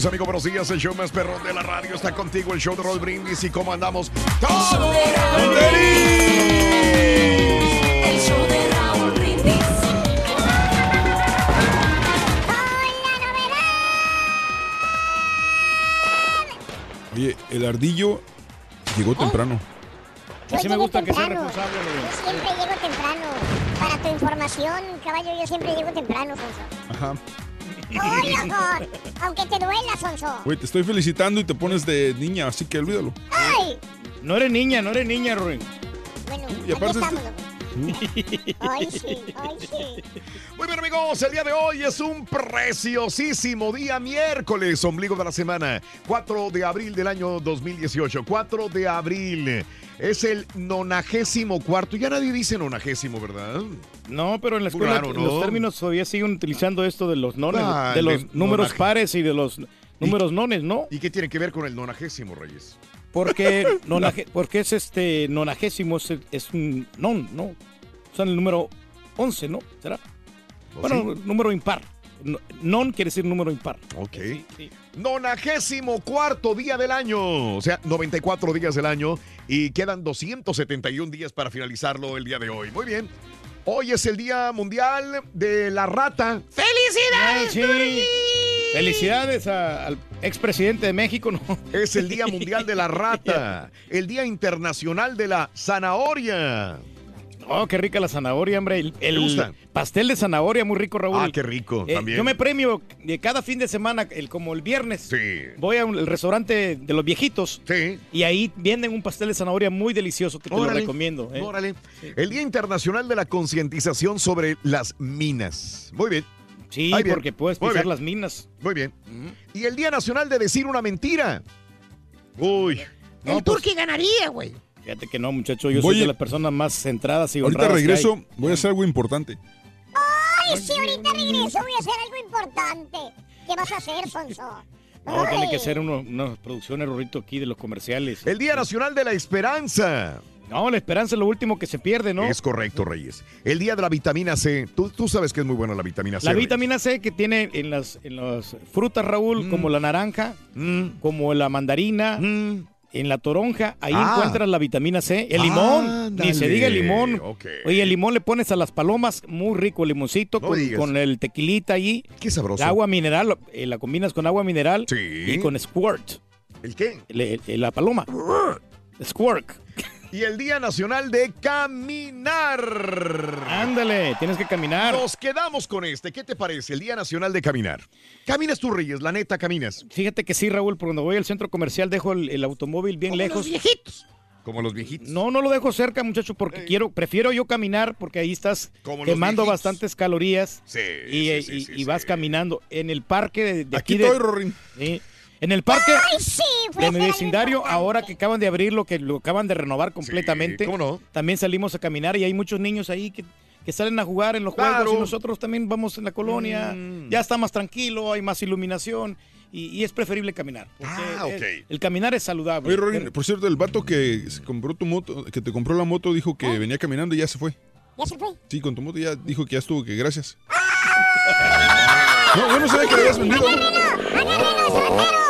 Mis amigos. Buenos días. El show más perrón de la radio está contigo. El show de Roll Brindis. ¿Y cómo andamos? ¡Todo! El show de Raúl Brindis. Oye, el ardillo llegó temprano. Yo Así me gusta que sea responsable. Yo siempre llego temprano. Para tu información, caballo, yo siempre llego temprano, Sonso. Ajá. Oye, ojo, aunque te duela, Sonso. Güey, te estoy felicitando y te pones de niña, así que olvídalo. ¡Ay! No eres niña, no eres niña, Rubén. Bueno, Y aquí aparte estamos. Sí, sí. Muy bien, amigos. El día de hoy es un preciosísimo día miércoles, ombligo de la semana. 4 de abril del año 2018. 4 de abril. Es el nonagésimo cuarto. Ya nadie dice nonagésimo, ¿verdad? No, pero en la escuela raro, los ¿no? términos todavía siguen utilizando esto de los nones, Ah, de el los de números nonaje- pares y de los números nones, ¿no? ¿Y qué tiene que ver con el nonagésimo, Reyes? Porque, nonaje- porque es este nonagésimo, es, es un non, ¿no? O sea, el número 11, ¿no? ¿Será? ¿O Bueno, sí? número impar. No- Non quiere decir número impar. Ok. Nonagésimo cuarto día del año. O sea, 94 días del año. Y quedan 271 días para finalizarlo el día de hoy. Muy bien. Hoy es el Día Mundial de la Rata. ¡Felicidades! Felicidades a- al expresidente de México, ¿no? Es el Día Mundial de la Rata. El Día Internacional de la Zanahoria. Oh, qué rica la zanahoria, hombre. El, el gusta? pastel de zanahoria, muy rico, Raúl. Ah, qué rico, Eh, también. Yo me premio de cada fin de semana, el, como el viernes. Sí. Voy al restaurante de los viejitos. Sí. Y ahí venden un pastel de zanahoria muy delicioso que te lo recomiendo. ¿eh? Órale. El Día Internacional de la Concientización sobre las Minas. Muy bien. Sí, Ahí bien. porque puedes pisar las minas. Muy bien. Y el Día Nacional de Decir una Mentira. Uy. El turqui ganaría, güey. Fíjate que no, muchacho. Yo Voy soy a- de las personas más centradas y Ahorita que regreso, hay. voy a hacer algo importante. Ay, sí, ahorita regreso, voy a hacer algo importante. ¿Qué vas a hacer, Sonso? No, tiene que ser unas producciones, Rorrito, aquí de los comerciales. El Día Nacional de la Esperanza. No, la esperanza es lo último que se pierde, ¿no? Es correcto, Reyes. El día de la vitamina C. Tú, tú sabes que es muy buena la vitamina C. La Reyes. vitamina C que tiene en las, en las frutas, Raúl, como la naranja, como la mandarina, en la toronja, ahí Ah. encuentras la vitamina C. El limón, ni se diga el limón. Oye, el limón le pones a las palomas, muy rico, el limoncito, No con, el tequilita allí. Qué sabroso. Agua mineral, eh, la combinas con agua mineral Sí. y con squirt. ¿El qué? Le- la paloma. Squirt. Y el Día Nacional de Caminar. Ándale, tienes que caminar. Nos quedamos con este. ¿Qué te parece? El Día Nacional de Caminar. ¿Caminas tú, Reyes? La neta, caminas. Fíjate que sí, Raúl, por cuando voy al centro comercial dejo el, el automóvil bien Como lejos. los viejitos. Como los viejitos. No, no lo dejo cerca, muchacho, porque quiero, prefiero yo caminar porque ahí estás Como quemando bastantes calorías Sí, y, sí, sí, y- sí, y vas caminando en el parque de, de Aquí aquí. de- estoy, Rorín. En el parque Ay, sí, de mi vecindario, ahora que acaban de abrir lo que lo acaban de renovar completamente, ¿cómo no? también salimos a caminar y hay muchos niños ahí que, que salen a jugar en los Claro. juegos y nosotros también vamos en la colonia, Mm. ya está más tranquilo, hay más iluminación y, y es preferible caminar. Ah, ok. el, el caminar es saludable. Oye, Rorín, por cierto, el vato que se compró tu moto, que te compró la moto, dijo que venía caminando y ya se fue. ¿Ya se fue? Sí, con tu moto ya dijo que ya estuvo, que gracias. No, yo no sabía que le habías vendido. No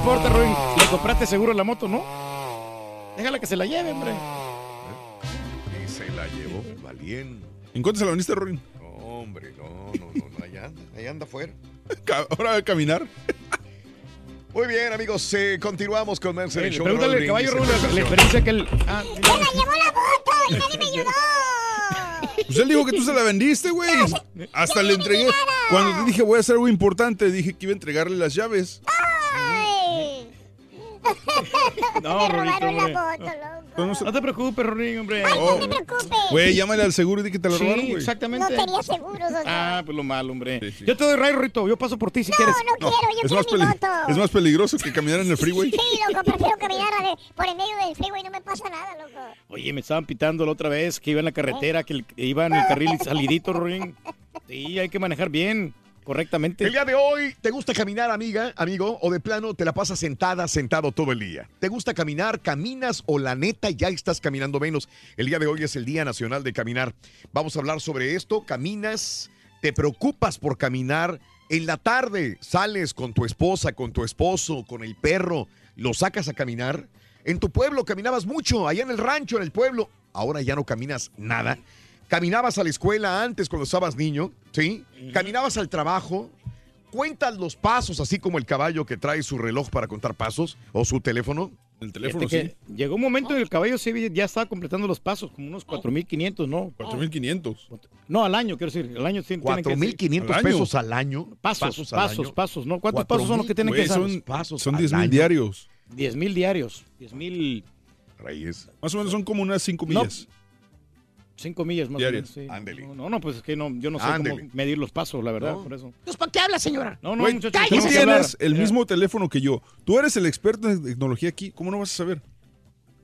importa, Ruin, le compraste seguro la moto, ¿no? Déjala que se la lleve, hombre. Y se la llevó valiente. ¿En cuánto se la vendiste, Rorín? No, hombre, no, no, no, no, allá anda, allá anda afuera. Ahora a caminar. Muy bien, amigos, eh, continuamos con Mensa en el Eh, show Pregúntale al caballo, en la, experiencia que él... Ah, ¡Se la llevó la moto y nadie me ayudó! Pues él dijo que tú se la vendiste, güey. Hasta le entregué. Cuando te dije voy a hacer algo importante, dije que iba a entregarle las llaves. ¡Ay! No, me Rorito, robaron hombre. la moto, loco. No, no no te preocupes, Rorín, hombre. Ay, Oh. no te preocupes. Güey, llámale al seguro y di que te la Sí, robaron, güey. exactamente. No tenía seguro, doctor. Ah, pues lo malo, hombre. Sí, sí. Yo te doy ray, Rorito. Yo paso por ti si no, quieres. no, quiero, yo es, quiero más mi moto. es más peligroso que caminar en el freeway. Sí, loco, prefiero caminar por el medio del freeway, no me pasa nada, loco. Oye, me estaban pitando la otra vez que iba en la carretera, que, el- que iba en el carril salidito, Rorín. Sí, hay que manejar bien, correctamente. El día de hoy, ¿te gusta caminar, amiga, amigo? ¿O de plano te la pasas sentada, sentado todo el día? ¿Te gusta caminar, caminas o la neta ya estás caminando menos? El día de hoy es el Día Nacional de Caminar. Vamos a hablar sobre esto. ¿Caminas? ¿Te preocupas por caminar? En la tarde sales con tu esposa, con tu esposo, con el perro, lo sacas a caminar. En tu pueblo caminabas mucho, allá en el rancho, en el pueblo. Ahora ya no caminas nada. Caminabas a la escuela antes cuando estabas niño, ¿sí? Caminabas al trabajo. Cuentas los pasos, así como el caballo que trae su reloj para contar pasos o su teléfono. El teléfono, sí. Llegó un momento en el caballo sí, ya estaba completando los pasos, como unos 4.500, ¿no? 4500. No, al año, quiero decir. Al año sí tienen que decir. 4.500 al año. pesos al año. Pasos, pasos, al pasos, año. ¿no? ¿Cuántos pasos son los que tienen que hacer? son, pasos son al 10 mil año. diarios. 10 mil diarios. 10 mil, Reyes. Más o menos son como unas 5 No, 5 millas más o menos. Sí. No, no, pues es que no, yo no sé cómo medir los pasos, la verdad, No. por eso. Entonces, ¿para qué habla, señora? No, no, Güey, muchachos. tú hablar. tienes el mismo teléfono que yo. Tú eres el experto en tecnología aquí. ¿Cómo no vas a saber?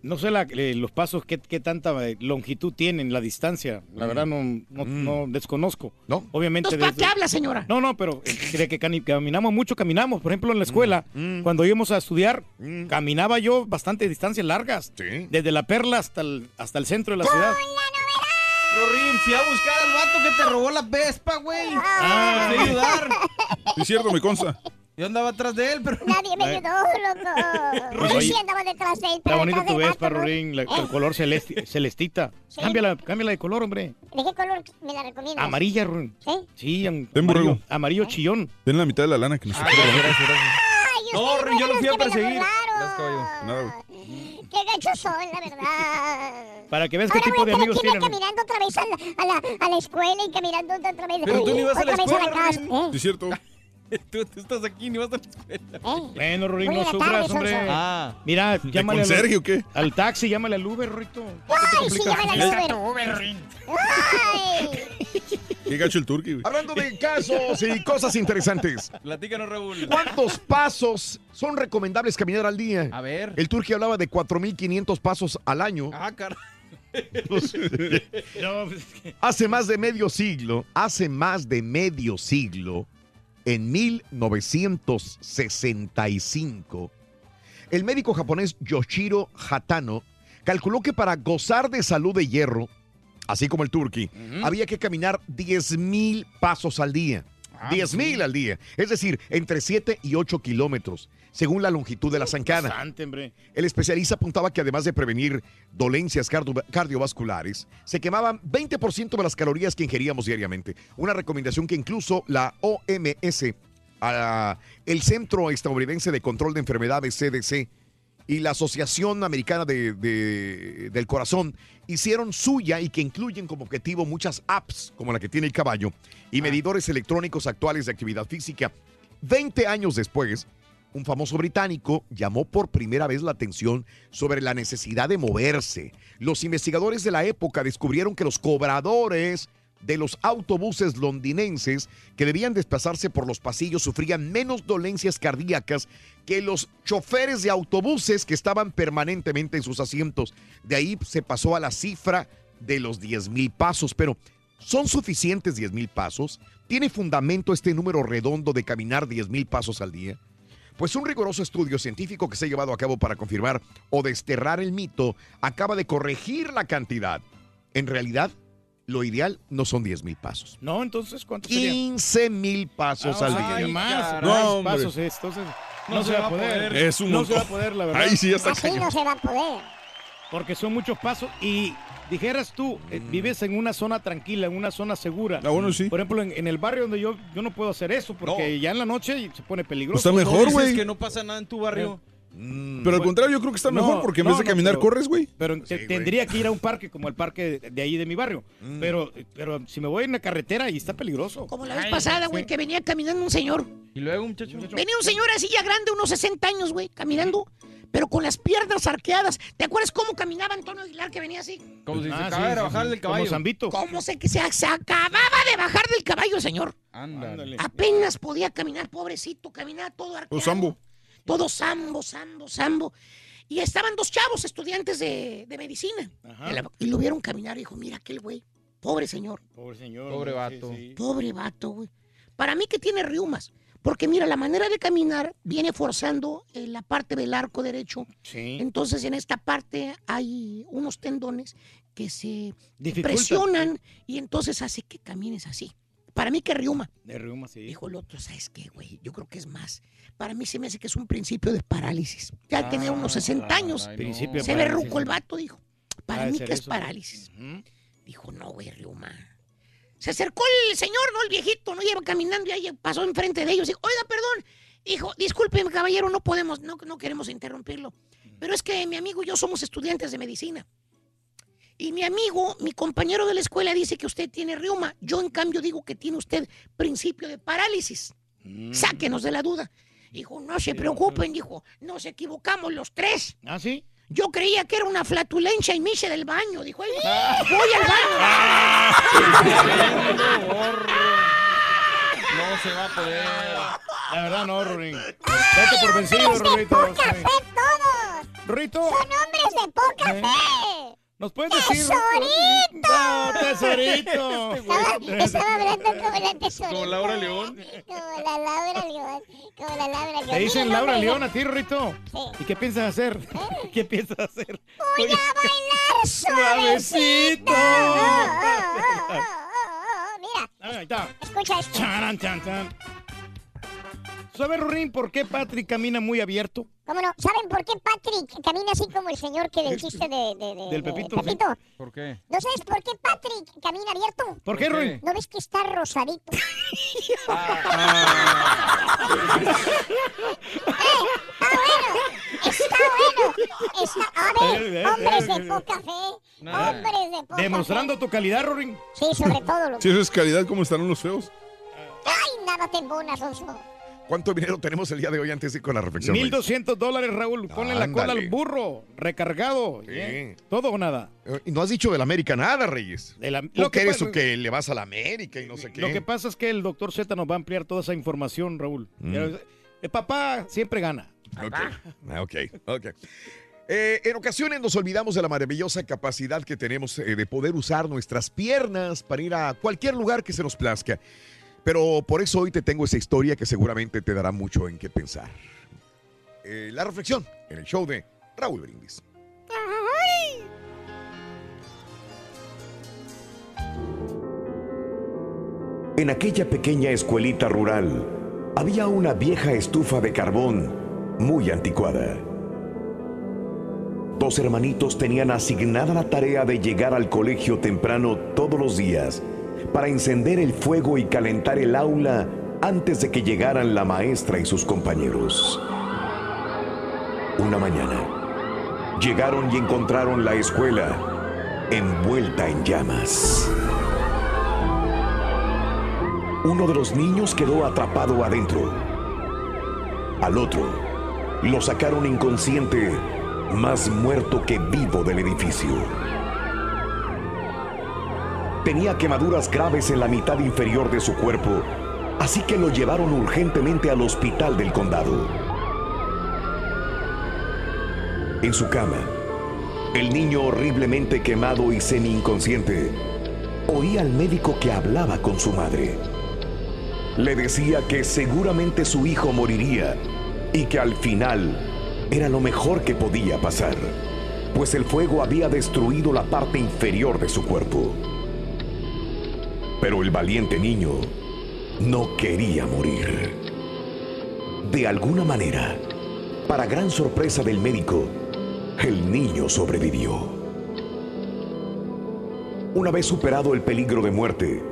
No sé la- eh, los pasos, qué, qué tanta eh, longitud tienen, la distancia. La verdad no, no, no desconozco. ¿No? Obviamente. Entonces, ¿para desde- qué habla, señora? No, no, pero eh, de que caminamos mucho, caminamos. Por ejemplo, en la escuela, Mm. cuando íbamos a estudiar, Mm. caminaba yo bastante distancias largas. Sí. Desde la Perla hasta el, hasta el centro de la ciudad. Rorín, fui a buscar al vato que te robó la Vespa, güey. Ah, Te ayudar. Sí, es cierto, me consta. Yo andaba atrás de él, pero. Nadie me Ay. ayudó, loco. Yo sí andaba detrás de él. Está pero bonita detrás tu Vespa. Rorín, ¿Eh? el color celesti- celestita. Sí. Cámbiala, cámbiala de color, hombre. ¿De qué color me la recomiendas? Amarilla, Rorín. ¿Sí? Sí, am- Ten, amarillo, amarillo chillón. Ten la mitad de la lana que nos Ay, gracias, gracias. Ay, No, Ren, yo lo fui a me perseguir. Nada, Qué gachos son, la verdad. Para que veas qué Ahora tipo voy de a tener amigos que tienen. caminando otra vez a la, a la, a la escuela y caminando otra vez. Pero tú ni vas a la otra vez escuela, casa. Rin. ¿Eh? Es cierto. Tú, tú estás aquí, ni vas a la escuela. ¿Eh? Bueno, Rorín, Voy no sufras, tarde, hombre. Sonso. Ah. Mira, ¿De llámale al, conserje o qué? al taxi, llámale al Uber, Rito. Ay, sí, llámale al Uber. Ay. Qué gacho el turqui, güey. Hablando de casos y cosas interesantes. Platícanos, Raúl. ¿Cuántos pasos son recomendables caminar al día? A ver. El Turqui hablaba de 4.500 pasos al año. Ah, cara. No, pues es que- Hace más de medio siglo, hace más de medio siglo, en 1965, el médico japonés Yoshiro Hatano calculó que para gozar de salud de hierro, así como el turqui, había que caminar 10.000 pasos al día. Ah, 10.000 al día. Es decir, entre 7 y 8 kilómetros, según la longitud de la zancada. El especialista apuntaba que además de prevenir dolencias cardio- cardiovasculares, se quemaban 20% de las calorías que ingeríamos diariamente. Una recomendación que incluso la OMS, ah, el Centro Estadounidense de Control de Enfermedades, CDC, y la Asociación Americana de- de- del Corazón hicieron suya y que incluyen como objetivo muchas apps como la que tiene el caballo y medidores electrónicos actuales de actividad física. 20 años después, un famoso británico llamó por primera vez la atención sobre la necesidad de moverse. Los investigadores de la época descubrieron que los cobradores de los autobuses londinenses que debían desplazarse por los pasillos sufrían menos dolencias cardíacas que los choferes de autobuses que estaban permanentemente en sus asientos. De ahí se pasó a la cifra de los 10 mil pasos, pero ¿son suficientes 10 mil pasos? ¿Tiene fundamento este número redondo de caminar 10 mil pasos al día? Pues un riguroso estudio científico que se ha llevado a cabo para confirmar o desterrar el mito acaba de corregir la cantidad. En realidad, lo ideal no son 10 mil pasos. No, entonces, ¿cuánto sería? 15 mil pasos Ah, al sea, día. tiene más, caray. más No, pasos, eh, entonces no, se va a poder. Es un no se va a poder, la verdad. Ahí sí ya está Así no se va a poder. Porque son muchos pasos y dijeras tú, eh, vives en una zona tranquila, en una zona segura. Ah, bueno, sí. Por ejemplo, en, en el barrio donde yo, yo no puedo hacer eso porque ya en la noche se pone peligroso. Pues está mejor, güey. que no pasa nada en tu barrio. Pero al contrario, yo creo que está No, mejor porque en no, vez de no, caminar, pero- corres, güey. Pero te- tendría que ir a un parque como el parque de, de ahí de mi barrio. Mm. Pero, pero si me voy en la carretera y está peligroso. Como la vez pasada, güey, que venía caminando un señor. Y luego, muchacho. Venía un señor así ya grande, unos 60 años, güey, caminando, pero con las piernas arqueadas. ¿Te acuerdas cómo caminaba Antonio Aguilar que venía así? Como si se Ah, acabara sí, de bajar sí. del Como caballo. Zambito. ¿Cómo se, que se, se acababa de bajar del caballo, señor? Ándale. Apenas podía caminar, pobrecito, caminaba todo arqueado. O Sambo. Todo sambo, sambo, sambo. Y estaban dos chavos estudiantes de, de medicina. Ajá. Y lo vieron caminar y dijo, mira aquel güey, pobre señor. Pobre señor. Pobre sí, vato. sí. Pobre vato, güey. Para mí que tiene riumas. Porque mira, la manera de caminar viene forzando en la parte del arco derecho. Sí. Entonces en esta parte hay unos tendones que se Dificulta. presionan y entonces hace que camines así. Para mí que riuma. De reuma, sí. Dijo el otro, ¿sabes qué, güey? Yo creo que es más. Para mí se me hace que es un principio de parálisis. Ya al tener unos 60 años, de se ve parálisis. ruco el vato, dijo. Para mí que es parálisis. Dijo, no, güey, riuma. Se acercó el señor, ¿no? El viejito, ¿no? Lleva caminando y ahí pasó enfrente de ellos. Dijo, oiga, perdón. Dijo, disculpe, caballero, no podemos, no, no queremos interrumpirlo. Pero es que mi amigo y yo somos estudiantes de medicina. Y mi amigo, mi compañero de la escuela dice que usted tiene riuma. Yo, en cambio, digo que tiene usted principio de parálisis. Mm. Sáquenos de la duda. Dijo, no se preocupen, dijo, nos equivocamos los tres. ¿Ah, sí? Yo creía que era una flatulencia y me hice del baño. Dijo, "Ay, voy al baño. No se va a poder. La verdad no, Rorín. Date por vencido, ¡Hombres de Rorito. poca fe todos! Rorito, ¡Son hombres de poca Eh. fe! ¿Nos puedes decir? ¡Tesorito! No, tesorito. Estaba, estaba hablando como la tesorita. Como Laura León. Como la Laura León. Como la Laura León. Te dicen Laura León a ti, Rorito. Sí. ¿Y qué piensas hacer? ¿Qué piensas hacer? Voy a bailar Suavecito. suavecito. Oh, oh, oh, oh, oh, oh. Mira, Ahí está. escucha esto. Charan, chan, chan. ¿Sabes, Rorín, por qué Patrick camina muy abierto? ¿Cómo no? ¿Saben por qué Patrick camina así como el señor que del chiste de, de, de- Del de Pepito, sí. ¿Por qué? ¿No sabes por qué Patrick camina abierto? ¿Por qué. Rorín? ¿No ves que está rosadito? Está bueno. Está, a ver, hombres de poca fe. Nah. Hombres de poca Demostrando tu calidad, Rorín. fe. Sí, sobre todo. Lo... Si eso es calidad, ¿cómo estarán los feos? Ay, nada te embonas, Alfonso. ¿Cuánto dinero tenemos el día de hoy antes de ir con la reflexión? Reyes? 1200 dólares, Raúl. Ponle la cola al burro. Recargado. Sí. ¿eh? Todo o nada. Eh, Y no has dicho del América nada, Reyes. De la- Tú lo que eres o que le vas a la América y no sé qué. Lo que pasa es que el doctor Z nos va a ampliar toda esa información, Raúl. Mm. El papá siempre gana. Ok, Ah, ok, ok. Eh, en ocasiones nos olvidamos de la maravillosa capacidad que tenemos eh, de poder usar nuestras piernas para ir a cualquier lugar que se nos plazca. Pero por eso hoy te tengo esa historia que seguramente te dará mucho en qué pensar. Eh, la reflexión en el show de Raúl Brindis. En aquella pequeña escuelita rural había una vieja estufa de carbón muy anticuada. Dos hermanitos tenían asignada la tarea de llegar al colegio temprano todos los días para encender el fuego y calentar el aula antes de que llegaran la maestra y sus compañeros. Una mañana, llegaron y encontraron la escuela envuelta en llamas. Uno de los niños quedó atrapado adentro. Al otro, lo sacaron inconsciente, más muerto que vivo del edificio. Tenía quemaduras graves en la mitad inferior de su cuerpo, así que lo llevaron urgentemente al hospital del condado. En su cama, el niño horriblemente quemado y semi-inconsciente oía al médico que hablaba con su madre. Le decía que seguramente su hijo moriría y que al final era lo mejor que podía pasar, pues el fuego había destruido la parte inferior de su cuerpo. Pero el valiente niño no quería morir. De alguna manera, para gran sorpresa del médico, el niño sobrevivió. Una vez superado el peligro de muerte,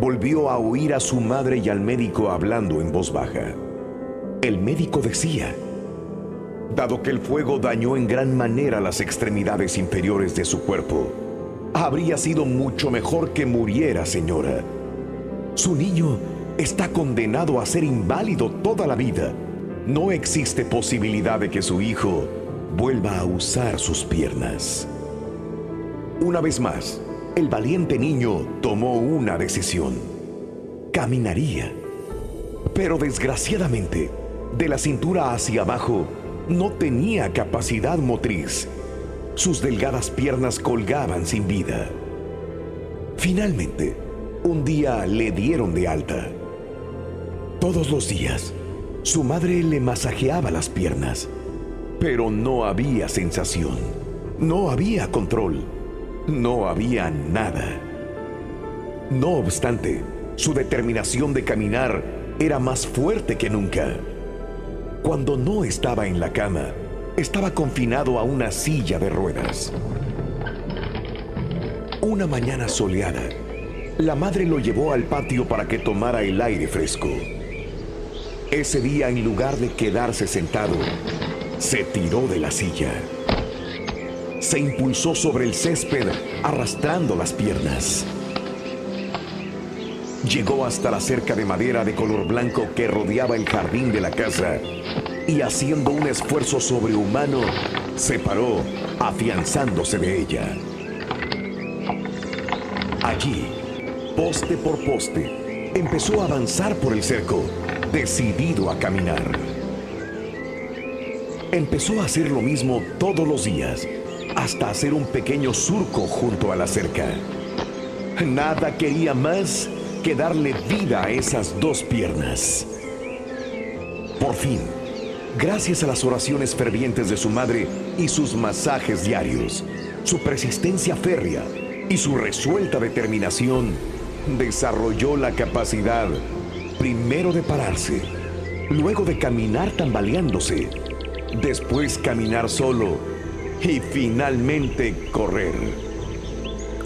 volvió a oír a su madre y al médico hablando en voz baja. El médico decía, dado que el fuego dañó en gran manera las extremidades inferiores de su cuerpo, habría sido mucho mejor que muriera, señora. Su niño está condenado a ser inválido toda la vida. No existe posibilidad de que su hijo vuelva a usar sus piernas. Una vez más, el valiente niño tomó una decisión. Caminaría. Pero desgraciadamente, de la cintura hacia abajo, no tenía capacidad motriz. Sus delgadas piernas colgaban sin vida. Finalmente, un día le dieron de alta. Todos los días, su madre le masajeaba las piernas, pero no había sensación, no había control, no había nada. No obstante, su determinación de caminar era más fuerte que nunca. Cuando no estaba en la cama, estaba confinado a una silla de ruedas. Una mañana soleada, la madre lo llevó al patio para que tomara el aire fresco. Ese día, en lugar de quedarse sentado, se tiró de la silla. Se impulsó sobre el césped, arrastrando las piernas. Llegó hasta la cerca de madera de color blanco que rodeaba el jardín de la casa y haciendo un esfuerzo sobrehumano, se paró, afianzándose de ella. Allí, poste por poste, empezó a avanzar por el cerco, decidido a caminar. Empezó a hacer lo mismo todos los días, hasta hacer un pequeño surco junto a la cerca. Nada quería más que darle vida a esas dos piernas. Por fin, gracias a las oraciones fervientes de su madre y sus masajes diarios, su persistencia férrea y su resuelta determinación, desarrolló la capacidad primero de pararse, luego de caminar tambaleándose, después caminar solo y finalmente correr.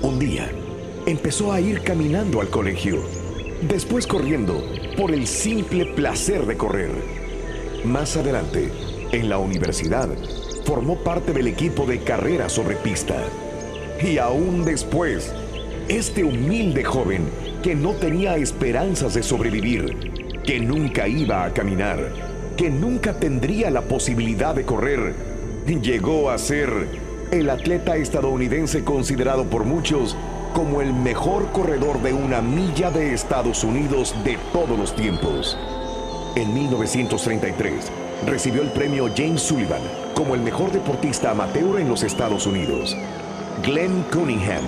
Un día, empezó a ir caminando al colegio, después corriendo por el simple placer de correr. Más adelante, en la universidad, formó parte del equipo de carrera sobre pista. Y aún después, este humilde joven que no tenía esperanzas de sobrevivir, que nunca iba a caminar, que nunca tendría la posibilidad de correr, llegó a ser el atleta estadounidense considerado por muchos como el mejor corredor de una milla de Estados Unidos de todos los tiempos. En 1933 recibió el premio James Sullivan como el mejor deportista amateur en los Estados Unidos. Glenn Cunningham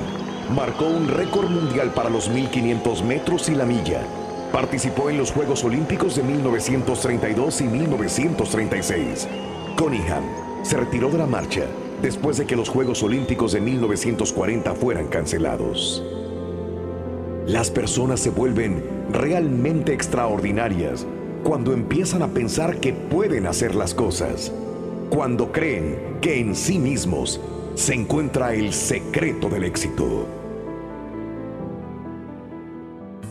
marcó un récord mundial para los 1500 metros y la milla. Participó en los Juegos Olímpicos de 1932 y 1936. Cunningham se retiró de la marcha después de que los Juegos Olímpicos de 1940 fueran cancelados. Las personas se vuelven realmente extraordinarias cuando empiezan a pensar que pueden hacer las cosas, cuando creen que en sí mismos se encuentra el secreto del éxito.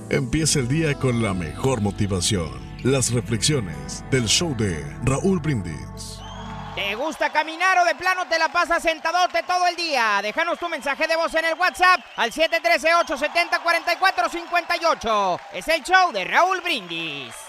Empieza el día con la mejor motivación. Las reflexiones del show de Raúl Brindis. ¿Te gusta caminar o de plano te la pasas sentadote todo el día? Déjanos tu mensaje de voz en el WhatsApp al 713-870-4458. Es el show de Raúl Brindis.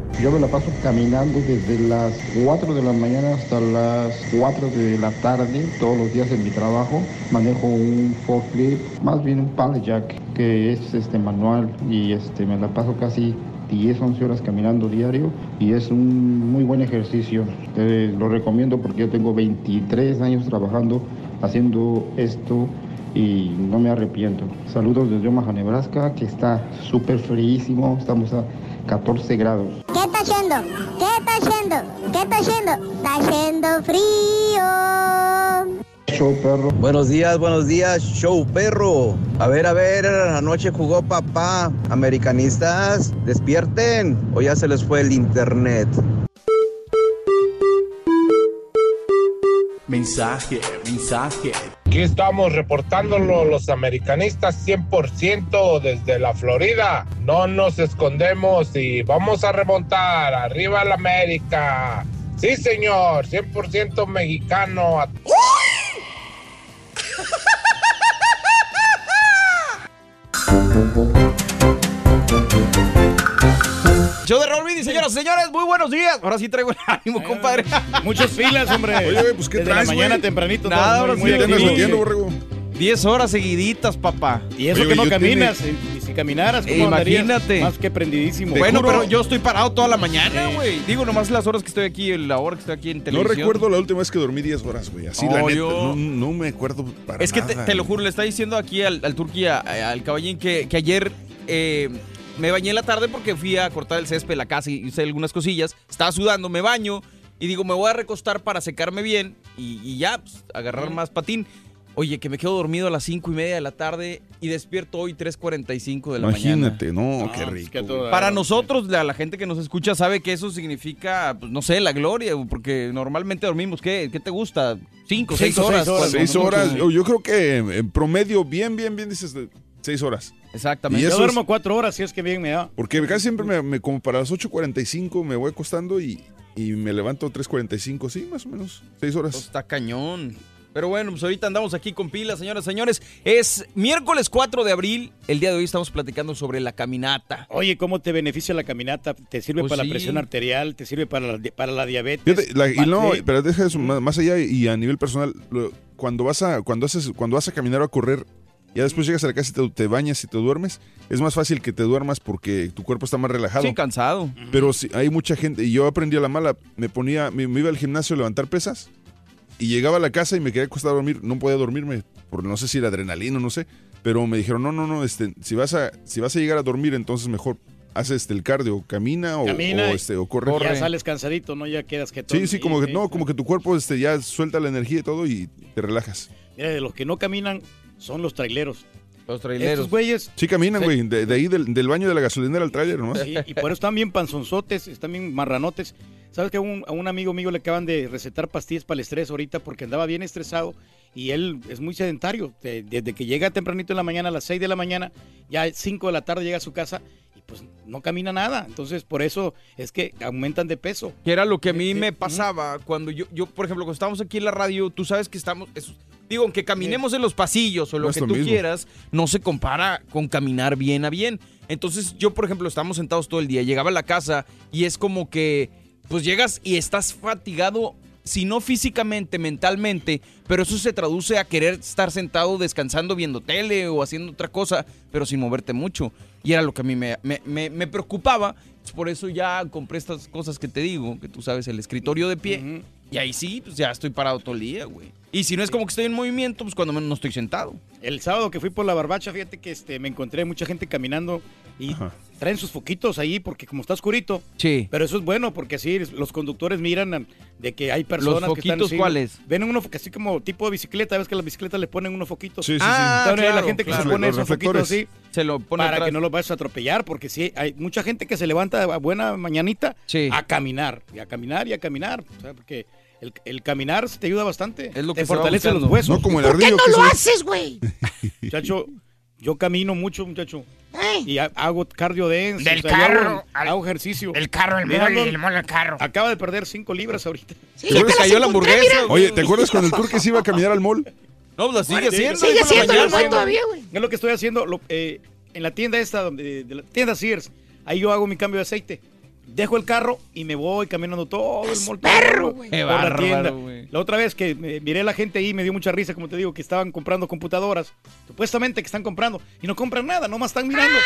Yo me la paso caminando desde las 4 de la mañana hasta las 4 de la tarde, todos los días en mi trabajo. Manejo un forklift, más bien un pallet jack, que es este manual y este me la paso casi 10, 11 horas caminando diario y es un muy buen ejercicio. Te lo recomiendo porque yo tengo 23 años trabajando haciendo esto y no me arrepiento. Saludos desde Omaha, Nebraska, que está súper fríísimo, estamos a 14 grados. ¿Qué está haciendo? ¿Qué está haciendo? ¿Qué está haciendo? Está haciendo frío. Show perro. Buenos días, buenos días, show perro. A ver, a ver, anoche jugó papá. Americanistas, despierten o ya se les fue el internet. Mensaje, mensaje. Aquí estamos reportándolo los americanistas 100% desde la Florida. No nos escondemos y vamos a remontar. Arriba la América. Sí, señor, 100% mexicano. Show de Raúl Brindis, señoras y señores, muy buenos días. Ahora sí traigo el ánimo, compadre. Muchas filas, hombre. Oye, güey, pues, ¿qué Desde traes, la mañana tempranito. Nada, todo ahora muy sí metiendo, borrego. 10 horas seguiditas, papá. Y eso que no caminas. Y si caminaras, ¿cómo Imagínate. Más que prendidísimo. Bueno, pero yo estoy parado toda la mañana, güey. Digo, nomás las horas que estoy aquí, la hora que estoy aquí en No televisión. recuerdo la última vez que dormí 10 horas, güey. Así la No, neta. yo- No, no me acuerdo para Es que te, nada, te lo juro, le está diciendo aquí al, al Turquía, al caballín, que, que ayer eh, me bañé en la tarde porque fui a cortar el césped, la casa y hice algunas cosillas. Estaba sudando, me baño y digo, me voy a recostar para secarme bien y, y ya, pues, agarrar más patín. Oye, que me quedo dormido a las cinco y media de la tarde y despierto hoy 3.45 de la mañana. Imagínate, no, qué rico. güey. Para nosotros, la, la gente que nos escucha sabe que eso significa, pues, no sé, la gloria, porque normalmente dormimos, ¿qué, qué te gusta? ¿Cinco, seis horas? Seis horas. cuando Seis horas. Yo, yo creo que en promedio, bien, bien, bien, dices seis horas. Exactamente. Y Yo duermo es- cuatro horas, si es que bien me da. Porque casi siempre me, me- como para las 8.45 me voy acostando y, y me levanto 3.45, sí, más o menos, seis horas. Está cañón. Pero bueno, pues ahorita andamos aquí con pilas, señoras y señores. Es miércoles 4 de abril. El día de hoy estamos platicando sobre la caminata. Oye, ¿cómo te beneficia la caminata? ¿Te sirve Pues para sí. la presión arterial? ¿Te sirve para la, para la diabetes? Fíjate, la- y no, pero deja eso más, más allá y a nivel personal, lo- cuando vas a cuando haces cuando vas a caminar o a correr, ya después llegas a la casa y te, te bañas y te duermes, es más fácil que te duermas porque tu cuerpo está más relajado. Sí, cansado. Pero sí, hay mucha gente, y yo aprendí a la mala, me ponía, me, me iba al gimnasio a levantar pesas y llegaba a la casa y me quería acostar a dormir, no podía dormirme, por no sé si era adrenalina, no sé, pero me dijeron, no, no, no, este, si vas a, si vas a llegar a dormir, entonces mejor haces este, el cardio, camina o, Camina o, este, o corre. Ya sales cansadito, ¿no? Ya quedas que Sí, sí, como que no, como que tu cuerpo este, ya suelta la energía y todo y te relajas. Mira, de los que no caminan son los traileros. Los Estos güeyes. Sí, caminan, Sí. güey, de, de ahí del, del baño de la gasolinera al tráiler, ¿no? Sí, y por eso están bien panzonzotes, están bien marranotes. ¿Sabes que a un, a un amigo mío le acaban de recetar pastillas para el estrés ahorita porque andaba bien estresado y él es muy sedentario. De- desde que llega tempranito en la mañana, a las 6 de la mañana, ya a 5 de la tarde llega a su casa y pues no camina nada. Entonces, por eso es que aumentan de peso. Que era lo que a mí me pasaba cuando yo, yo, por ejemplo, cuando estábamos aquí en la radio, tú sabes que estamos, es- digo, aunque caminemos en los pasillos o lo No que tú mismo. quieras, no se compara con caminar bien a bien. Entonces, yo, por ejemplo, estamos sentados todo el día, llegaba a la casa y es como que, pues llegas y estás fatigado si no físicamente, mentalmente, pero eso se traduce a querer estar sentado descansando viendo tele o haciendo otra cosa, pero sin moverte mucho. Y era lo que a mí me, me- me- me preocupaba. Por eso ya compré estas cosas que te digo, que tú sabes, el escritorio de pie. Y ahí sí, pues ya estoy parado todo el día, güey. Y si no es como que estoy en movimiento, pues cuando menos no estoy sentado. El sábado que fui por la barbacha, fíjate que este, me encontré mucha gente caminando y traen sus foquitos ahí porque como está oscurito. Sí. Pero eso es bueno porque así los conductores miran a- de que hay personas que están foquitos así, cuáles? Ven uno así como tipo de bicicleta, ves que las bicicletas le ponen unos foquitos. Sí, sí, sí. Ah, Entonces, la claro, gente que claro. se pone Los esos foquitos así Se lo pone para atrás. que no los vayas a atropellar porque sí hay mucha gente que se levanta a buena mañanita a caminar y a caminar y a caminar, o sea, porque el, el caminar te ayuda bastante. Es lo te que va fortalece los huesos. No como el ¿Por qué no que lo soy. haces, güey? Muchacho, yo camino mucho, muchacho. Y ha- hago cardio dance. Del o sea, yo carro hago, al- hago ejercicio. del carro Mira, mole, del mole al carro. Acaba de perder 5 libras ahorita. Sí, ya te cayó la hamburguesa, mira. Oye, ¿te acuerdas cuando el turque se iba a caminar al mall? No, lo sigue haciendo. Sigue la haciendo mañana. el güey todavía, güey. Es lo que estoy haciendo lo- eh, en la tienda esta, donde- de la tienda Sears. Ahí yo hago mi cambio de aceite. Dejo el carro y me voy caminando todo el mall. perro, por- güey. Por la tienda. La otra vez que me- miré a la gente ahí, me dio mucha risa, como te digo, que estaban comprando computadoras. Supuestamente que están comprando. Y no compran nada, nomás están mirando.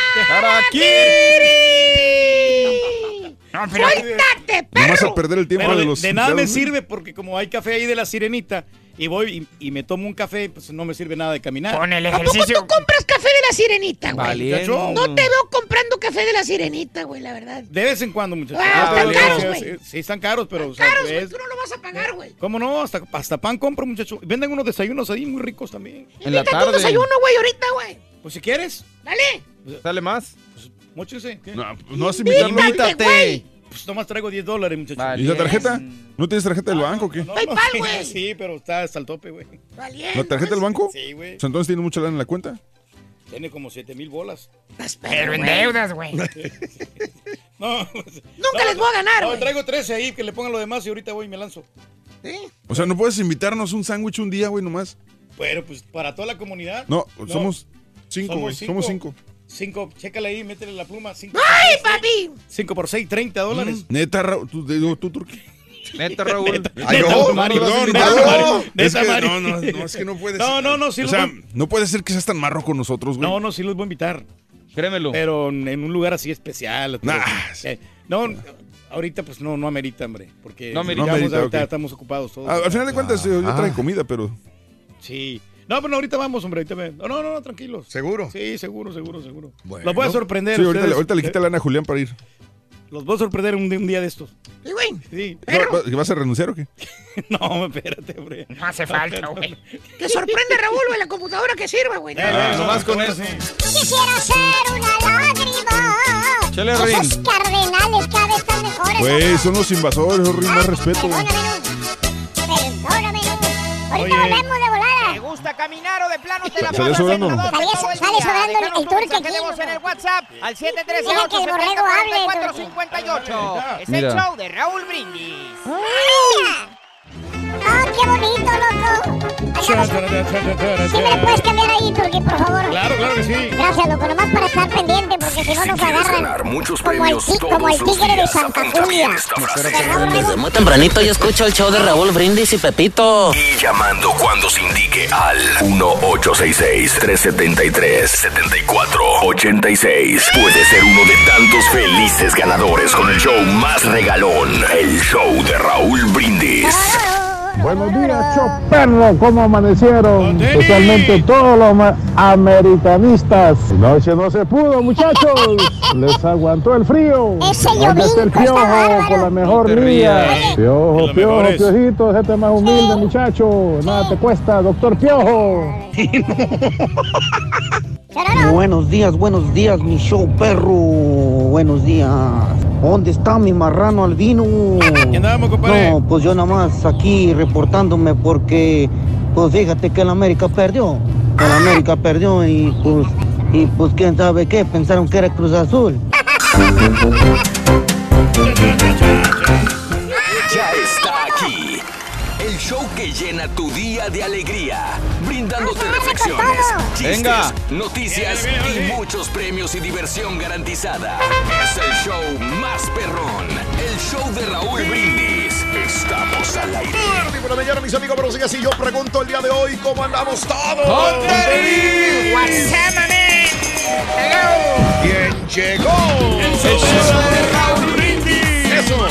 No, pero ¡Suéltate, Nomás perro! a perder el tiempo Pero de de, los de nada me sirve porque como hay café ahí de la sirenita y voy y, y me tomo un café, pues no me sirve nada de caminar. con el ¿A poco ejercicio. tú compras café de la sirenita, güey? Valiendo. No te veo comprando café de la sirenita, güey, la verdad. De vez en cuando, muchachos. Ah, están sí, caros, güey. sí, sí, están caros, pero... o sea, Caros, güey, tú no lo vas a pagar, güey. ¿Cómo no? Hasta, hasta pan compro, muchachos. Venden unos desayunos ahí muy ricos también. En la tarde. desayuno, güey, ahorita, güey. Pues si quieres, Dale. Sale más. móchense. ¿qué? No, pues no vas a invitarlo. Invítate. Pues nomás traigo 10 dólares, muchachos. ¿Y la tarjeta? ¿No tienes tarjeta del banco o qué? No, PayPal, sí, güey. Sí, pero está hasta el tope, güey. ¿La tarjeta del banco? Sí, güey. O sea, entonces tiene mucha lana en la cuenta. Tiene como 7 mil bolas. Estás Pero en deudas, güey. No, Nunca les voy a ganar, no, güey. traigo 13 ahí, que le pongan lo demás y ahorita voy y me lanzo. Sí. O sea, no puedes invitarnos un sándwich un día, güey, nomás. Pero pues para toda la comunidad. No, somos cinco, güey. Somos cinco. Cinco, chécale ahí, métele la pluma. Cinco, ¡Ay, papi! 5 por 6, 30 dólares. Neta, Raúl, tú, de- tú, Turque. Neta, Raúl. Ay, Neta, no, Mario, perdón, neta, no, Mario, es neta, que Mario. no, no, no, es que no puede No, ser. no, no, sí O sea, voy- no puede ser que seas tan marro con nosotros, güey. No, no, sí los voy a invitar. Créemelo. Pero en un lugar así especial. Nah. eh, no, ahorita pues no, no amerita, hombre. Porque No amerita. No vamos, amerita, ahorita ok. estamos ocupados todos. Al, al final de cuentas, yo, yo Ah. traen comida, pero. Sí. No, pero no, ahorita vamos, hombre. Ahorita me- No, no, no, tranquilos. ¿Seguro? Sí, seguro, seguro, seguro. Bueno. Los voy a sorprender. Sí, ahorita, ustedes. le- ahorita le quita lana a Julián para ir. Los voy a sorprender un, un día de estos. Sí, güey. Sí. ¿Va- va- ¿Vas a renunciar o qué? No, espérate, hombre. No hace falta, güey. Que sorprende, Raúl, güey, la computadora que sirva, güey. Ah, nomás con eso. Quisiera ser una lágrima. Chale, Esos Rin. cardenales cada vez están mejores. Güey, son los invasores, Rin, más respeto. güey. Perdóname, no. Perdóname, no. Ahorita Oye. volvemos de volada. ¿Te gusta caminar o de plano te la ¿Sale pasas sobrando Sale- el sale sobrando aquí, en el WhatsApp al Deja que el borrego 713-870-4458. Es el show de Raúl Brindis. ¡Ah, qué bonito, loco! Sí me puedes cambiar ahí, Turquí, por favor. Claro, claro que sí. Gracias, loco, nomás para estar pendiente, porque si no nos agarran ganar muchos como el, premios ti- como el tigre de Santa Julia. bien esta frase. ¿Verdad, borrego? Muy tempranito yo escucho el show de Raúl Brindis y Pepito. Y llamando cuando se indique al 1-866-373-7486. Puede ser uno de tantos felices ganadores con el show más regalón, el show de Raúl Brindis. Buenos días, Choperro, ¿cómo amanecieron? Especialmente todos los americanistas. Noche no se pudo, muchachos. Les aguantó el frío. Ese ¿Dónde está el llovinco piojo con la mejor. Piojo, piojo, piojito, gente más humilde, muchacho. Nada te cuesta, doctor Piojo. Buenos días, buenos días, mi show perro. Buenos días. ¿Dónde está mi marrano albino? ¿Qué andamos, compadre? No, pues yo nada más aquí reportándome porque, pues fíjate que el América perdió. El América perdió y pues, y pues quién sabe qué, pensaron que era Cruz Azul. show que llena tu día de alegría, brindándote reflexiones, chistes, Venga. noticias y muchos premios y diversión garantizada. Es el show más perrón, el show de Raúl Brindis. Estamos al aire. Tarde por la mañana, mis amigos, pero sigue así. Yo pregunto el día de hoy, ¿cómo andamos todos? ¡Con Terry! What's happening? Hello. ¿Quién llegó? El show de Raúl Brindis. Eso,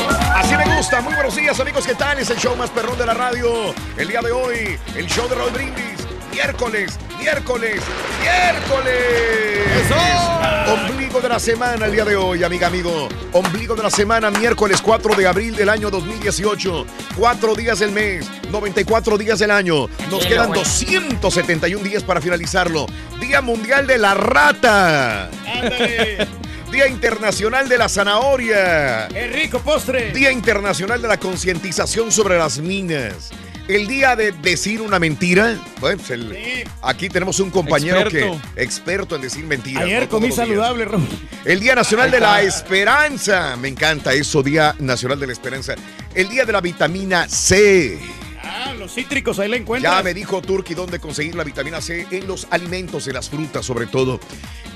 gusta. Muy buenos días, amigos. ¿Qué tal? Es el show más perrón de la radio. El día de hoy, el show de Raúl Brindis. Miércoles, miércoles, miércoles. ¡Eso! Ombligo de la semana el día de hoy, amiga, amigo. Ombligo de la semana, miércoles 4 de abril del año 2018. Cuatro días del mes, 94 días del año. Nos quedan bueno. 271 días para finalizarlo. Día Mundial de la Rata. Día Internacional de la Zanahoria. ¡Qué rico postre! Día Internacional de la Concientización sobre las Minas. El día de decir una mentira. Bueno, pues el- aquí tenemos un compañero Experto. que experto en decir mentiras. Ayer comí saludable, Raúl. El Día Nacional de la. Esperanza. Me encanta eso, Día Nacional de la Esperanza. El Día de la Vitamina C. Los cítricos, ahí la encuentras. Ya me dijo Turki dónde conseguir la vitamina C en los alimentos, en las frutas sobre todo.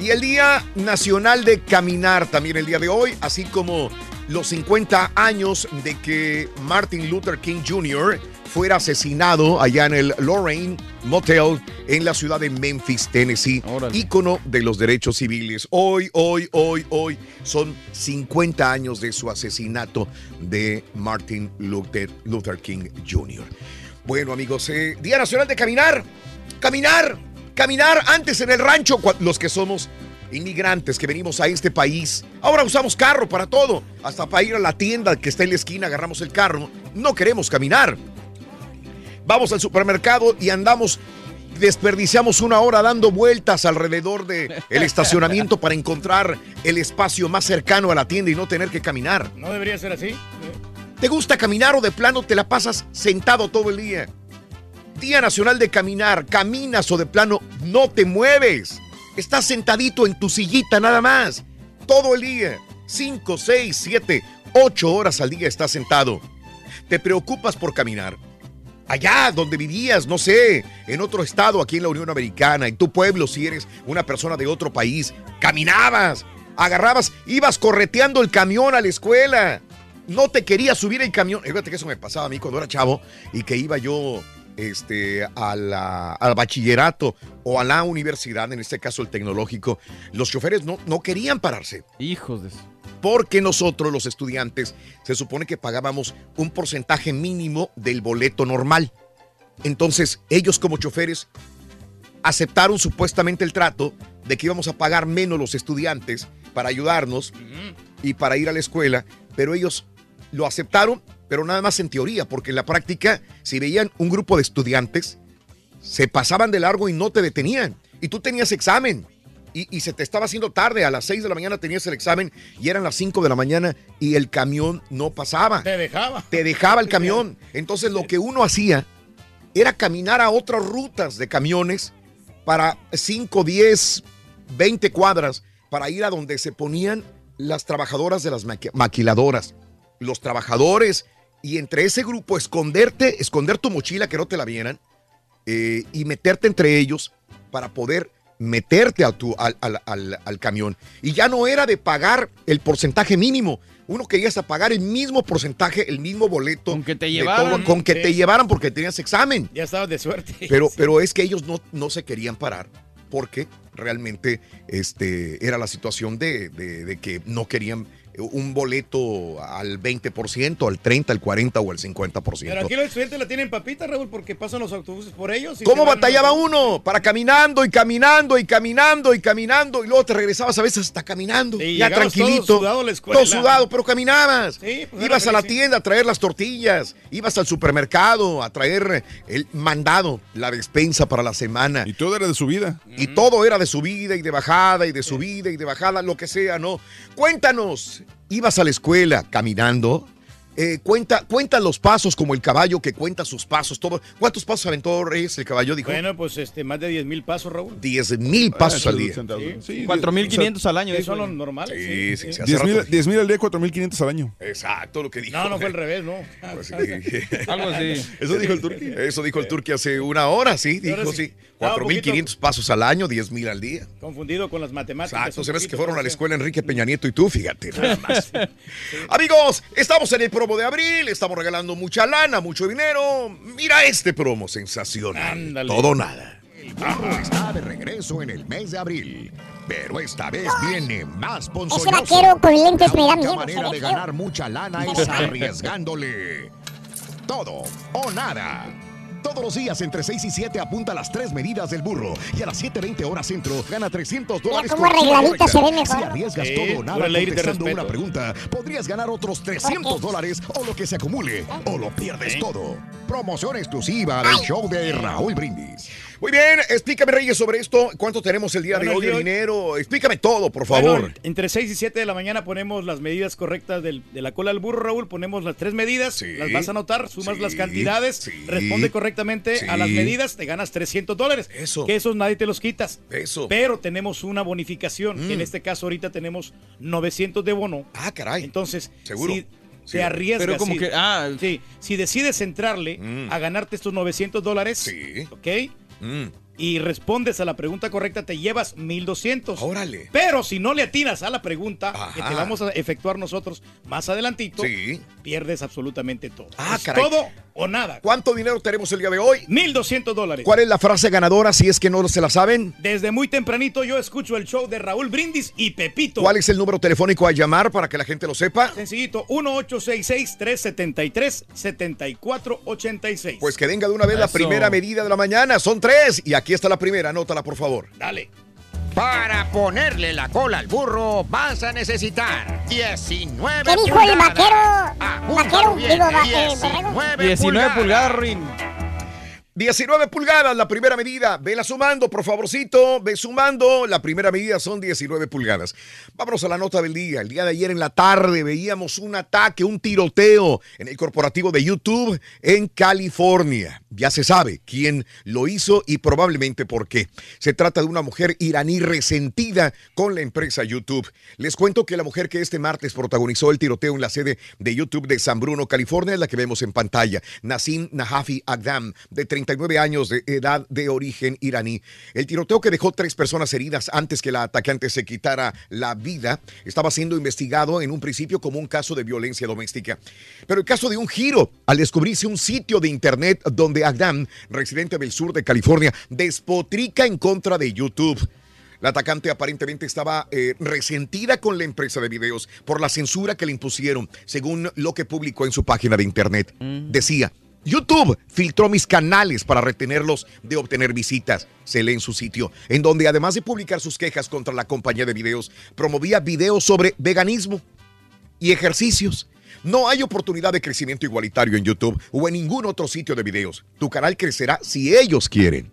Y el Día Nacional de Caminar también el día de hoy, así como los 50 años de que Martin Luther King Jr. fuera asesinado allá en el Lorraine Motel en la ciudad de Memphis, Tennessee, ícono de los derechos civiles. Hoy, hoy, hoy, hoy son 50 años de su asesinato de Martin Luther, Luther King Jr. Bueno, amigos, eh, Día Nacional de Caminar. Caminar, caminar antes en el rancho, los que somos inmigrantes que venimos a este país. Ahora usamos carro para todo, hasta para ir a la tienda que está en la esquina, agarramos el carro. No queremos caminar. Vamos al supermercado y andamos, desperdiciamos una hora dando vueltas alrededor del el estacionamiento para encontrar el espacio más cercano a la tienda y no tener que caminar. No debería ser así. ¿Te gusta caminar o de plano te la pasas sentado todo el día? Día Nacional de Caminar, caminas o de plano no te mueves. Estás sentadito en tu sillita nada más. Todo el día. 5, 6, 7, 8 horas al día estás sentado. ¿Te preocupas por caminar? Allá donde vivías, no sé, en otro estado aquí en la Unión Americana, en tu pueblo, si eres una persona de otro país, caminabas, agarrabas, ibas correteando el camión a la escuela. No te querías subir el camión. Fíjate que eso me pasaba a mí cuando era chavo y que iba yo este, a la- al bachillerato o a la universidad, en este caso el tecnológico. Los choferes no, no querían pararse. Hijos de eso. Porque nosotros, los estudiantes, se supone que pagábamos un porcentaje mínimo del boleto normal. Entonces, ellos como choferes aceptaron supuestamente el trato de que íbamos a pagar menos los estudiantes para ayudarnos y para ir a la escuela, pero ellos lo aceptaron, pero nada más en teoría, porque en la práctica, si veían un grupo de estudiantes, se pasaban de largo y no te detenían. Y tú tenías examen. Y, y se te estaba haciendo tarde, a las 6 de la mañana tenías el examen y eran las 5 de la mañana y el camión no pasaba. Te dejaba. Te dejaba el camión. Entonces lo que uno hacía era caminar a otras rutas de camiones para 5, 10, 20 cuadras para ir a donde se ponían las trabajadoras de las maqui- maquiladoras, los trabajadores y entre ese grupo esconderte, esconder tu mochila que no te la vieran eh, y meterte entre ellos para poder meterte a tu, al, al- al- al camión. Y ya no era de pagar el porcentaje mínimo. Uno quería pagar el mismo porcentaje, el mismo boleto. Con que te llevaran. con que Sí. te llevaran porque tenías examen. Ya estabas de suerte. Pero, pero es que ellos no, no se querían parar porque realmente este, era la situación de, de- de que no querían un boleto al 20%, al 30%, al 40% o al 50%. Pero aquí los estudiantes la tienen papita, Raúl, porque pasan los autobuses por ellos. y ¿Cómo batallaba uno? Para caminando y caminando y caminando y caminando y luego te regresabas a veces hasta caminando, Y ya tranquilito. todo sudado a la escuela. Todo sudado, pero caminabas. Sí, pues ibas a la sí. tienda a traer las tortillas, ibas al supermercado a traer el mandado, la despensa para la semana. Y todo era de subida. Y todo era de subida y de bajada y de subida y de bajada, lo que sea, ¿no? Cuéntanos, ¿ibas a la escuela caminando? Eh, cuenta, cuenta los pasos como el caballo que cuenta sus pasos. Todo. ¿Cuántos pasos aventó Reyes el caballo? Dijo. Bueno, pues este, más de 10 mil pasos, Raúl. 10 mil pasos Ah, al día. Sí, 4.500 al año. Son los él. normales. Sí, sí, sí, hace 10 mil rato- 10 mil al día, 4.500 al año. Exacto, lo que dijo. No, no fue al revés, no. Pues sí. Algo así. Eso dijo el turqui. Eso dijo el turqui hace una hora, sí. Dijo, sí. Sí. Ah, un 4.500 pasos al año, 10 mil al día. Confundido con las matemáticas. Exacto, se ves que fueron a la escuela Enrique Peña Nieto y tú, fíjate, nada más. Amigos, estamos en el, pro- nuevo de abril, estamos regalando mucha lana, mucho dinero. Mira este promo sensacional. Ándale. Todo o nada. El burro está de regreso en el mes de abril. Pero esta vez viene más Ese ponzoñoso. vaquero con lentes me da La miedo. única manera de ganar mucha lana es arriesgándole. Todo o nada. Todos los días entre 6 y 7 apunta las tres medidas del burro y a las 7.20 horas centro gana 300 dólares. cómo por acción arregladita se ve mejor. Si arriesgas Sí, todo o nada contestando una pregunta, podrías ganar otros 300 dólares o lo que se acumule o lo pierdes todo. Promoción exclusiva del show de Raúl Brindis. Muy bien, explícame, Reyes, sobre esto. ¿Cuánto tenemos el día Bueno, de hoy de dinero? Explícame todo, por favor. Bueno, entre 6 y 7 de la mañana ponemos las medidas correctas del- de la cola del burro, Raúl. Ponemos las tres medidas, las vas a anotar, sumas sí, las cantidades, sí, responde correctamente a las medidas, te ganas 300 dólares. Eso. Que esos nadie te los quitas. Eso. Pero tenemos una bonificación, que en Mm. este caso ahorita tenemos 900 de bono. Ah, caray. Entonces, Seguro. si Sí. te arriesgas, Pero como que, ah, sí, si decides entrarle Mm. a ganarte estos 900 dólares, Sí. ¿ok? Mm. y respondes a la pregunta correcta, te llevas 1200. Órale. Pero si no le atinas a la pregunta que te vamos a efectuar nosotros más adelantito, Sí. pierdes absolutamente todo. Ah, Es caray. todo o nada. ¿Cuánto dinero tenemos el día de hoy? 1200 dólares. ¿Cuál es la frase ganadora si es que no se la saben? Desde muy tempranito yo escucho el show de Raúl Brindis y Pepito. ¿Cuál es el número telefónico a llamar para que la gente lo sepa? Sencillito, 1866-373-7486. Pues que venga de una vez la primera medida de la mañana. Son tres. Y aquí está la primera. Anótala, por favor. Dale. Para ponerle la cola al burro vas a necesitar 19 ¿Qué dijo el pulgadas. vaquero? Apúntalo Vaquero, digo, va- eh, 19 borrego. 19 pulgadas, Rin. 19 pulgadas, la primera medida. Vela sumando, por favorcito. Ve sumando. La primera medida son 19 pulgadas. Vámonos a la nota del día. El día de ayer en la tarde veíamos un ataque, un tiroteo en el corporativo de YouTube en California. Ya se sabe quién lo hizo y probablemente por qué. Se trata de una mujer iraní resentida con la empresa YouTube. Les cuento que la mujer que este martes protagonizó el tiroteo en la sede de YouTube de San Bruno, California, es la que vemos en pantalla. Nasim Nahafi Agdam, de 39 años de edad de origen iraní. El tiroteo que dejó tres personas heridas antes que la atacante se quitara la vida estaba siendo investigado en un principio como un caso de violencia doméstica. Pero el caso de un giro al descubrirse un sitio de internet donde Agdam, residente del sur de California, despotrica en contra de YouTube. La atacante aparentemente estaba eh, resentida con la empresa de videos por la censura que le impusieron, según lo que publicó en su página de internet. Decía, YouTube filtró mis canales para retenerlos de obtener visitas, se lee en su sitio, en donde además de publicar sus quejas contra la compañía de videos, promovía videos sobre veganismo y ejercicios. No hay oportunidad de crecimiento igualitario en YouTube o en ningún otro sitio de videos. Tu canal crecerá si ellos quieren.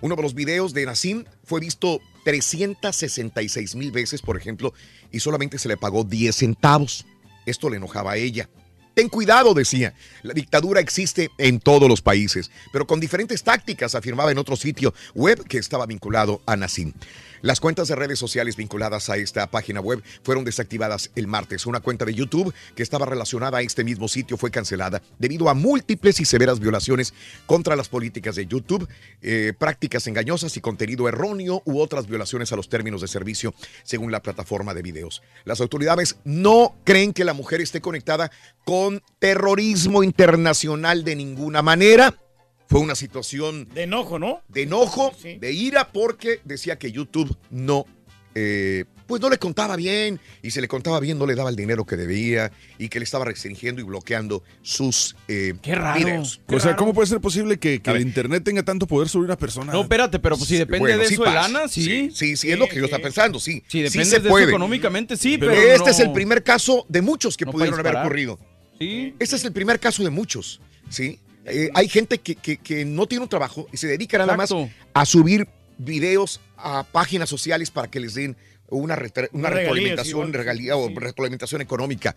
Uno de los videos de Nassim fue visto 366 mil veces, por ejemplo, y solamente se le pagó 10 centavos. Esto le enojaba a ella. Ten cuidado, decía. La dictadura existe en todos los países, pero con diferentes tácticas, afirmaba en otro sitio web que estaba vinculado a Nassim. Las cuentas de redes sociales vinculadas a esta página web fueron desactivadas el martes. Una cuenta de YouTube que estaba relacionada a este mismo sitio fue cancelada debido a múltiples y severas violaciones contra las políticas de YouTube, eh, prácticas engañosas y contenido erróneo u otras violaciones a los términos de servicio según la plataforma de videos. Las autoridades no creen que la mujer esté conectada con terrorismo internacional de ninguna manera. Fue una situación De enojo, ¿no? de enojo, de ira, porque decía que YouTube no, eh, pues no le contaba bien, y si le contaba bien no le daba el dinero que debía, y que le estaba restringiendo y bloqueando sus eh, videos. O sea, ¿cómo puede ser posible que, que el internet tenga tanto poder sobre una persona? No, espérate, pero pues si depende Bueno, de sí eso de lana, sí. Sí, sí, es lo que yo estaba pensando, sí. Si Sí depende se de puede. eso económicamente, sí, pero, este no- es el primer caso de muchos que no pudieron haber ocurrido. Sí. Este es el primer caso de muchos, ¿sí? Eh, hay gente que, que- que no tiene un trabajo y se dedica nada Exacto. más a subir videos a páginas sociales para que les den una, una Una sí, regalía o retroalimentación económica.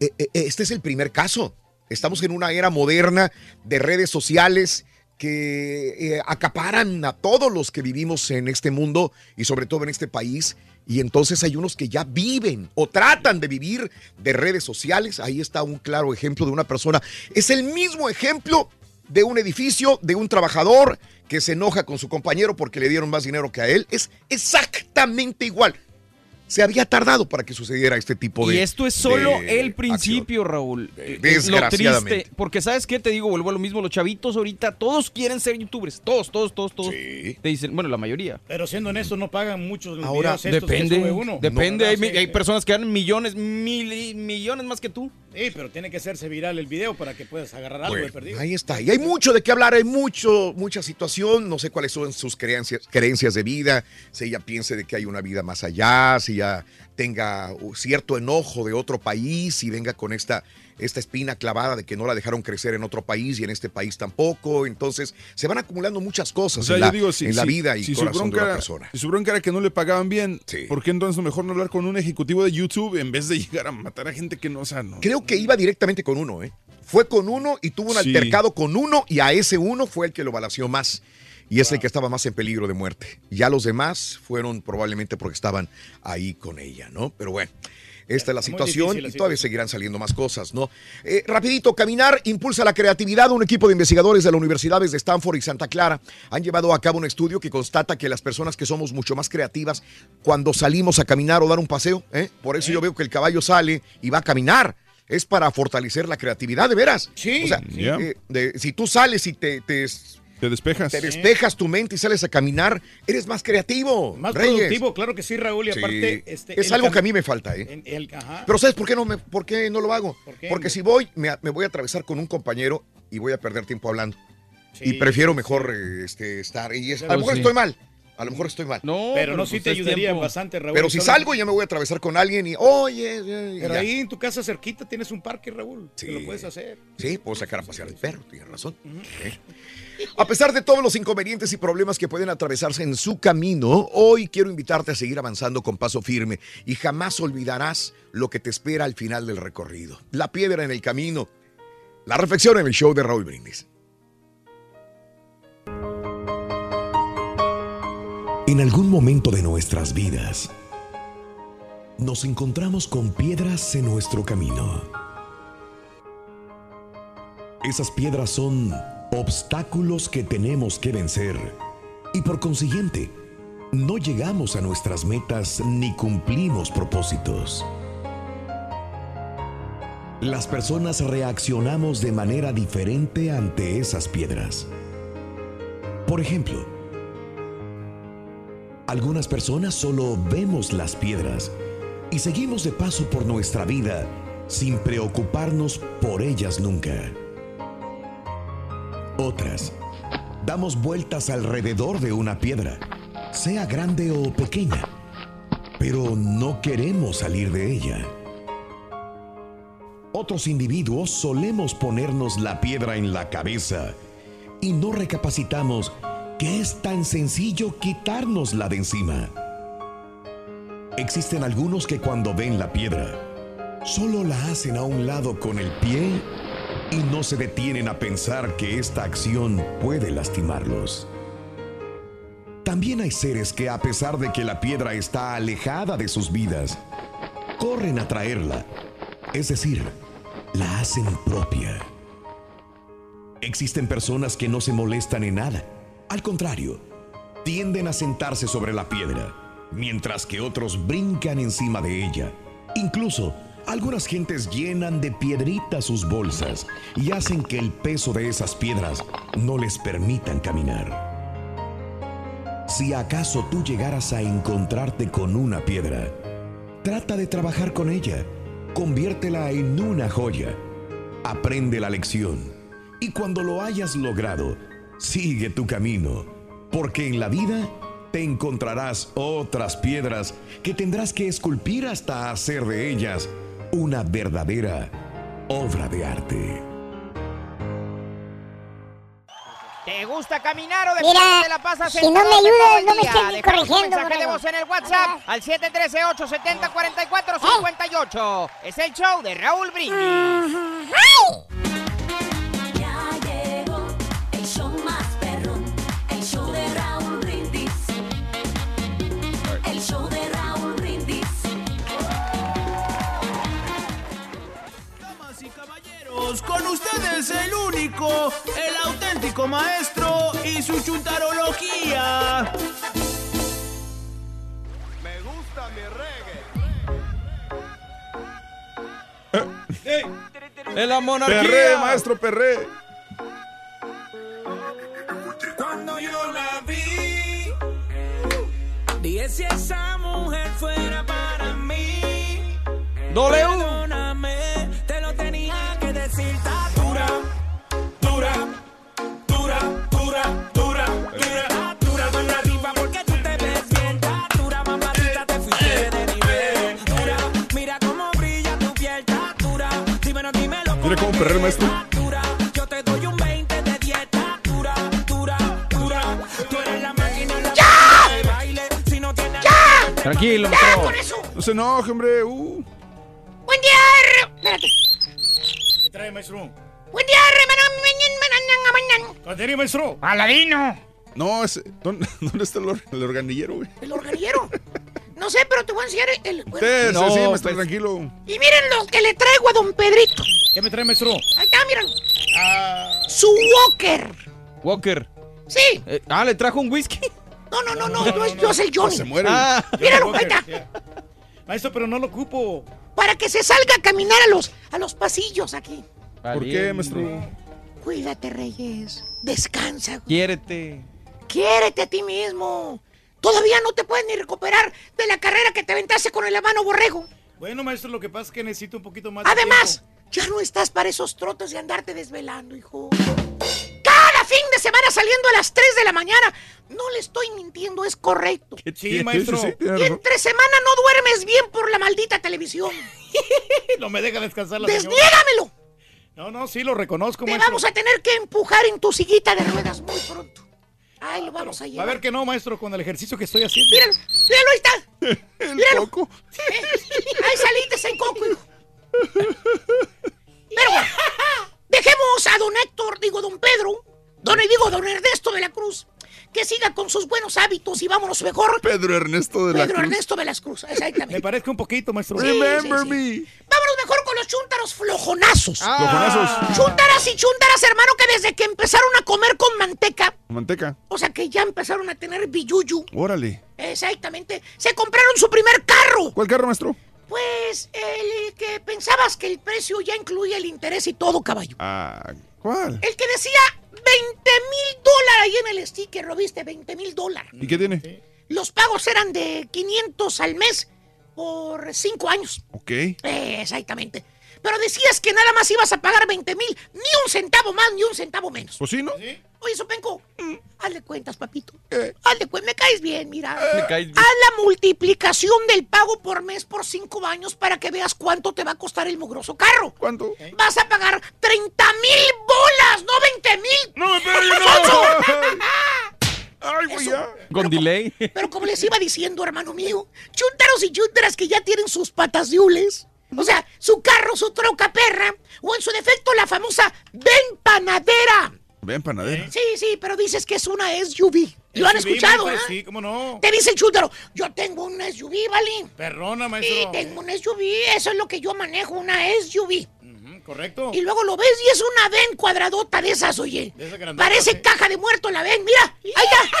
Eh, eh, este es el primer caso. Estamos en una era moderna de redes sociales que eh, acaparan a todos los que vivimos en este mundo y sobre todo en este país. Y entonces hay unos que ya viven o tratan de vivir de redes sociales. Ahí está un claro ejemplo de una persona. Es el mismo ejemplo de un edificio, de un trabajador que se enoja con su compañero porque le dieron más dinero que a él. Es exactamente igual. Se había tardado para que sucediera este tipo de Y esto es solo de el principio, Raúl. Eh, Desgraciadamente. Lo triste, porque ¿sabes qué? Te digo, vuelvo a lo mismo, los chavitos ahorita, todos quieren ser youtubers. Todos, todos, todos, todos. Te dicen, bueno, la mayoría. Pero siendo honestos, no pagan muchos los Ahora, videos estos que depende, sube uno. depende. No, hay, sí, hay sí. personas que ganan millones, mil, millones más que tú. Sí, pero tiene que hacerse viral el video para que puedas agarrar algo de Bueno, perdido. ahí está. Y hay mucho de qué hablar, hay mucho, mucha situación. No sé cuáles son sus creencias, creencias de vida. Si ella piense de que hay una vida más allá, si tenga cierto enojo de otro país y venga con esta, esta espina clavada de que no la dejaron crecer en otro país y en este país tampoco. Entonces se van acumulando muchas cosas O sea, en, la, digo, si, en la si- vida y si su corazón de bronca una era- persona. Si su bronca era que no le pagaban bien, ¿por qué entonces mejor no hablar con un ejecutivo de YouTube en vez de llegar a matar a gente que no, o sea, no? Creo que iba directamente con uno, ¿eh? Fue con uno y tuvo un Sí. altercado con uno y a ese uno fue el que lo balació más. Y es el que estaba más en peligro de muerte. Ya los demás fueron probablemente porque estaban ahí con ella, ¿no? Pero bueno. Esta es la situación difícil y todavía seguirán saliendo más cosas, ¿no? Eh, rapidito, caminar impulsa la creatividad. Un equipo de investigadores de las universidades de Stanford y Santa Clara han llevado a cabo un estudio que constata que las personas que somos mucho más creativas cuando salimos a caminar o dar un paseo, ¿eh? por eso yo veo que el caballo sale y va a caminar. Es para fortalecer la creatividad, de veras. Sí. O sea, eh, de- si tú sales y te, te, te despejas, te despejas tu mente y sales a caminar, eres más creativo. Más Reyes. productivo, claro que sí, Raúl. Y Sí. aparte, este, es algo que a mí me falta, ¿eh? en- el- ajá. Pero ¿sabes por qué no, me, por qué no lo hago? qué, Porque si voy, me, me voy a atravesar con un compañero y voy a perder tiempo hablando. y Sí, prefiero mejor eh, este, estar. Y es- a lo mejor sí. estoy mal. A lo mejor estoy mal. No, pero no, sí te ayudaría bastante, Raúl. Pero si salgo ya me voy a atravesar con alguien y, oye, y Pero ya. ahí en tu casa cerquita tienes un parque, Raúl. Que lo puedes hacer. Sí, puedo sacar a pasear el perro, tienes razón. ¿Eh? A pesar de todos los inconvenientes y problemas que pueden atravesarse en su camino, hoy quiero invitarte a seguir avanzando con paso firme y jamás olvidarás lo que te espera al final del recorrido. La piedra en el camino. La reflexión en el show de Raúl Brindis. En algún momento de nuestras vidas, nos encontramos con piedras en nuestro camino. Esas piedras son obstáculos que tenemos que vencer y por consiguiente, no llegamos a nuestras metas ni cumplimos propósitos. Las personas reaccionamos de manera diferente ante esas piedras. Por ejemplo, algunas personas solo vemos las piedras y seguimos de paso por nuestra vida sin preocuparnos por ellas nunca. Otras, damos vueltas alrededor de una piedra, sea grande o pequeña, pero no queremos salir de ella. Otros individuos solemos ponernos la piedra en la cabeza y no recapacitamos que es tan sencillo quitárnosla de encima. Existen algunos que cuando ven la piedra, solo la hacen a un lado con el pie y no se detienen a pensar que esta acción puede lastimarlos. También hay seres que a pesar de que la piedra está alejada de sus vidas, corren a traerla, es decir, la hacen propia. Existen personas que no se molestan en nada, al contrario, tienden a sentarse sobre la piedra, mientras que otros brincan encima de ella. Incluso, algunas gentes llenan de piedritas sus bolsas y hacen que el peso de esas piedras no les permitan caminar. Si acaso tú llegaras a encontrarte con una piedra, trata de trabajar con ella, conviértela en una joya, aprende la lección y cuando lo hayas logrado, sigue tu camino, porque en la vida te encontrarás otras piedras que tendrás que esculpir hasta hacer de ellas una verdadera obra de arte. ¿Te gusta caminar o de Mira, te la pasas si no me ayudas, no me estés ni corrigiendo, mensaje de voz en el WhatsApp al 713-870-4458. Es el show de Raúl Brindis. Ya con ustedes el único, el auténtico maestro y su chuntarología. ¡De la monarquía! Perré, maestro, perré. Cuando yo la vi, dije si esa mujer fuera para mí. W. baile. Si no tienes Tranquilo, ¡Ya, maestro. con eso! No se enoje, hombre. Uh. ¡Buen día! Espérate. ¿Qué trae, maestro? ¡Buen día, hermano! ¿Qué maestro? ¡Paladino! No, ese, ¿dónde, dónde está el, or- el organillero, güey? El organillero. No sé, pero te voy a enseñar el... bueno. Sí, No, sí, maestro, pues- tranquilo. Y miren lo que le traigo a don Pedrito. ¿Qué me trae, maestro? Ahí está, miren. Ah, Su Walker. Walker. Sí. Eh, ah, ¿le trajo un whisky? No, no, no, no, no, es yo, es el Johnny. Se muere. Ah, Míralo, ahí está. Maestro, pero no lo ocupo. Para que se salga a caminar a los, a los pasillos aquí. ¿Por qué, maestro? Cuídate, Reyes. Descansa. güey. Quiérete. Quiérete a ti mismo. Todavía no te puedes ni recuperar de la carrera que te aventaste con el hermano borrego. Bueno, maestro, lo que pasa es que necesito un poquito más de Además, ya no estás para esos trotes de andarte desvelando, hijo. Cada fin de semana saliendo a las 3 de la mañana. No le estoy mintiendo, es correcto. Sí, maestro. Sí, sí, tiene Y entre semana no duermes bien por la maldita televisión. No me deja descansar la señora. Desniégamelo. No, no, sí, lo reconozco, Te maestro. vamos a tener que empujar en tu siguita de ruedas muy pronto. Ay, lo vamos a Va a llevar. ver que no, maestro, con el ejercicio que estoy haciendo. Míralo, míralo, ahí está. El Míralo. coco. Ahí saliste en coco, hijo. Pero bueno, dejemos a don Héctor, digo don Pedro, don digo don Ernesto de la Cruz, que siga con sus buenos hábitos y vámonos mejor. Pedro Ernesto de la Pedro Cruz. Ernesto de las Cruz, Me exactamente. parezca un poquito, maestro. Sí, Remember sí, sí. me. Vámonos mejor con los chúntaros flojonazos. Ah. Cojonazos. Chúntaras y chúntaras, hermano, que desde que empezaron a comer con manteca, Manteca. o sea que ya empezaron a tener billuyu, Órale. exactamente, se compraron su primer carro. ¿Cuál carro, maestro? Pues el que pensabas que el precio ya incluía el interés y todo, caballo. Ah, ¿cuál? El que decía 20 mil dólares ahí en el sticker, lo viste, 20 mil dólares. ¿Y qué tiene? Los pagos eran de 500 al mes por 5 años. Ok. Eh, exactamente. Pero decías que nada más ibas a pagar 20 mil, ni un centavo más, ni un centavo menos. Pues sí, ¿no? Oye, Sopenco, Mm. hazle cuentas, papito. Eh. Hazle cuentas, me caes bien, mira. Me caes bien. Haz la multiplicación del pago por mes por 5 años para que veas cuánto te va a costar el mugroso carro. ¿Cuánto? Vas a pagar 30 mil bolas, no 20 mil. No, pero yo no. Ay, güey, ya. Con delay. Pero como les iba diciendo, hermano mío, chúntaros y chúntaras que ya tienen sus patas de hules. O sea, su carro, su troca perra, o en su defecto la famosa ven panadera. Ven, panadera. Sí, sí, pero dices que es una SUV. ¿Lo han SUV, escuchado, maestro, eh? Sí, cómo no. Te dice el chúntaro, yo tengo una SUV, ¿vale? Perrona, Sí, maestro. tengo una SUV, eso es lo que yo manejo, una SUV. Correcto. Y luego lo ves y es una ven cuadradota de esas, oye. De esa grandota, Parece sí. caja de muerto la ven, mira. Ahí está.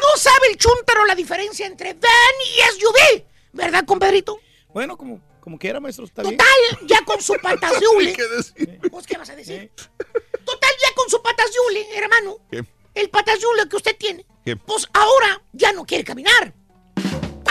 No sabe el chúntaro la diferencia entre ven y SUV. ¿Verdad, compadrito? Bueno, como, como quiera, maestro, está bien. Total, ya con su patas de hule. ¿Qué decir? ¿Vos qué vas a decir? Total, ya con su patas de hule, hermano. ¿Qué? El patas de hule que usted tiene. ¿Qué? Pues ahora ya no quiere caminar.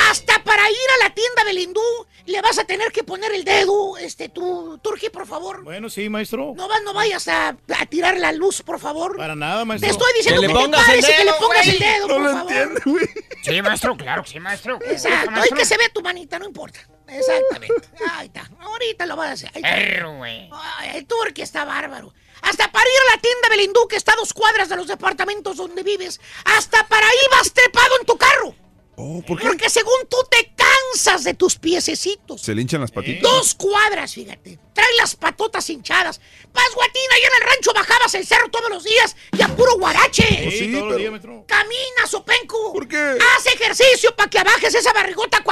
Hasta para ir a la tienda del hindú le vas a tener que poner el dedo, este, tú, Turki, por favor. Bueno, sí, maestro. No, vas, no vayas a, a tirar la luz, por favor. Para nada, maestro. Te estoy diciendo Que que, le te pongas el y que le dedo, pongas el dedo, No por lo favor. entiende, güey. Sí, maestro, claro que sí, maestro. Exacto, hay maestro. que se vea tu manita, no importa. Exactamente. Ahí está. Ahorita lo vas a hacer. Perro, güey. El Turki está bárbaro. Hasta para ir a la tienda del hindú que está a dos cuadras de los departamentos donde vives. Hasta para ahí vas trepado en tu carro. Oh, ¿por qué? Porque según tú te cansas de tus piececitos. Se le hinchan las patitas. Dos cuadras, fíjate. Trae las patotas hinchadas. Paz guatina, y en el rancho bajabas el cerro todos los días y a puro guarache. Sí, sí, pero- días. Camina, Sopenco. ¿Por qué? Haz ejercicio para que abajes esa barrigota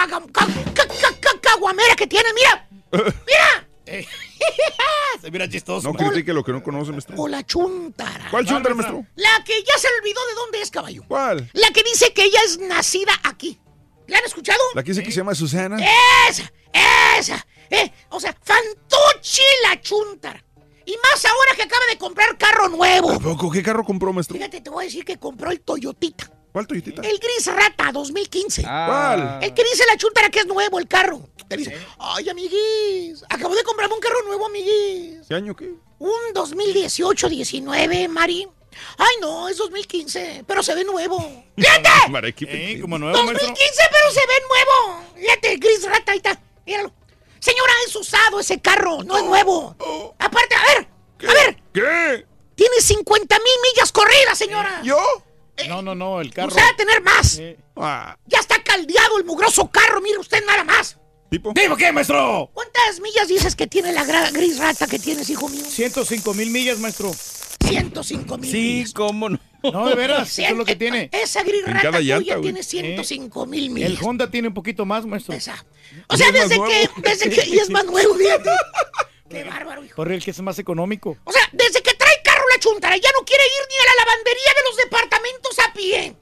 caguamera que tienes. Mira. Mira. Eh, Se mira chistoso. No critique lo que no conoce, maestro. O la chuntara. ¿Cuál chuntar, maestra? maestro? La que ya se olvidó de dónde es, caballo. ¿Cuál? La que dice que ella es nacida aquí. ¿La han escuchado? La que dice que se llama Susana. Esa, esa. Eh, o sea, fantochi la chuntara. Y más ahora que acaba de comprar carro nuevo. ¿A poco? ¿Qué carro compró, maestro? Fíjate, te voy a decir que compró el Toyotita. ¿Cuál Toyotita? El gris rata 2015. ¿Cuál? El que dice la chuntara que es nuevo el carro. Te dice, ay, amiguis, acabo de comprarme un carro nuevo, amiguis. ¿Qué año qué? Un 2018-19, Mari. Ay, no, es 2015, pero se ve nuevo. ¡Fíjate! Marequi, como nuevo, 2015, pero se ve nuevo. Fíjate, gris rata, ahí está. Míralo. Señora, es usado ese carro, no es nuevo. Aparte, a ver, a ver. ¿Qué? Tiene 50 mil millas corridas, señora. ¿Yo? No, no, no, el carro. Usted va a tener más. Ah, Ya está caldeado el mugroso carro, mire usted nada más. ¿Tipo? ¿Digo qué, maestro? ¿Cuántas millas dices que tiene la gris rata que tienes, hijo mío? 105 mil millas, maestro. 105 mil Sí, cómo no. No, de veras, eso es lo que tiene. Esa gris En rata cada tuya llanta, tiene 105 mil millas. El Honda tiene un poquito más, maestro. O sea, desde que, desde que, y es más nuevo, fíjate. Qué bárbaro, hijo. Corre el que es más económico. O sea, desde que trae chuntara, ya no quiere ir ni a la lavandería de los departamentos a pie.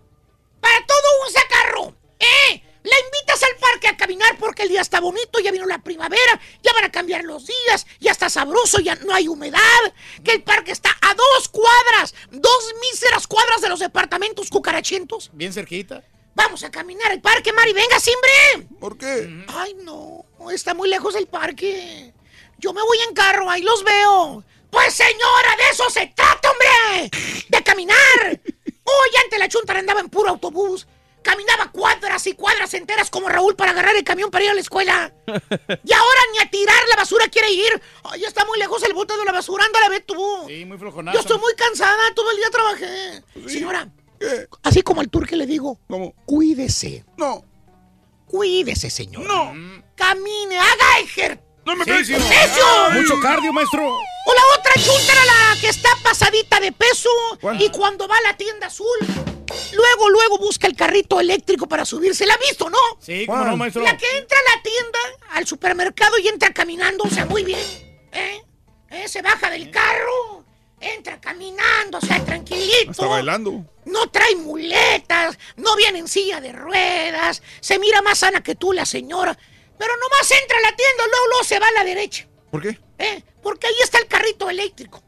Para todo usa carro. ¿Eh? La invitas al parque a caminar porque el día está bonito, ya vino la primavera, ya van a cambiar los días, ya está sabroso, ya no hay humedad, que el parque está a dos cuadras, dos míseras cuadras de los departamentos cucarachientos. Bien cerquita. Vamos a caminar al parque, Mari, venga, Simbre. ¿Por qué? Ay, no, está muy lejos el parque. Yo me voy en carro, ahí los veo. Pues señora, de eso se trata, hombre. De caminar. Hoy antes la chuntara andaba en puro autobús. Caminaba cuadras y cuadras enteras como Raúl para agarrar el camión para ir a la escuela. Y ahora ni a tirar la basura quiere ir. Ay, está muy lejos el bote de la basura, ándale, ve tú. Sí, muy flojonada. Yo estoy muy cansada, todo el día trabajé. Señora, así como al tour que le digo, cuídese. No. Cuídese, señor. No. Camine, haga ejercicio. No me. ¡Ejercicio! Mucho cardio, maestro. O la otra chuntara, la que está pasadita de peso y cuando va a la tienda azul, luego, luego busca el carrito eléctrico para subirse. ¿La ha visto, no? Sí, cómo no, maestro. La que entra a la tienda, al supermercado y entra caminando, o sea, muy bien. ¿Eh? ¿Eh? Se baja del carro, entra caminando, o sea, tranquilito. Está bailando. No trae muletas, no viene en silla de ruedas, se mira más sana que tú la señora, pero nomás entra a la tienda, luego, luego se va a la derecha. ¿Por qué? ¿Eh? Porque ahí está el carrito eléctrico.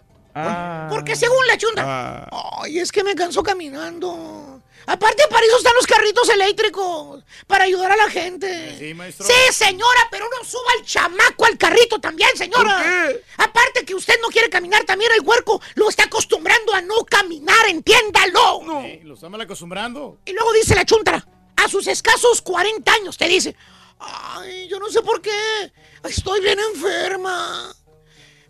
Porque según la chunda. Ah. Ay, es que me canso caminando. Aparte, para eso están los carritos eléctricos. Para ayudar a la gente. Sí, maestro. Sí, señora, pero no suba el chamaco al carrito también, señora. ¿Por qué? Aparte que usted no quiere caminar, también el huerco lo está acostumbrando a no caminar, entiéndalo. Sí, lo está mal acostumbrando. Y luego dice la chuntara, a sus escasos 40 años, te dice, ay, yo no sé por qué, estoy bien enferma.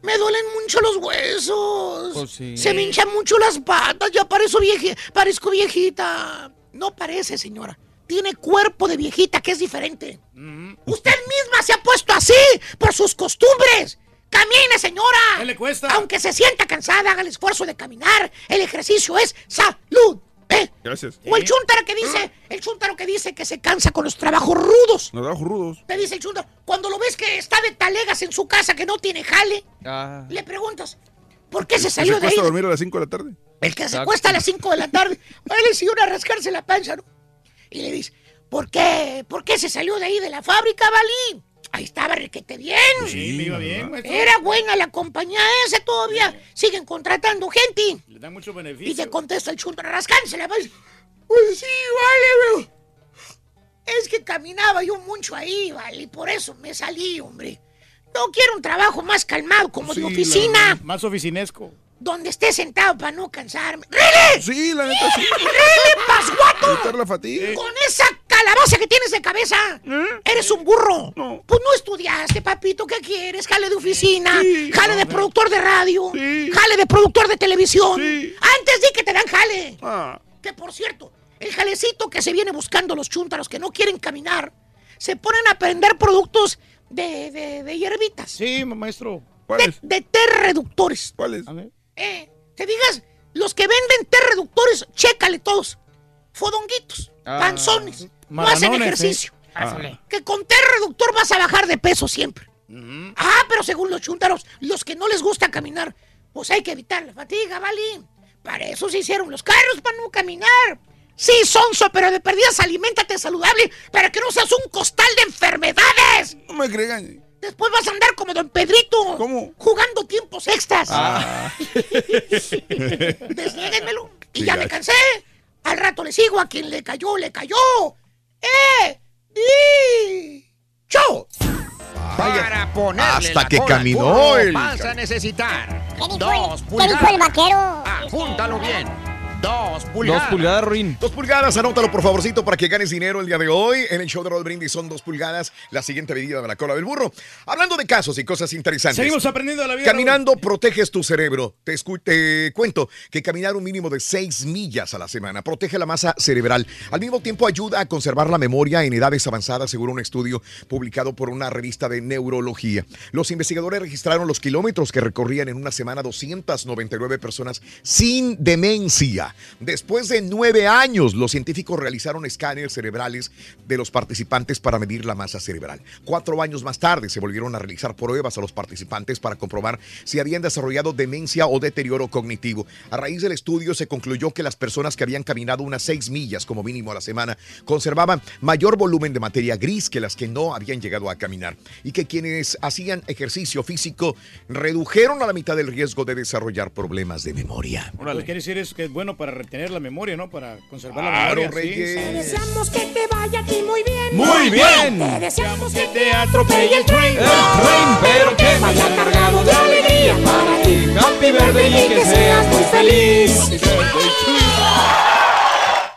Me duelen mucho los huesos. Pues sí. Se me hinchan mucho las patas, ya parezco, vieji- parezco viejita. No parece, señora. Tiene cuerpo de viejita, que es diferente. Usted misma se ha puesto así por sus costumbres. Camine, señora. ¿Qué le cuesta? Aunque se sienta cansada, haga el esfuerzo de caminar. El ejercicio es salud. ¿Eh? Gracias. O el chuntaro que dice, el chuntaro que dice que se cansa con los trabajos rudos. Nos trabajos rudos. Te dice el chuntaro, cuando lo ves que está de talegas en su casa, que no tiene jale, Ah. le preguntas, ¿por qué se ¿Se salió de ahí? cuesta dormir a las 5 de la tarde? El que se Exacto. acuesta a las 5 de la tarde, va el señor a rascarse la panza, ¿no? Y le dice, ¿por qué? ¿Por qué se salió de ahí de la fábrica, Balín? Ahí estaba requete bien. Sí, me iba bien, maestro. Era buena la compañía esa todavía. Siguen contratando gente. Le dan mucho Y beneficio. te contesta el chunto rascándose la panza. Pues sí, vale, bro. Es que caminaba yo mucho ahí, vale, y por eso me salí, hombre. No quiero un trabajo más calmado, como de Sí, oficina, la- más oficinesco. donde esté sentado para no cansarme. ¡Rele! Sí, la neta sí. ¡Rele, pasguato! Evitar la fatiga. Con esa calabaza que tienes de cabeza, eres un burro. Pues no estudiaste, papito, ¿qué quieres? Jale de oficina, jale de productor de radio, jale de productor de televisión. Antes di que te dan jale. Ah. Que por cierto, el jalecito que se viene buscando los chúntaros que no quieren caminar, se ponen a prender productos de, de, de hierbitas. Sí, maestro. De, de té reductores. ¿Cuáles? Eh, te digas, los que venden té reductores, chécale todos. Fodonguitos, Ah. panzones, no hacen Marranones, ejercicio. ¿eh? Ah. Que con té reductor vas a bajar de peso siempre. Ah, pero según los chúntaros, los que no les gusta caminar, pues hay que evitar la fatiga, ¿vale? Para eso se hicieron los carros, para no caminar. Sí, sonso, pero de perdidas aliméntate saludable para que no seas un costal de enfermedades. No me crean. Después vas a andar como don Pedrito. ¿Cómo? Jugando tiempos extras. Ah. Desléguenmelo. Y ya me cansé. Al rato le sigo a quien le cayó, le cayó. ¡Eh! ¡Di! ¡Cho! Vaya, ponerle hasta la que cola al caminó el- Vas a necesitar dijo dos el- qué dijo el vaquero? Apúntalo bien. Dos pulgadas. Dos pulgadas, Ruin. Dos pulgadas, anótalo por favorcito para que ganes dinero el día de hoy. En el show de Roll Brindis son dos pulgadas, la siguiente medida de la cola del burro. Hablando de casos y cosas interesantes. Seguimos aprendiendo de la vida. Caminando proteges tu cerebro. Te, te cuento que caminar un mínimo de 6 millas a la semana protege la masa cerebral. Al mismo tiempo ayuda a conservar la memoria en edades avanzadas, según un estudio publicado por una revista de neurología. Los investigadores registraron los kilómetros que recorrían en una semana 299 personas sin demencia. Después de nueve años, los científicos realizaron escáneres cerebrales de los participantes para medir la masa cerebral. Cuatro años más tarde se volvieron a realizar pruebas a los participantes para comprobar si habían desarrollado demencia o deterioro cognitivo. A raíz del estudio se concluyó que las personas que habían caminado unas seis millas como mínimo a la semana conservaban mayor volumen de materia gris que las que no habían llegado a caminar y que quienes hacían ejercicio físico redujeron a la mitad el riesgo de desarrollar problemas de memoria. Lo que quiere decir es que es bueno para retener la memoria, ¿no? Para conservar Claro, la memoria. sí. Reyes. Deseamos que te vaya aquí muy bien. Muy bien. Te deseamos que te atropelle el tren. pero que vaya cargado de alegría para ti. Happy birthday y que seas muy feliz.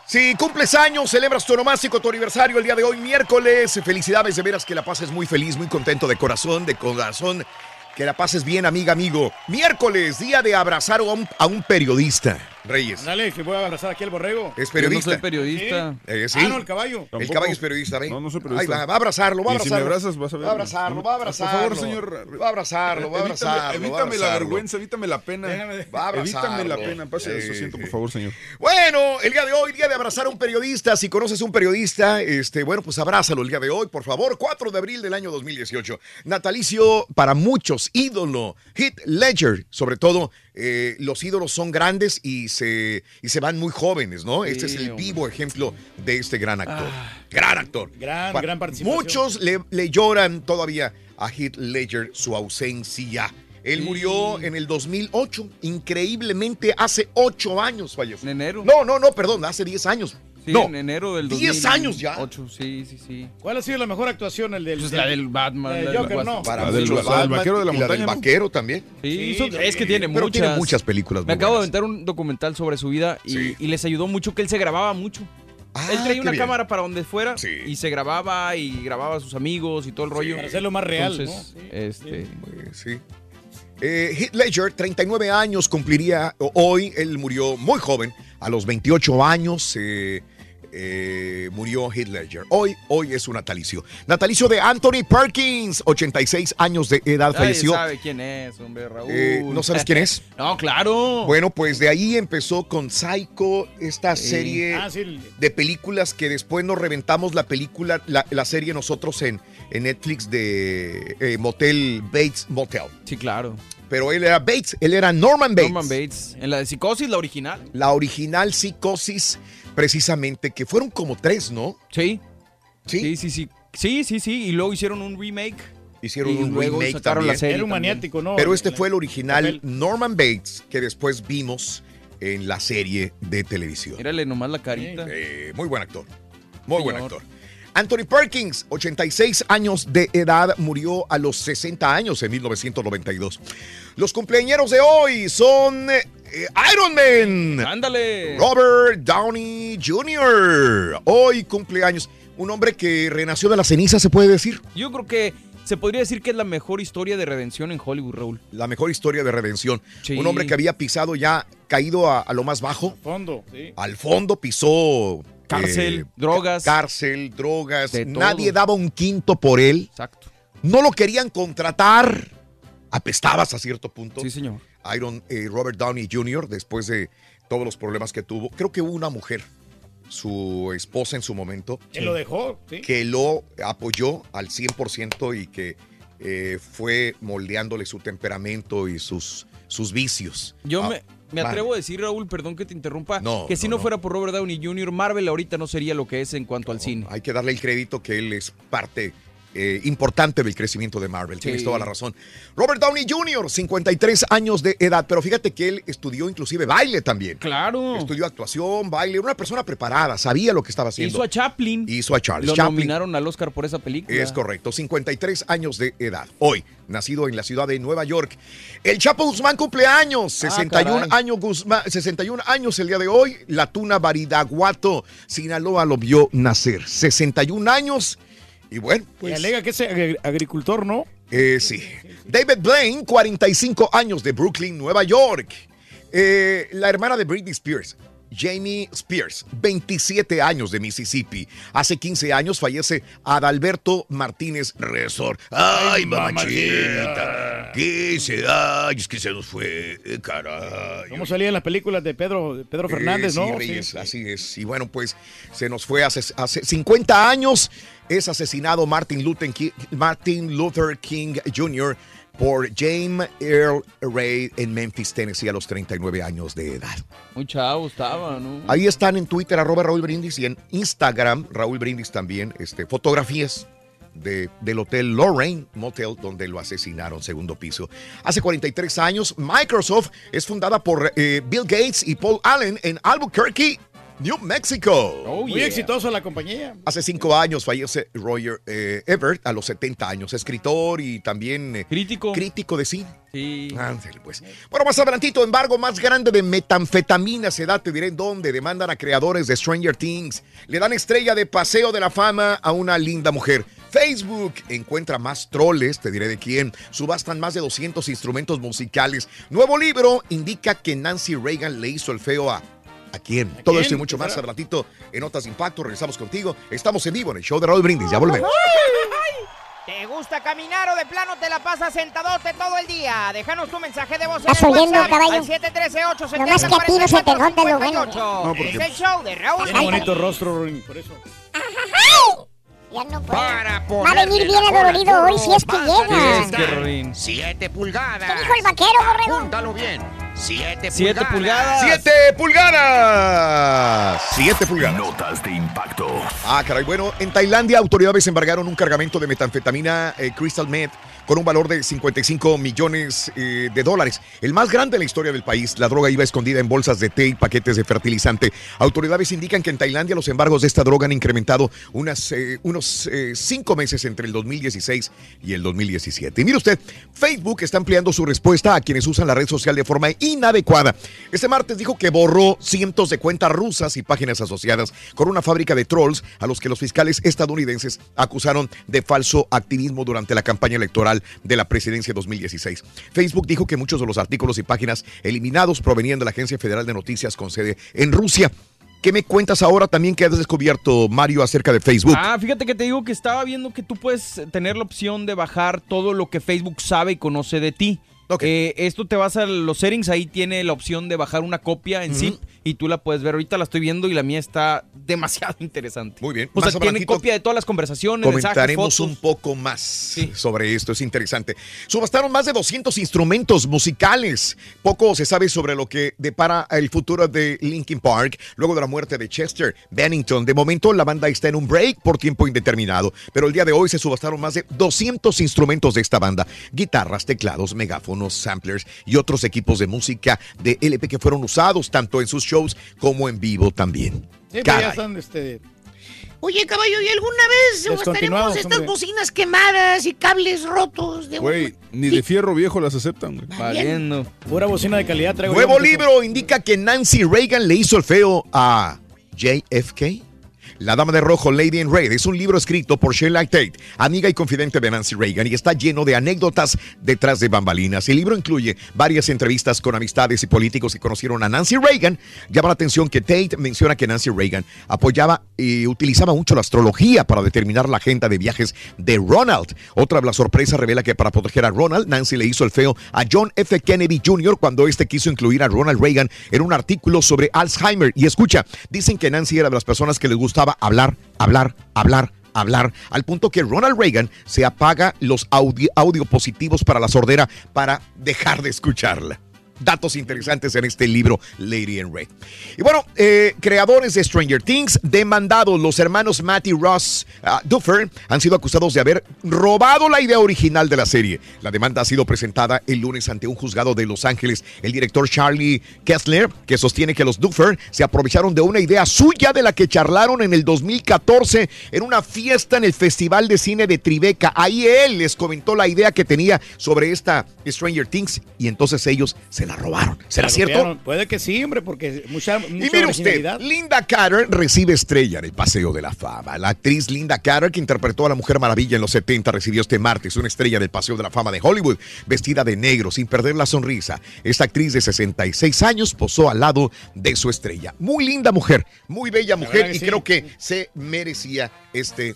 Si cumples años, celebras tu onomástico, tu aniversario el día de hoy, miércoles. Felicidades, de veras que la pases muy feliz, muy contento de corazón, de corazón. Que la pases bien, amiga, amigo. Miércoles, día de abrazar a un, a un periodista. Reyes. Dale, que voy a abrazar aquí al borrego. Es periodista. Yo no soy periodista. Sí. Eh, sí. Ah, no, el caballo. El caballo es periodista, ¿ve? No, no soy Ahí periodista. va, va a abrazarlo, va a si abrazarlo. me abrazas, vas a ver. Va a abrazarlo, va a Por abrazarlo. favor, señor. Va a abrazarlo, va a Evítame- abrazarlo. a Evítame la abrazarlo. vergüenza, evítame la pena. Va a Evítame la abrazarlo. pena. Pase su Sí, asiento, por favor, señor. Bueno, el día de hoy, día de abrazar a un periodista. Si conoces un periodista, este, bueno, pues abrázalo el día de hoy, por favor. 4 de abril del año 2018. Natalicio para muchos, ídolo. Heath Ledger, sobre todo, eh, los ídolos son grandes y se, y se van muy jóvenes, ¿no? este es el hombre. vivo ejemplo de este gran actor. gran actor. Gran, Pa- gran participación. Muchos le, le lloran todavía a Heath Ledger su ausencia. Él murió en el 2008, increíblemente hace 8 años falleció. En enero. No, no, no, perdón, hace 10 años. Sí, no, en enero del 10 años ya. 2008, sí, sí, sí. ¿Cuál ha sido la mejor actuación? El del, Pues la del Batman, la del Joker, no. Para La del- muchos, la del Batman vaquero de la y la montaña, del ¿no? vaquero también. Sí, Sí, son- sí. es que tiene Pero muchas. tiene muchas películas Me acabo de aventar un documental sobre su vida y, Sí. y les ayudó mucho que él se grababa mucho. Ah, él traía una bien. cámara para donde fuera Sí. y se grababa y grababa a sus amigos y todo el rollo. Para hacerlo más real, Entonces, ¿no? Sí, este, Eh, sí. Eh, Heath Ledger, 39 años cumpliría hoy. Él murió muy joven, a los 28 años. eh, eh, murió Heath Ledger. Hoy, hoy es su natalicio. Natalicio de Anthony Perkins, 86 años de edad, nadie falleció. sabe quién es, hombre, Raúl. Eh, ¿No sabes quién es? no, claro. Bueno, pues de ahí empezó con Psycho, esta serie Ah, sí. de películas que después nos reventamos la película, la, la serie nosotros en, en Netflix de eh, Motel Bates Motel. Sí, claro. Pero él era Bates, él era Norman Bates. Norman Bates. En la de Psicosis, la original. La original Psicosis, precisamente, que fueron como tres, ¿no? Sí. Sí. Sí, sí, sí. Sí, sí, sí. Y luego hicieron un remake. Hicieron y un luego remake también. la serie. Era un maniático, ¿no? Pero este La- fue el original. Norman Bates, que después vimos en la serie de televisión. Mírale nomás la carita. Eh, muy buen actor. Muy buen actor. Anthony Perkins, 86 años de edad, murió a los 60 años en 1992. Los cumpleañeros de hoy son eh, Iron Man. Ándale. Robert Downey Jr. Hoy cumpleaños. Un hombre que renació de la ceniza, se puede decir. Yo creo que se podría decir que es la mejor historia de redención en Hollywood, Raúl. La mejor historia de redención. Sí. Un hombre que había pisado ya, caído a, a lo más bajo. Fondo, sí. Al fondo pisó. Cárcel, eh, drogas. Cárcel, drogas. De todo. Nadie daba un quinto por él. Exacto. No lo querían contratar. Apestabas a cierto punto. Sí, señor. Iron eh, Robert Downey Jr., después de todos los problemas que tuvo. Creo que hubo una mujer, su esposa en su momento, Él lo dejó, sí. que lo apoyó al 100% y que eh, fue moldeándole su temperamento y sus, sus vicios. Yo Ah, me, Me Vale. atrevo a decir, Raúl, perdón que te interrumpa, No, que si no, no, no. fuera por Robert Downey Jr., Marvel ahorita no sería lo que es en cuanto al cine. Hay que darle el crédito que él es parte eh, importante del crecimiento de Marvel. Tienes toda la razón. Robert Downey Jr., 53 años de edad, pero fíjate que él estudió inclusive baile también. Claro. Estudió actuación, baile, era una persona preparada, sabía lo que estaba haciendo. Hizo a Chaplin. Hizo a Charles Lo Chaplin. nominaron al Oscar por esa película. Es correcto, 53 años de edad. Hoy, nacido en la ciudad de Nueva York. El Chapo Guzmán cumple años, 61 Ah, años Guzmán, 61 años el día de hoy. La tuna Baridaguato, Sinaloa lo vio nacer. 61 años. Y bueno, Y pues alega que es agri- agricultor, ¿no? eh, sí. David Blaine, 45 años de Brooklyn, Nueva York. Eh, la hermana de Britney Spears, Jamie Spears, 27 años de Mississippi. Hace 15 años fallece Adalberto Martínez Resor. Ay, mamachita. 15 años que se nos fue, eh, caray. ¿Cómo salía en las películas de Pedro, de Pedro Fernández, Eh, sí, no? Reyes, Sí. así es. Y bueno, pues se nos fue hace, hace 50 años. Es asesinado Martin Luther, King, Martin Luther King Jr. por James Earl Ray en Memphis, Tennessee, a los 39 años de edad. Muy chavo estaba, ¿no? Ahí están en Twitter, arroba Raúl Brindis, y en Instagram, Raúl Brindis también, este, fotografías de- del hotel Lorraine Motel, donde lo asesinaron, segundo piso. Hace 43 años, Microsoft es fundada por eh, Bill Gates y Paul Allen en Albuquerque, New Mexico. Muy exitoso la compañía. Hace cinco años fallece Roger eh, Ebert a los 70 años, escritor y también eh, crítico. crítico de cine. Sí. Ándale, pues. Bueno, más adelantito, embargo más grande de metanfetamina se da, te diré en dónde. Demandan a creadores de Stranger Things. Le dan estrella de paseo de la fama a una linda mujer. Facebook encuentra más troles, te diré de quién. Subastan más de 200 instrumentos musicales. Nuevo libro indica que Nancy Reagan le hizo el feo a... ¿A quién? Todo quién? esto y mucho ¿Qué más será? adelantito en Notas de Impacto. Regresamos contigo. Estamos en vivo en el show de Raúl Brindis. Ya volvemos. ¿Te gusta caminar o de plano te la pasas sentadote todo el día? Déjanos tu mensaje de voz en ¿Estás el oyendo, WhatsApp caballo? al 713 Nomás que a ti no se te nota lo bueno. No, porque- Es el show de Raúl. Tiene bonito rostro, Rorín, por eso. Ya no puedo. Para Va a venir bien adolorido hoy si es que llega. Es que, Rorín. 7 pulgadas. ¿Qué dijo el vaquero, borrego? Apúntalo bien. 7 Siete pulgadas. ¡Siete pulgadas! ¡Siete pulgadas! Notas de impacto. Ah, caray. Bueno, en Tailandia autoridades embargaron un cargamento de metanfetamina eh, Crystal Meth con un valor de 55 millones eh, de dólares. El más grande en la historia del país. La droga iba escondida en bolsas de té y paquetes de fertilizante. Autoridades indican que en Tailandia los embargos de esta droga han incrementado eh, unos eh, cinco meses entre el 2016 y el 2017. Y mire usted, Facebook está ampliando su respuesta a quienes usan la red social de forma inadecuada. Este martes dijo que borró cientos de cuentas rusas y páginas asociadas con una fábrica de trolls a los que los fiscales estadounidenses acusaron de falso activismo durante la campaña electoral de la presidencia 2016. Facebook dijo que muchos de los artículos y páginas eliminados provenían de la Agencia Federal de Noticias con sede en Rusia. ¿Qué me cuentas ahora también que has descubierto, Mario, acerca de Facebook? Ah, fíjate que te digo que estaba viendo que tú puedes tener la opción de bajar todo lo que Facebook sabe y conoce de ti. Eh, esto te vas a los settings, ahí tiene la opción de bajar una copia en zip y tú la puedes ver. Ahorita la estoy viendo y la mía está demasiado interesante. Muy bien. O Más sea, tiene copia de todas las conversaciones, mensajes, Comentaremos fotos. un poco más sobre esto, es interesante. Subastaron más de 200 instrumentos musicales. Poco se sabe sobre lo que depara el futuro de Linkin Park luego de la muerte de Chester Bennington. De momento la banda está en un break por tiempo indeterminado, pero el día de hoy se subastaron más de 200 instrumentos de esta banda. Guitarras, teclados, megáfonos, samplers y otros equipos de música de LP que fueron usados tanto en sus shows como en vivo también. Sí, pues Caray. ya están, este... Oye, caballo, ¿y alguna vez gastaremos estas hombre. bocinas quemadas y cables rotos de Güey, ni de fierro viejo las aceptan, güey. Valiendo. Pura bocina de calidad traigo Nuevo libro indica que Nancy Reagan le hizo el feo a JFK. La Dama de Rojo, Lady in Red, es un libro escrito por Sheila Tate, amiga y confidente de Nancy Reagan, y está lleno de anécdotas detrás de bambalinas. El libro incluye varias entrevistas con amistades y políticos que conocieron a Nancy Reagan. Llama la atención que Tate menciona que Nancy Reagan apoyaba y utilizaba mucho la astrología para determinar la agenda de viajes de Ronald. Otra la sorpresa revela que para proteger a Ronald, Nancy le hizo el feo a John F. Kennedy Jr. cuando este quiso incluir a Ronald Reagan en un artículo sobre Alzheimer. Y escucha, dicen que Nancy era de las personas que les gustaba hablar, hablar, hablar, hablar, al punto que Ronald Reagan se apaga los audio, audio positivos para la sordera para dejar de escucharla. Datos interesantes en este libro, Lady in Red. Y bueno, eh, creadores de Stranger Things demandados, los hermanos Matt y Ross ah, Duffer, han sido acusados de haber robado la idea original de la serie. La demanda ha sido presentada el lunes ante un juzgado de Los Ángeles. El director Charlie Kessler, que sostiene que los Duffer se aprovecharon de una idea suya de la que charlaron en el 2014 en una fiesta en el Festival de Cine de Tribeca. Ahí él les comentó la idea que tenía sobre esta Stranger Things y entonces ellos se la robaron. ¿Será Se cierto? Puede que sí, hombre, porque mucha, mucha Y mire usted. Linda Carter recibe estrella en el Paseo de la Fama. La actriz Linda Carter, que interpretó a la Mujer Maravilla en los 70, recibió este martes una estrella del Paseo de la Fama de Hollywood, vestida de negro, sin perder la sonrisa. Esta actriz de 66 años posó al lado de su estrella. Muy linda mujer, muy bella mujer, y sí. creo que se merecía este,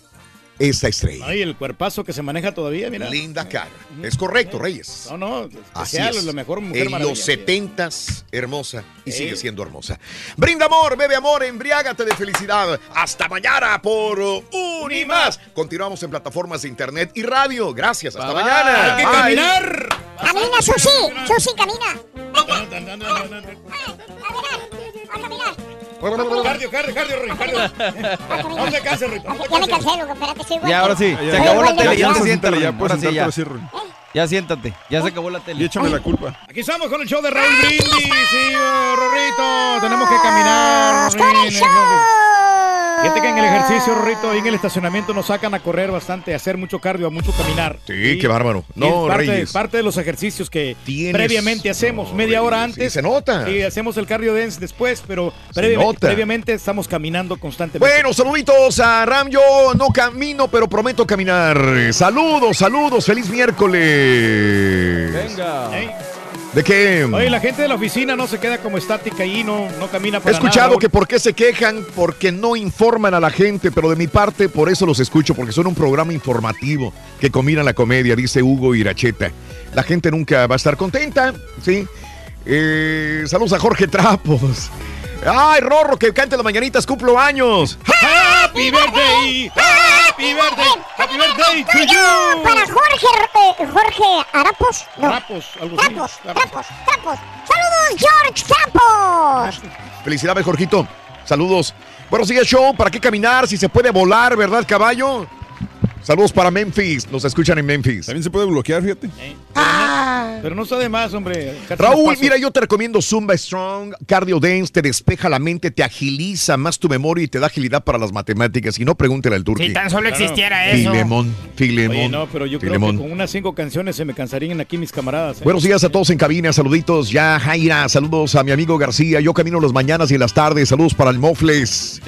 esta estrella. Ay, el cuerpazo que se maneja todavía, mira. Linda Carter. Es correcto, Reyes. No, no, Así es. la mejor mujer en los setentas, hermosa y Eh. sigue siendo hermosa. Brinda amor, bebe amor, embriágate de felicidad. Hasta mañana por uh, un y más. Continuamos en plataformas de internet y radio. Gracias, hasta Bye, mañana. hay que Bye. caminar. Camina, Susi. Susi, camina. Cardio, cardio, cardio, Roy, cardio. No te canses, no te Ya me cansé, loco. Espérate, estoy igual. Ya, ahora sí. Soy Se acabó la tele. Ya siéntate. ya puedes sentarte ya. así, Roy. Ya siéntate. Ya se acabó la Y tele. échame la culpa. Aquí estamos con el show de Raúl Brindis. Sí, Rorrito. Tenemos que caminar. ¡Con el show! Fíjate que en el ejercicio, Rorrito, ahí en el estacionamiento nos sacan a correr bastante, a hacer mucho cardio, a mucho caminar. Sí, qué bárbaro. No, es parte, Reyes. parte de los ejercicios que Tienes- previamente hacemos, no, media hora Reyes, sí, antes. se nota. Y hacemos el cardio dance después, pero previamente estamos caminando constantemente. Bueno, saluditos a Ram. Yo no camino, pero prometo caminar. Saludos, saludos. Feliz miércoles. Venga. ¿De qué? Oye, la gente de la oficina no se queda como estática ahí, no, no camina He para escuchado nada, que por qué se quejan, porque no informan a la gente, pero de mi parte por eso los escucho, porque son un programa informativo que combina la comedia, dice Hugo Iracheta. La gente nunca va a estar contenta, ¿sí? Eh, saludos a Jorge Trapos. ¡Ay, Rorro, que cante las mañanitas, cumplo años! ¡Happy birthday! ¡Happy birthday! ¡Happy birthday to you! Para Jorge, eh, Jorge Arapos. No. Trapos, algo así. Trapos, trapos, trapos. Saludos, George Trapos. Felicidades, Jorgito. Saludos. Buenos días, show. ¿Para qué caminar si se puede volar, verdad, caballo? Saludos para Memphis. Nos escuchan en Memphis. También se puede bloquear, fíjate. Pero no está de más, hombre. Raúl, no mira, yo te recomiendo Zumba Strong, Cardio Dance, te despeja la mente, te agiliza más tu memoria y te da agilidad para las matemáticas. Y no pregúntele al turqui. Si tan solo existiera eso. Filemón, Filemón. Oye, no, pero yo creo Filemón. que con unas cinco canciones se me cansarían aquí mis camaradas. ¿eh? Buenos días a todos en cabina, saluditos ya Jaira, saludos a mi amigo García, yo camino las mañanas y las tardes, saludos para el Mofles.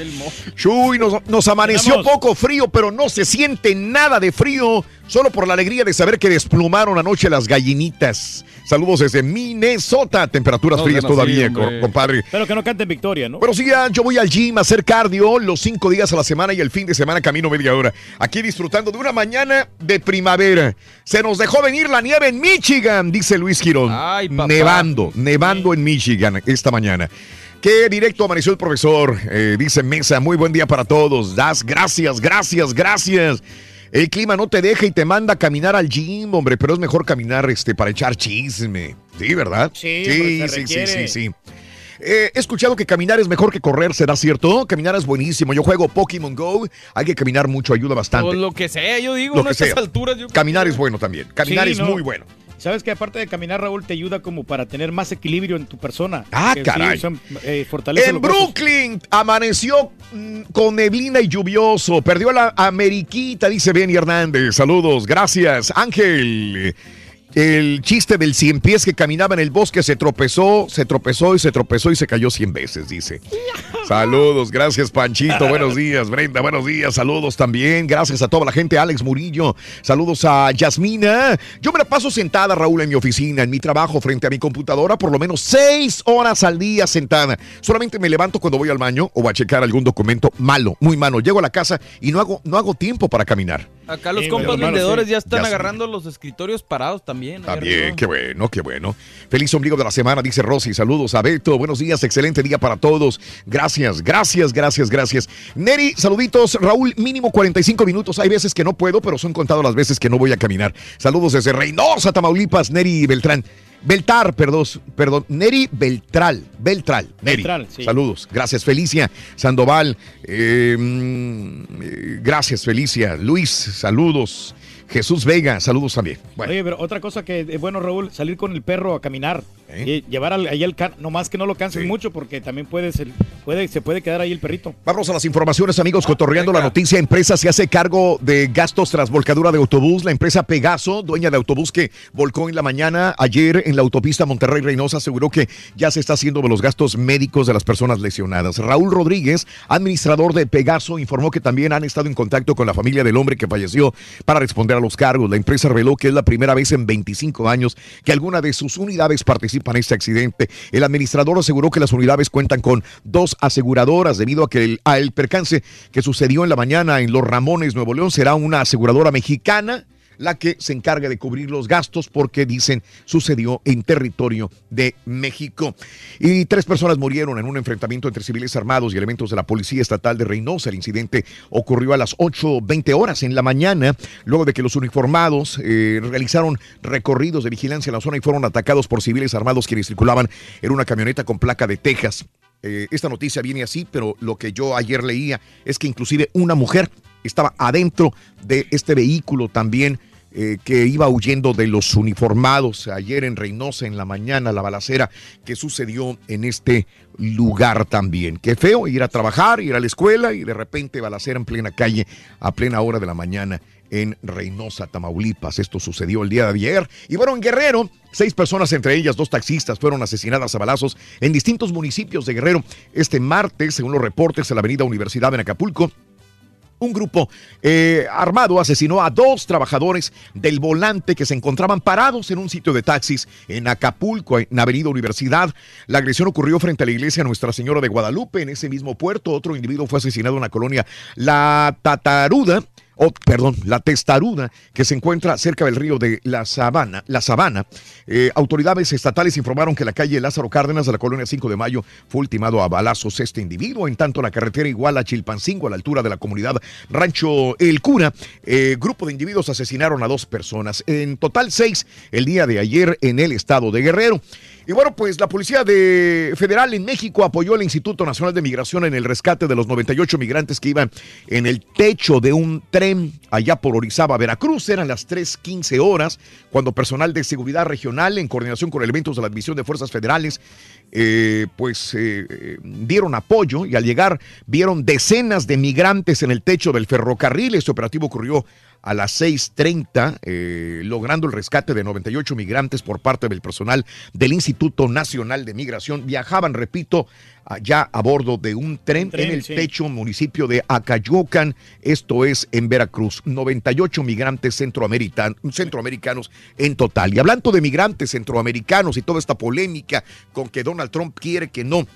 Chuy, nos, nos amaneció Vamos. poco frío, pero no se siente nada de frío, solo por la alegría de saber que desplumaron anoche las gallinitas. Saludos desde Minnesota, temperaturas No, frías así, todavía, compadre. Pero que no canten victoria, ¿no? Buenos días, yo voy al gym a hacer cardio los cinco días a la semana y el fin de semana camino media hora. Aquí disfrutando de una mañana de primavera. Se nos dejó venir la nieve en Michigan, dice Luis Girón. Ay, papá. Nevando, nevando en Michigan esta mañana. Qué directo amaneció el profesor, eh, dice Mesa. Muy buen día para todos. Das gracias, gracias, gracias. El clima no te deja y te manda a caminar al gym, hombre, pero es mejor caminar este, para echar chisme. Sí, ¿verdad? Sí, sí, sí, sí, sí, sí. Eh, he escuchado que caminar es mejor que correr, ¿será cierto? Caminar es buenísimo. Yo juego Pokémon Go. Hay que caminar mucho, ayuda bastante. O lo que sea, yo digo, Lo no a que estas sea. alturas. Yo Caminar es bueno también. Caminar Sí, es no. muy bueno. Sabes que aparte de caminar, Raúl, te ayuda como para tener más equilibrio en tu persona. Ah, sí, caray. son, eh, fortalece En huesos. Brooklyn amaneció mm, con neblina y lluvioso. Perdió la Ameriquita, dice Benny Hernández. Saludos, gracias. Ángel. El chiste del cien pies que caminaba en el bosque se tropezó, se tropezó y se tropezó y se cayó cien veces, dice. Saludos, gracias Panchito, buenos días, Brenda, buenos días, saludos también, gracias a toda la gente, Alex Murillo, saludos a Yasmina. Yo me la paso sentada, Raúl, en mi oficina, en mi trabajo, frente a mi computadora, por lo menos seis horas al día sentada. Solamente me levanto cuando voy al baño o a checar algún documento malo, muy malo. Llego a la casa y no hago, no hago tiempo para caminar. Acá los Sí, compas bueno, hermano, vendedores sí. ya están Ya agarrando los escritorios parados también. También, arriba. qué bueno, qué bueno. Feliz ombligo de la semana, dice Rosy. Saludos a Beto. Buenos días, excelente día para todos. Gracias, gracias, gracias, gracias. Neri, saluditos. Raúl, mínimo 45 minutos. Hay veces que no puedo, pero son contados las veces que no voy a caminar. Saludos desde Reynosa, Tamaulipas, Neri Beltrán. Beltar, perdón, perdón, Neri Beltral, Beltral, Neri. Beltral, sí. Saludos, gracias Felicia, Sandoval, eh, mm, eh, gracias Felicia, Luis, saludos, Jesús Vega, saludos también. Bueno. Oye, pero otra cosa que es bueno, Raúl, salir con el perro a caminar. ¿Eh? Y llevar al- ahí el can, nomás que no lo canses mucho porque también puede ser- puede, se puede quedar ahí el perrito. Vamos a las informaciones, amigos. Cotorreando la noticia, empresa se hace cargo de gastos tras volcadura de autobús. La empresa Pegaso, dueña de autobús que volcó en la mañana ayer en la autopista Monterrey-Reynosa, aseguró que ya se está haciendo de los gastos médicos de las personas lesionadas. Raúl Rodríguez, administrador de Pegaso, informó que también han estado en contacto con la familia del hombre que falleció para responder a los cargos. La empresa reveló que es la primera vez en 25 años que alguna de sus unidades participa en este accidente. El administrador aseguró que las unidades cuentan con dos aseguradoras debido a que el, a el percance que sucedió en la mañana en Los Ramones, Nuevo León, será una aseguradora mexicana la que se encarga de cubrir los gastos porque dicen sucedió en territorio de México. Y tres personas murieron en un enfrentamiento entre civiles armados y elementos de la Policía Estatal de Reynosa. El incidente ocurrió a las 8.20 horas en la mañana, luego de que los uniformados eh, realizaron recorridos de vigilancia en la zona y fueron atacados por civiles armados quienes circulaban en una camioneta con placa de Texas. Eh, esta noticia viene así, pero lo que yo ayer leía es que inclusive una mujer estaba adentro de este vehículo también eh, que iba huyendo de los uniformados. Ayer en Reynosa, en la mañana, la balacera que sucedió en este lugar también. Qué feo ir a trabajar, ir a la escuela y de repente balacera en plena calle a plena hora de la mañana en Reynosa, Tamaulipas. Esto sucedió el día de ayer. Y bueno, en Guerrero, seis personas, entre ellas dos taxistas, fueron asesinadas a balazos en distintos municipios de Guerrero este martes, según los reportes en la avenida Universidad en Acapulco. Un grupo eh, armado asesinó a dos trabajadores del volante que se encontraban parados en un sitio de taxis en Acapulco, en Avenida Universidad. La agresión ocurrió frente a la iglesia Nuestra Señora de Guadalupe. En ese mismo puerto, otro individuo fue asesinado en la colonia La Tataruda. Oh, perdón, la testaruda que se encuentra cerca del río de la Sabana. La Sabana. Eh, autoridades estatales informaron que la calle Lázaro Cárdenas de la colonia 5 de Mayo fue ultimado a balazos este individuo. En tanto, la carretera igual a Chilpancingo, a la altura de la comunidad Rancho El Cura, eh, grupo de individuos asesinaron a dos personas. En total, seis el día de ayer en el estado de Guerrero. Y bueno, pues la Policía de Federal en México apoyó al Instituto Nacional de Migración en el rescate de los 98 migrantes que iban en el techo de un tren allá por Orizaba, Veracruz. Eran las 3.15 horas cuando personal de seguridad regional, en coordinación con elementos de la División de Fuerzas Federales, eh, pues eh, eh, dieron apoyo y al llegar vieron decenas de migrantes en el techo del ferrocarril. Este operativo ocurrió a las 6.30, eh, logrando el rescate de 98 migrantes por parte del personal del Instituto Nacional de Migración. Viajaban, repito, ya a bordo de un tren, tren, en el sí. techo municipio de Acayocan, esto es en Veracruz. 98 migrantes centroamerican- centroamericanos en total. Y hablando de migrantes centroamericanos y toda esta polémica con que Donald Trump quiere que no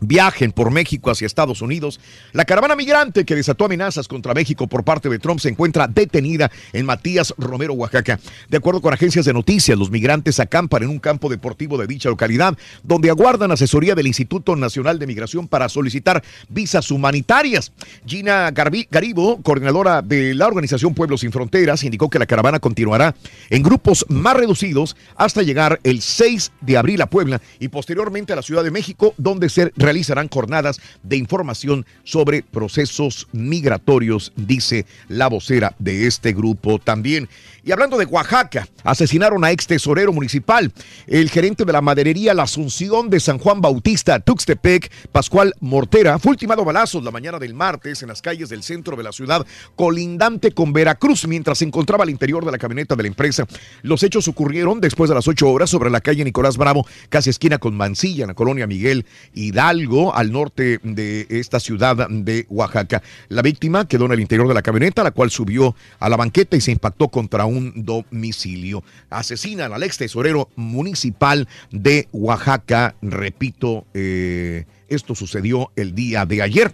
viajen por México hacia Estados Unidos. La caravana migrante que desató amenazas contra México por parte de Trump se encuentra detenida en Matías Romero, Oaxaca. De acuerdo con agencias de noticias, los migrantes acampan en un campo deportivo de dicha localidad, donde aguardan asesoría del Instituto Nacional de Migración para solicitar visas humanitarias. Gina Garbi- Garibo, coordinadora de la organización Pueblos Sin Fronteras, indicó que la caravana continuará en grupos más reducidos hasta llegar el 6 de abril a Puebla y posteriormente a la Ciudad de México, donde se realizarán jornadas de información sobre procesos migratorios, dice la vocera de este grupo también. Y hablando de Oaxaca, asesinaron a ex tesorero municipal, el gerente de la maderería La Asunción de San Juan Bautista, Tuxtepec, Pascual Mortera, fue ultimado balazos la mañana del martes en las calles del centro de la ciudad, colindante con Veracruz, mientras se encontraba al interior de la camioneta de la empresa. Los hechos ocurrieron después de las 8 horas sobre la calle Nicolás Bravo, casi esquina con Mansilla, en la colonia Miguel Hidalgo, al norte de esta ciudad de Oaxaca. La víctima quedó en el interior de la camioneta, la cual subió a la banqueta y se impactó contra un domicilio. Asesinan al ex tesorero municipal de Oaxaca, repito, eh, esto sucedió el día de ayer.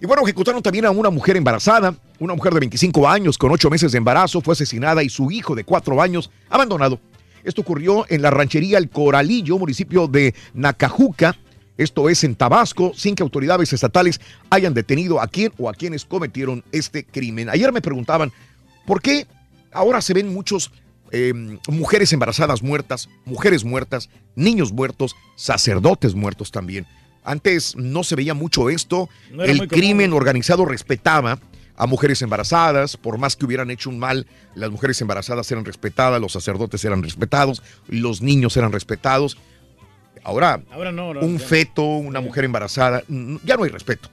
Y bueno, ejecutaron también a una mujer embarazada una mujer de 25 años con 8 meses de embarazo fue asesinada y su hijo de 4 años abandonado. Esto ocurrió en la ranchería El Coralillo, municipio de Nacajuca. Esto es en Tabasco, sin que autoridades estatales hayan detenido a quien o a quienes cometieron este crimen. Ayer me preguntaban, ¿por qué ahora se ven muchos eh, mujeres embarazadas muertas, mujeres muertas, niños muertos, sacerdotes muertos también? Antes no se veía mucho esto. No El crimen organizado respetaba a mujeres embarazadas, por más que hubieran hecho un mal, las mujeres embarazadas eran respetadas, los sacerdotes eran respetados, los niños eran respetados. Ahora, Ahora no, no, un feto, una mujer embarazada, ya no hay respeto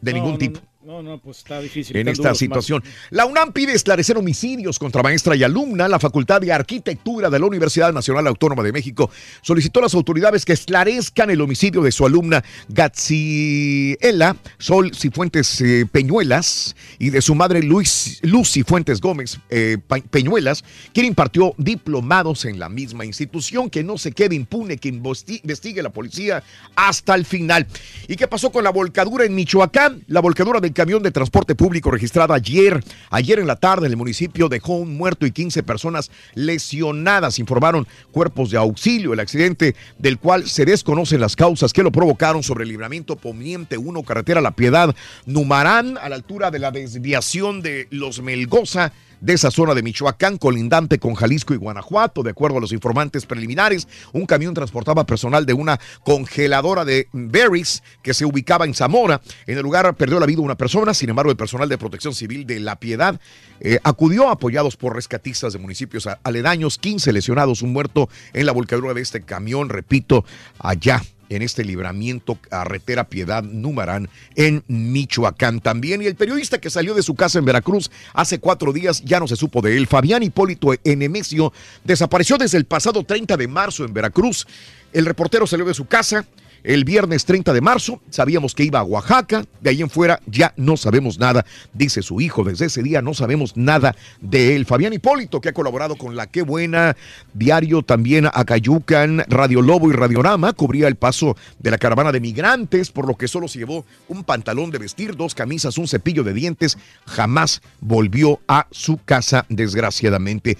de ningún tipo No, no, pues está difícil. en esta situación. La UNAM pide esclarecer homicidios contra maestra y alumna. La Facultad de Arquitectura de la Universidad Nacional Autónoma de México solicitó a las autoridades que esclarezcan el homicidio de su alumna Gatsiela Sol Cifuentes eh, Peñuelas y de su madre Luis, Lucy Fuentes Gómez eh, Peñuelas, quien impartió diplomados en la misma institución. Que no se quede impune, que investi- investigue la policía hasta el final. ¿Y qué pasó con la volcadura en Michoacán? La volcadura del camión de transporte público registrada ayer, ayer en la tarde en el municipio dejó un muerto y 15 personas lesionadas. Informaron cuerpos de auxilio. El accidente del cual se desconocen las causas que lo provocaron sobre el libramiento Poniente 1, carretera La Piedad, Numarán, a la altura de la desviación de Los Melgoza de esa zona de Michoacán, colindante con Jalisco y Guanajuato. De acuerdo a los informantes preliminares, un camión transportaba personal de una congeladora de berries que se ubicaba en Zamora. En el lugar perdió la vida una persona, sin embargo, el personal de protección civil de La Piedad eh, acudió apoyados por rescatistas de municipios aledaños, 15 lesionados, un muerto en la volcadura de este camión, repito, allá en este libramiento carretera Piedad Numarán en Michoacán también. Y el periodista que salió de su casa en Veracruz hace cuatro días ya no se supo de él. Fabián Hipólito Enemesio desapareció desde el pasado 30 de marzo en Veracruz. El reportero salió de su casa. El viernes 30 de marzo sabíamos que iba a Oaxaca, de ahí en fuera ya no sabemos nada, dice su hijo. Desde ese día no sabemos nada de él. Fabián Hipólito, que ha colaborado con La Qué Buena, Diario también Acayucan, Radio Lobo y Radiorama, cubría el paso de la caravana de migrantes, por lo que solo se llevó un pantalón de vestir, dos camisas, un cepillo de dientes. Jamás volvió a su casa, desgraciadamente.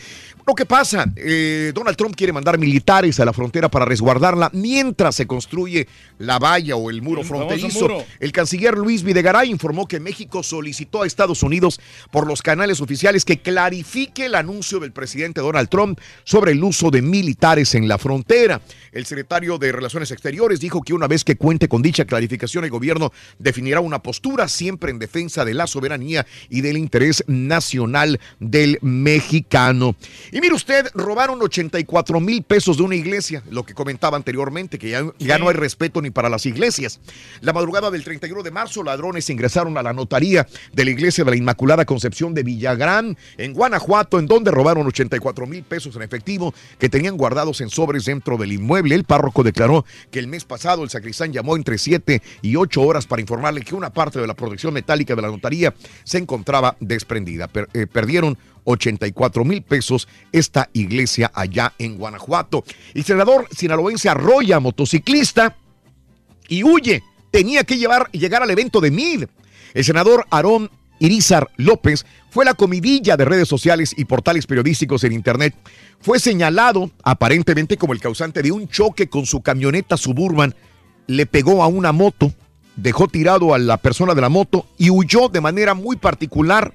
Lo que pasa, eh, Donald Trump quiere mandar militares a la frontera para resguardarla mientras se construye la valla o el muro El fronterizo. muro. El canciller Luis Videgaray informó que México solicitó a Estados Unidos por los canales oficiales que clarifique el anuncio del presidente Donald Trump sobre el uso de militares en la frontera. El secretario de Relaciones Exteriores dijo que una vez que cuente con dicha clarificación, el gobierno definirá una postura siempre en defensa de la soberanía y del interés nacional del mexicano. Y mire usted, robaron 84 mil pesos de una iglesia, lo que comentaba anteriormente, que ya, ya no hay respeto ni para las iglesias. La madrugada del 31 de marzo, ladrones ingresaron a la notaría de la iglesia de la Inmaculada Concepción de Villagrán, en Guanajuato, en donde robaron 84 mil pesos en efectivo que tenían guardados en sobres dentro del inmueble. El párroco declaró que el mes pasado el sacristán llamó entre 7 y 8 horas para informarle que una parte de la protección metálica de la notaría se encontraba desprendida. Per- eh, perdieron 84 mil pesos esta iglesia allá en Guanajuato. El senador sinaloense arrolla motociclista y huye. Tenía que llevar, llegar al evento de MID. El senador Aarón Irizar López fue la comidilla de redes sociales y portales periodísticos en Internet. Fue señalado aparentemente como el causante de un choque con su camioneta suburban. Le pegó a una moto, dejó tirado a la persona de la moto y huyó de manera muy particular.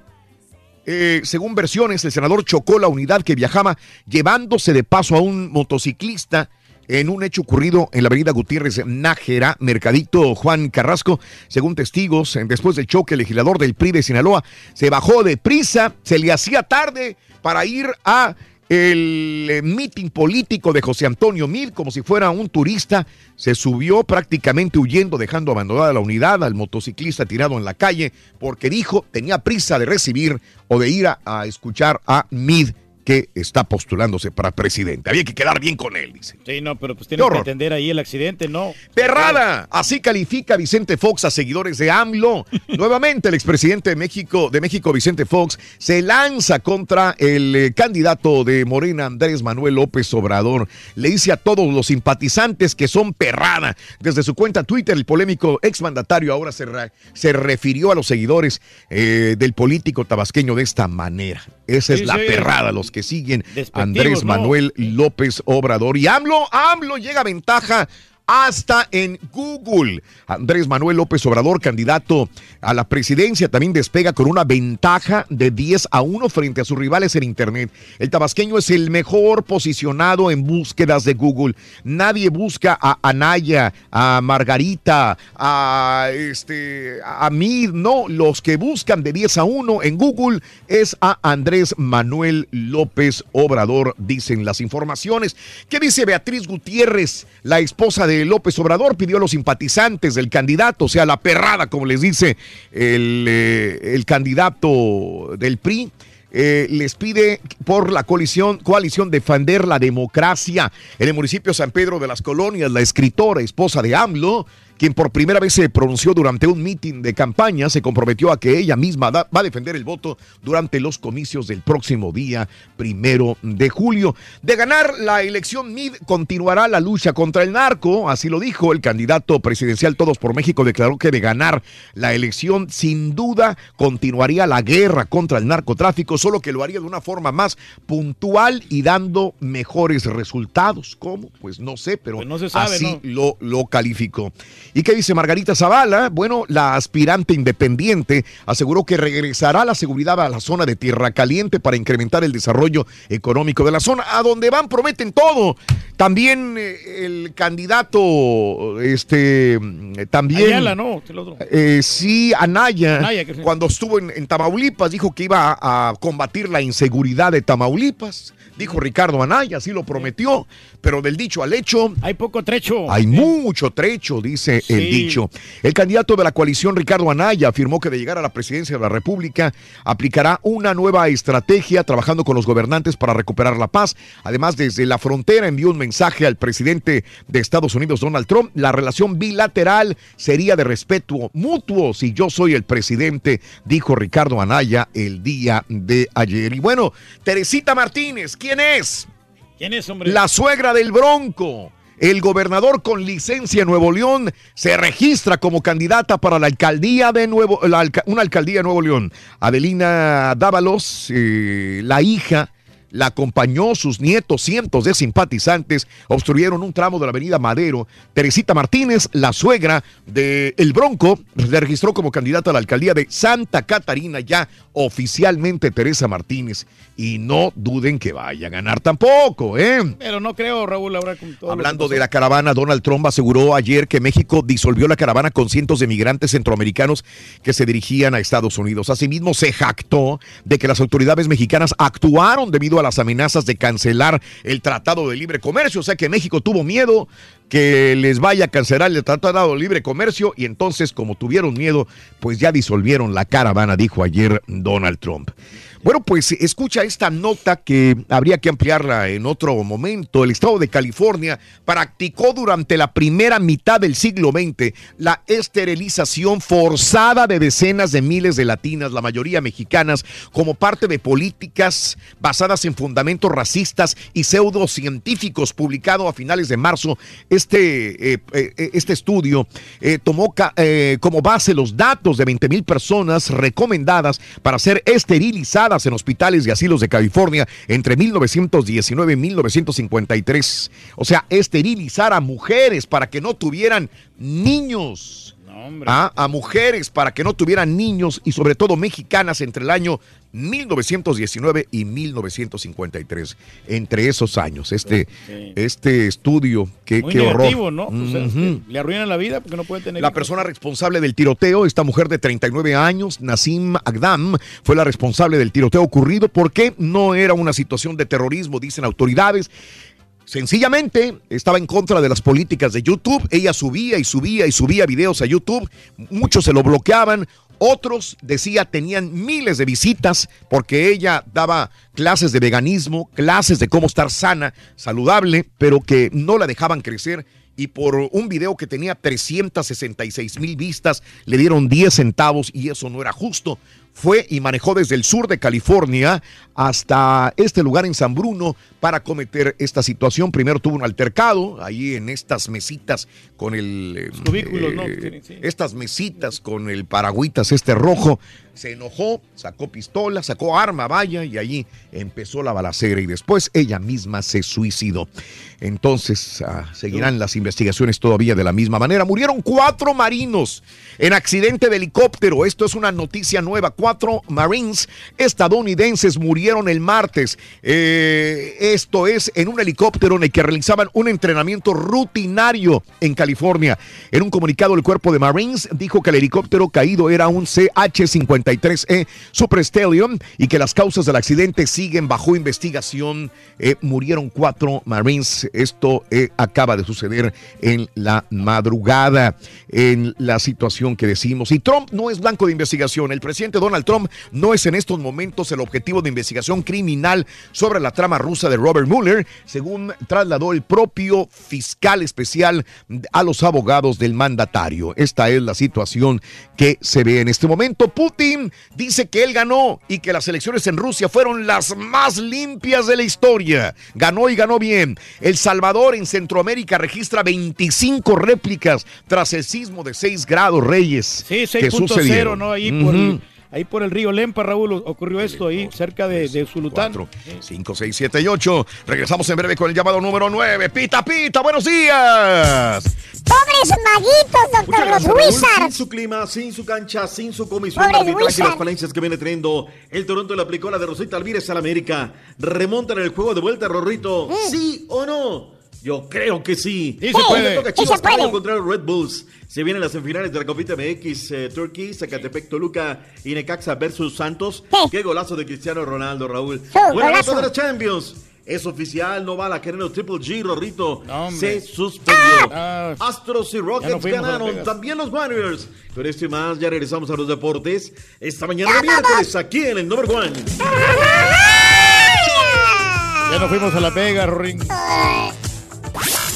Eh, según versiones, el senador chocó la unidad que viajaba llevándose de paso a un motociclista en un hecho ocurrido en la avenida Gutiérrez Nájera, Mercadito Juan Carrasco. Según testigos, después del choque, el legislador del PRI de Sinaloa se bajó de prisa, se le hacía tarde para ir a el eh, meeting político de José Antonio Mil, como si fuera un turista, se subió prácticamente huyendo, dejando abandonada la unidad al motociclista tirado en la calle, porque dijo tenía prisa de recibir o de ir a escuchar a Mid que está postulándose para presidente. Había que quedar bien con él, dice. Sí, no, pero pues Qué tienes que atender ahí el accidente, ¿no? Perrada, así califica Vicente Fox a seguidores de AMLO. Nuevamente el expresidente de México, de México, Vicente Fox, se lanza contra el eh, candidato de Morena, Andrés Manuel López Obrador. Le dice a todos los simpatizantes que son perrada. Desde su cuenta Twitter, el polémico exmandatario ahora se, re- se refirió a los seguidores eh, del político tabasqueño de esta manera. Esa es la sí. perrada, los que siguen Andrés ¿no? Manuel López Obrador. Y AMLO, AMLO llega a ventaja hasta en Google. Andrés Manuel López Obrador, candidato a la presidencia, también despega con una ventaja de 10 a 1 frente a sus rivales en Internet. El tabasqueño es el mejor posicionado en búsquedas de Google. Nadie busca a Anaya, a Margarita, a, este, a mí, no. Los que buscan de 10 a 1 en Google es a Andrés Manuel López Obrador, dicen las informaciones. ¿Qué dice Beatriz Gutiérrez, la esposa de López Obrador? Pidió a los simpatizantes del candidato, o sea, la perrada, como les dice el, eh, candidato del PRI. eh, les pide por la coalición, coalición defender la democracia. En el municipio San Pedro de las Colonias, la escritora, esposa de AMLO, quien por primera vez se pronunció durante un mitin de campaña, se comprometió a que ella misma da- va a defender el voto durante los comicios del próximo día primero de julio. De ganar la elección MID, continuará la lucha contra el narco, así lo dijo el candidato presidencial Todos por México, declaró que de ganar la elección, sin duda continuaría la guerra contra el narcotráfico, solo que lo haría de una forma más puntual y dando mejores resultados. ¿Cómo? Pues no sé, pero no se sabe, así ¿no? lo, lo calificó. ¿Y qué dice Margarita Zavala? Bueno, la aspirante independiente aseguró que regresará la seguridad a la zona de Tierra Caliente para incrementar el desarrollo económico de la zona. A donde van prometen todo. También eh, el candidato, este, también... Ayala, ¿no? El otro. Eh, sí, Anaya, Anaya, que cuando estuvo en, en Tamaulipas, dijo que iba a, a combatir la inseguridad de Tamaulipas. Dijo Ricardo Anaya, así lo prometió. Pero del dicho al hecho. Hay poco trecho. Hay mucho trecho, dice el dicho. El candidato de la coalición, Ricardo Anaya, afirmó que de llegar a la presidencia de la República aplicará una nueva estrategia trabajando con los gobernantes para recuperar la paz. Además, desde la frontera envió un mensaje al presidente de Estados Unidos, Donald Trump. La relación bilateral sería de respeto mutuo si yo soy el presidente, dijo Ricardo Anaya el día de ayer. Y bueno, Teresita Martínez, ¿quién es? ¿Quién es, hombre? La suegra del Bronco. El gobernador con licencia en Nuevo León se registra como candidata para la alcaldía de Nuevo, la una alcaldía de Nuevo León. Adelina Dávalos, eh, la hija, la acompañó, sus nietos, cientos de simpatizantes obstruyeron un tramo de la avenida Madero. Teresita Martínez, la suegra de El Bronco, se registró como candidata a la alcaldía de Santa Catarina, ya oficialmente Teresa Martínez. Y no duden que vaya a ganar tampoco, ¿eh? Pero no creo, Raúl, ahora con todo. Hablando de la caravana, Donald Trump aseguró ayer que México disolvió la caravana con cientos de migrantes centroamericanos que se dirigían a Estados Unidos. Asimismo, se jactó de que las autoridades mexicanas actuaron debido a las amenazas de cancelar el Tratado de Libre Comercio. O sea que México tuvo miedo que les vaya a cancelar el Tratado de Libre Comercio y entonces, como tuvieron miedo, pues ya disolvieron la caravana, dijo ayer Donald Trump. Bueno, pues escucha esta nota que habría que ampliarla en otro momento. El estado de California practicó durante la primera mitad del siglo XX la esterilización forzada de decenas de miles de latinas, la mayoría mexicanas, como parte de políticas basadas en fundamentos racistas y pseudocientíficos, publicado a finales de marzo. Este, eh, eh, este estudio eh, tomó como base los datos de 20 mil personas recomendadas para ser esterilizadas en hospitales y asilos de California entre 1919 y 1953. O sea, esterilizar a mujeres para que no tuvieran niños. Ah, a mujeres para que no tuvieran niños y sobre todo mexicanas entre el año 1919 y 1953. Entre esos años, este, este estudio, qué, Muy qué horror. ¿no? Pues, es que Ujú. le arruinan la vida porque no pueden tener. La persona responsable del tiroteo, esta mujer de 39 años, Nassim Agdam, fue la responsable del tiroteo ocurrido porque no era una situación de terrorismo, dicen autoridades. Sencillamente estaba en contra de las políticas de YouTube. Ella subía y subía y subía videos a YouTube. Muchos se lo bloqueaban. Otros, decía, tenían miles de visitas porque ella daba clases de veganismo, clases de cómo estar sana, saludable, pero que no la dejaban crecer. Y por un video que tenía 366 mil vistas, le dieron 10 centavos y eso no era justo. Fue y manejó desde el sur de California hasta este lugar en San Bruno para cometer esta situación. Primero tuvo un altercado ahí en estas mesitas con el... eh, estas mesitas con el paragüitas este rojo. Se enojó, sacó pistola, sacó arma, vaya, y allí empezó la balacera y después ella misma se suicidó. Entonces ah, seguirán las investigaciones todavía de la misma manera. Murieron cuatro marinos en accidente de helicóptero. Esto es una noticia nueva. Cuatro Marines estadounidenses murieron el martes. Eh, esto es en un helicóptero en el que realizaban un entrenamiento rutinario en California. En un comunicado, el cuerpo de Marines dijo que el helicóptero caído era un CH-53E Super Stallion y que las causas del accidente siguen bajo investigación. Eh, murieron cuatro Marines. Esto eh, acaba de suceder en la madrugada, en la situación que decimos. Y Trump no es blanco de investigación. El presidente Donald Trump no es en estos momentos el objetivo de investigación criminal sobre la trama rusa de Robert Mueller, según trasladó el propio fiscal especial a los abogados del mandatario. Esta es la situación que se ve en este momento. Putin dice que él ganó y que las elecciones en Rusia fueron las más limpias de la historia. Ganó y ganó bien. El Salvador en Centroamérica registra 25 réplicas tras el sismo de 6 grados Reyes. Sí, que 6.0, sucedieron. ¿no? Ahí, por. Ahí por el río Lempa, Raúl, ocurrió esto ahí, cerca de, de Zulután. 5, 6, 7 y 8. Regresamos en breve con el llamado número 9. Pita, pita, buenos días. Pobres maguitos, doctor, los. Sin su clima, sin su cancha, sin su comisión Pobres de arbitraje y las falencias que viene teniendo, el Toronto le aplicó la de Rosita Alvírez al América. ¿Remontan el juego de vuelta, Rorrito? ¿Sí o no? Yo creo que sí. Sí se puede. Toca a Chivas se puede. Contra los Red Bulls. Se vienen las semifinales de la Copita MX, eh, Turkey, Zacatepec, Toluca y Necaxa versus Santos. Qué golazo de Cristiano Ronaldo, Raúl. Golazo. nota de la Champions. Es oficial, no va la querendo Triple G, Rorrito. hombre. Se suspendió. Ah. Astros y no Rockets a ganaron. También los Warriors. Con esto y más, ya regresamos a los deportes. Esta mañana de miércoles, aquí en el Number One. Ya nos fuimos a La Vega, Ring.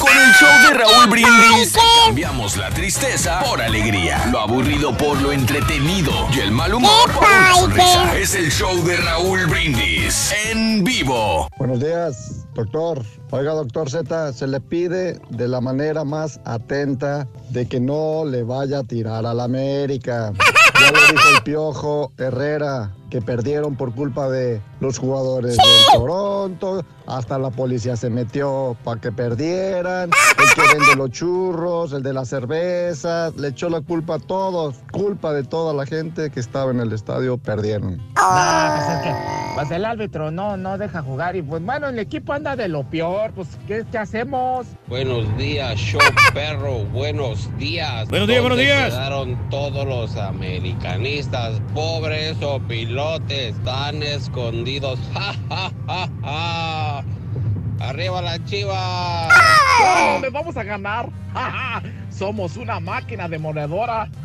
Con el show de Raúl Brindis cambiamos la tristeza por alegría, lo aburrido por lo entretenido y el mal humor por una sonrisa. Es el show de Raúl Brindis en vivo. Buenos días, doctor. Oiga, doctor Z, se le pide de la manera más atenta de que no le vaya a tirar a la América. Ya lo dijo el Piojo Herrera, que perdieron por culpa de los jugadores del Toronto. Hasta la policía se metió para que perdieran. El que vende los churros, el de las cervezas, le echó la culpa a todos. Culpa de toda la gente que estaba en el estadio, perdieron. No, pues es que pues el árbitro no, no deja jugar y pues bueno, el equipo anda de lo peor, pues ¿qué, qué hacemos? Buenos días, show perro. Buenos días. Buenos días, buenos ¿Dónde días. quedaron todos los americanistas? Pobres o tan escondidos. Ja, ja, ja, ja. Arriba la chiva. No, le vamos a ganar. Somos una máquina demoledora.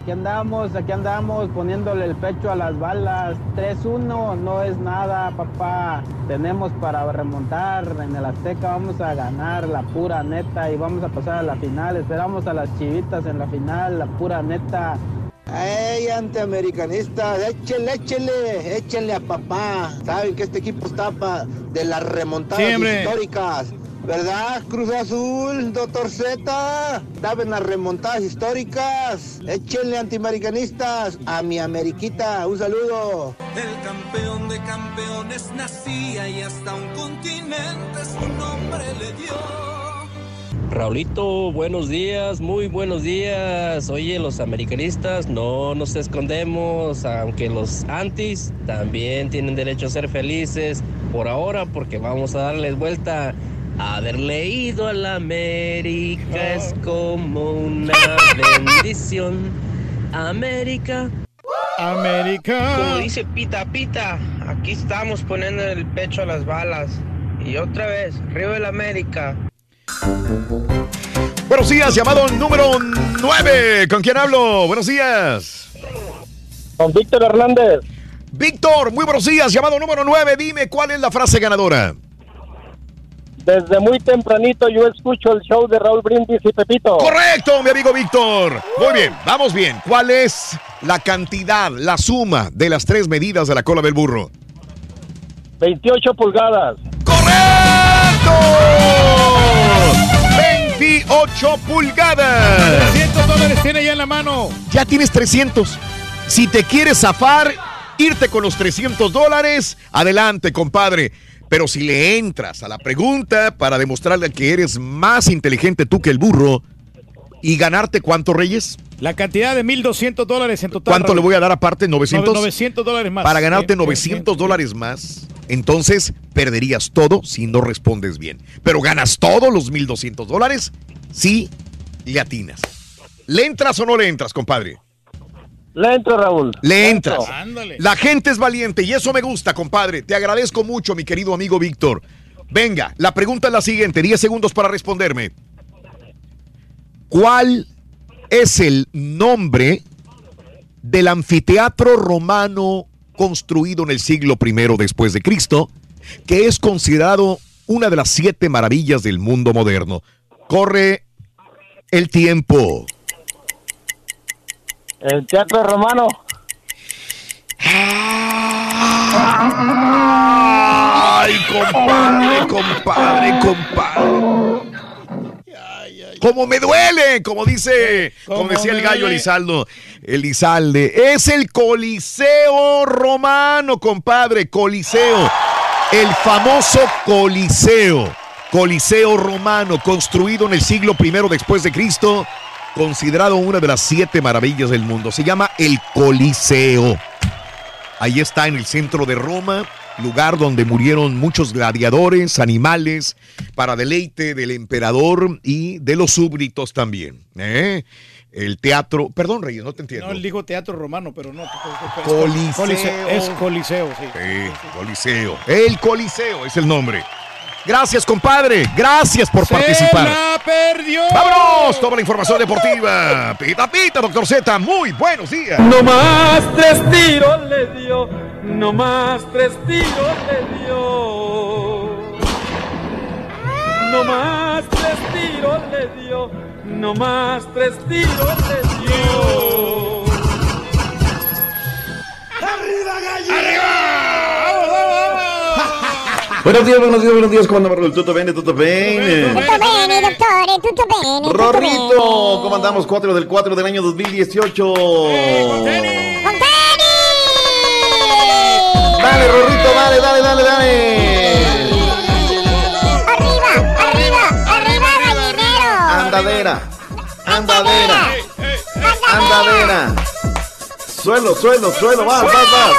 Aquí andamos, aquí andamos poniéndole el pecho a las balas. 3-1 no es nada, papá. Tenemos para remontar en el Azteca, vamos a ganar la pura neta y vamos a pasar a la final. Esperamos a las chivitas en la final, la pura neta. ¡Ey, antiamericanistas! ¡Échenle, échenle! ¡Échenle a papá! Saben que este equipo está pa- de las remontadas históricas. ¿Verdad, Cruz Azul, doctor Z? Saben las remontadas históricas. Échenle antiamericanistas a mi Ameriquita. Un saludo. El campeón de campeones nacía y hasta un continente su nombre le dio. Raulito, buenos días, muy buenos días. Oye, los americanistas no nos escondemos, aunque los antis también tienen derecho a ser felices por ahora, porque vamos a darles vuelta. Haber leído a la América es como una bendición. América. América. Como dice Pita Pita, aquí estamos poniendo el pecho a las balas. Y otra vez, Río del América. Buenos días, llamado número 9. ¿Con quién hablo? Buenos días. Con Víctor Hernández. Víctor, muy buenos días, llamado número 9. Dime cuál es la frase ganadora. Desde muy tempranito yo escucho el show de Raúl Brindis y Pepito. Correcto, mi amigo Víctor. Muy bien, vamos bien. ¿Cuál es la cantidad, la suma de las tres medidas de la cola del burro? 28 pulgadas. 28 pulgadas. 300 dólares tiene ya en la mano. Ya tienes 300. Si te quieres zafar, irte con los 300 dólares, adelante, compadre. Pero si le entras a la pregunta para demostrarle que eres más inteligente tú que el burro y ganarte cuánto, Reyes? La cantidad de 1.200 dólares en total. ¿Cuánto le voy a dar aparte? ¿900? 900 dólares más. Para ganarte Bien, bien, 900 dólares más, entonces perderías todo si no respondes bien. Pero ganas todos los 1.200 dólares si le atinas. ¿Le entras o no le entras, compadre? Le entro, Raúl. Le entras. Ándale. La gente es valiente y eso me gusta, compadre. Te agradezco mucho, mi querido amigo Víctor. Venga, la pregunta es la siguiente. 10 segundos para responderme. ¿Cuál es el nombre del anfiteatro romano construido en el siglo I después de Cristo, que es considerado una de las siete maravillas del mundo moderno? Corre el tiempo. El Teatro Romano. Ay, compadre, compadre, compadre. Como me duele, como dice, como decía el gallo. Elizaldo, Elizalde. Es el Coliseo romano, compadre, Coliseo. El famoso Coliseo. Coliseo romano, construido en el siglo I después de Cristo, considerado una de las siete maravillas del mundo. Se llama el Coliseo. Ahí está en el centro de Roma, lugar donde murieron muchos gladiadores, animales, para deleite del emperador y de los súbditos también. ¿eh? El teatro, perdón Reyes, no te entiendo. No, él dijo teatro romano, pero no. Coliseo. Es Coliseo, sí. Sí, Coliseo. El Coliseo es el nombre. Gracias, compadre. Gracias por participar. la perdió! ¡Vámonos! Toda la información deportiva. Pita, pita, doctor Z. Muy buenos días. No más tres tiros le dio, no más tres tiros le dio. No más tres tiros le dio, no más tres tiros le dio. Buenos días, buenos días, buenos días. ¿Cómo andamos? Raúl? ¿Tutto bene? ¿Tutto bene? Tutto bene, dottore, tutto bene. Rorrito, ¿cómo andamos? 4 del 4 del año 2018. Dale, Rorrito, dale, dale, dale, dale. Arriba, arriba, arriba, gallinero. Andadera, andadera, andadera. Suelo, suelo, suelo, vas, vas, vas.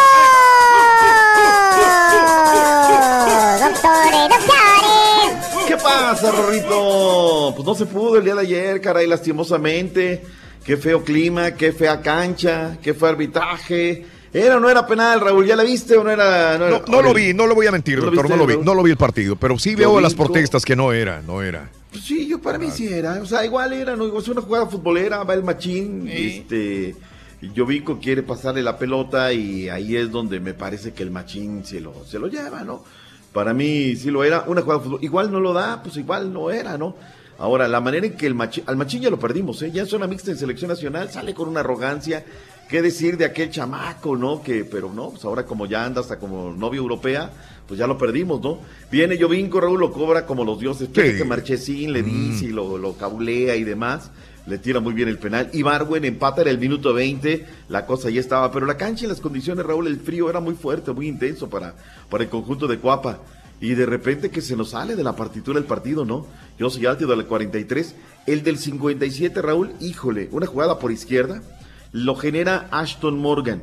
Dottore, dottore. ¿Qué pasa, Rorrito? Pues no se pudo el día de ayer, caray, lastimosamente. Qué feo clima, qué fea cancha, qué fue arbitraje. ¿Era o no era penal, Raúl? ¿Ya la viste o no era? No, era- No, no lo vi, no lo voy a mentir, ¿No lo doctor. No lo vi, Raúl? no lo vi el partido, pero sí Lo veo las protestas que no era, no era. Pues sí, yo para mí sí era. O sea, igual era, ¿no? Es una jugada futbolera, va el machín. Este. y Jovico quiere pasarle la pelota y ahí es donde me parece que el machín se lo, se lo lleva, ¿no? Para mí sí lo era. Una jugada fútbol. Igual no lo da, pues igual no era, ¿no? Ahora, la manera en que el machín, al machín ya lo perdimos, ¿eh? Ya en zona mixta en selección nacional, sale con una arrogancia. ¿Qué decir de aquel chamaco, no? Que, pero no, pues ahora como ya anda hasta como novia europea, pues ya lo perdimos, ¿no? Viene Jovinco, Raúl lo cobra como los dioses. Sí. que Marchesín le dice y lo, lo cabulea y demás. Le tira muy bien el penal. Y Barwen empata en el minuto 20. La cosa ya estaba. Pero la cancha y las condiciones, Raúl, el frío era muy fuerte, muy intenso para, para el conjunto de Cuapa. Y de repente que se nos sale de la partitura el partido, ¿no? Yo soy alto del 43. El del 57, Raúl, híjole, una jugada por izquierda. Lo genera Ashton Morgan.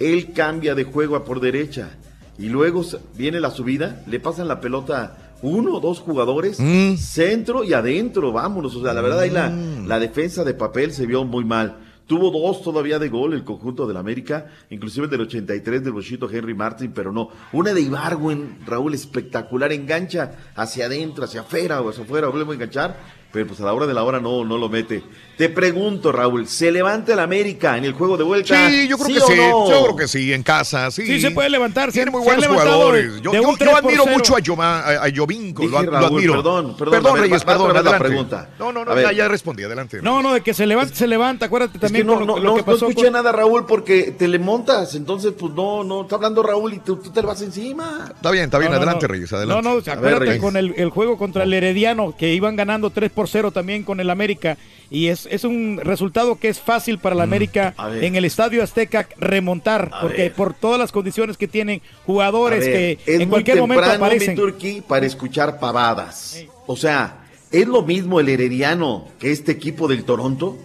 Él cambia de juego a por derecha. Y luego viene la subida, le pasan la pelota uno o dos jugadores, centro y adentro, vámonos. O sea, la verdad ahí la, la defensa de papel se vio muy mal. Tuvo dos todavía de gol el conjunto del América, inclusive el del 83 del Bochito Henry Martin, pero no. Una de Ibargüen, Raúl, espectacular, engancha hacia adentro, hacia afuera o hacia afuera, vuelve a enganchar pero pues a la hora de la hora no, no lo mete. Te pregunto, Raúl, ¿se levanta el América en el juego de vuelta? Sí, yo creo que o sí. no? Yo creo que sí, en casa, sí. Sí, se puede levantar. Tiene se- muy buenos jugadores. Yo, yo- yo 3 por admiro 0. mucho a, Yoma- a, a Jovinko, Dije, lo, lo Raúl, admiro. perdón, perdón, a ver, Reyes, perdón, vez la adelante. pregunta. No, no, no, ya, ya respondí, adelante. No, no, de que se levanta, se levanta. Acuérdate Es también que no, no, lo, lo no, que no pasó escuché con- nada, Raúl, porque te le montas. Entonces, pues no, no, está hablando Raúl y tú, tú te le vas encima. Está bien, está bien, No, no, adelante, no. Reyes, adelante. No, no, acuérdate con el, el juego contra el Herediano, que iban ganando 3 por 0 también con el América. Y es, es un resultado que es fácil para el América Mm, A ver. en el Estadio Azteca remontar, A porque ver. por todas las condiciones que tienen jugadores ver, que en cualquier momento aparecen. mi Turqui, para escuchar pavadas. O sea, ¿es lo mismo el Herediano que este equipo del Toronto?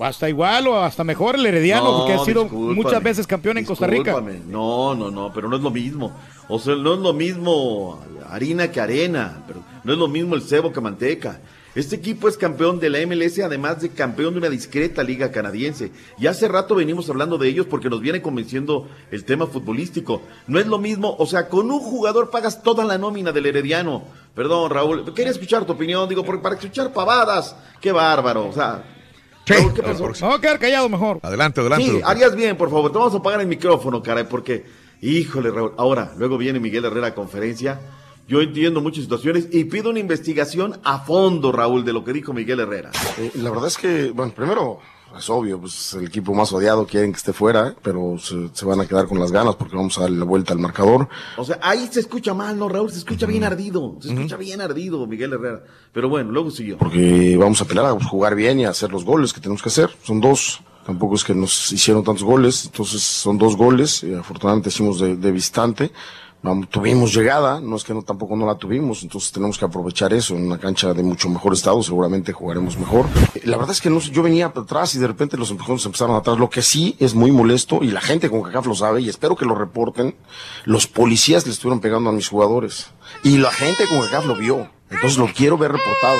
Hasta igual o hasta mejor el Herediano, No, porque ha sido muchas veces campeón en Costa Rica. No, no, no, pero no es lo mismo. O sea, no es lo mismo harina que arena, pero no es lo mismo el cebo que manteca. Este equipo es campeón de la MLS, además de campeón de una discreta liga canadiense. Y hace rato venimos hablando de ellos porque nos viene convenciendo el tema futbolístico. No es lo mismo, o sea, con un jugador pagas toda la nómina del Herediano. Perdón, Raúl, quería escuchar tu opinión, digo, porque para escuchar pavadas, qué bárbaro. O sea, Raúl, ¿qué pasó? Vamos a quedar callado mejor. Adelante, adelante. Sí, doctor. harías bien, por favor. Te vamos a apagar el micrófono, caray, porque, híjole, Raúl. Ahora, luego viene Miguel Herrera a conferencia. Yo entiendo muchas situaciones y pido una investigación a fondo, Raúl, de lo que dijo Miguel Herrera. Eh, la verdad es que, bueno, primero es obvio, pues el equipo más odiado quieren que esté fuera, pero se, se van a quedar con las ganas porque vamos a darle la vuelta al marcador. O sea, ahí se escucha mal, ¿no, Raúl? Se escucha bien ardido. Se escucha bien ardido, Miguel Herrera. Pero bueno, luego siguió. Porque vamos a pelear a jugar bien y a hacer los goles que tenemos que hacer. Son dos. Tampoco es que nos hicieron tantos goles, entonces son dos goles. Y afortunadamente hicimos de, de visitante. Vamos, tuvimos llegada, no es que no tampoco no la tuvimos, entonces tenemos que aprovechar eso en una cancha de mucho mejor estado, seguramente jugaremos mejor. La verdad es que no, yo venía atrás y de repente los empujones empezaron atrás, lo que sí es muy molesto y la gente con CACAF lo sabe y espero que lo reporten, los policías le estuvieron pegando a mis jugadores y la gente con CACAF lo vio, entonces lo quiero ver reportado.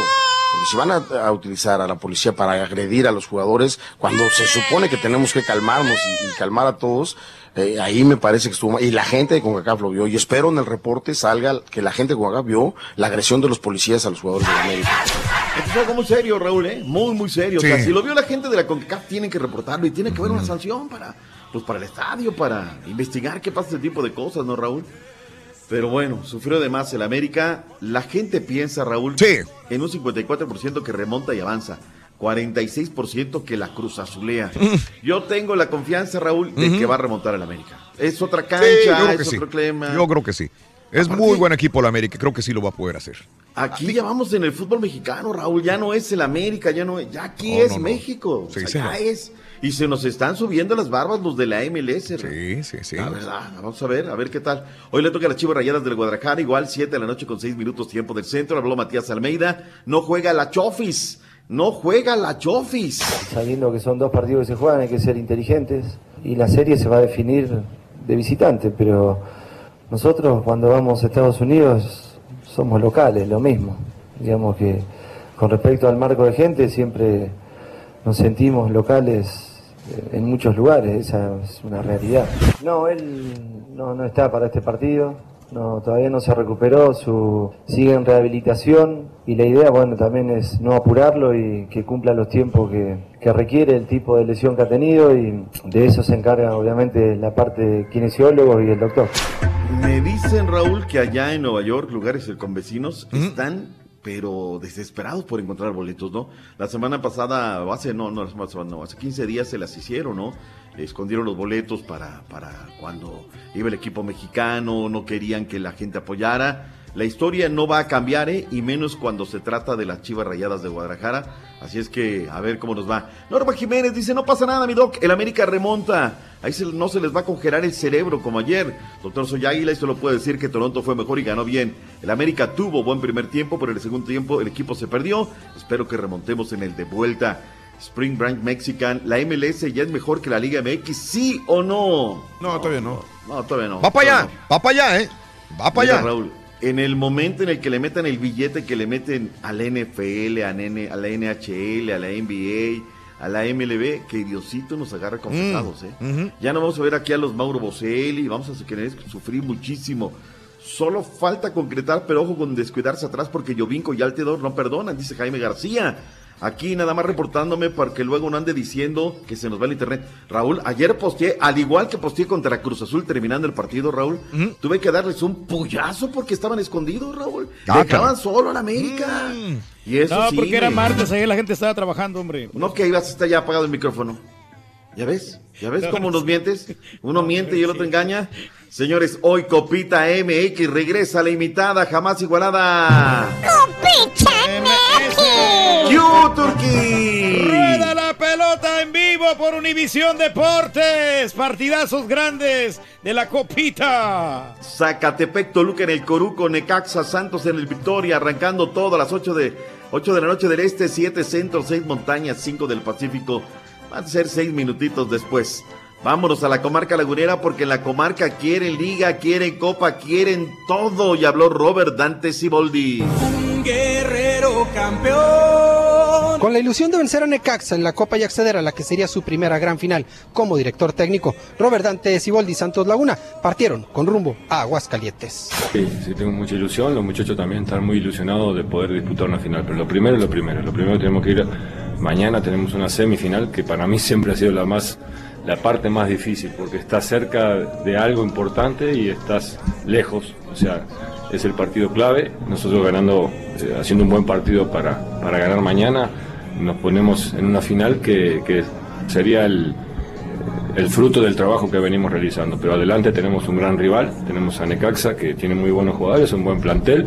Porque si van a, utilizar a la policía para agredir a los jugadores, cuando se supone que tenemos que calmarnos y calmar a todos, eh, ahí me parece que estuvo mal. Y la gente de CONCACAF lo vio. Y espero en el reporte salga que la gente de CONCACAF vio la agresión de los policías a los jugadores de América. Esto es algo muy serio, Raúl, ¿eh? Muy, muy serio. Sí. O sea, si lo vio la gente de la CONCACAF, tienen que reportarlo y tiene que haber una sanción para, pues, para el estadio, para investigar qué pasa este tipo de cosas, ¿no, Raúl? Pero bueno, sufrió de más el América. La gente piensa, Raúl, en un 54% que remonta y avanza. 46% que la cruz azulea. Yo tengo la confianza, Raúl, de que va a remontar el América. Es otra cancha, Sí, yo creo que es sí. otro clima. Yo creo que sí. Es muy buen equipo el América, creo que sí lo va a poder hacer. Aquí ya vamos en el fútbol mexicano, Raúl. Ya no es el América, ya no es. Ya aquí No, es no, no. México. Sí, O sea, señor. ya es. Y se nos están subiendo las barbas los de la MLS. Sí, sí, sí. La verdad, vamos a ver, a ver qué tal. Hoy le toca a las Chivas Rayadas del Guadalajara, igual 7 de la noche con 6 minutos tiempo del centro. Habló Matías Almeida. No juega la Chofis. No juega la Chofis. sabiendo que son dos partidos que se juegan, hay que ser inteligentes y la serie se va a definir de visitante, pero nosotros cuando vamos a Estados Unidos somos locales, lo mismo. Digamos que con respecto al marco de gente siempre nos sentimos locales eh, en muchos lugares, esa es una realidad. No, él no, no está para este partido, no, todavía no se recuperó, su, sigue en rehabilitación y la idea, bueno, también es no apurarlo y que cumpla los tiempos que, que requiere el tipo de lesión que ha tenido y de eso se encarga obviamente la parte de kinesiólogos y el doctor. Me dicen, Raúl, que allá en Nueva York, lugares con vecinos, están, pero desesperados por encontrar boletos, ¿no? La semana pasada, hace, no, no, no, hace 15 días se las hicieron, ¿no? Escondieron los boletos para, para cuando iba el equipo mexicano, no querían que la gente apoyara. La historia no va a cambiar, ¿eh? Y menos cuando se trata de las chivas rayadas de Guadalajara. Así es que, a ver cómo nos va. Norma Jiménez dice, no pasa nada, mi doc, el América remonta. Ahí se- no se les va a congelar el cerebro como ayer. Doctor Soy Águila, esto lo puede decir que Toronto fue mejor y ganó bien. El América tuvo buen primer tiempo, pero en el segundo tiempo el equipo se perdió. Espero que remontemos en el de vuelta. Spring Branch Mexican, ¿la MLS ya es mejor que la Liga MX? ¿Sí o no? No, todavía no. No, todavía no. Va para allá, va para allá, ¿eh? Va para allá. Raúl, en el momento en el que le metan el billete que le meten al NFL, a, N- a la NHL, a la NBA, a la MLB, que Diosito nos agarra confesados, ¿eh? Ujú. Ya no vamos a ver aquí a los Mauro Boselli, vamos a querer sufrir muchísimo. Solo falta concretar, pero ojo con descuidarse atrás porque Jovinco y Altidor no perdonan, dice Jaime García. Aquí nada más reportándome para que luego no ande diciendo que se nos va el internet. Raúl, ayer posteé, al igual que posteé contra Cruz Azul terminando el partido, Raúl, tuve que darles un puyazo porque estaban escondidos, Raúl. Ah, Dejaban caray. solo a la América. Y eso no, sí, porque era martes, ahí la gente estaba trabajando, hombre. No que ibas a estar ya apagado el micrófono. ¿Ya ves? ¿Ya ves No, cómo no, nos mientes? Uno miente y el otro engaña. Señores, hoy Copita MX regresa a la imitada, jamás igualada. ¡Q, Turquí! Rueda la pelota en vivo por Univisión Deportes. Partidazos grandes de la copita. Zacatepec, Toluca en el Coruco, Necaxa, Santos en el Victoria, arrancando todo a las 8 de, 8 de la noche del Este, 7 Centro, 6 Montañas, 5 del Pacífico. Van a ser 6 minutitos después. Vámonos a la comarca lagunera porque en la comarca quieren liga, quieren copa, quieren todo. Y habló Robert Dante Siboldi. Un guerrero campeón. Con la ilusión de vencer a Necaxa en la Copa y acceder a la que sería su primera gran final como director técnico, Robert Dante Siboldi y Santos Laguna partieron con rumbo a Aguascalientes. Sí, sí, tengo mucha ilusión. Los muchachos también están muy ilusionados de poder disputar una final. Pero lo primero es lo primero. Lo primero tenemos que ir. Mañana tenemos una semifinal que para mí siempre ha sido la más la parte más difícil porque estás cerca de algo importante y estás lejos. O sea, es el partido clave. Nosotros ganando, eh, haciendo un buen partido para, para ganar mañana, nos ponemos en una final que, que sería el, el fruto del trabajo que venimos realizando. Pero adelante tenemos un gran rival, tenemos a Necaxa que tiene muy buenos jugadores, un buen plantel,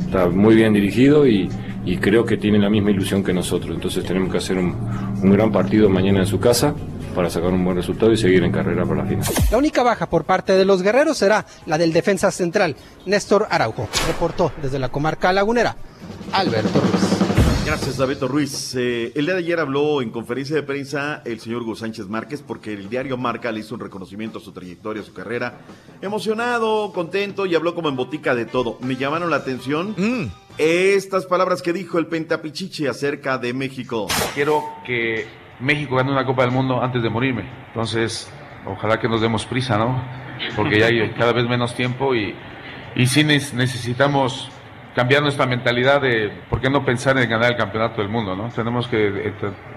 está muy bien dirigido y, y creo que tiene la misma ilusión que nosotros. Entonces tenemos que hacer un, un gran partido mañana en su casa para sacar un buen resultado y seguir en carrera para la final. La única baja por parte de los guerreros será la del defensa central, Néstor Araujo. Reportó desde la comarca lagunera, Alberto Ruiz. Gracias, David Ruiz. Eh, el día de ayer habló en conferencia de prensa el señor Hugo Sánchez Márquez porque el diario Marca le hizo un reconocimiento a su trayectoria, a su carrera. Emocionado, contento y habló como en botica de todo. Me llamaron la atención estas palabras que dijo el Pentapichichi acerca de México. Quiero que México gane una Copa del Mundo antes de morirme. Entonces, ojalá que nos demos prisa, ¿no? Porque ya hay cada vez menos tiempo y, y sí necesitamos cambiar nuestra mentalidad de por qué no pensar en ganar el campeonato del mundo, ¿no? Tenemos que, eh,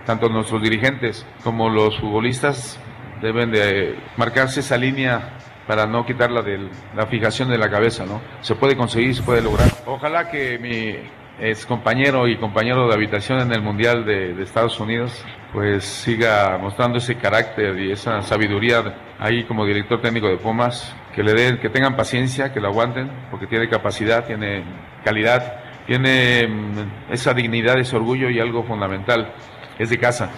tanto nuestros dirigentes como los futbolistas deben de marcarse esa línea para no quitarla de la fijación de la cabeza, ¿no? Se puede conseguir, se puede lograr. Ojalá que mi ex compañero y compañero de habitación en el Mundial de, de Estados Unidos, pues siga mostrando ese carácter y esa sabiduría ahí como director técnico de Pumas, que le den, que tengan paciencia, que lo aguanten, porque tiene capacidad, tiene calidad, tiene mm, esa dignidad, ese orgullo y algo fundamental, es de casa.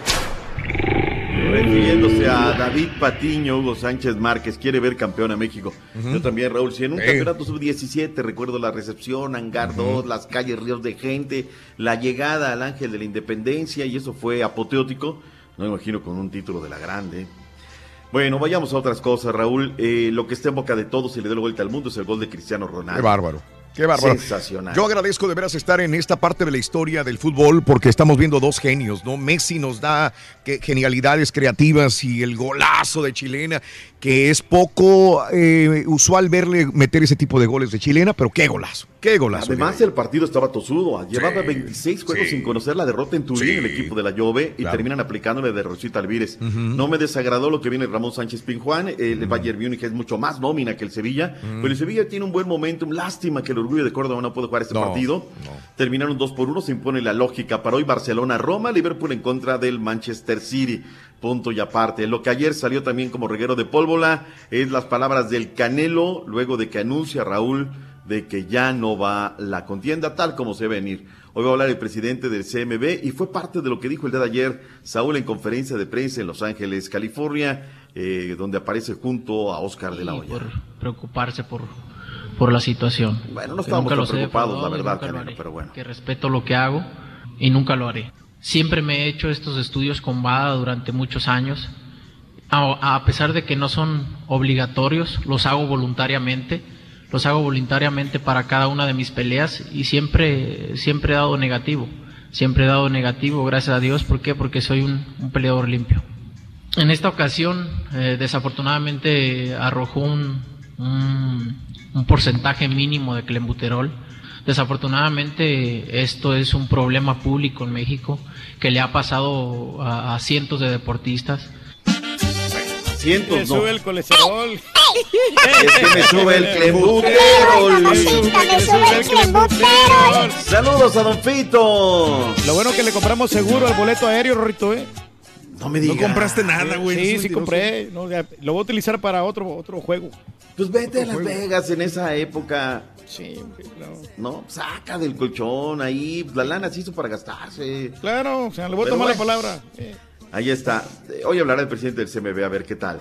Refiriéndose a David Patiño, Hugo Sánchez Márquez, quiere ver campeón a México. Yo también, Raúl, si en un campeonato sub-17 recuerdo la recepción, Hangar 2, las calles, ríos de gente, la llegada al Ángel de la Independencia, y eso fue apoteótico. No me imagino con un título de la grande. Bueno, vayamos a otras cosas, Raúl. Eh, lo que está en boca de todos y le dio la vuelta al mundo es el gol de Cristiano Ronaldo. Qué bárbaro. Qué bárbaro. Sensacional. Yo agradezco de veras estar en esta parte de la historia del fútbol porque estamos viendo dos genios, ¿no? Messi nos da que- genialidades creativas y el golazo de chilena, que es poco eh, usual verle meter ese tipo de goles de chilena, pero qué golazo, qué golazo. Además, el partido estaba tosudo. Llevaba Sí, 26 juegos sí. sin conocer la derrota en Turín, Sí. el equipo de la Juve, y Claro. terminan aplicándole de Rosita Alvírez. No me desagradó lo que viene Ramón Sánchez Pinjuán. El Bayern Múnich es mucho más nómina que el Sevilla, pero el Sevilla tiene un buen momentum. Lástima que el orgullo de Córdoba no pudo jugar este No, partido. Terminaron 2 por 1, se impone la lógica para hoy Barcelona-Roma, Liverpool en contra del Manchester City. Punto y aparte. Lo que ayer salió también como reguero de pólvora es las palabras del Canelo, luego de que anuncia Raúl de que ya no va la contienda tal como se ve venir. Hoy va a hablar el presidente del CMB y fue parte de lo que dijo el día de ayer Saúl en conferencia de prensa en Los Ángeles, California, eh, donde aparece junto a Oscar de la Hoya. preocuparse por, por la situación. Bueno, no estábamos tan preocupados, la verdad, Canelo, pero bueno. Que respeto lo que hago y nunca lo haré. Siempre me he hecho estos estudios con Bada durante muchos años. A, a pesar de que no son obligatorios, los hago voluntariamente. Los hago voluntariamente para cada una de mis peleas y siempre, siempre he dado negativo. Siempre he dado negativo, gracias a Dios. ¿Por qué? Porque soy un, peleador limpio. En esta ocasión, eh, desafortunadamente, arrojó un, porcentaje mínimo de clenbuterol. Desafortunadamente esto es un problema público en México que le ha pasado a cientos de deportistas. Cientos, Le no. sube el colesterol. Es que me sube el clembuterol. Me sube el clembuterol. Saludos a Don Fito. Lo bueno que le compramos seguro al boleto aéreo, Rorrito, ¿eh? No me digas. compraste nada, güey, Sí, sí mentiroso. compré. No, ya, lo voy a utilizar para otro, otro juego. Pues vete a Las Vegas en esa época. Sí, No, saca del colchón ahí. La lana se hizo para gastarse. Claro, o sea, le voy a Pero tomar la palabra. Eh, Ahí está. Eh, Hoy hablará el presidente del CMB a ver qué tal.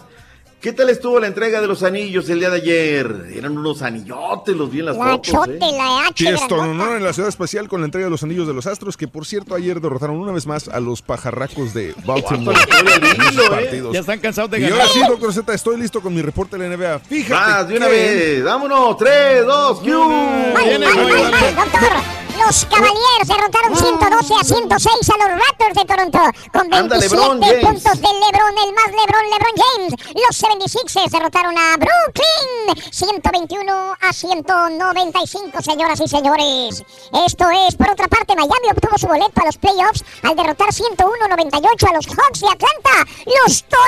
¿Qué tal estuvo la entrega de los anillos el día de ayer? Eran unos anillotes, los vi en las La fotos. chote, ¿eh? la H Fiesta en grandota. honor en la ciudad espacial con la entrega de los anillos de los astros, que por cierto ayer derrotaron una vez más a los pajarracos de Baltimore. ¿eh? partidos. Ya están cansados de Y ganar. ahora sí, doctor Z, estoy listo con mi reporte de la NBA. Fíjate. Más, de una que- vez. Vámonos. Tres, dos, ¡Q! Viene, Los Cavaliers derrotaron 112 a 106 a los Raptors de Toronto con Anda, 27 LeBron James. puntos del LeBron, el más LeBron, LeBron James. Los 76ers derrotaron a Brooklyn 121 a 195, señoras y señores. Esto es, por otra parte, Miami obtuvo su boleto a los playoffs al derrotar 101-98 a los Hawks de Atlanta. Los Toritos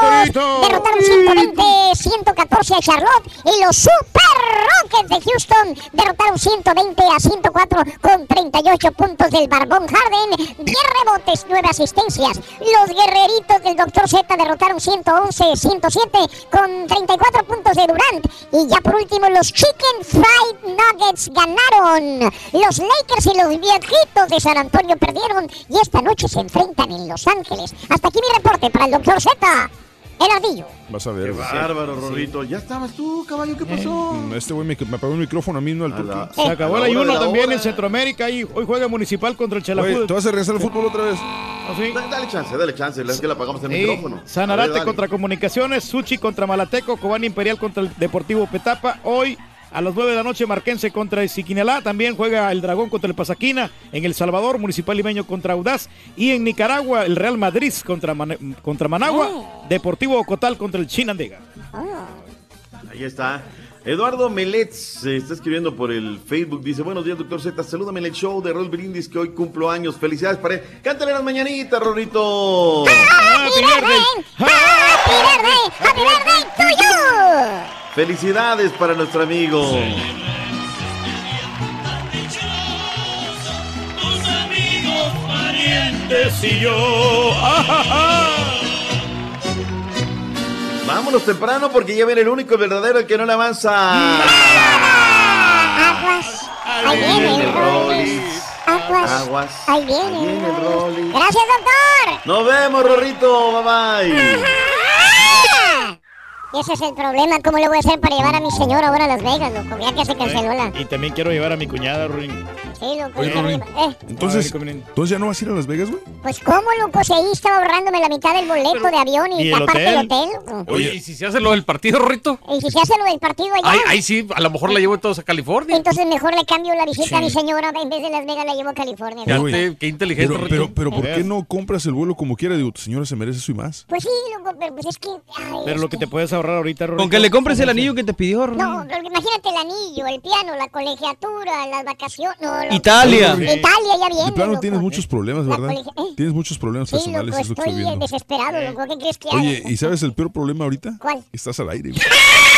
Toritos. derrotaron 120-114 a Charlotte y los Super Rockets de Houston derrotaron 120 a 104 con 38 puntos del Barbón Harden, 10 rebotes, 9 asistencias. Los Guerreritos del Dr. Z derrotaron 111-107 con 34 puntos de Durant. Y ya por último, los Chicken Fried Nuggets ganaron. Los Lakers y los Viejitos de San Antonio perdieron y esta noche se enfrentan en Los Ángeles. Hasta aquí mi reporte para el Dr. Z. El ardillo. Vas a ver. Qué bárbaro, Rorrito. Ya estabas tú, caballo. ¿Qué pasó? Mm, Este güey me, me apagó el micrófono a mí, no al turqui. Se acabó el ayuno también hora. en Centroamérica y hoy juega Municipal contra el Chalafud. ¿Te vas a regresar al fútbol otra vez? ¿Ah, sí? Dale chance, dale chance. Es que le apagamos el Sí, micrófono. Ver, Sanarate dale. contra Comunicaciones, Suchi contra Malateco, Cobán Imperial contra el Deportivo Petapa. Hoy a las 9 de la noche Marquense contra el Siquinalá. También juega el Dragón contra el Pasaquina. En El Salvador, Municipal Limeño contra Audaz. Y en Nicaragua, el Real Madrid contra, Man- contra Managua. Deportivo Ocotal contra el Chinandega. Ahí está. Eduardo Meletz se está escribiendo por el Facebook. Dice: Buenos días, doctor Z. Salúdame en el show de Rol Brindis que hoy cumplo años. Felicidades para él. Cántale las mañanitas, Rorrito. Happy birthday, happy birthday, happy birthday to you. Felicidades para nuestro amigo. Tus amigos, parientes y yo. Vámonos temprano porque ya viene el único verdadero el que no le avanza. Aguas. Ahí viene el Rollis. Aguas. Aguas. Ahí viene el Rollis. Gracias, doctor. Nos vemos, Rorrito. Bye bye. Y ese es el problema. ¿Cómo le voy a hacer para llevar a mi señor ahora a Las Vegas, loco? Ya que se canceló la. Y también quiero llevar a mi cuñada, Ruin. Sí, loco. Oye, me- eh, Entonces, ver, entonces ya no vas a ir a Las Vegas, güey. pues, ¿cómo, loco? Si ahí estaba ahorrándome la mitad del boleto de avión y, ¿y el aparte hotel? el hotel, loco. Oye, ¿y si se hace lo del partido, Rito? Y si se hace lo del partido allá. Ahí, ahí sí, a lo mejor la llevo todos a California. Entonces mejor le cambio la visita a mi señora. En vez de Las Vegas la llevo a California. Ya, güey. Qué inteligente, Pero, pero, pero ¿por qué no compras el vuelo como quiera? Digo, tu señora se merece eso y más. Pues sí, loco, pero pues es que... ay, Pero es lo que te puedes ahorrar ahorita, Ruin. Con que le compres el anillo que te pidió, Rorín. No, imagínate el anillo, el piano, la colegiatura, las vacaciones. No. Italia. Italia ya viene. De plano loco. tienes muchos problemas, La ¿verdad? colegia- eh. Tienes muchos problemas Sí, personales, loco, es lo que estoy estoy viendo. desesperado, loco. ¿Qué crees que haga? Oye, ¿y sabes el peor problema ahorita? ¿Cuál? Estás al aire, güey.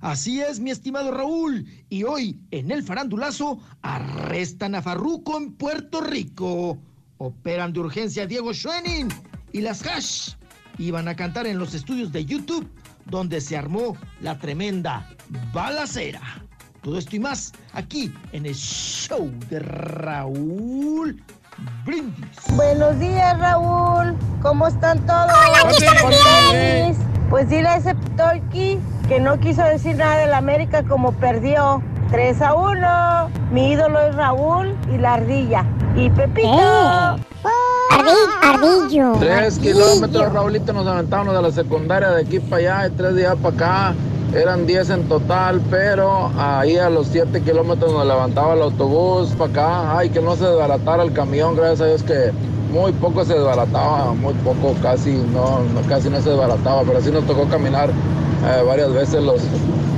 Así es, mi estimado Raúl. Y hoy, en el farandulazo, arrestan a Farruco en Puerto Rico. Operan de urgencia a Diego Schwenning y las Hash. Iban a cantar en los estudios de YouTube, donde se armó la tremenda balacera. Todo esto y más aquí en el show de Raúl Brindis. Buenos días, Raúl. ¿Cómo están todos? Hola, aquí estamos Con bien. tenis. Pues dile a ese Torqui que no quiso decir nada de la América como perdió. 3 a 1. Mi ídolo es Raúl y la ardilla. Y Pepito. Ardillo. Tres kilómetros, Raulito, nos aventamos de la secundaria de aquí para allá y tres días para acá. Eran 10 en total, pero ahí a los 7 kilómetros nos levantaba el autobús para acá. Ay, que no se desbaratara el camión, gracias a Dios que muy poco se desbarataba, muy poco, casi no, casi no se desbarataba, pero sí nos tocó caminar eh, varias veces los,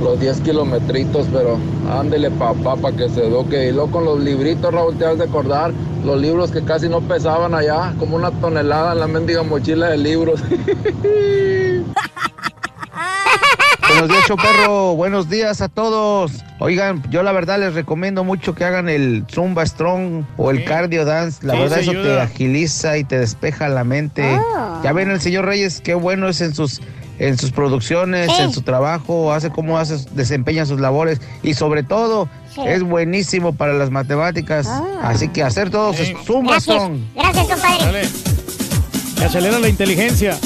los 10 kilometritos, pero ándele papá para que se eduque. Y luego con los libritos, Raúl, te has de acordar, los libros que casi no pesaban allá, como una tonelada en la mendiga mochila de libros. Buenos días, perro. Buenos días a todos. Oigan, yo la verdad les recomiendo mucho que hagan el Zumba Strong o el Cardio Dance. La Sí, verdad sí eso te agiliza y te despeja la mente. Ya ven el señor Reyes, qué bueno es en sus en sus producciones, Sí. en su trabajo, hace cómo hace, desempeña sus labores y sobre todo Sí. es buenísimo para las matemáticas. Así que hacer todos Zumba Gracias. Strong. Gracias, compadre. Acelera la inteligencia.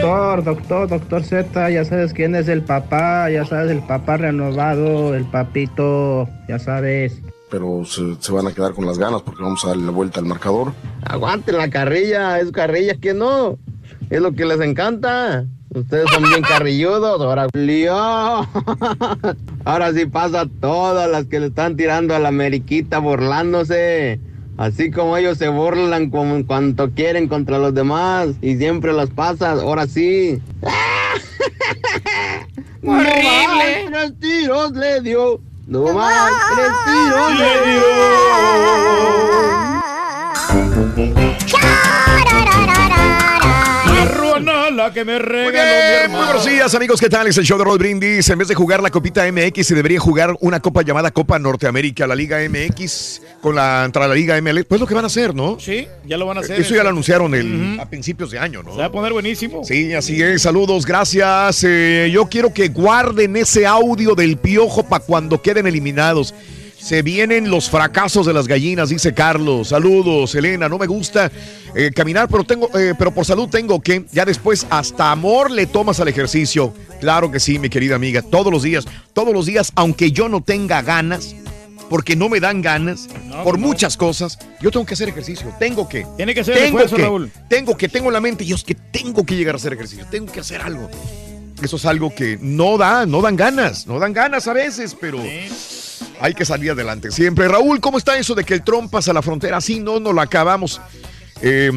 Doctor, doctor, doctor Z, ya sabes quién es el papá, ya sabes, el papá renovado, el papito, ya sabes. Pero se, se van a quedar con las ganas porque vamos a darle la vuelta al marcador. Aguanten la carrilla, es carrilla que no. Es lo que les encanta. Ustedes son bien carrilludos, ahora lío. Ahora sí pasa todas las que le están tirando a la Ameriquita burlándose. Así como ellos se burlan como en cuanto quieren contra los demás y siempre las pasas, ahora sí. ¡Horrible! No más, tres tiros le dio. No más, tres tiros le dio. La que me regaló mi Muy hermano. buenos días, amigos. ¿Qué tal? Es el show de Roll Brindis. En vez de jugar la Copita MX, se debería jugar una copa llamada Copa Norteamérica, la Liga MX, con la, contra la Liga ML. Pues lo que van a hacer, ¿no? Sí, ya lo van a hacer. Eso ya lo anunciaron el, a principios de año, ¿no? Se va a poner buenísimo. Sí, así es. Saludos, gracias. Eh, yo quiero que guarden ese audio del piojo para cuando queden eliminados. Se vienen los fracasos de las gallinas, dice Carlos. Saludos, Elena. No me gusta eh, caminar, pero tengo, eh, pero por salud tengo que. Ya después hasta amor le tomas al ejercicio. Claro que sí, mi querida amiga. Todos los días, todos los días, aunque yo no tenga ganas, porque no me dan ganas, por muchas cosas, yo tengo que hacer ejercicio. Tengo que. Tiene que ser tengo esfuerzo, que, Raúl. Tengo que, tengo en la mente, yo es que tengo que llegar a hacer ejercicio, tengo que hacer algo. Eso es algo que no da, no dan ganas, no dan ganas a veces, pero hay que salir adelante siempre. Raúl, ¿cómo está eso de que el trompas a la frontera? Sí, no, no lo acabamos. Eh,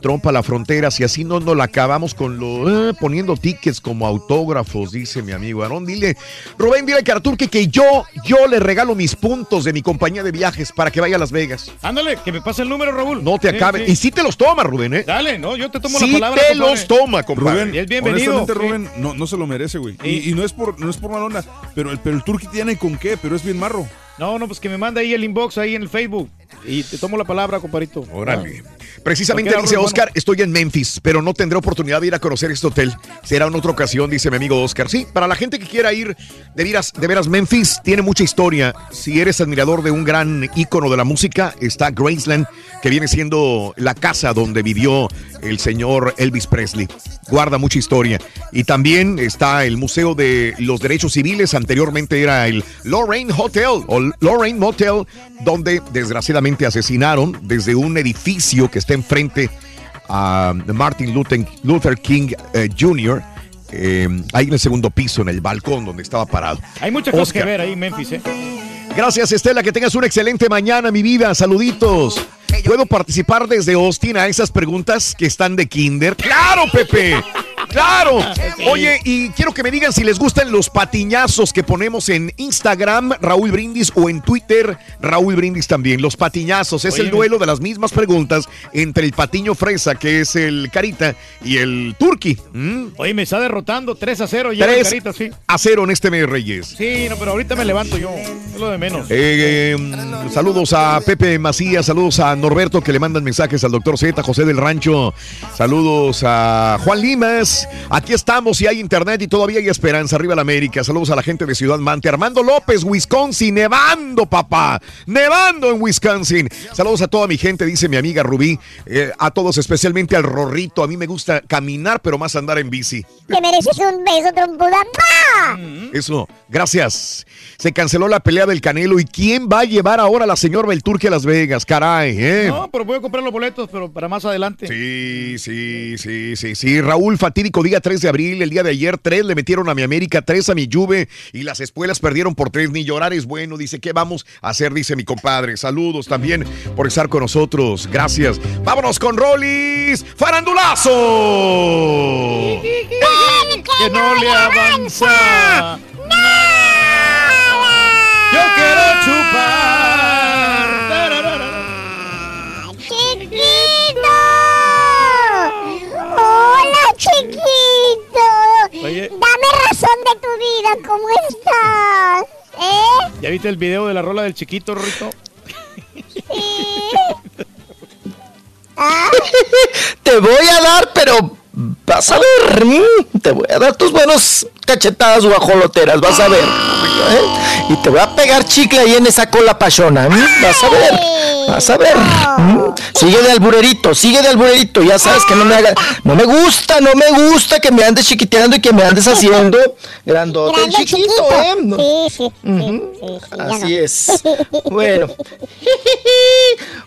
trompa a la frontera, si así no nos la acabamos con lo eh, poniendo tickets como autógrafos, dice mi amigo Aarón. Dile, Rubén, dile a Artur que, que yo, yo le regalo mis puntos de mi compañía de viajes para que vaya a Las Vegas. Ándale, que me pase el número, Raúl. No te Sí, sí. Y sí te los toma, Rubén, ¿eh? Dale, no, yo te tomo Sí la palabra. te compadre. los toma, compadre. Rubén, Y es bienvenido. Rubén, no, no se lo merece, güey. Y, y no es por no es por mala onda, pero el, pero el Turqui tiene con qué, pero es bien marro. No, no, pues que me manda ahí el inbox ahí en el Facebook. Y te tomo la palabra, compadrito. Órale. Precisamente dice Oscar, estoy en Memphis, pero no tendré oportunidad de ir a conocer este hotel. Será en otra ocasión, dice mi amigo Oscar. Sí, para la gente que quiera ir, de veras, de veras, Memphis tiene mucha historia. Si eres admirador de un gran ícono de la música, está Graceland, que viene siendo la casa donde vivió el señor Elvis Presley. Guarda mucha historia. Y también está el Museo de los Derechos Civiles. Anteriormente era el Lorraine Hotel o Lorraine Motel, donde desgraciadamente asesinaron desde un edificio que está enfrente a Martin Luther, King eh, Jr. eh, ahí en el segundo piso, en el balcón donde estaba parado. Hay muchas cosas Oscar. que ver ahí en Memphis, ¿eh? Gracias, Estela. Que tengas una excelente mañana, mi vida. Saluditos. ¿Puedo participar desde Austin a esas preguntas que están de Kinder? ¡Claro, Pepe! ¡Claro! Oye, y quiero que me digan si les gustan los patiñazos que ponemos en Instagram, Raúl Brindis, o en Twitter, Raúl Brindis también. Los patiñazos es Oye, el duelo de las mismas preguntas entre el patiño fresa, que es el carita, y el turqui. ¿Mm? Oye, me está derrotando 3 a 0 ya, Tres Carita, sí. a cero en este mes, Reyes. Sí, no, pero ahorita me levanto yo. Es lo de menos. Eh, eh, saludos a Pepe Macías, saludos a Norberto que le mandan mensajes al doctor Z, José del Rancho, saludos a Juan Limas, aquí estamos y hay internet y todavía hay esperanza, arriba la América, saludos a la gente de Ciudad Mante, Armando López, Wisconsin, nevando papá, nevando en Wisconsin, saludos a toda mi gente, dice mi amiga Rubí, eh, a todos especialmente al Rorrito, a mí me gusta caminar pero más andar en bici. Te mereces un beso, trompuda. ¡Mua! Eso, gracias. Se canceló la pelea del Canelo. ¿Y quién va a llevar ahora a la señora Belturque a Las Vegas? Caray, ¿eh? No, pero voy a comprar los boletos, pero para más adelante. Sí, sí, sí, sí, sí. Raúl, día 3 de abril. El día de ayer, 3 le metieron a mi América, 3 a mi Juve y las espuelas perdieron por 3. Ni llorar es bueno. Dice, ¿qué vamos a hacer? Dice mi compadre. Saludos también por estar con nosotros. Gracias. Vámonos con Rollis. ¡Farandulazo! Que no le avanza. Yo quiero chupar. Chiquito! Oye. Dame razón de tu vida, ¿cómo estás? ¿Eh? ¿Ya viste el video de la rola del chiquito, Rito? Te voy a dar, pero vas a ver. mm, Te voy a dar tus buenos cachetadas guajoloteras, vas a ver. ¿eh? Y te voy a pegar chicle ahí en esa cola pachona. mm, Vas a ver. Vas a ver. mm. Sigue de alburerito, sigue de alburerito. Ya sabes que no me haga. No me gusta, no me gusta que me andes chiquiteando y que me andes haciendo grandote Grande, chiquito, ¿eh? Sí, sí. Sí, sí, Así no. es. Bueno.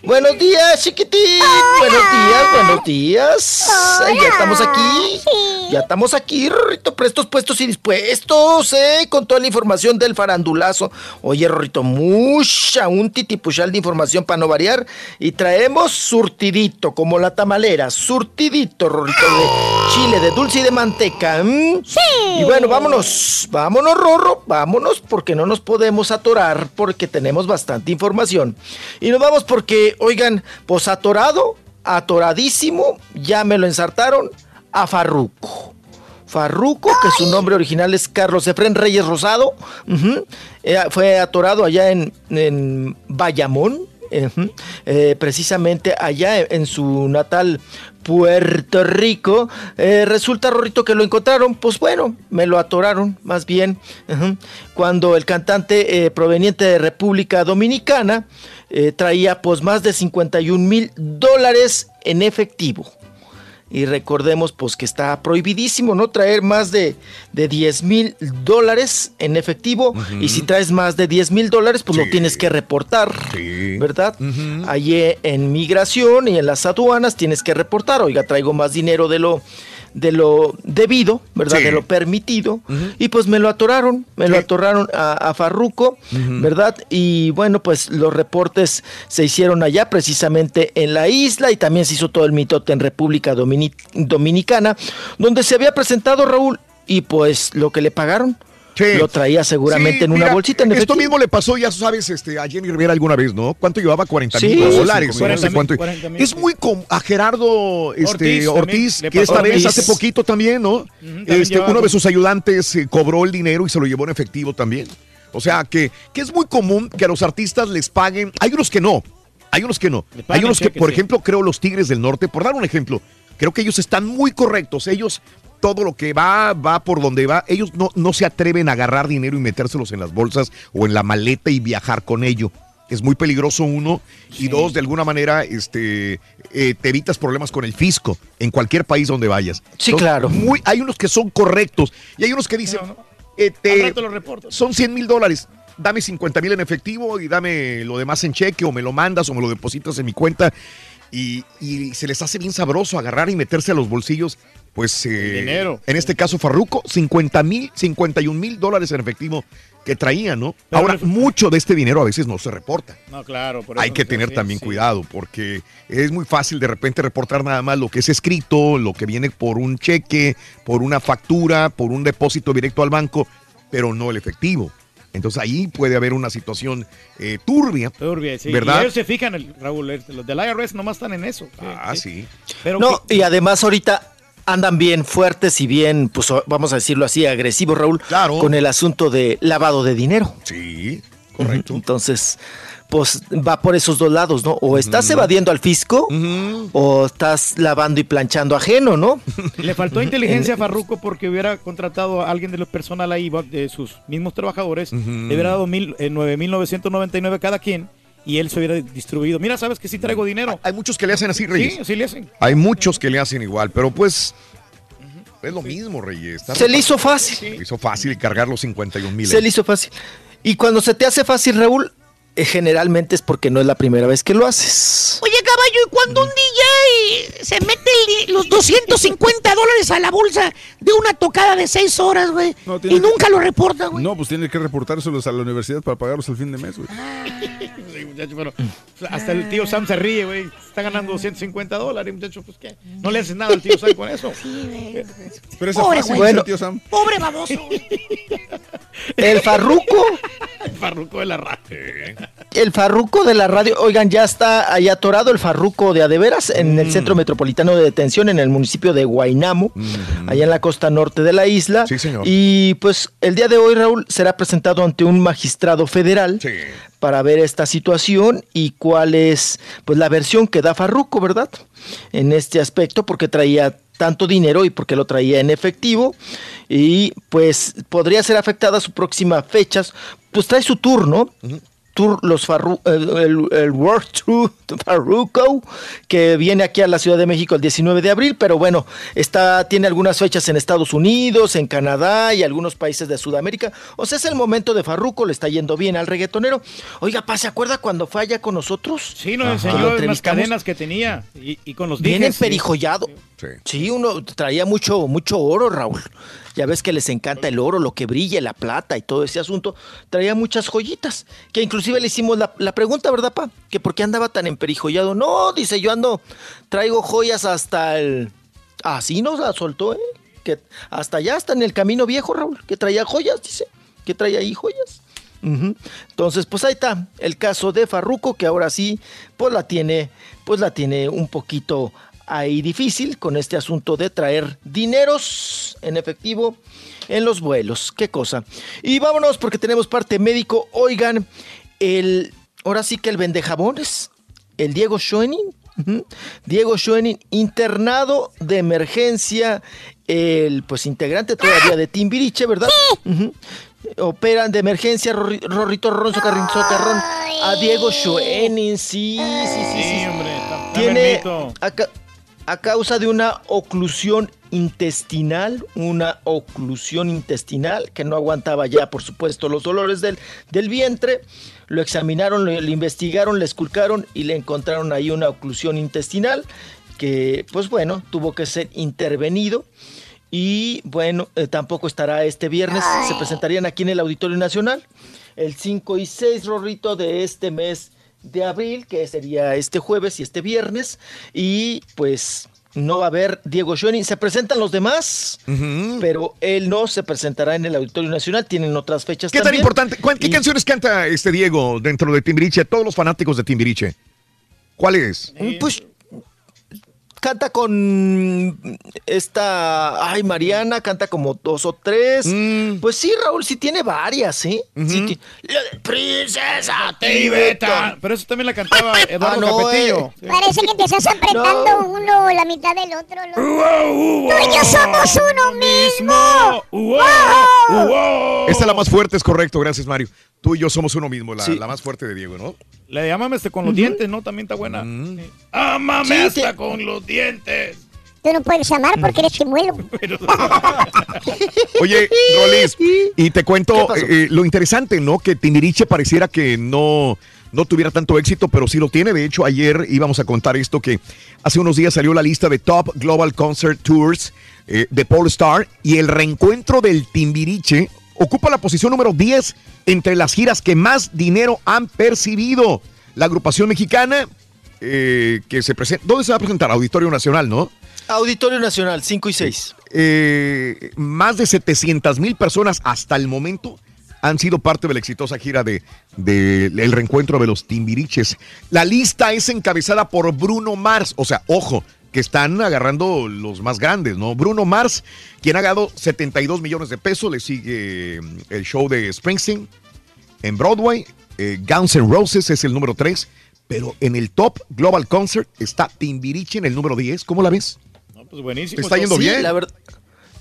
buenos días, chiquitín. Buenos días, buenos días. Ay, ya estamos aquí. Ya estamos aquí, Rorrito, prestos, puestos y dispuestos, ¿eh? Con toda la información del farandulazo. Oye, Rorrito, mucha, un titipuchal de información para no variar. Y traemos surtidito, como la tamalera. Surtidito, Rorrito, de chile, de dulce y de manteca. Sí. Y bueno, vámonos. Vámonos, Rorro. Vámonos, porque no nos podemos atorar, porque tenemos bastante información. Y nos vamos porque, oigan, pues atorado, atoradísimo, ya me lo ensartaron a Farruco. Farruco, que su nombre original es Carlos Efren Reyes Rosado, eh, fue atorado allá en, en Bayamón, eh, precisamente allá en, su natal Puerto Rico. Eh, resulta, Rorrito, que lo encontraron, pues bueno, me lo atoraron, más bien, cuando el cantante proveniente de República Dominicana eh, traía pues más de 51 mil dólares en efectivo. Y recordemos pues que está prohibidísimo, ¿no? Traer más de, de 10 mil dólares en efectivo. Y si traes más de 10 mil dólares, pues lo tienes que reportar, ¿verdad? Allí en migración y en las aduanas tienes que reportar, oiga, traigo más dinero de lo de lo debido, ¿verdad? Sí. De lo permitido. Y pues me lo atoraron, me lo atoraron a, a Farruco, ¿verdad? Y bueno, pues los reportes se hicieron allá, precisamente en la isla, y también se hizo todo el mitote en República Domini- Dominicana, donde se había presentado Raúl, y pues lo que le pagaron. Lo traía seguramente Sí, en una mira, bolsita en Esto mismo le pasó, ya sabes, este, a Jenny Rivera alguna vez, ¿no? ¿Cuánto llevaba? 40 mil dólares. sí, o no sé 40,000, cuánto. 40,000, es muy com- a Gerardo este, Ortiz que esta vez hace poquito también, ¿no? también este, uno de sus ayudantes eh, cobró el dinero y se lo llevó en efectivo también. O sea, que, que es muy común que a los artistas les paguen. Hay unos que no. Hay unos que no. Hay unos que, por sí. ejemplo, creo los Tigres del Norte, por dar un ejemplo, creo que ellos están muy correctos. Ellos, todo lo que va, va por donde va. Ellos no, no se atreven a agarrar dinero y metérselos en las bolsas o en la maleta y viajar con ello. Es muy peligroso uno y dos, de alguna manera, este, eh, te evitas problemas con el fisco en cualquier país donde vayas. Sí, Son claro. Muy, hay unos que son correctos y hay unos que dicen, eh, te- son 100 mil dólares. Dame 50 mil en efectivo y dame lo demás en cheque o me lo mandas o me lo depositas en mi cuenta. Y, y se les hace bien sabroso agarrar y meterse a los bolsillos. Pues eh, dinero. en este caso Farruco, 50 mil, 51 mil dólares en efectivo que traía, ¿no? Pero Ahora, mucho de este dinero a veces no se reporta. No, claro. por Hay que tener también sí. cuidado porque es muy fácil de repente reportar nada más lo que es escrito, lo que viene por un cheque, por una factura, por un depósito directo al banco, pero no el efectivo. Entonces ahí puede haber una situación eh, turbia, Turbia, sí. ¿verdad? Y ellos se fijan, el, Raúl, los del IRS nomás están en eso. Ah, sí. Pero No, y además ahorita andan bien fuertes y bien, pues vamos a decirlo así, agresivos, Raúl, con el asunto de lavado de dinero. Sí. Correcto. Entonces, pues va por esos dos lados, ¿no? O estás evadiendo al fisco o estás lavando y planchando ajeno, ¿no? Le faltó inteligencia a Farruco porque hubiera contratado a alguien de los personal ahí, de sus mismos trabajadores, le hubiera dado mil, eh, 9.999 cada quien y él se hubiera distribuido. Mira, sabes que sí traigo dinero. Hay muchos que le hacen así, Reyes. Sí, así le hacen. Hay muchos que le hacen igual, pero pues es lo mismo, Reyes. Está Se le hizo fácil. Se le hizo fácil cargar los 51 mil. Se le hizo fácil. Y cuando se te hace fácil, Raúl, generalmente es porque no es la primera vez que lo haces. Oye, caballo, ¿y cuando un DJ se mete el los 250 dólares a la bolsa de una tocada de 6 horas, güey? No, tiene y que- nunca lo reporta, güey. No, pues tiene que reportárselos a la universidad para pagarlos al fin de mes, güey. Sí, muchacho, pero hasta el tío Sam se ríe, güey. Está ganando 250 dólares, muchacho. Pues qué. No le haces nada al tío Sam con eso. Pero esa Pobre fácil, el tío Sam. Pobre baboso. El farruco, El farruco de la radio. El farruco de la radio, oigan, ya está ahí atorado el farruco de Adeveras en Mm. el Centro Metropolitano de Detención en el municipio de Guainamo, allá en la costa norte de la isla. Sí, señor. Y pues el día de hoy, Raúl, será presentado ante un magistrado federal para ver esta situación y cuál es pues la versión que da Farruco, ¿verdad? En este aspecto, porque traía tanto dinero y porque lo traía en efectivo y pues podría ser afectada su próxima fecha, pues trae su tour, ¿no? Tour los Farru el, el- el World Tour Farruko que viene aquí a la Ciudad de México el 19 de abril, pero bueno, está tiene algunas fechas en Estados Unidos, en Canadá y algunos países de Sudamérica. O sea, es el momento de Farruko, le está yendo bien al reggaetonero. Oiga, pa, ¿se acuerda cuando fue allá con nosotros? Sí, nos Ajá. enseñó entrevistamos. cadenas que tenía y, y con los Bien dijes, sí. Sí. uno traía mucho, mucho oro, Raúl. Ya ves que les encanta el oro, lo que brilla, la plata y todo ese asunto. Traía muchas joyitas. Que inclusive le hicimos la, la pregunta, ¿verdad, pa? Que por qué andaba tan emperijollado. No, dice, yo ando, traigo joyas hasta el... Así nos la soltó, ¿eh? Que hasta allá, hasta en el camino viejo, Raúl. Que traía joyas, dice. Que traía ahí joyas. Entonces, pues ahí está el caso de Farruco, que ahora sí, pues la tiene, pues la tiene un poquito ahí difícil con este asunto de traer dineros en efectivo en los vuelos. Qué cosa. Y vámonos porque tenemos parte médico. Oigan, el, ahora sí que el vendejabones, el Diego Schoening, Diego Schoening, internado de emergencia, el pues integrante todavía de Timbiriche, ¿verdad? Operan de emergencia Rorri- Rorrito Ron Socarrín Socarrón a Diego Schoening, sí, sí, sí, sí. Tiene a, ca- a causa de una oclusión intestinal, una oclusión intestinal que no aguantaba ya, por supuesto, los dolores del, del vientre. Lo examinaron, lo, lo investigaron, le esculcaron y le encontraron ahí una oclusión intestinal que, pues bueno, tuvo que ser intervenido. Y bueno, eh, tampoco estará este viernes, se presentarían aquí en el Auditorio Nacional el 5 y 6, Rorrito, de este mes de abril, que sería este jueves y este viernes. Y pues no va a haber Diego Schoening. Se presentan los demás, pero él no se presentará en el Auditorio Nacional. Tienen otras fechas ¿Qué tan importante? ¿Cuál- ¿Qué Y- canciones canta este Diego dentro de Timbiriche? Todos los fanáticos de Timbiriche. ¿Cuál es? Pues canta con esta, ay, Mariana, canta como dos o tres. Mm. Pues sí, Raúl, sí tiene varias, ¿eh? Sí ti- Princesa Tibeta. Pero eso también la cantaba Eduardo Ah, no, Capetillo. eh. Parece que te estás apretando uno la mitad del otro. loco. Tú y yo somos uno mismo. Esta es la más fuerte, es correcto, gracias Mario. Tú y yo somos uno mismo, la, Sí. la más fuerte de Diego, ¿no? La de este con los dientes, ¿no? También está buena. Mm. Sí. Ámame Sí, hasta te- con los dientes. Tú no puedes amar porque eres chimuelo. Oye, Rolis, y te ¿Qué cuento pasó? eh, lo interesante, ¿no? Que Timbiriche pareciera que no, no tuviera tanto éxito, pero sí lo tiene. De hecho, ayer íbamos a contar esto que hace unos días salió la lista de Top Global Concert Tours eh, de Polestar y el reencuentro del Timbiriche ocupa la posición número 10 entre las giras que más dinero han percibido. La agrupación mexicana eh, que se presenta... ¿Dónde se va a presentar? Auditorio Nacional, ¿no? Auditorio Nacional, 5 y 6. Eh, más de 700 mil personas hasta el momento han sido parte de la exitosa gira de, de- el reencuentro de los Timbiriches. La lista es encabezada por Bruno Mars, o sea, ojo, que están agarrando los más grandes, ¿no? Bruno Mars, quien ha ganado 72 millones de pesos, le sigue mm, el show de Springsteen en Broadway, eh, Guns N' Roses es el número 3, pero en el top Global Concert está Timbiriche en el número 10. ¿Cómo la ves? No, pues buenísimo. Está yendo Sí, bien. la verdad.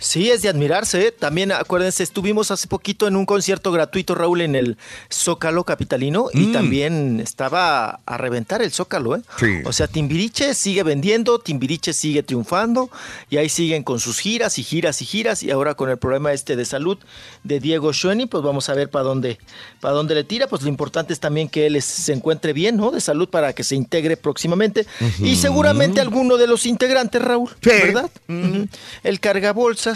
Sí, es de admirarse. ¿eh? También acuérdense, estuvimos hace poquito en un concierto gratuito, Raúl, en el Zócalo Capitalino y Mm. también estaba a reventar el Zócalo. ¿eh? Sí. O sea, Timbiriche sigue vendiendo, Timbiriche sigue triunfando y ahí siguen con sus giras y giras y giras y ahora con el problema este de salud de Diego Schoening, pues vamos a ver para dónde, para dónde le tira. Pues lo importante es también que él se encuentre bien, ¿no? De salud para que se integre próximamente y seguramente alguno de los integrantes, Raúl, ¿verdad? Ujú. El cargabolsas,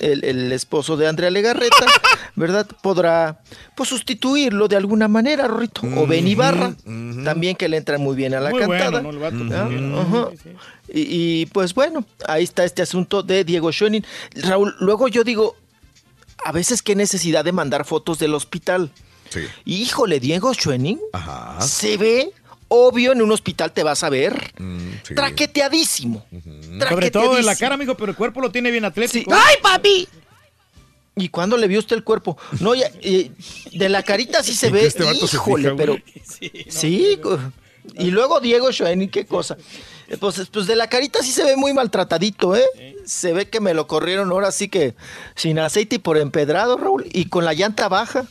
el, el esposo de Andrea Legarreta, ¿verdad? Podrá pues sustituirlo de alguna manera, Rorrito. O Ben Ibarra, también que le entra muy bien a la Muy cantada. bueno, ¿no? El vato también. ajá. Y, y, pues bueno, ahí está este asunto de Diego Schoening. Raúl, luego yo digo, a veces qué necesidad de mandar fotos del hospital. Sí. Híjole, Diego Schoening Ajá. se ve obvio en un hospital te vas a ver Mm, sí. traqueteadísimo. Sobre todo de la cara, amigo, pero el cuerpo lo tiene bien atlético. ¡Ay, papi! ¿Y cuándo le vio usted el cuerpo? No, ya, eh, de la carita sí se ¿En ve, este se híjole, fija, pero... Sí, y luego Diego Schoening, qué cosa. Pues, pues de la carita sí se ve muy maltratadito, ¿eh? Se ve que me lo corrieron ahora sí que sin aceite y por empedrado, Raúl, y con la llanta baja.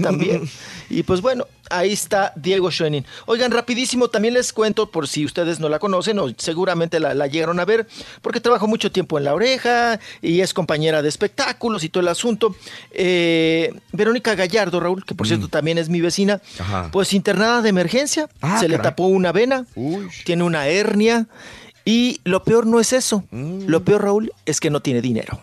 También. Y pues bueno, ahí está Diego Schoening. Oigan, rapidísimo, también les cuento, por si ustedes no la conocen o seguramente la, la llegaron a ver, porque trabajó mucho tiempo en La Oreja y es compañera de espectáculos y todo el asunto. Eh, Verónica Gallardo, Raúl, que por cierto también es mi vecina, Ajá. pues internada de emergencia, Ah, se le tapó una vena, tiene una hernia y lo peor no es eso, Mm. lo peor, Raúl, es que no tiene dinero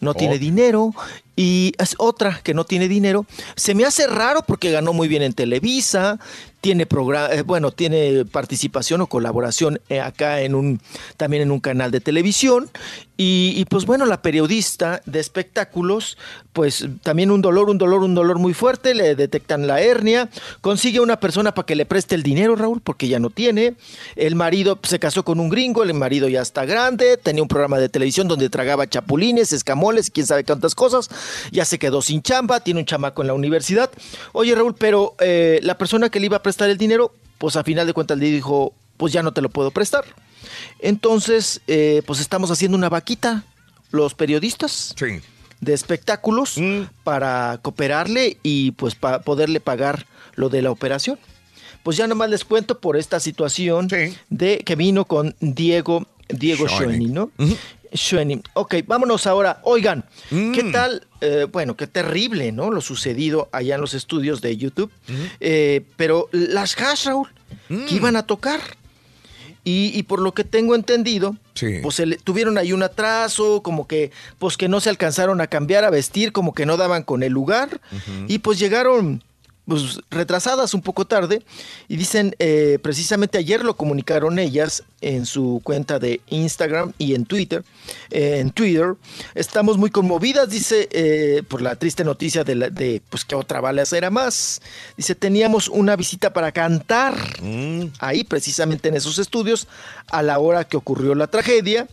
no Oh. tiene dinero y es otra que no tiene dinero. Se me hace raro porque ganó muy bien en Televisa, tiene programa, bueno, tiene participación o colaboración eh, acá en un también en un canal de televisión y, y, pues bueno, la periodista de espectáculos, pues también un dolor, un dolor, un dolor muy fuerte, le detectan la hernia, consigue una persona para que le preste el dinero, Raúl, porque ya no tiene. El marido se casó con un gringo, el marido ya está grande, tenía un programa de televisión donde tragaba chapulines, escamoles, quién sabe cuántas cosas, ya se quedó sin chamba, tiene un chamaco en la universidad. Oye, Raúl, pero eh, la persona que le iba a prestar el dinero, pues a final de cuentas le dijo, pues ya no te lo puedo prestar. Entonces, eh, pues estamos haciendo una vaquita, los periodistas Sí. de espectáculos, para cooperarle y pues para poderle pagar lo de la operación. Pues ya nomás les cuento por esta situación de que vino con Diego, Diego Schoening. Schoening, ¿no? Schoening. Ok, vámonos ahora. Oigan, ¿qué tal? Eh, bueno, qué terrible, ¿no? Lo sucedido allá en los estudios de YouTube. Eh, pero las hash, Raúl, que iban a tocar. Y, y por lo que tengo entendido, Sí. pues se le- tuvieron ahí un atraso, como que, pues que no se alcanzaron a cambiar, a vestir, como que no daban con el lugar. Y pues llegaron pues, retrasadas un poco tarde. Y dicen, eh, precisamente ayer lo comunicaron ellas en su cuenta de Instagram y en Twitter. eh, en Twitter, estamos muy conmovidas, dice, eh, por la triste noticia de, la- de pues que otra balacera más. Dice, teníamos una visita para cantar ahí precisamente en esos estudios a la hora que ocurrió la tragedia.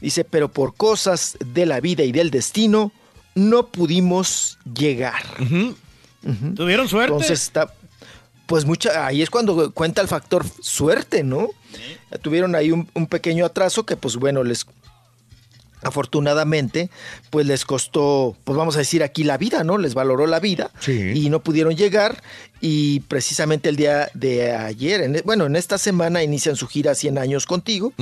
Dice, pero por cosas de la vida y del destino no pudimos llegar. ¿Tuvieron suerte? Entonces está, pues mucha, ahí es cuando cuenta el factor suerte, ¿no? Tuvieron ahí un, un pequeño atraso que pues bueno, les afortunadamente pues les costó, pues vamos a decir aquí la vida, ¿no? Les valoró la vida y no pudieron llegar y precisamente el día de ayer, en- bueno, en esta semana inician su gira 100 años contigo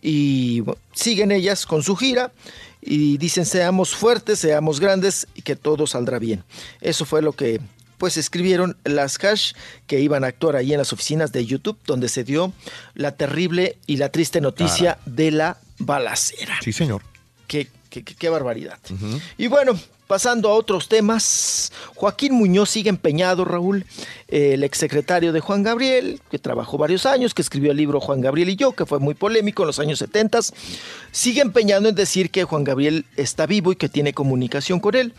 y bueno, siguen ellas con su gira y dicen seamos fuertes, seamos grandes y que todo saldrá bien. Eso fue lo que pues escribieron las hash que iban a actuar ahí en las oficinas de YouTube donde se dio la terrible y la triste noticia de la balacera. Sí, señor. Qué, qué- qué- qué barbaridad. Y bueno, pasando a otros temas, Joaquín Muñoz sigue empeñado, Raúl, el exsecretario de Juan Gabriel, que trabajó varios años, que escribió el libro Juan Gabriel y yo, que fue muy polémico en los años 70, sigue empeñando en decir que Juan Gabriel está vivo y que tiene comunicación con él.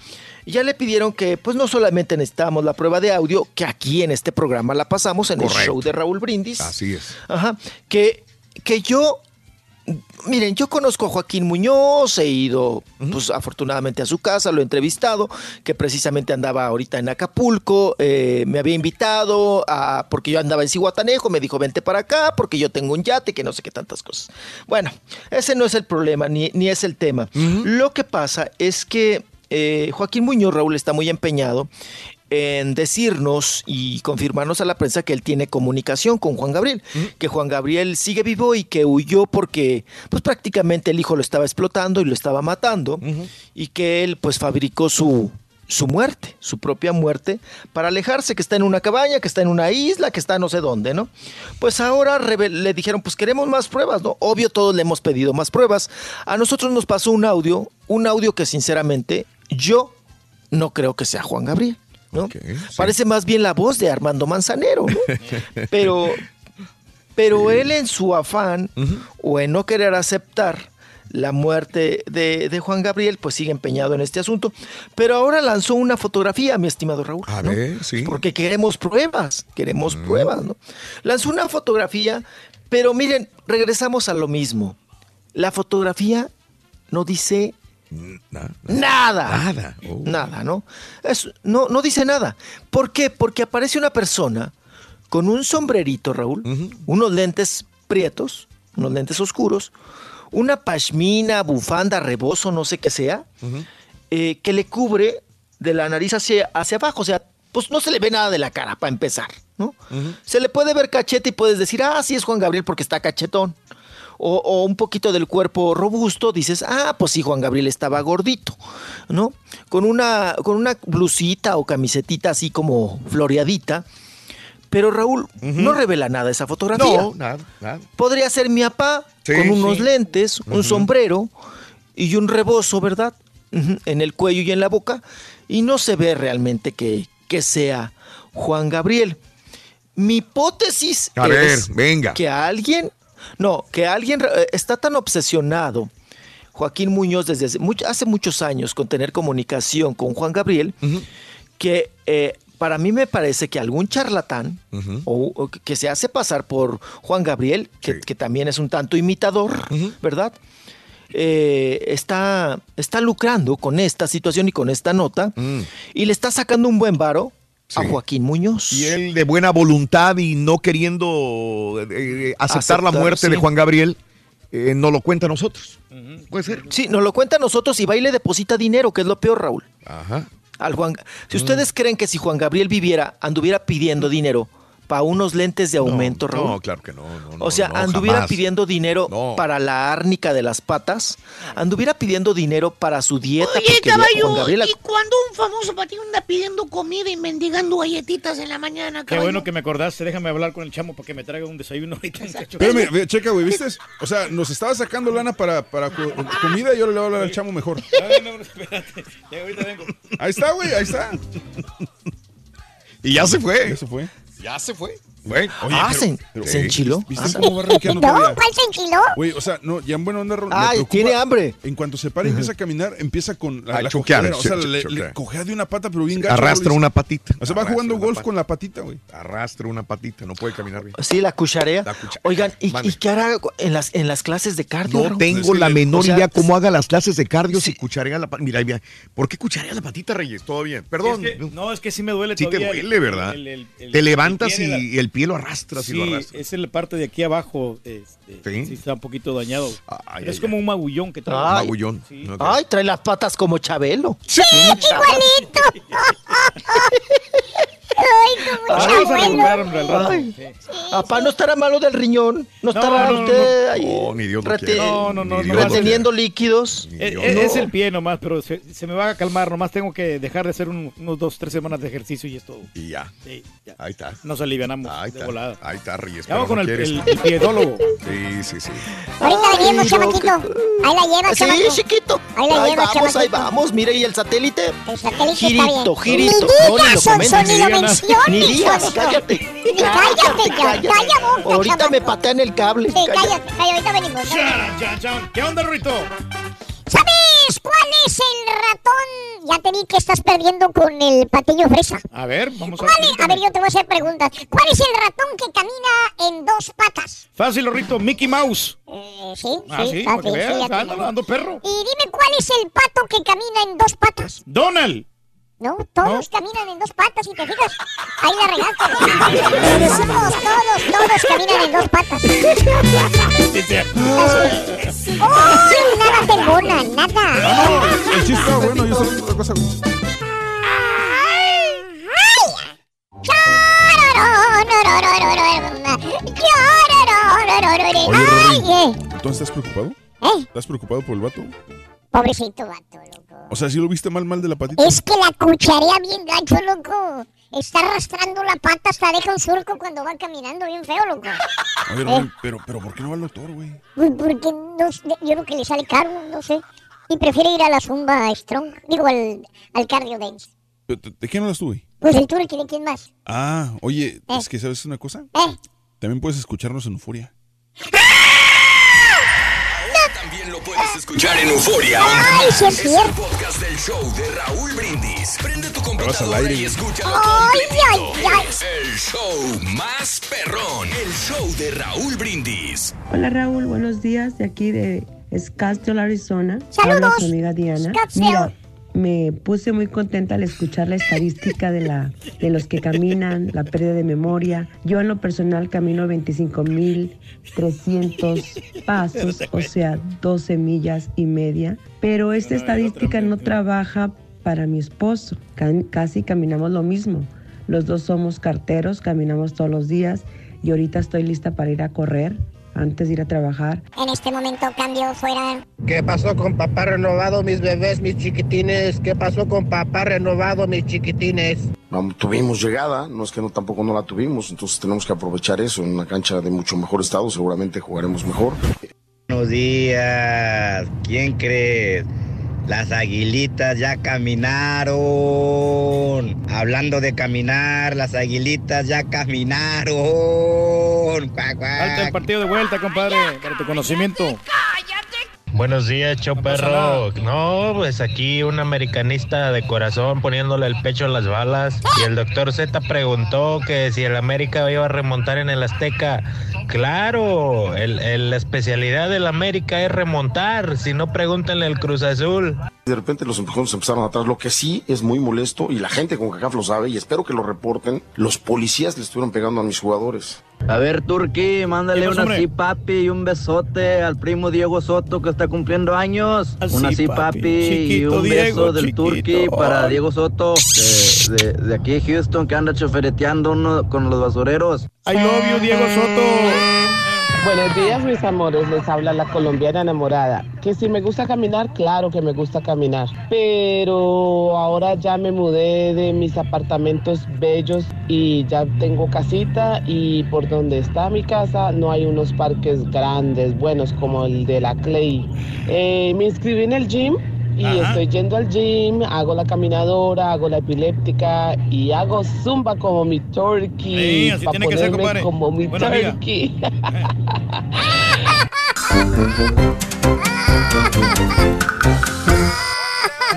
Y ya le pidieron que, pues no solamente necesitábamos la prueba de audio, que aquí en este programa la pasamos en el show de Raúl Brindis. Así es. Ajá. Que, que yo Miren, yo conozco a Joaquín Muñoz, he ido, pues afortunadamente a su casa, lo he entrevistado, que precisamente andaba ahorita en Acapulco, eh, me había invitado, a, porque yo andaba en Cihuatanejo, me dijo vente para acá, porque yo tengo un yate, que no sé qué tantas cosas. Bueno, ese no es el problema, ni, ni es el tema. Lo que pasa es que eh, Joaquín Muñoz, Raúl, está muy empeñado en decirnos y confirmarnos a la prensa que él tiene comunicación con Juan Gabriel, que Juan Gabriel sigue vivo y que huyó porque pues prácticamente el hijo lo estaba explotando y lo estaba matando y que él pues fabricó su su muerte, su propia muerte, para alejarse, que está en una cabaña, que está en una isla, que está no sé dónde, ¿no? Pues ahora le dijeron, pues queremos más pruebas, ¿no? Obvio todos le hemos pedido más pruebas. A nosotros nos pasó un audio, un audio que sinceramente yo no creo que sea Juan Gabriel, ¿no? Parece más bien la voz de Armando Manzanero, ¿no? Pero, pero él en su afán o en no querer aceptar la muerte de, de Juan Gabriel, pues sigue empeñado en este asunto. Pero ahora lanzó una fotografía, mi estimado Raúl. A ¿no? ver, sí. Porque queremos pruebas, queremos pruebas, ¿no? Lanzó una fotografía, pero miren, regresamos a lo mismo. La fotografía no dice nada. Nada. Oh. Nada, ¿no? Es- no, no dice nada. ¿Por qué? Porque aparece una persona con un sombrerito, Raúl, unos lentes prietos, unos lentes oscuros, una pashmina, bufanda, rebozo, no sé qué sea, eh, que le cubre de la nariz hacia, hacia abajo. O sea, pues no se le ve nada de la cara, para empezar, ¿no? Se le puede ver cachete y puedes decir, ah, sí es Juan Gabriel porque está cachetón. O, o un poquito del cuerpo robusto, dices, ah, pues sí, Juan Gabriel estaba gordito, ¿no? Con una, con una blusita o camisetita así como floreadita. Pero Raúl, no revela nada esa fotografía. No, nada, nada. Podría ser mi papá Sí, con unos sí. lentes, un sombrero y un rebozo, ¿verdad? En el cuello y en la boca. Y no se ve realmente que, que sea Juan Gabriel. Mi hipótesis A es ver, venga. que alguien, no, que alguien eh, está tan obsesionado, Joaquín Muñoz, desde hace, much- hace muchos años con tener comunicación con Juan Gabriel, que eh, para mí me parece que algún charlatán o, o que se hace pasar por Juan Gabriel, que, que también es un tanto imitador, ¿verdad? Eh, está, está lucrando con esta situación y con esta nota y le está sacando un buen varo a Joaquín Muñoz. Y él de buena voluntad y no queriendo eh, aceptar, la Aceptar, muerte sí. de Juan Gabriel, eh, nos lo cuenta a nosotros. Puede ser. Sí, nos lo cuenta a nosotros y va y le deposita dinero, que es lo peor, Raúl. Ajá. Al Juan, si ustedes creen que si Juan Gabriel viviera, anduviera pidiendo dinero para unos lentes de aumento, Raúl. No, claro que no. no, no, o sea, no, anduviera jamás. pidiendo dinero para la árnica de las patas, anduviera pidiendo dinero para su dieta. Oye, caballo, ¿y cuando un famoso para ti anda pidiendo comida y mendigando galletitas en la mañana, Qué caballo? bueno que me acordaste. Déjame hablar con el chamo para que me traiga un desayuno ahorita. Espérame, ve, checa, güey, ¿viste? O sea, nos estaba sacando lana para, para co- comida y ahora le voy a hablar al chamo mejor. No, no, no, espérate. Ya ahorita vengo. Ahí está, güey, ahí está. Y ya se fue. Ya se fue. Ya se fue. Bueno, Ah, se- se enchiló. ¿Viste Ah. cómo va rankeando No? ¿cuál se enchiló? Güey, o sea, no, ya en buena onda. Ay, preocupa. tiene hambre. En cuanto se para y empieza a caminar, empieza con la, choquear, cojera, O sea, le, le cojea de una pata, pero bien gacho. Arrastra una patita. O sea, va jugando golf patita. con la patita, güey. Arrastra una patita, no puede caminar bien. Sí, la cucharea. La cuchara. Oigan, ¿y, y qué hará en las, en las clases de cardio? No tengo la menor idea cómo haga las clases de cardio si cucharea la patita. Mira, mira, ¿por qué cucharea la patita, Reyes? Todo bien. Perdón. No, es que sí me duele Sí te duele, ¿verdad? Te levantas y el pie lo arrastras y Sí, lo arrastras. esa es la parte de aquí abajo. Este, Sí. sí. está un poquito dañado. Ay, es ay, como un magullón que trae. Ay. Magullón. Sí. Ok. Ay, trae las patas como Chabelo. ¡Sí, igualito! ¡Ay, como Vamos a Chabelo! recuperar, hombre, al rato. Ay. Sí. Papá, ¿no estará malo del riñón? ¿No No, estará no, no, usted ahí No, ni Dios rete-. No, no, no, Ni no, Dios lo reteniendo líquidos? Ni Es, el pie nomás, pero se, se me va a calmar. Nomás tengo que dejar de hacer un- unos dos, tres semanas de ejercicio y es todo. Y ya. Sí, ya. Ahí está. Nos alivianamos Ahí de está. volada. Ahí está. Ya vamos con no el, el, el piedólogo. Sí, sí, sí. Ahorita Ay, chamaquito. no, Ahí la lleva, Sí, chamaco. chiquito. Ahí la Ahí lleva, vamos, ahí chamaquito. vamos. Mire, y el satélite. El satélite Girito, está bien. girito. Ni digas, cállate. Cállate, calla boca, Ahorita chamaco. me patean el cable. Cállate. cállate, cállate, ahorita venimos. ¿Qué onda, Rito? ¿Sabes cuál es el ratón? Ya te vi que estás perdiendo con el patiño fresa. A ver, vamos a ¿Cuál ver. a ver, yo te voy a hacer preguntas. ¿Cuál es el ratón que camina en dos patas? Fácil, Rorrito, Mickey Mouse. Eh, sí, Ah, sí, ando perro. Y dime cuál es el pato que camina en dos patas. Donald. No, todos caminan en dos patas, si te fijas. Ahí la regaste. Todos, todos, todos caminan en dos patas. Nada te embona, nada. El chiste está bueno, yo sé otra cosa. Oye, Ay. ¿tú estás preocupado? ¿Eh? ¿Estás preocupado por el vato? Pobrecito vato, loco. O sea, si lo viste mal, mal de la patita. Es que la cucharea bien gacho, loco. Está arrastrando la pata hasta deja un surco cuando va caminando bien feo, loco. Eh. Rory, pero, pero ¿por qué no va al doctor, güey? Pues porque no, yo creo que le sale caro, no sé. Y prefiere ir a la zumba strong, digo al, al cardio dance. ¿De, de- de qué no las tuve? Pues el turqui de quién más. Ah, oye, es que ¿sabes una cosa? Eh. También puedes escucharnos en Euforia. También lo puedes escuchar en Euforia. Ay, sí es cierto. podcast del show de Raúl Brindis. Prende tu computadora aire. y escúchalo Ay, ay, completito. ay. Es el show más perrón. El show de Raúl Brindis. Hola Raúl, buenos días de aquí de Scottsdale, Arizona. Saludos, su amiga Diana. Scottsdale. Mira, me puse muy contenta al escuchar la estadística de, la, de los que caminan, la pérdida de memoria. Yo en lo personal camino 25.300 pasos, o sea, 12 millas y media. Pero esta estadística no trabaja para mi esposo. Ca- casi caminamos lo mismo. Los dos somos carteros, caminamos todos los días y ahorita estoy lista para ir a correr antes de ir a trabajar. En este momento cambio fuera. ¿Qué pasó con papá renovado, mis bebés, mis chiquitines? ¿Qué pasó con papá renovado, mis chiquitines? Tuvimos llegada, no es que no tampoco no la tuvimos, entonces tenemos que aprovechar eso en una cancha de mucho mejor estado, seguramente jugaremos mejor. Buenos días. ¿Quién crees? Las aguilitas ya caminaron. Hablando de caminar, las aguilitas ya caminaron. Cuac, cuac. Falta el partido de vuelta, compadre, para tu conocimiento. Buenos días, show perro. No, pues aquí un americanista de corazón poniéndole el pecho a las balas. Y el doctor Z preguntó que si el América iba a remontar en el Azteca. Claro, el, el- la especialidad del América es remontar. Si no, pregúntenle al Cruz Azul. De repente los empujones empezaron atrás, lo que sí es muy molesto y la gente con CACAF lo sabe y espero que lo reporten, los policías le estuvieron pegando a mis jugadores. A ver, Turki, mándale ¿Qué un así papi y un besote al primo Diego Soto que está cumpliendo años. Así, un así papi. papi, y un Diego, beso del. Turki para. Diego Soto de, de- de aquí de Houston que anda chofereteando uno con los basureros. I love you, Diego Soto. Buenos días, mis amores. Les habla la colombiana enamorada. Que si me gusta caminar, claro que me gusta caminar. Pero ahora ya me mudé de mis apartamentos bellos y ya tengo casita. Y por donde está mi casa no hay unos parques grandes, buenos como el de la Clay. Eh, me inscribí en el gym. Y Ajá. estoy yendo al gym, hago la caminadora, hago la epiléptica y hago zumba como mi turkey. Sí, así tiene que ser, compadre. Como mi turkey.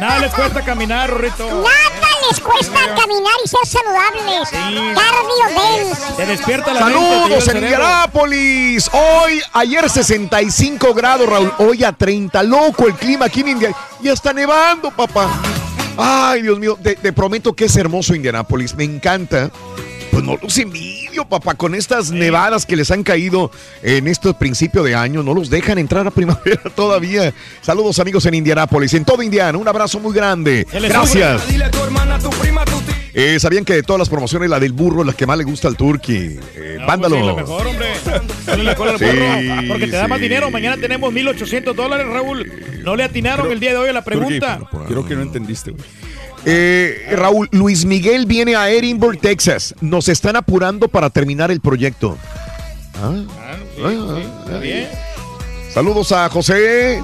Nada les cuesta caminar, Rorrito. Nada les cuesta caminar y ser saludables. Cardio dance. Te despierta la Saludos en. Indianápolis. Hoy, ayer 65 grados, Raúl. Hoy a 30. Loco el clima aquí en India. Y está nevando, papá. Ay, Dios mío. Te, te prometo que es hermoso Indianápolis. Me encanta. Pues no los papá, con estas nevadas que les han caído en este principio de año. No los dejan entrar a primavera todavía. Saludos, amigos en Indianápolis, en todo Indiana. Un abrazo muy grande. Gracias. Dile a tu hermana, a tu prima, a tu tía. Eh, ¿Sabían que de todas las promociones la del burro es la que más le gusta al turqui? Eh, mándalo. Sí, la mejor, hombre. Dale la cola al Sí, burro, porque te da más dinero. Mañana tenemos 1,800 dólares, Raúl. No le atinaron el día de hoy a la pregunta. Creo que no entendiste, güey. Eh, Raúl, Luis Miguel viene a Edinburgh, Texas. Nos están apurando para terminar el proyecto. Ah, ah, bien. Saludos a José.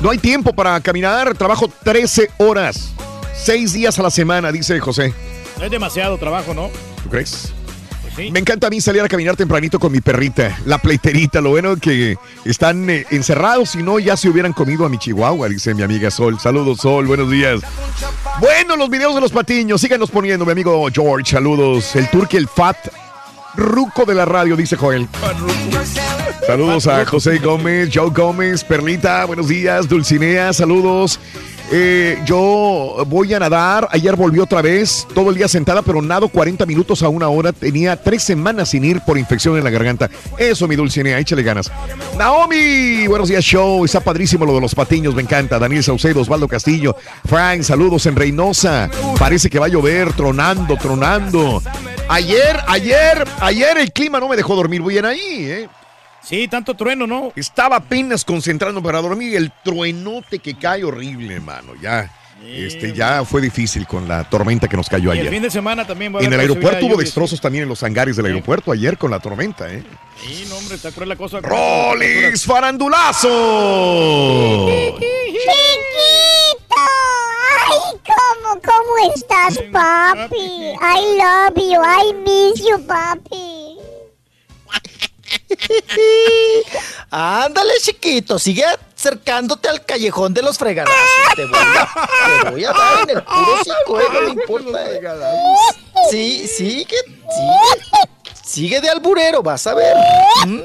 No hay tiempo para caminar. Trabajo 13 horas. 6 días a la semana, dice José. Es demasiado trabajo, ¿no? ¿Tú crees? Me encanta a mí salir a caminar tempranito con mi perrita, la pleiterita. Lo bueno que están eh, encerrados, si no ya se hubieran comido a mi chihuahua, dice mi amiga Sol. Saludos, Sol, buenos días. Bueno, los videos de los patiños, síganos poniendo, mi amigo George, saludos. El turque, el fat, ruco de la radio, dice Joel. Saludos a José Gómez, Joe Gómez, Perlita, buenos días, Dulcinea, saludos. Eh, yo voy a nadar, ayer volví otra vez, todo el día sentada, pero nado 40 minutos a una hora, tenía tres semanas sin ir por infección en la garganta. Eso, mi Dulcinea, échale ganas. Naomi, buenos días, show, está padrísimo lo de los patiños, me encanta. Daniel Saucedo, Osvaldo Castillo, Frank, saludos en Reynosa, parece que va a llover, tronando, tronando. Ayer, ayer, ayer el clima no me dejó dormir bien ahí, ¿eh? Sí, tanto trueno, ¿no? Estaba apenas concentrando para dormir y el truenote que cae horrible, hermano. Ya, este, ya fue difícil con la tormenta que nos cayó Y el ayer. fin de semana también va a En el aeropuerto hubo de destrozos también en los hangares del aeropuerto ayer con la tormenta, ¿eh? Sí, no, hombre, está cruel la cosa. ¡Rolis farandulazo! ¡Chiquito! ¡Ay, cómo, cómo estás, papi! I love you, I miss you, papi. Ándale, chiquito, sigue acercándote al callejón de los fregadazos. Te voy a, te voy a dar en el puro hocico, eh, no me importa. eh. Sí, sigue, sigue, sigue de alburero, vas a ver. ¿Mm?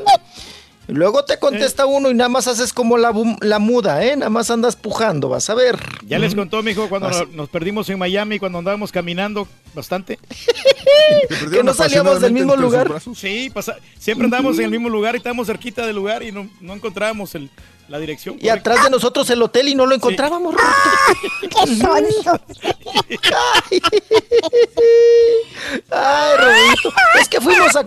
Luego te contesta uno y nada más haces como la, la muda, ¿eh? Nada más andas pujando, vas a ver. Ya les contó, mijo, cuando Así- nos, perdimos en Miami, cuando andábamos caminando bastante. Que no salíamos del mismo lugar. Sí, pasa- siempre andábamos en el mismo lugar y estábamos cerquita del lugar y no, no encontrábamos el- la dirección. Y atrás de nosotros el hotel y no lo encontrábamos. ¡Qué sonso! Ay, Rodito, es que fuimos a...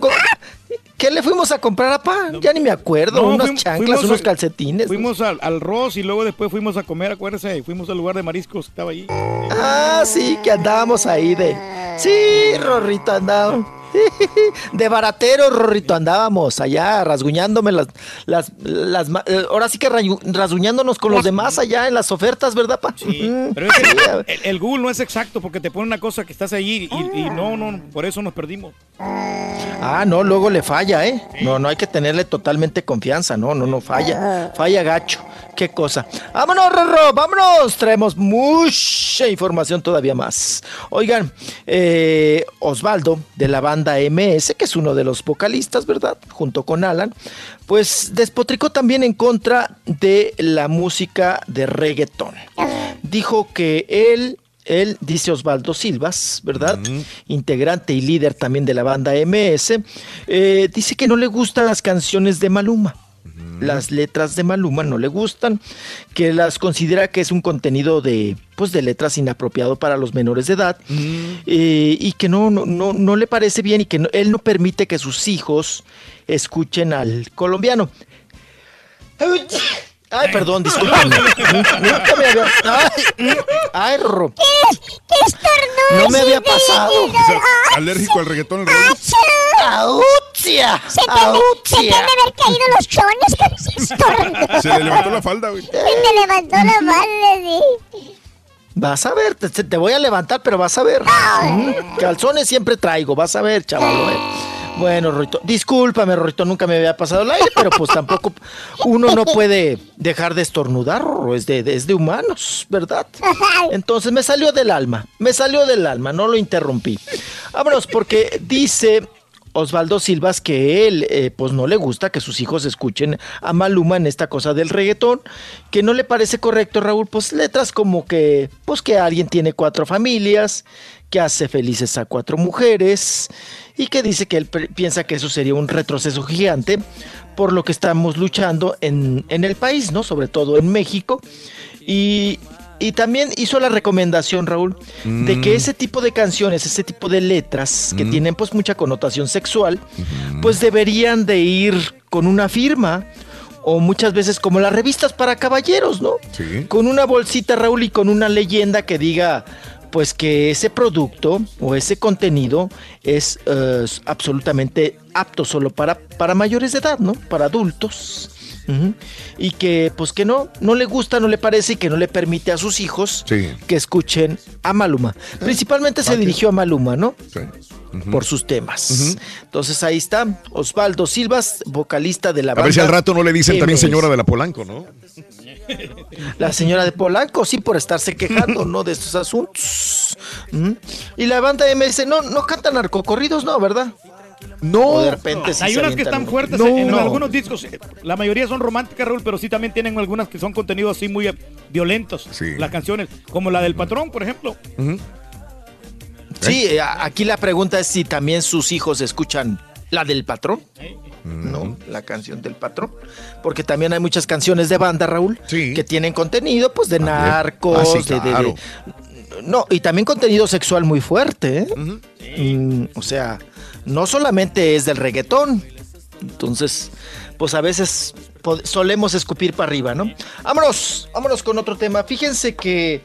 ¿Qué le fuimos a comprar a Pa? Ya ni me acuerdo. No, unas fuimos- chanclas, fuimos unos a- calcetines. Fuimos al, al Ross y luego después fuimos a comer, acuérdese, y fuimos al lugar de mariscos que estaba ahí. Ah, sí, que andábamos ahí de... Sí, Rorrito, andábamos. De baratero, Rorrito, andábamos allá rasguñándome las... las, las eh, ahora sí que rasguñándonos con los demás allá en las ofertas, ¿verdad, Pa? Ujú. Pero es que Sí, el, el Google no es exacto porque te pone una cosa que estás ahí y, y no, no, por eso nos perdimos. Ah, no, luego le falla, ¿eh? No, no hay que tenerle totalmente confianza, no, no, no falla. Falla gacho. Qué cosa. Vámonos, Rorro, vámonos. Traemos mucha información todavía más. Oigan, eh, Osvaldo de la banda MS, que es uno de los vocalistas, ¿verdad? Junto con Alan, pues despotricó también en contra de la música de reggaetón. Dijo que él él, dice Osvaldo Silvas, ¿verdad? Integrante y líder también de la banda MS, eh, dice que no le gustan las canciones de Maluma. Las letras de Maluma no le gustan, que las considera que es un contenido de, pues, de letras inapropiado para los menores de edad eh, y que no, no, no, no le parece bien y que no- él no permite que sus hijos escuchen al colombiano. Ay, perdón, discúlpame. Nunca me había... Ay, ay, Ro- No me había pasado. alérgico al reggaetón, el ¡Autzia! Se te, han de haber caído los chones. Se le levantó la falda, güey. Se te levantó la madre, sí. Vas a ver, te, te voy a levantar, pero vas a ver. Mm, Calzones siempre traigo, vas a ver, chavalo. eh. Bueno, Rorito, discúlpame, Rorito, nunca me había pasado el aire, pero pues tampoco uno no puede dejar de estornudar, Rorro, es de, de- es de humanos, ¿verdad? Entonces me salió del alma, me salió del alma, no lo interrumpí. Vámonos, porque dice Osvaldo Silvas que él eh, pues no le gusta que sus hijos escuchen a Maluma en esta cosa del reggaetón, que no le parece correcto, Raúl, pues letras como que pues que alguien tiene cuatro familias, que hace felices a cuatro mujeres y que dice que él piensa que eso sería un retroceso gigante por lo que estamos luchando en, en el país, ¿no? Sobre todo en México. Y, y también hizo la recomendación, Raúl, de que ese tipo de canciones, ese tipo de letras que tienen pues mucha connotación sexual, pues deberían de ir con una firma o muchas veces como las revistas para caballeros, ¿no? Con una bolsita, Raúl, y con una leyenda que diga pues que ese producto o ese contenido es eh, absolutamente apto solo para, para mayores de edad, ¿no? Para adultos. Y que pues que no, no le gusta, no le parece y que no le permite a sus hijos que escuchen a Maluma. Principalmente se dirigió a Maluma, ¿no? por sus temas. Entonces ahí está Osvaldo Silvas, vocalista de la A banda. ver si al rato no le dicen también señora de la Polanco, ¿no? La señora de Polanco, sí, por estarse quejando, ¿no? De estos asuntos. Y la banda MS, no, no cantan narcocorridos, ¿no? ¿Verdad? No. O de repente sí Hay unas que están fuertes No. en, en No. algunos discos. La mayoría son románticas, Raúl, pero sí también tienen algunas que son contenidos así muy violentos. Las canciones, como la del patrón, por ejemplo. Sí, eh, aquí la pregunta es si también sus hijos escuchan la del patrón. ¿No? La canción del patrón. Porque también hay muchas canciones de banda, Raúl, que tienen contenido, pues, de narcos, Ah, sí, de- de- de, claro. No, y también contenido sexual muy fuerte, ¿eh? Mm, o sea, no solamente es del reggaetón. Entonces, pues a veces solemos escupir para arriba, ¿no? Vámonos, vámonos con otro tema. Fíjense que,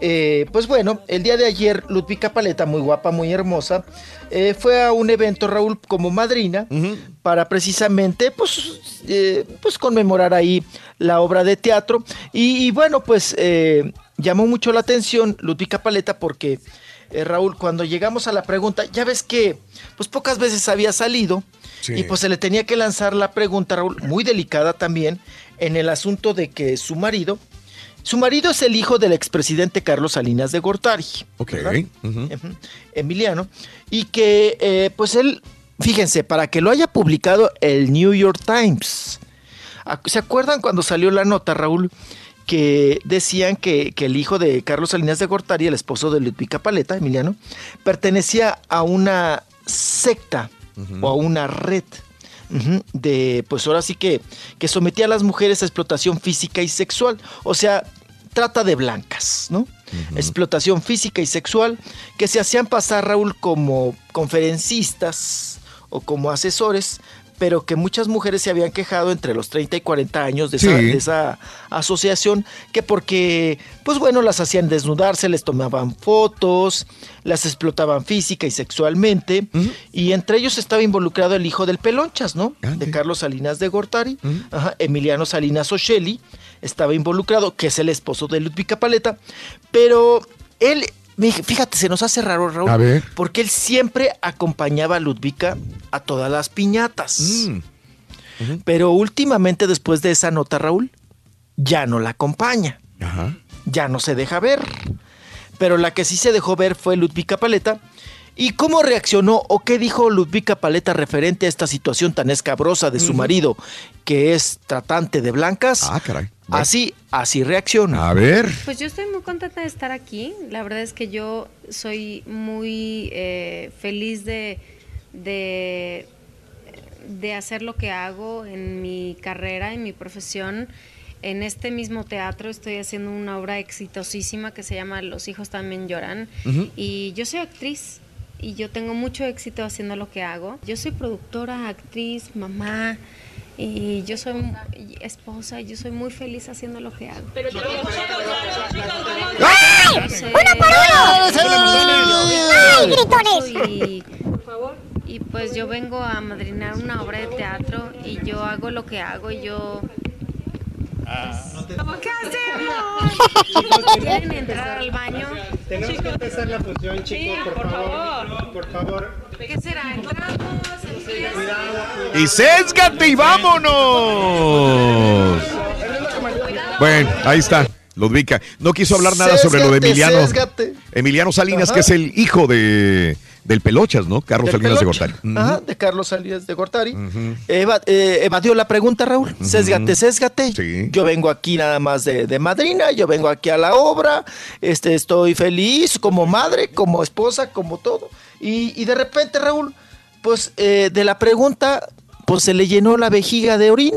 eh, pues bueno, el día de ayer, Ludvika Paleta, muy guapa, muy hermosa, eh, fue a un evento, Raúl, como madrina, para precisamente, pues, eh, pues conmemorar ahí la obra de teatro. Y, y bueno, pues eh, llamó mucho la atención Ludvika Paleta porque, eh, Raúl, cuando llegamos a la pregunta, ya ves que, pues pocas veces había salido. Sí. Y pues se le tenía que lanzar la pregunta, Raúl, muy delicada también, en el asunto de que su marido, su marido es el hijo del expresidente Carlos Salinas de Gortari, Ok. ¿verdad? ujú. Ujú, Emiliano, y que eh, pues él, fíjense, para que lo haya publicado el New York Times. ¿Se acuerdan cuando salió la nota, Raúl? Que decían que, que el hijo de Carlos Salinas de Gortari, el esposo de Ludvika Paleta, Emiliano, pertenecía a una secta o a una red de, pues ahora sí que, que sometía a las mujeres a explotación física y sexual. O sea, trata de blancas, ¿no? Explotación física y sexual que se hacían pasar, Raúl, como conferencistas o como asesores, pero que muchas mujeres se habían quejado entre los 30 y 40 años de esa, Sí. de esa asociación, que porque, pues bueno, las hacían desnudarse, les tomaban fotos, las explotaban física y sexualmente, y entre ellos estaba involucrado el hijo del Pelonchas, ¿no? De Carlos Salinas de Gortari, ajá, Emiliano Salinas Ocelli, estaba involucrado, que es el esposo de Ludvika Paleta, pero él, fíjate, se nos hace raro, Raúl, A ver. porque él siempre acompañaba a Ludvika a todas las piñatas. Mm. Pero últimamente, después de esa nota, Raúl, ya no la acompaña. Ya no se deja ver. Pero la que sí se dejó ver fue Ludvika Paleta. ¿Y cómo reaccionó o qué dijo Ludvika Paleta referente a esta situación tan escabrosa de su marido, que es tratante de blancas? Ah, caray. Así, así reacciona. A ver. Pues yo estoy muy contenta de estar aquí. La verdad es que yo soy muy eh, feliz de, de, de hacer lo que hago en mi carrera, en mi profesión. En este mismo teatro estoy haciendo una obra exitosísima que se llama Los hijos también lloran. Y yo soy actriz y yo tengo mucho éxito haciendo lo que hago. Yo soy productora, actriz, mamá. Y yo soy esposa y yo soy muy feliz haciendo lo que hago. ¡Ay! ¡Uno por uno! ¡Ay, gritones! Y, por favor. Y pues yo vengo a madrinar una obra de teatro y yo hago lo que hago y yo... ¿Qué hacemos? ¿Quieren entrar al baño? Tenemos que empezar la función, chicos, por, favor. Por favor. ¿Qué será? ¿Entramos? Y sésgate y vámonos. Bueno, ahí está. Ludvika. No quiso hablar nada sobre lo de Emiliano. sésgate. Emiliano Salinas, Ajá. que es el hijo de del Pelochas, ¿no? Carlos Salinas de. Gortari. Ajá, de Carlos Salinas de Gortari. Eva- eh, evadió la pregunta, Raúl. Sésgate, sésgate. Yo vengo aquí nada más de, de madrina, yo vengo aquí a la obra, este, estoy feliz como madre, como esposa, como todo. Y, y de repente, Raúl, pues eh, de la pregunta, pues se le llenó la vejiga de orín.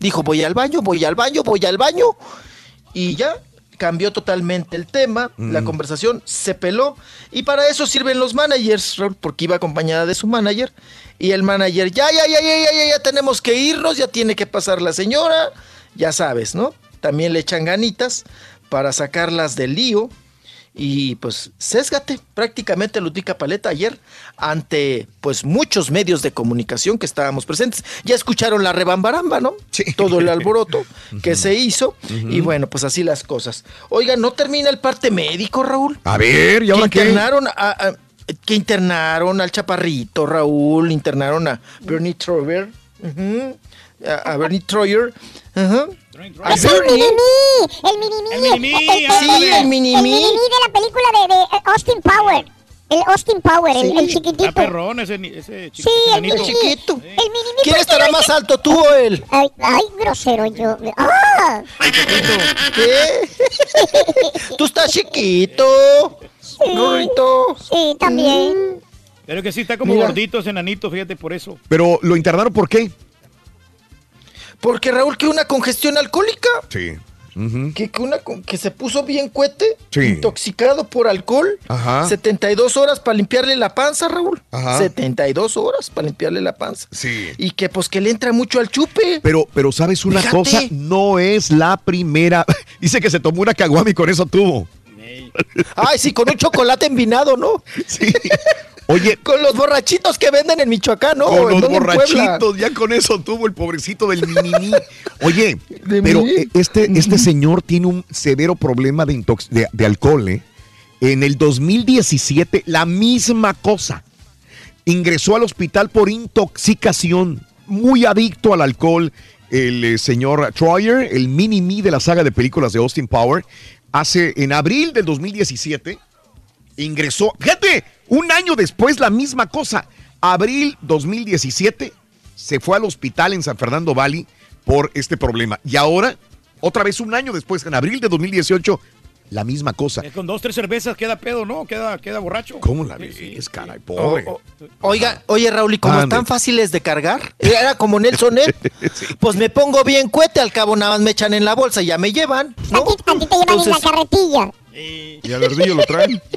Dijo, voy al baño, voy al baño, voy al baño. Y ya cambió totalmente el tema, la Mm. conversación se peló. Y para eso sirven los managers, Raúl, porque iba acompañada de su manager. Y el manager, ya, ya, ya, ya, ya, ya, ya tenemos que irnos, ya tiene que pasar la señora. Ya sabes, ¿no? También le echan ganitas para sacarlas del lío. Y pues, sésgate, prácticamente Ludvika Paleta ayer ante pues muchos medios de comunicación que estábamos presentes. Ya escucharon la rebambaramba, ¿no? Todo el alboroto que se hizo. Y bueno, pues así las cosas. Oiga, ¿no termina el parte médico, Raúl? A ver, ¿y ahora que qué? internaron a, a- Que internaron al chaparrito, Raúl, internaron a Bernie Troyer. ujú, A, a Bernie Troyer. ajá. A Es el mini-me, el mini-me. El mini-me, el- sí, el mini-me. El mini-me de la película de, de eh, Austin Power. El Austin Power, el, el chiquitito. Está perrón ese, ni- ese chiquito. Sí, el, el chiquito. El mini-me. ¿Quién ¿por qué estará más alto, tú o él? Ay, ay, grosero yo. ¡Ah! ¿Qué? Tú estás chiquito. Rorrito. Sí, también. Pero que sí, está como Mira. gordito ese enanito, fíjate por eso. Pero lo internaron por qué? Porque Raúl, que una congestión alcohólica. Sí. Que, que una, que se puso bien cuete, Sí. intoxicado por alcohol. Ajá. 72 horas para limpiarle la panza, Raúl. Ajá. 72 horas para limpiarle la panza. Sí. Y que pues que le entra mucho al chupe. Pero, pero ¿sabes una Fíjate. cosa? No es la primera. Dice que se tomó una caguama y con eso tuvo. Ay, sí, con un chocolate envinado, ¿no? Sí. Oye. Con los borrachitos que venden en Michoacán, ¿no? con ¿En los borrachitos, ya con eso tuvo el pobrecito del mini Oye, ¿De pero eh, este, este señor tiene un severo problema de, intox- de, de alcohol, ¿eh? En el 2017, la misma cosa. Ingresó al hospital por intoxicación, muy adicto al alcohol, el eh, señor Troyer, el mini-me de la saga de películas de Austin Power. Hace, en abril del 2017, ingresó, fíjate, un año después la misma cosa. Abril 2017 se fue al hospital en San Fernando Valley por este problema. Y ahora, otra vez un año después, en abril de 2018, la misma cosa. Eh, Con dos, tres cervezas queda pedo, ¿no? Queda, queda borracho. ¿Cómo la ves, caray? Pobre. O- o- oiga, oye Raúl, ¿y como Ande. están fáciles de cargar? Era como Nelson Ed. Pues me pongo bien cuete, al cabo nada más me echan en la bolsa y ya me llevan. ¿no? A ti te llevan en la Entonces- Y al ardillo lo traen.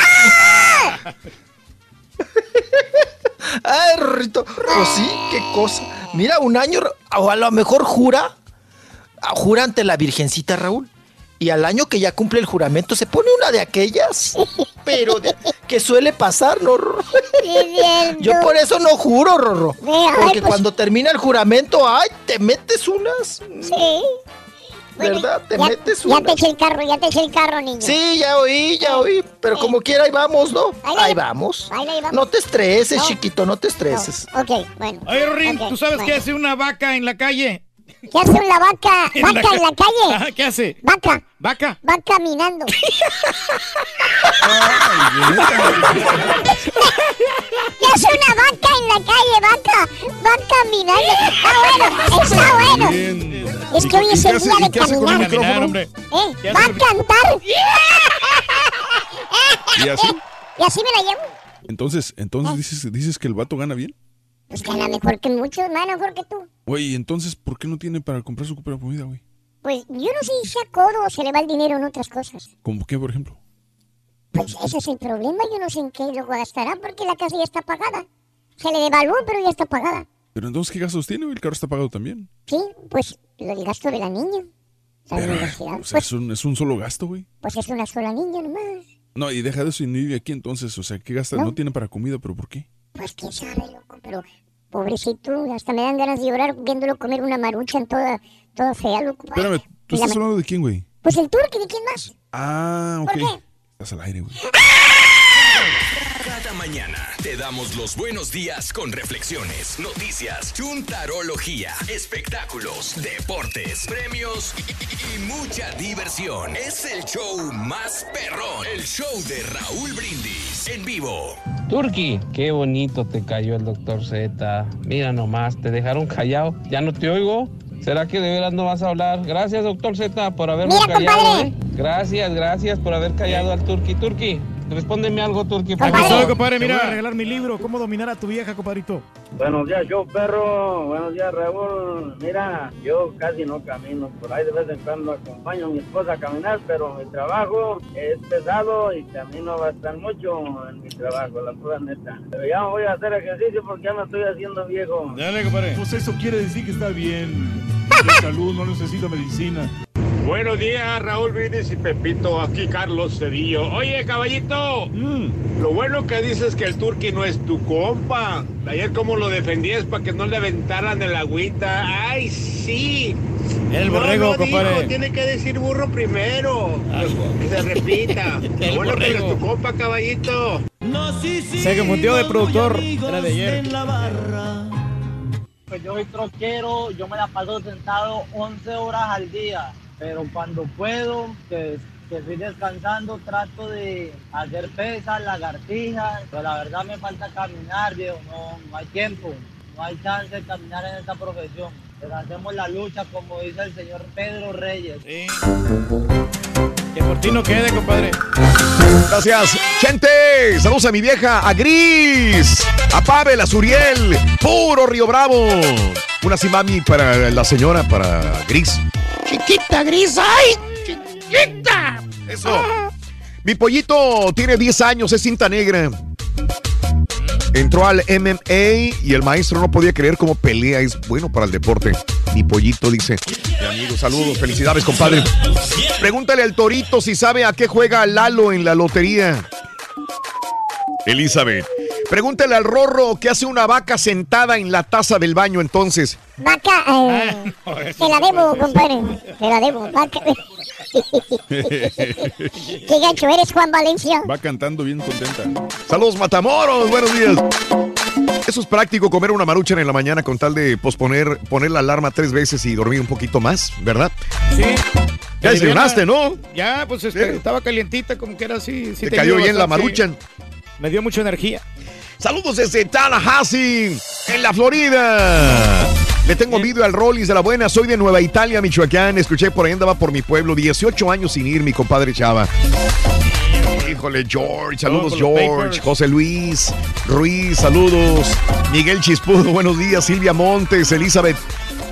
Ay, Rorrito. Pues sí, qué cosa. Mira, un año, o a lo mejor jura, jura ante la Virgencita Raúl. Y al año que ya cumple el juramento se pone una de aquellas, pero de- que suele pasar, ¿no? Rorro? Yo por eso no juro, Rorro. Porque pues- cuando termina el juramento, ay, te metes unas. Sí. ¿Verdad? Te ya, metes ya te eché el carro, ya te eché el carro, niño. Sí, ya oí, ya oí. Pero como quiera, ahí vamos, ¿no? Ahí vamos. ahí la llevamos. No te estreses, No. chiquito, no te estreses. Ok, bueno. Oye, Rorín, Ok, ¿tú sabes bueno. qué hace una vaca en la calle? ¿Qué hace una vaca? En ¿Vaca ca- en la calle? Ajá, ¿Qué hace? Vaca. ¿Vaca? Va caminando. ¿Qué hace una vaca en la calle? Vaca. Va caminando. Está bueno, está bueno. Es que hoy es el día de caminar. Caminar, hombre. ¿Eh? ¿Qué Va a cantar. ¿Y así? Y así me la llevo. Entonces, entonces dices, dices que el vato gana bien. Pues gana mejor que muchos, más mejor que tú. Güey, entonces, ¿por qué no tiene para comprar su propia comida, güey? Pues yo no sé si sea codo o se le va el dinero en otras cosas. ¿Cómo qué, por ejemplo? Pues ese es el problema. Yo no sé en qué lo gastará porque la casa ya está pagada. Se le devaluó, pero ya está pagada. Pero entonces, ¿qué gastos tiene, güey? El carro está pagado también. Sí, pues del gasto de la niña. La Pero, universidad. o sea, Pues, es, un, es un solo gasto, güey. pues es una sola niña nomás. No, y deja de eso y no vive aquí entonces. O sea, ¿qué gasta? No. No, tiene para comida, ¿pero por qué? Pues quién sabe, loco, pero pobrecito, hasta me dan ganas de llorar viéndolo comer una maruchan toda, toda fea, loco. Espérame, ¿tú estás hablando de quién, güey? Pues el turque, ¿de quién más? Ah, ok. ¿Por qué? Estás al aire, güey. Cada mañana te damos los buenos días con reflexiones, noticias, chuntarología, espectáculos, deportes, premios y, y- y mucha diversión. Es el show más perrón, el show de Raúl Brindis en vivo. Turki, qué bonito te cayó el doctor Z. Mira nomás, te dejaron callado. Ya no te oigo. ¿Será que de veras no vas a hablar? Gracias, doctor Z, por haberme Mira, callado. compadre. ¿eh? Gracias, gracias por haber callado al Turki. Turki, respóndeme algo, Turki. favor. estoy, compadre, mira, voy a regalar mi libro, ¿Cómo dominar a tu vieja, compadrito? Buenos días, yo perro. Buenos días, Raúl. Mira, yo casi no camino. Por ahí de vez en cuando acompaño a mi esposa a caminar, pero mi trabajo es pesado y camino bastante mucho en mi trabajo, la pura neta. Pero ya me voy a hacer ejercicio porque ya me estoy haciendo viejo. Dale, compadre. Pues eso quiere decir que está bien. De salud, no necesita medicina. Buenos días, Raúl Brindis y Pepito. Aquí Carlos Cedillo. Oye, caballito, lo bueno que dices que el Turqui no es tu compa. Ayer cómo lo defendías para que no le aventaran el agüita. Ay, sí. El No, borrego, no dijo, compadre. tiene que decir burro primero. Que se repita. El bueno que borrego. le tu compa, caballito. Se confundió de productor. Era de ayer. Pues yo soy troquero, yo me la paso sentado 11 horas al día, pero cuando puedo, que, que estoy descansando, trato de hacer pesas, lagartijas, pero la verdad me falta caminar, viejo, no, no hay tiempo, no hay chance de caminar en esta profesión. Pero hacemos la lucha, como dice el señor Pedro Reyes. Que por ti no quede, compadre. Gracias. Gente, saludos a mi vieja, a Gris, a Pavel, a Suriel, puro Río Bravo. Una simami para la señora, para Gris. Chiquita gris, ¡ay! ¡Chiquita! Eso. Mi pollito tiene 10 años, es cinta negra. Entró al MMA y el maestro no podía creer cómo pelea es bueno para el deporte. Mi pollito dice, mi amigo, saludos, felicidades, compadre. Pregúntale al Torito si sabe a qué juega Lalo en la lotería. Elizabeth. Pregúntale al Rorro qué hace una vaca sentada en la taza del baño entonces. Vaca, eh, te la debo, compadre. Te la debo, vaca. Qué gancho eres, Juan Valencia. Va cantando bien contenta. Saludos, Matamoros, buenos días. Eso es práctico, comer una maruchan en la mañana con tal de posponer, poner la alarma tres veces y dormir un poquito más, ¿verdad? Sí. Ya desayunaste, ¿no? Ya, pues este, estaba calientita, como que era así. sí Te te cayó bien la maruchan. Me dio mucha energía. Saludos desde Tallahassee, en la Florida. Le tengo envidia al Rollis de la buena. Soy de Nueva Italia, Michoacán. Escuché por ahí andaba por mi pueblo. 18 años sin ir, mi compadre Chava. Híjole, George. Saludos, George. José Luis. Ruiz, saludos. Miguel Chispudo, buenos días. Silvia Montes, Elizabeth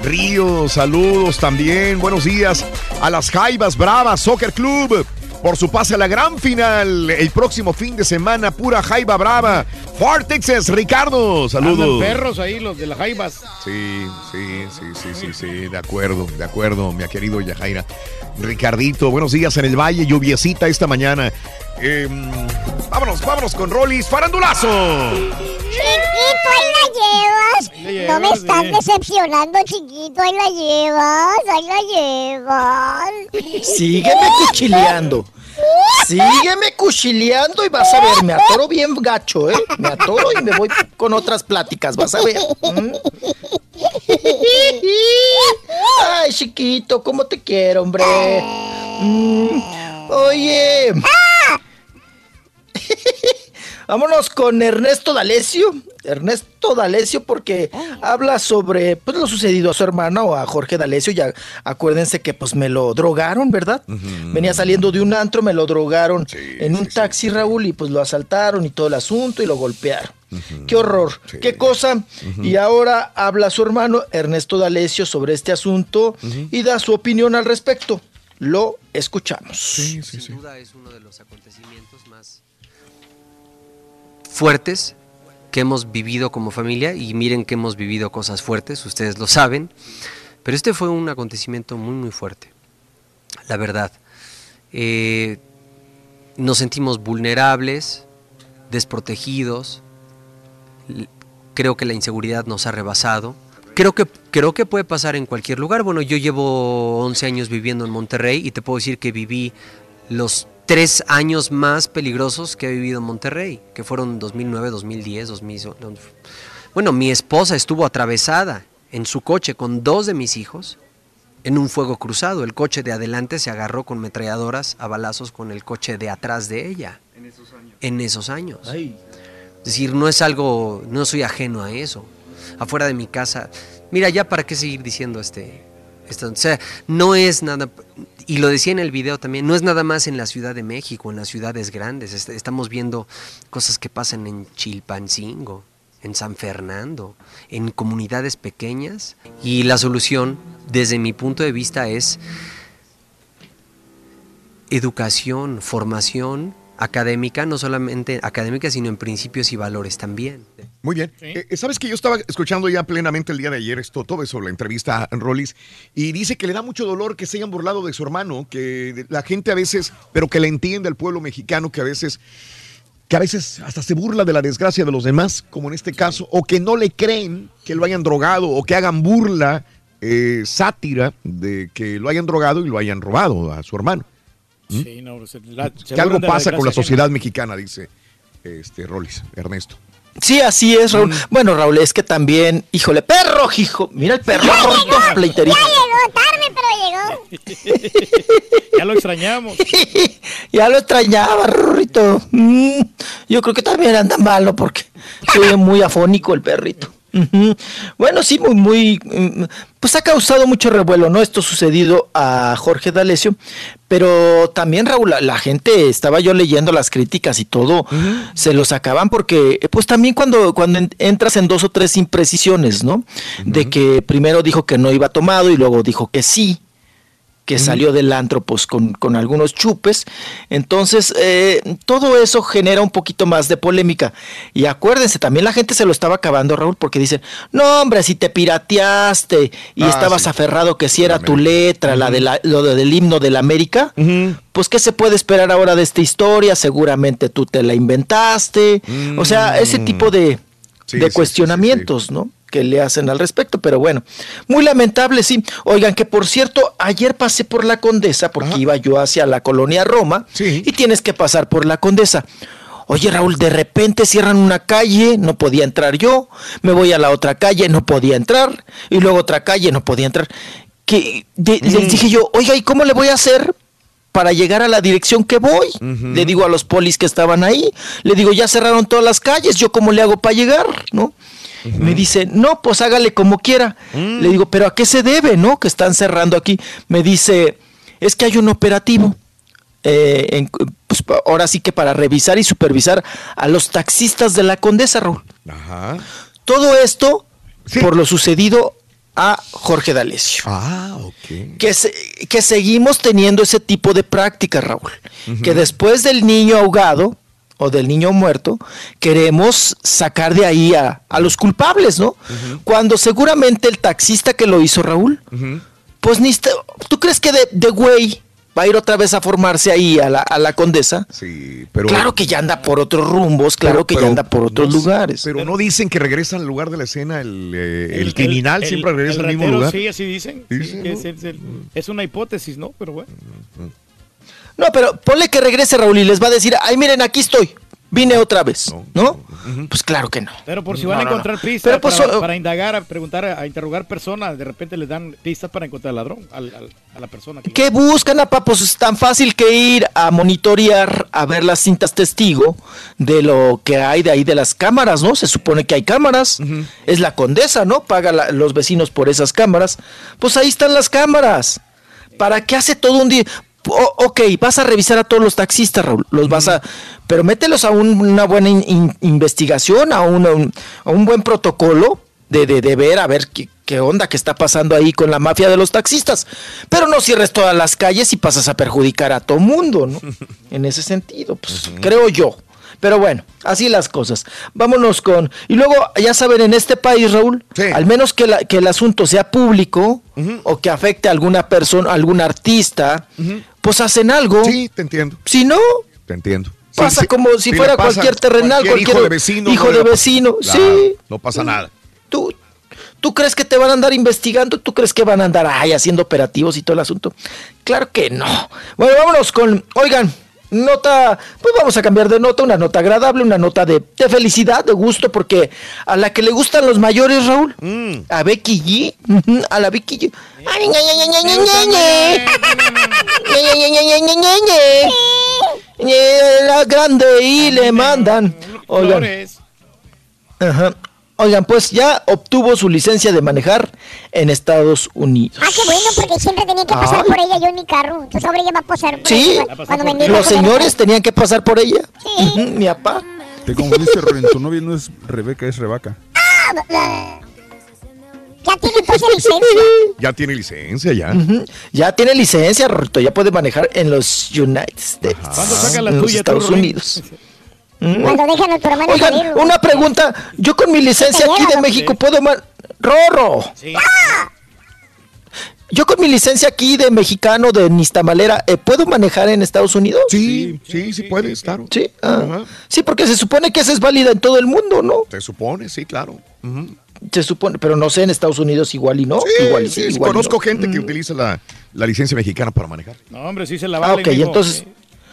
Ríos, saludos también. Buenos días a las Jaivas Bravas Soccer Club. Por su pase a la gran final el próximo fin de semana, pura Jaiba Brava. Fort Texas, Ricardo, saludos. Andan perros ahí, los de las jaivas. Sí, sí, sí, sí, sí, sí, de acuerdo, de acuerdo, mi querido Yajaira. Ricardito, buenos días en el Valle, lluviecita esta mañana. Em, vámonos, vámonos con Rollis, farandulazo. Chiquito, ahí la llevas. No me estás sí. decepcionando, chiquito, ahí la llevas, ahí la llevas. Sígueme cuchileando. Sígueme cuchileando y vas a ver, me atoro bien gacho, ¿eh? Me atoro y me voy con otras pláticas, vas a ver. ¿Mm? Ay, chiquito, ¿cómo te quiero, hombre? Mm, Oye. Vámonos con Ernesto D'Alessio. Ernesto D'Alessio porque habla sobre pues, lo sucedido a su hermano, a Jorge D'Alessio. Ya acuérdense que pues me lo drogaron, ¿verdad? Venía saliendo de un antro, me lo drogaron en un taxi, Raúl, y pues lo asaltaron y todo el asunto y lo golpearon. Qué horror, qué cosa. Y ahora habla su hermano Ernesto D'Alessio sobre este asunto y da su opinión al respecto. Lo escuchamos. Sin duda es uno de los acontecimientos más fuertes que hemos vivido como familia y miren que hemos vivido cosas fuertes, ustedes lo saben, pero este fue un acontecimiento muy muy fuerte, la verdad. Eh, nos sentimos vulnerables, desprotegidos, creo que la inseguridad nos ha rebasado. Creo que, creo que puede pasar en cualquier lugar. Bueno, yo llevo 11 años viviendo en Monterrey y te puedo decir que viví los tres años más peligrosos que he vivido en Monterrey, que fueron 2009, 2010, 2000. Bueno, mi esposa estuvo atravesada en su coche con dos de mis hijos en un fuego cruzado. El coche de adelante se agarró con metralladoras a balazos con el coche de atrás de ella En esos años. en esos años. Es decir, no es algo, no soy ajeno a eso. Afuera de mi casa, mira, ya para qué seguir diciendo este, esto, o sea, no es nada, y lo decía en el video también, no es nada más en la Ciudad de México, en las ciudades grandes, est- estamos viendo cosas que pasan en Chilpancingo, en San Fernando, en comunidades pequeñas, y la solución, desde mi punto de vista, es educación, formación académica, no solamente académica, sino en principios y valores también. Muy bien. Eh, eh, Sabes que yo estaba escuchando ya plenamente el día de ayer esto, todo eso, la entrevista a Rollis, y dice que le da mucho dolor que se hayan burlado de su hermano, que la gente a veces, pero que le entiende al pueblo mexicano, que a veces, que a veces hasta se burla de la desgracia de los demás, como en este caso, o que no le creen que lo hayan drogado, o que hagan burla eh, sátira de que lo hayan drogado y lo hayan robado a su hermano. ¿Mm? Sí, no, se la- que algo de la pasa con la sociedad mexicana, dice este Rolis, Ernesto. Sí, así es, Raúl. Bueno, Raúl, es que también, híjole, perro, hijo. Mira el perro, Rorrito, pleiterito. Ya llegó tarde, pero llegó. Ya lo extrañamos. Ya lo extrañaba, Rorrito. Mm, yo creo que también anda malo porque soy muy afónico el perrito. Bueno, sí, muy, muy, mm, pues ha causado mucho revuelo, ¿no? Esto sucedido a Jorge D'Alessio, pero también, Raúl, la, la gente, estaba yo leyendo las críticas y todo, se lo sacaban porque, pues también cuando, cuando en- entras en dos o tres imprecisiones, ¿no? De que primero dijo que no iba tomado y luego dijo que sí, que salió del antro pues, con, con algunos chupes. Entonces, eh, todo eso genera un poquito más de polémica. Y acuérdense, también la gente se lo estaba acabando, Raúl, porque dicen, no, hombre, si te pirateaste y Ah, estabas sí. aferrado que si era tu letra, la de la, lo de- del himno de la América, pues ¿qué se puede esperar ahora de esta historia? Seguramente tú te la inventaste. O sea, ese tipo de, Sí, de cuestionamientos, ¿no? Que le hacen al respecto, pero bueno, muy lamentable, sí. Oigan, que por cierto, ayer pasé por la Condesa porque iba yo hacia la colonia Roma y tienes que pasar por la Condesa. Oye, Raúl, de repente cierran una calle, no podía entrar yo, me voy a la otra calle, no podía entrar, y luego otra calle, no podía entrar. Que de- les dije yo, oiga, ¿y cómo le voy a hacer para llegar a la dirección que voy? Le digo a los polis que estaban ahí, le digo, ya cerraron todas las calles, ¿yo cómo le hago para llegar? ¿No? Me dice, no, pues hágale como quiera. Le digo, pero ¿a qué se debe, no? Que están cerrando aquí. Me dice, es que hay un operativo. eh, en- pues, ahora sí que para revisar y supervisar a los taxistas de la Condesa, Raúl. Ajá. Todo esto por lo sucedido a Jorge D'Alessio. Ah, ok. Que, se- que seguimos teniendo ese tipo de prácticas, Raúl. Que después del niño ahogado o del niño muerto, queremos sacar de ahí a, a los culpables, ¿no? Cuando seguramente el taxista que lo hizo, Raúl, pues ni... está- ¿Tú crees que de, de güey va a ir otra vez a formarse ahí a la, a la condesa? Sí, pero... Claro que ya anda por otros rumbos, claro Pero- que pero ya anda por otros no- lugares. Pero no dicen que regresan al lugar de la escena el, eh, el criminal, el- siempre regresa el al mismo lugar. Sí, así dicen. Sí, Dicen, que ¿no? es, es el- es una hipótesis, ¿no? Pero bueno. No, pero ponle que regrese Raúl y les va a decir, ay, miren, aquí estoy, vine otra vez, ¿no? Pues claro que no. Pero por si No, van a no, no. encontrar pistas Pero, pues, para, indagar, a preguntar, a interrogar personas, de repente les dan pistas para encontrar al ladrón, al- al- a la persona. Que ¿Qué buscan, apa? Pues es tan fácil que ir a monitorear, a ver las cintas testigo de lo que hay de ahí de las cámaras, ¿no? Se supone que hay cámaras. Es la condesa, ¿no? Paga la- los vecinos por esas cámaras. Pues ahí están las cámaras. ¿Para qué hace todo un día? Ok, vas a revisar a todos los taxistas, Raúl. Los vas a. Pero mételos a un- una buena in- in- investigación, a, un, a un buen protocolo de, de, de ver, a ver qué, qué onda que está pasando ahí con la mafia de los taxistas. Pero no cierres todas las calles y pasas a perjudicar a todo mundo, ¿no? En ese sentido, pues creo yo. Pero bueno, así las cosas. Vámonos con. Y luego, ya saben, en este país, Raúl, al menos que, la- que el asunto sea público o que afecte a alguna persona, algún artista, pues hacen algo. Sí, te entiendo. Si no, Te entiendo. pasa Sí, como si fuera cualquier terrenal, cualquier cualquier hijo de vecino. hijo no de vecino, Claro, sí. No pasa nada. ¿Tú, ¿Tú crees que te van a andar investigando? ¿Tú crees que van a andar ay, haciendo operativos y todo el asunto? Claro que no. Bueno, vámonos con, oigan, nota, pues vamos a cambiar de nota, una nota agradable, una nota de, de felicidad, de gusto, porque a la que le gustan los mayores, Raúl, a Becky G, a la Becky G. La grande y le mandan. Oigan. Ajá. Oigan, pues ya obtuvo su licencia de manejar en Estados Unidos. Ah, qué bueno, porque siempre tenía que pasar por ella yo en mi carro. Entonces ahora ella va a pasar Sí, cuando me los señores tenían que pasar por ella. Ujú, Mi papá. Te confundiste, Rubén. Tu novia no es Rebeca, es Rebaca. Ah, Ya tiene entonces licencia. Ya tiene licencia, ya. Tiene licencia, Rorrito, ya puede manejar en los United States. ¿Cuándo saca la en los tuya, tú, Estados? Unidos. Mm. Cuando dejan a tu hermano Oigan, salir. una pregunta. Yo con mi licencia aquí lleva, de. México puedo man... ¡Rorro! Yo con mi licencia aquí de mexicano de Nistamalera, eh, ¿puedo manejar en Estados Unidos? Sí, sí, sí puedes, claro. Sí, ah. sí, porque se supone que esa es válida en todo el mundo, ¿no? Se supone, sí, claro. Ujú. Se supone, pero no sé, en Estados Unidos igual y no. Sí, igual y sí, igual conozco no. gente que Mm. utiliza la, la licencia mexicana para manejar. No, hombre, sí se la Ah, vale. ok, mijo. entonces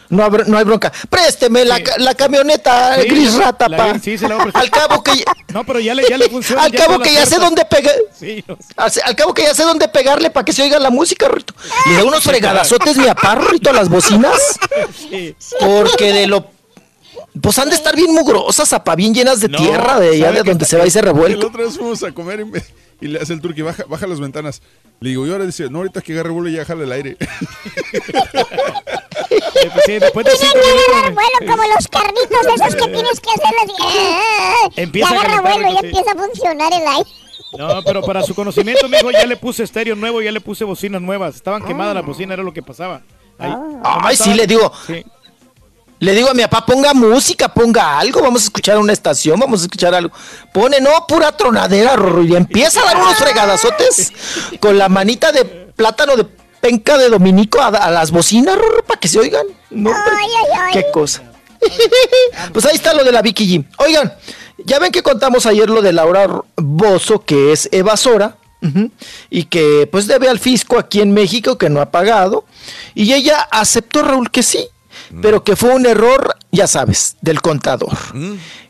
no, no hay bronca. Présteme la, ca- la camioneta Sí, gris rata, la- pa. sí, se la voy a prestar. Al cabo que No, pero ya le, ya le funciona. al ya cabo que ya sé dónde pegar. Sí, no sé. Al, al cabo que ya sé dónde pegarle para que se oiga la música, Rito. Le da unos fregadazotes mi aparro, Rito, a las bocinas. Sí. Porque de lo. Pues han de estar bien mugrosas, apa, bien llenas de No, tierra, de allá ¿sabe de donde se va y se La revuelca. otra vez fuimos a comer y, me- y le hace el turqui, baja, baja las ventanas. Le digo, y ahora dice, no, ahorita que agarre vuelo ya jala el aire. Eh, pues sí, después de cinco Agarra minutos. vuelo como los carritos esos que tienes que hacerlos. y- Empieza y a agarra calentar, vuelo y sí. empieza a funcionar el aire. No, pero para su conocimiento, mijo, ya le puse estéreo nuevo, ya le puse bocinas nuevas. Estaban quemadas las bocinas, era lo que pasaba. Ahí. Ay, sí, le digo. Sí. Le digo a mi papá, ponga música, ponga algo, vamos a escuchar una estación, vamos a escuchar algo. Pone, no, pura tronadera, Rorro, y empieza a dar unos fregadazotes con la manita de plátano de penca de Dominico a, a las bocinas, Rorro, para que se oigan. No, hombre, qué cosa. pues ahí está lo de la Vicky G. Oigan, ya ven que contamos ayer lo de Laura Bozo, que es evasora. Y que pues debe al fisco aquí en México que no ha pagado. Y ella aceptó, Raúl, que sí, pero que fue un error, ya sabes, del contador.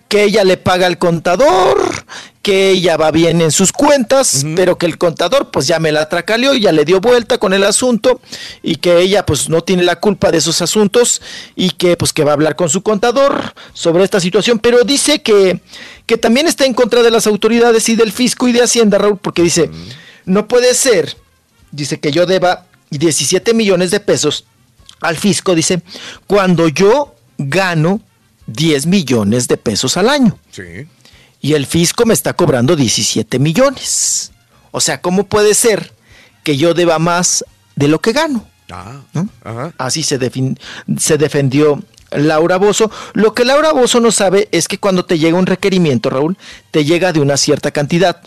Que ella le paga al contador, que ella va bien en sus cuentas, pero que el contador pues ya me la tracaleó, ya le dio vuelta con el asunto y que ella pues no tiene la culpa de esos asuntos y que pues que va a hablar con su contador sobre esta situación, pero dice que, que también está en contra de las autoridades y del fisco y de Hacienda, Raúl, porque dice, no puede ser, dice que yo deba 17 millones de pesos al fisco, dice, cuando yo gano 10 millones de pesos al año. Sí. Y el fisco me está cobrando 17 millones. O sea, ¿cómo puede ser que yo deba más de lo que gano? Ah, ¿no? ajá. Así se, se defendió Laura Bozo. Lo que Laura Bozo no sabe es que cuando te llega un requerimiento, Raúl, te llega de una cierta cantidad.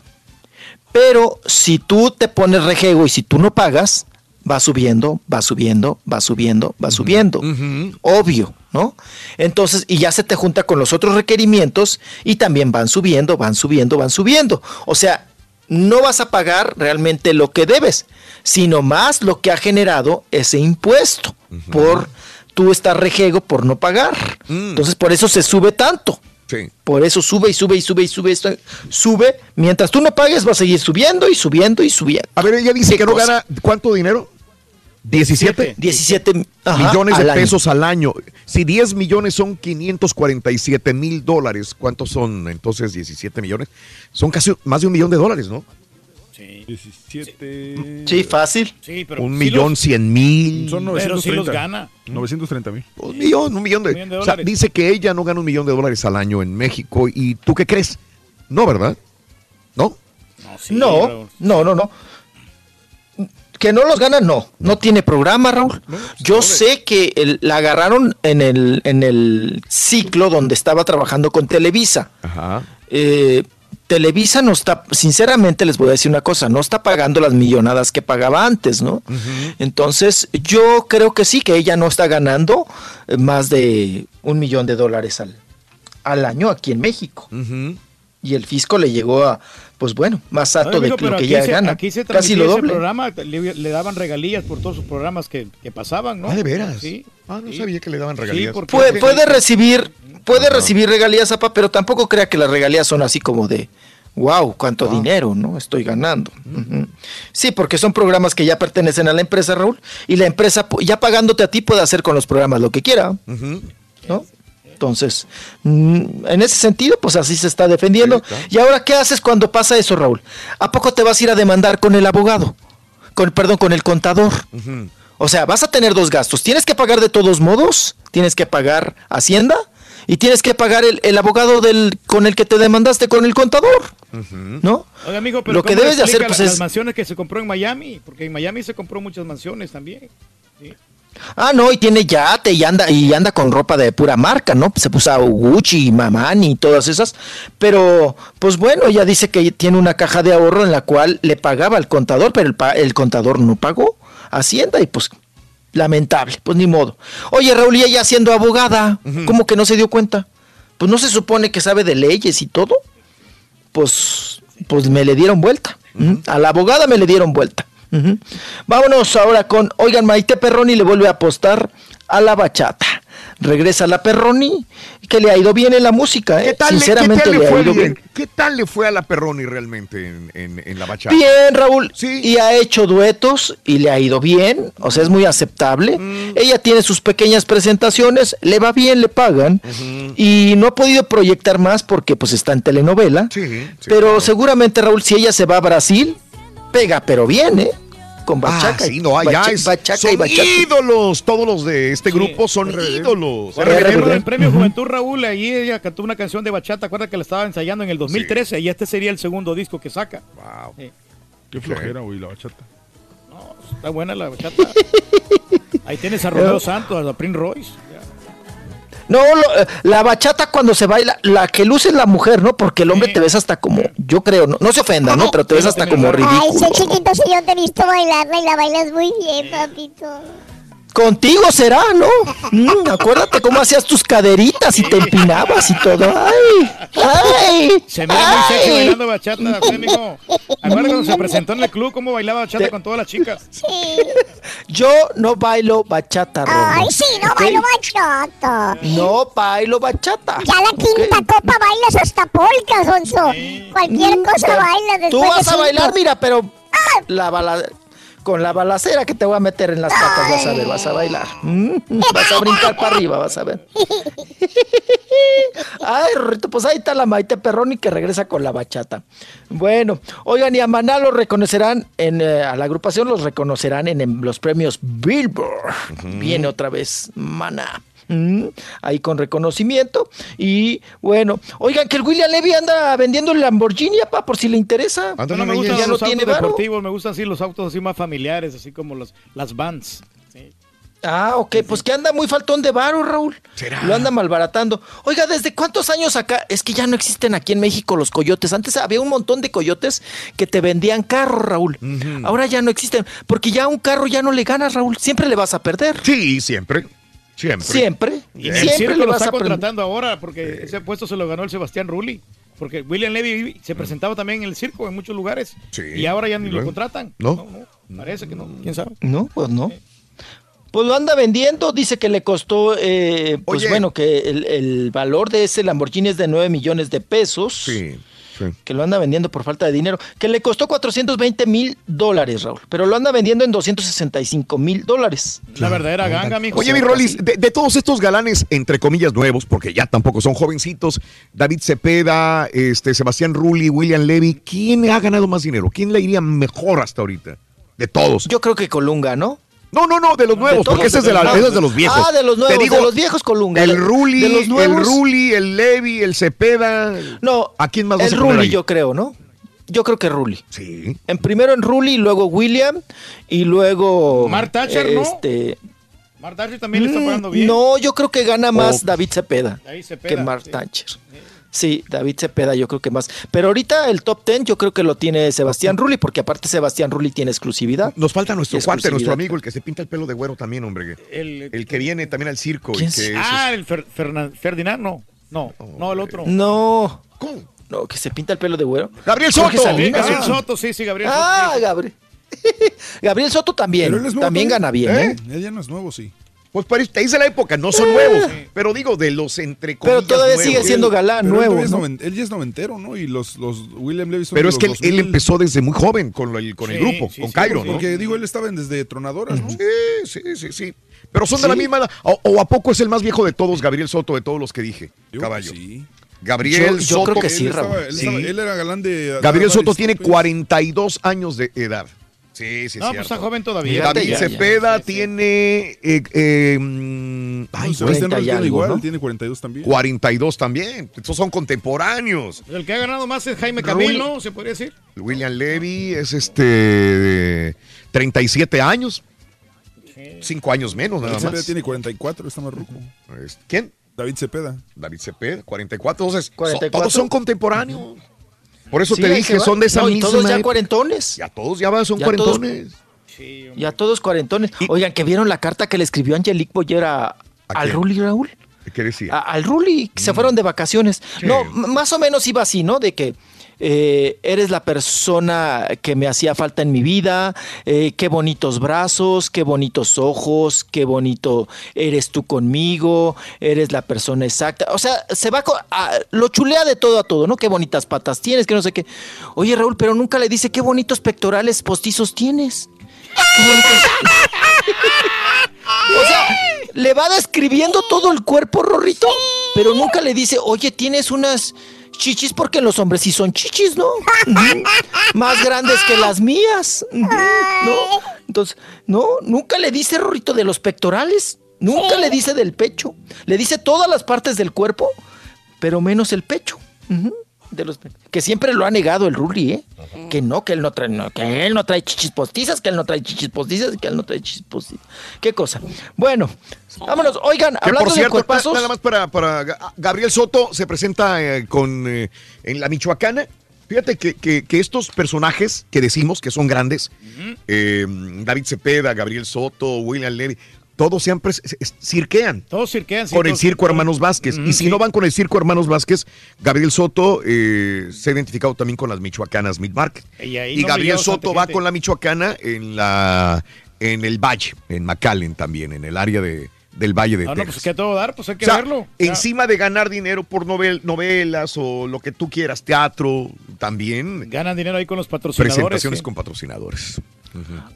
Pero si tú te pones rejego y si tú no pagas, va subiendo, va subiendo, va subiendo, va subiendo. Obvio, ¿no? Entonces, y ya se te junta con los otros requerimientos y también van subiendo, van subiendo, van subiendo. O sea, no vas a pagar realmente lo que debes, sino más lo que ha generado ese impuesto por tú estar rejego por no pagar. Entonces, por eso se sube tanto. Sí. Por eso sube y sube y sube y sube, sube. Mientras tú no pagues, va a seguir subiendo y subiendo y subiendo. A ver, ella dice que no gana cuánto dinero? 17 17 ajá, millones de año. pesos al año. Si 10 millones son 547 mil dólares, ¿cuántos son entonces 17 millones? Son casi más de un millón de dólares, ¿no? Sí. 17. Sí, fácil. Sí, pero un sí millón los- cien mil. Son Pero sí 930. los gana. 930 mil. Un millón, un millón de, Un millón de o sea, dólares. dice que ella no gana un millón de dólares al año en México. ¿Y tú qué crees? No, ¿verdad? ¿No? no, no, no, no. Que no los gana, no. No tiene programa, Raúl. Yo sé que el- la agarraron en el, en el ciclo donde estaba trabajando con Televisa. Ajá. Eh, Televisa no está, sinceramente les voy a decir una cosa, no está pagando las millonadas que pagaba antes, ¿no? Entonces, yo creo que sí, que ella no está ganando eh, más de un millón de dólares al, al año aquí en México. Y el fisco le llegó a, pues bueno, más alto de lo que ya se- gana. Aquí se Casi lo doble. programa, le, le daban regalías por todos sus programas que, que pasaban, ¿no? Ah, ¿de veras? Sí. Ah, no sabía que le daban regalías. Puede, puede recibir, puede recibir regalías, Zapa, pero tampoco crea que las regalías son así como de, wow, cuánto dinero, ¿no? Estoy ganando. Sí, porque son programas que ya pertenecen a la empresa, Raúl, y la empresa, ya pagándote a ti, puede hacer con los programas lo que quiera, ¿no? Entonces, mm, en ese sentido, pues así se está defendiendo. ¿Y ahora qué haces cuando pasa eso, Raúl? ¿A poco te vas a ir a demandar con el abogado? Con, perdón, con el contador. O sea, vas a tener dos gastos. Tienes que pagar de todos modos, tienes que pagar Hacienda y tienes que pagar el, el abogado del con el que te demandaste con el contador, ¿no? Oiga, amigo, pero Lo que ¿cómo debes de hacer, pues, la- es- las mansiones que se compró en Miami, porque en Miami se compró muchas mansiones también. Sí. Ah, no, y tiene yate y anda y anda con ropa de pura marca, ¿no? Se puso Gucci, Mamani y todas esas. Pero, pues bueno, ella dice que tiene una caja de ahorro en la cual le pagaba al contador, pero el, el contador no pagó Hacienda y pues lamentable, pues ni modo. Oye, Raúl, y ella siendo abogada, ¿cómo que no se dio cuenta? Pues no se supone que sabe de leyes y todo. Pues pues me le dieron vuelta. A la abogada me le dieron vuelta. Vámonos ahora con, oigan, Maite Perroni le vuelve a apostar a la bachata. Regresa la Perroni, que le ha ido bien en la música, ¿eh? ¿Qué tal, le- qué Sinceramente tal le, le ha fue ido bien? bien. ¿Qué tal le fue a la Perroni realmente en, en- en la bachata? Bien, Raúl. Y ha hecho duetos y le ha ido bien. O sea, es muy aceptable. Mm. Ella tiene sus pequeñas presentaciones, le va bien, le pagan. Y no ha podido proyectar más porque pues está en telenovela. pero seguramente, Raúl, si ella se va a Brasil, pega, pero bien, ¿eh? Con bachaca. Ah, sí, no, allá bacha- es, bachaca son y ídolos. Todos los de este grupo son ídolos. Ganó el premio Juventud Raúl, ahí ella cantó una canción de bachata, acuerda que la estaba ensayando en el 2013 y este sería el segundo disco que saca. Wow. Qué flojera, güey, la bachata. Está buena la bachata. Ahí tienes a Romeo Santos, a Prince Royce. No, lo- eh, la bachata cuando se baila, la que luce es la mujer, ¿no? Porque el hombre te ves hasta como, yo creo, no, no se ofenda, ¿no? Pero te ves hasta como Ay, ridículo. sí, chiquito, si yo te he visto bailarla y la bailas muy bien, papito. Contigo será, ¿no? Mm, acuérdate cómo hacías tus caderitas y te empinabas y todo. ¡Ay! ¡Ay! Se mira muy sexy ay. bailando bachata, mijo. Acuérdate cuando se presentó en el club cómo bailaba bachata con todas las chicas. Yo no bailo bachata, Rorro. Ay, sí, no ¿ok? bailo bachata. No bailo bachata. Ya la quinta copa bailas hasta polka, Sonso. Cualquier cosa bailas después Tú de vas a bailar, mira, pero la bala- con la balacera que te voy a meter en las patas, vas a ver, vas a bailar. Mm, Vas a brincar para arriba, vas a ver. Ay, Rorrito, pues ahí está la Maite Perroni que regresa con la bachata. Bueno, oigan, y a Maná lo reconocerán, en, eh, a la agrupación los reconocerán en, en los premios Billboard. Viene otra vez Maná. Mm, ahí con reconocimiento. Y bueno, oigan, que el William Levy anda vendiendo el Lamborghini, apa, por si le interesa. No me gustan ya no los autos tiene deportivos, me gustan así los autos así más familiares, así como los, las vans. Ah, ok, pues que anda muy faltón de varo, Raúl. Lo anda malbaratando. Oiga, ¿desde cuántos años acá? Es que ya no existen aquí en México los coyotes. Antes había un montón de coyotes que te vendían carros, Raúl. Ahora ya no existen, porque ya un carro ya no le ganas, Raúl. Siempre le vas a perder. Sí, siempre. Siempre. Siempre. Y el Siempre circo lo vas está a contratando ahora porque ese puesto se lo ganó el Sebastián Rulli. Porque William Levy se presentaba también en el circo en muchos lugares. Sí. Y ahora ya ni ¿Y lo contratan. ¿No? Parece que no. ¿Quién sabe? No, pues no. Pues lo anda vendiendo, dice que le costó, eh, pues Oye. bueno, que el, el valor de ese Lamborghini es de 9 millones de pesos. Sí, sí. Que lo anda vendiendo por falta de dinero. Que le costó 420 mil dólares, Raúl. Pero lo anda vendiendo en 265 mil dólares. La verdadera ganga, mijo. Oye, mi Rolis, de, de todos estos galanes, entre comillas, nuevos, porque ya tampoco son jovencitos, David Cepeda, este, Sebastián Rulli, William Levy, ¿quién ha ganado más dinero? ¿Quién le iría mejor hasta ahorita? De todos. Yo creo que Colunga, ¿no? No, no, no, de los nuevos, porque ese es de, la- ese es de los viejos. Ah, de los Te nuevos, digo, de los viejos Colunga. El de los el Rulli, el Levy, el Cepeda. No, ¿A quién más vas el a ahí? yo creo, ¿no? Yo creo que Rulli. Sí. En primero en Rulli, luego William y luego Mark Thatcher, ¿no? este, Mark Thatcher también le está Mm, pagando bien. No, yo creo que gana más Oh. David Cepeda, David Cepeda, que Mark sí. Thatcher. Sí, David Cepeda yo creo que más. Pero ahorita el top 10 yo creo que lo tiene Sebastián Rulli, porque aparte Sebastián Rulli tiene exclusividad. Nos falta nuestro cuate, nuestro amigo, el que se pinta el pelo de güero también, hombre. El, El que viene también al circo. y ¿Quién que es- ah, el Fer- Fernan- Ferdinand, no. No, no, el otro. No. No, que se pinta el pelo de güero. Gabriel Jorge Soto. Salinas. Gabriel Ah. Soto, sí, sí, Gabriel Ah, Soto. Gabriel. Gabriel Soto también. Pero él es nuevo También gana bien, ¿eh? Él ya no es nuevo, sí. Pues para te dice la época, no son nuevos. Pero digo, de los entre Pero comillas todavía nuevos. sigue siendo galán Pero él nuevo. todavía es ¿no? noven- él ya es noventero, ¿no? Y los, los William Levy son Pero es que él, los él 2000. empezó desde muy joven con, el, con el grupo, sí, con sí, Cairo, ¿no? Porque digo, él estaba en desde Tronadoras, ¿no? Sí, sí, sí, sí. Pero son de la misma edad. O, o a poco es el más viejo de todos, Gabriel Soto, de todos los que dije, Yo, caballo. Sí. Gabriel Yo- yo Soto. creo que sí, Él, estaba- él, Sí. estaba- él era galán de. Gabriel Soto tiene pues. 42 años de edad. Sí, sí, No, sí. pues está joven todavía. David ya, ya. Cepeda tiene. eh, eh, mm, ay, No, Sebastián 40 y Rulli tiene algo, igual, ¿no? tiene 42 también. 42 también. Estos son contemporáneos. El que ha ganado más es Jaime Camil, ¿no? ¿Se podría decir? William Levy es este. de 37 años. Cinco años menos, David nada Cepeda más. tiene 44, está más ruco. Es- ¿Quién? David Cepeda. David Cepeda, 44. Entonces, son- 44. todos son contemporáneos. Por eso Sí, te dije, son de esa No, y misma todos ya cuarentones. Ya todos ya van, son Ya todos- cuarentones. Ya todos cuarentones. Oigan, que vieron la carta que le escribió Angelique Boyer a- al? Rulli Raúl. ¿Qué decía? A- al Rulli, que se fueron de vacaciones. No, más o menos iba así, ¿no? De que eh, eres la persona que me hacía falta en mi vida, eh, qué bonitos brazos, qué bonitos ojos, qué bonito eres tú conmigo, eres la persona exacta. O sea, se va, co- a- lo chulea de todo a todo, ¿no? Qué bonitas patas tienes, que no sé qué. Oye, Raúl, pero nunca le dice qué bonitos pectorales postizos tienes. O sea, le va describiendo todo el cuerpo, Rorrito, pero nunca le dice, oye, tienes unas chichis porque los hombres sí son chichis, ¿no? Más grandes que las mías. ¿No? Entonces, no, nunca le dice, Rorrito, de los pectorales. Nunca le dice del pecho. Le dice todas las partes del cuerpo, pero menos el pecho. De los que siempre lo ha negado el Ruri, ¿eh? Que no, que él no trae, no, que él no trae chichis postizas, que él no trae chichis postizas, que él no trae chichis postizas. ¿Qué cosa? Bueno, vámonos. Oigan, Que hablando por de cierto, cuerpazos. nada más para, para Ga- Gabriel Soto se presenta eh, con eh, en la Michoacana. Fíjate que, que- que estos personajes que decimos que son grandes, eh, David Cepeda, Gabriel Soto, William Levy, todos siempre cirquean. Todos cirquean. sí, con el Circo Hermanos Vázquez. Y si sí. no van con el Circo Hermanos Vázquez, Gabriel Soto eh, se ha identificado también con las Michoacanas Meat Market. Y ahí Y no Gabriel Soto va con la Michoacana en la en el Valle, en McAllen también, en el área de, del Valle de Ah, no, Texas. pues que a todo dar, pues hay que O sea, verlo. Ya. encima de ganar dinero por novel- novelas o lo que tú quieras, teatro, también Ganan dinero ahí con los patrocinadores. presentaciones sí. con patrocinadores.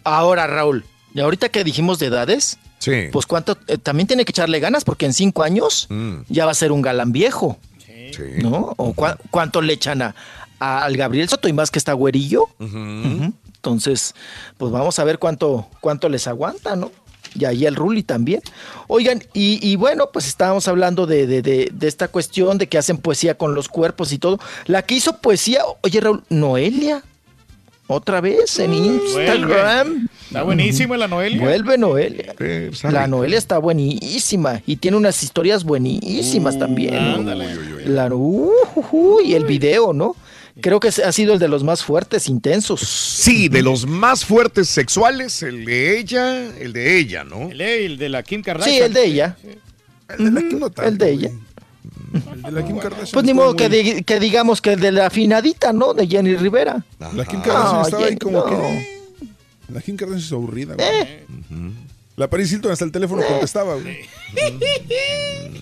Ahora, Raúl, y ahorita que dijimos de edades, Sí. pues cuánto, eh, también tiene que echarle ganas, porque en cinco años Mm. ya va a ser un galán viejo. Sí. ¿No? ¿O cua- cuánto le echan a, a- al Gabriel Soto y más que está güerillo? Entonces, pues vamos a ver cuánto, cuánto les aguanta, ¿no? Y ahí el Ruli también. Oigan, y, y bueno, pues estábamos hablando de, de- de- de esta cuestión de que hacen poesía con los cuerpos y todo. La que hizo poesía, oye Raúl, Noelia. Otra vez en Instagram. Está buenísima la Noelia. Vuelve Noelia. La Noelia está buenísima y tiene unas historias buenísimas también. ¿no? La, uh, uh, uh, y el video, ¿no? Creo que ha sido el de los más fuertes, intensos. Sí, de los más fuertes sexuales, el de ella, el de ella, ¿no? El de, el de la Kim Kardashian. Sí, el de ella. Ujú, El de ella. El de la Kim Kardashian. Pues ni modo que, muy- di- que digamos que el de la afinadita, ¿no? De Jenny Rivera. La Kim Kardashian Ah, estaba ahí como no. que. La Kim Kardashian es aburrida, güey. Eh. La Paris Hilton hasta el teléfono contestaba, güey.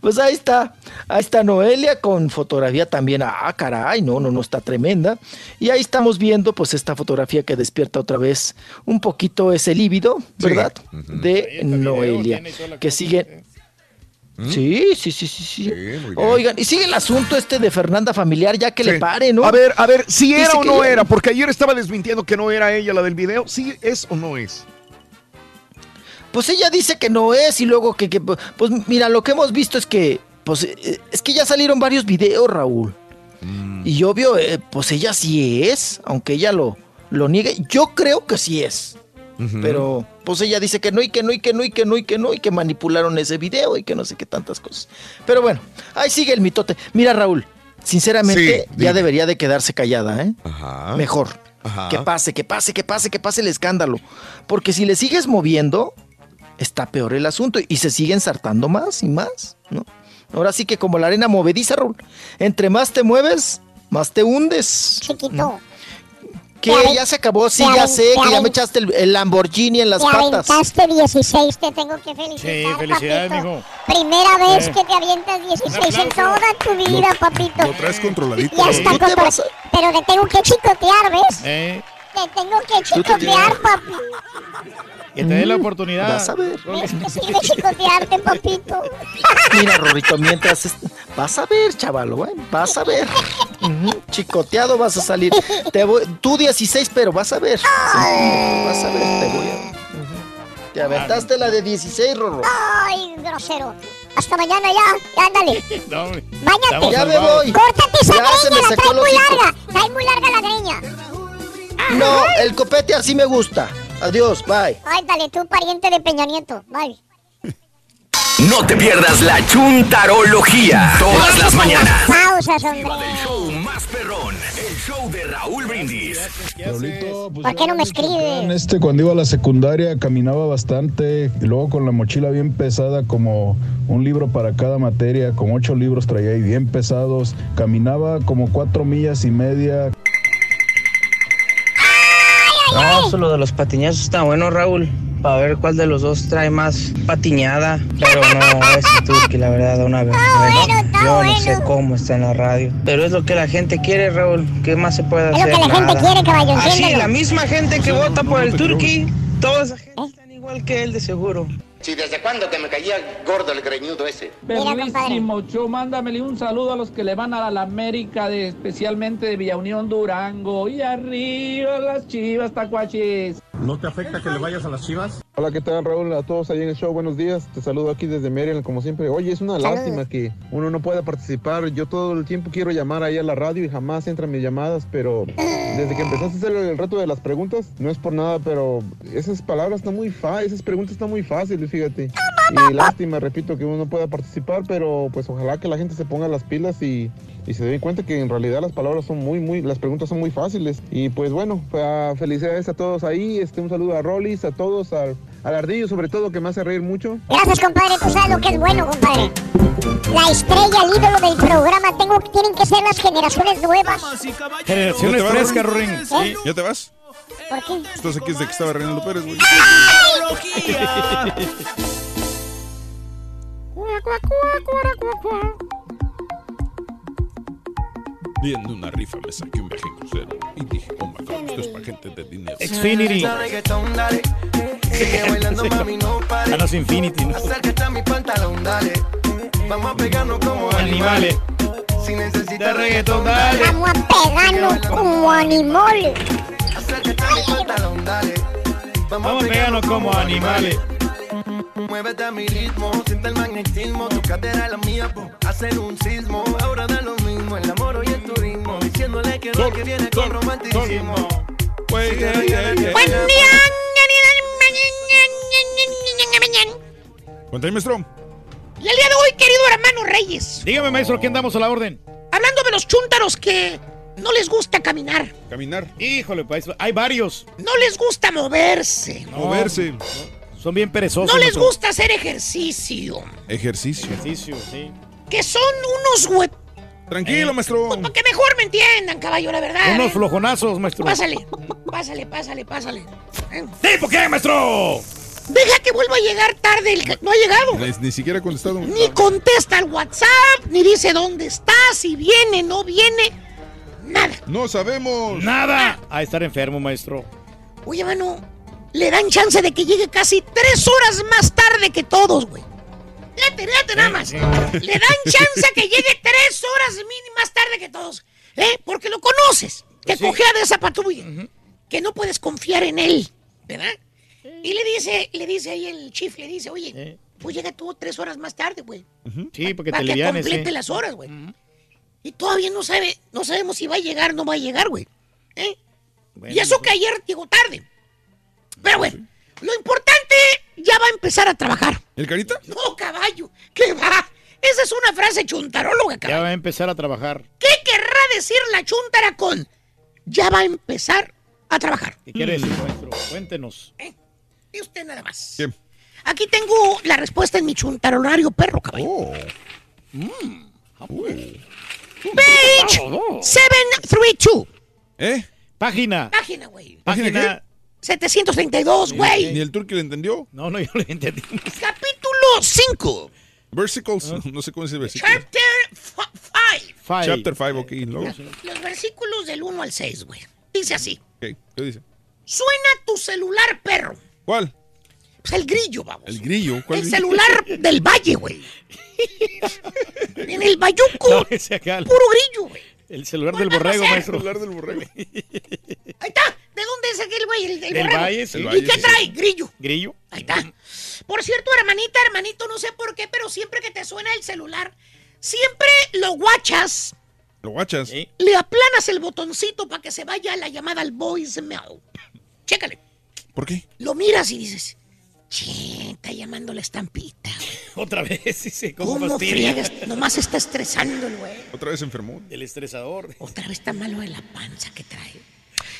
Pues ahí está, ahí está Noelia con fotografía también. Ah, caray, no, no, no está tremenda. Y ahí estamos viendo pues esta fotografía que despierta otra vez un poquito ese líbido, ¿verdad? De Noelia, que sigue... Sí, sí, sí, sí, sí. Oigan, y sigue el asunto este de Fernanda Familiar, ya que le pare, ¿no? A ver, a ver, si Dice era o no era, porque ayer estaba desmintiendo que no era ella la del video. ¿Sí es o no es? Pues ella dice que no es y luego que, que, pues mira, lo que hemos visto es que, pues eh, es que ya salieron varios videos, Raúl. Y obvio, eh, pues ella sí es, aunque ella lo, lo niegue. Yo creo que sí es. Pero pues ella dice que no y que no y que no y que no y que no y que manipularon ese video y que no sé qué tantas cosas. Pero bueno, ahí sigue el mitote. Mira, Raúl, sinceramente Sí, ya debería de quedarse callada, ¿eh? Ajá. Mejor. Ajá. Que pase, que pase, que pase, que pase el escándalo. Porque si le sigues moviendo, está peor el asunto y se sigue ensartando más y más, ¿no? Ahora sí que como la arena movediza, Raúl, entre más te mueves, más te hundes. Chiquito. Que Te ya se acabó, sí, te ya sé, te que ya me echaste el, el Lamborghini en las te patas. aventaste 16, te tengo que felicitar. Sí, felicidades, papito. mijo. Primera vez Eh. que te avientas 16 en toda tu vida, Lo- papito. Lo traes controladito. Ya está te a- Pero te tengo que chicotear, ¿ves? Eh, Te tengo que te- chicotear, papi. Que te dé la oportunidad. Vas a ver. ¿Ves que papito? Mira, Rorrito, mientras... est- Vas a ver, chavalo, ¿eh? Vas a ver. Chicoteado vas a salir. Te voy- Tú 16, pero vas a ver. Sí, vas a ver, te voy a... Ujú. Te aventaste la de 16, Rorro. Ay, grosero. Hasta mañana ya. Ya, ándale. No. Báñate. Ya me voy. Córtate esa Ya se me greña, la traes muy larga. Traes muy larga la greña. No, el copete así me gusta. Adiós, bye. Ay, dale, tú, pariente de Peña Nieto. Bye. No te pierdas la chuntarología todas las mañanas. Pausas, hombre. El show más perrón, el show de Raúl Brindis. ¿Por qué no me escribe? Este, cuando iba a la secundaria caminaba bastante, y luego con la mochila bien pesada, como un libro para cada materia, como ocho libros traía ahí bien pesados. Caminaba como cuatro millas y media. No, eso lo de los patiñazos está bueno, Raúl. Para ver cuál de los dos trae más patiñada. Pero no, ese Turki, la verdad, da una vergüenza. Yo no sé cómo está en la radio. Pero es lo que la gente quiere, Raúl. ¿Qué más se puede Es lo hacer? que la gente quiere, caballo, Así, la misma gente que vota por el Turki, toda esa gente están igual que él, de seguro. Sí, ¿desde cuándo que me caía gordo el greñudo ese? Perrísimo, show, mándamele un saludo a los que le van a la América, de, especialmente de Villa Unión Durango. Y arriba las chivas, tacuaches. ¿No te afecta que le vayas a las chivas? Hola, ¿qué tal, Raúl? A todos ahí en el show, buenos días. Te saludo aquí desde Maryland, como siempre. Oye, es una lástima que uno no pueda participar. Yo todo el tiempo quiero llamar ahí a la radio y jamás entran mis llamadas, pero desde que empezaste a hacer el reto de las preguntas, no es por nada, pero esas palabras están muy fáciles, esas preguntas están muy fáciles, fíjate. Y lástima, repito, que uno no pueda participar, pero pues ojalá que la gente se ponga las pilas y, y se den cuenta que en realidad las palabras son muy, muy, las preguntas son muy fáciles. Y pues bueno, felicidades a todos ahí, este, un saludo a Rollis, a todos, al, al Ardillo sobre todo, que me hace reír mucho. Gracias, compadre. Tú sabes lo que es bueno, compadre. La estrella, el ídolo del programa, tengo, tienen que ser las generaciones nuevas. Generaciones ¿Ya te vas, frescas? Rorín. ¿Eh? ¿Ya te vas? ¿Por qué? Estás aquí desde que estaba Reinaldo Pérez, güey. Viendo una rifa me saqué un viaje en crucero y dije, oh my god, esto es para gente de dinero. Xfinity. Ah, no es Infinity, ¿no? Acércate a mi pantalón, dale. Vamos a pegarnos como animales. Si necesitas reggaetón, dale. Vamos a pegarnos como animales. Acércate a mi pantalón, dale. Vamos a pegarnos como animales. Muévete a mi ritmo, siente el magnetismo, tu cadera es la mía, po, hacer un sismo, ahora da lo mismo, el amor y el turismo, diciéndole que no, que viene con romanticismo. Buen día. Cuéntame, maestro. Y el día de hoy, querido hermano Reyes, Dígame, maestro, ¿quién damos a la orden? hablando de los chúntaros que no les gusta caminar, Caminar. Híjole, maestro, hay varios. no les gusta moverse, Moverse. Son bien perezosos. no les maestro. gusta hacer ejercicio, Ejercicio. Ejercicio, sí. que son unos Tranquilo, maestro. Para que mejor me entiendan, caballo, la verdad. Unos ¿eh? flojonazos, maestro. Pásale, pásale, pásale, pásale. ¿Eh? ¿Tipo qué, maestro? Deja que vuelva a llegar tarde, el... no ha llegado. Ni, ni siquiera ha contestado. Ni contesta el WhatsApp, ni dice dónde está, si viene, no viene. Nada. No sabemos. Nada. A estar enfermo, maestro. Oye, mano, le dan chance de que llegue casi tres horas más tarde que todos, güey. Fíjate, fíjate nada más. Le dan chance a que llegue tres horas mínimo más tarde que todos. ¿Eh? Porque lo conoces. Que cojea de esa patrulla. Que no puedes confiar en él. ¿Verdad? Y le dice, le dice ahí el chief, le dice, oye, pues llega tú tres horas más tarde, güey. Sí, porque Para te que complete sí. las horas, güey. Y todavía no sabe, no sabemos si va a llegar o no va a llegar, güey. ¿Eh? y eso que ayer llegó tarde. Pero bueno, lo importante ya va a empezar a trabajar. ¿El carita? No, caballo, ¿qué va? Esa es una frase chuntaróloga, caballo. Ya va a empezar a trabajar. ¿Qué querrá decir la chuntara con ya va a empezar a trabajar? ¿Qué quiere decir, maestro? Cuéntenos. Y usted nada más. ¿Qué? Aquí tengo la respuesta en mi chuntarolario perro, caballo. Oh. Page 732. ¿Eh? Página. Página, güey. ¿Página 732, güey. ¿Ni el turqui le entendió? No, no, yo lo entendí. Capítulo 5. Versicles. Ah. No sé cómo dice versículo. Chapter 5. Chapter 5, ok. luego. Los versículos del 1 al 6, güey. Dice así. Ok, ¿Qué dice? Suena tu celular, perro. ¿Cuál? Pues el grillo, vamos. El grillo. ¿Cuál El grillo? celular del valle, güey. En el bayuco. No. Puro grillo, güey. El celular del borrego, maestro. El celular del borrego. Ahí está. ¿De dónde es aquel güey? El, el Del borrego. valle, sí. ¿Y valle, qué sí. trae? Grillo. Grillo. Ahí está. Por cierto, hermanita, hermanito, no sé por qué, pero siempre que te suena el celular, siempre lo guachas, ¿Lo guachas? le aplanas el botoncito para que se vaya la llamada al voicemail. Chécale. ¿Por qué? Lo miras y dices, Che, está llamando la estampita. Otra vez, sí, sí, ¿Cómo fastidia. friegas? Nomás está estresando el güey. Otra vez enfermó. El estresador. Otra vez está malo de la panza que trae.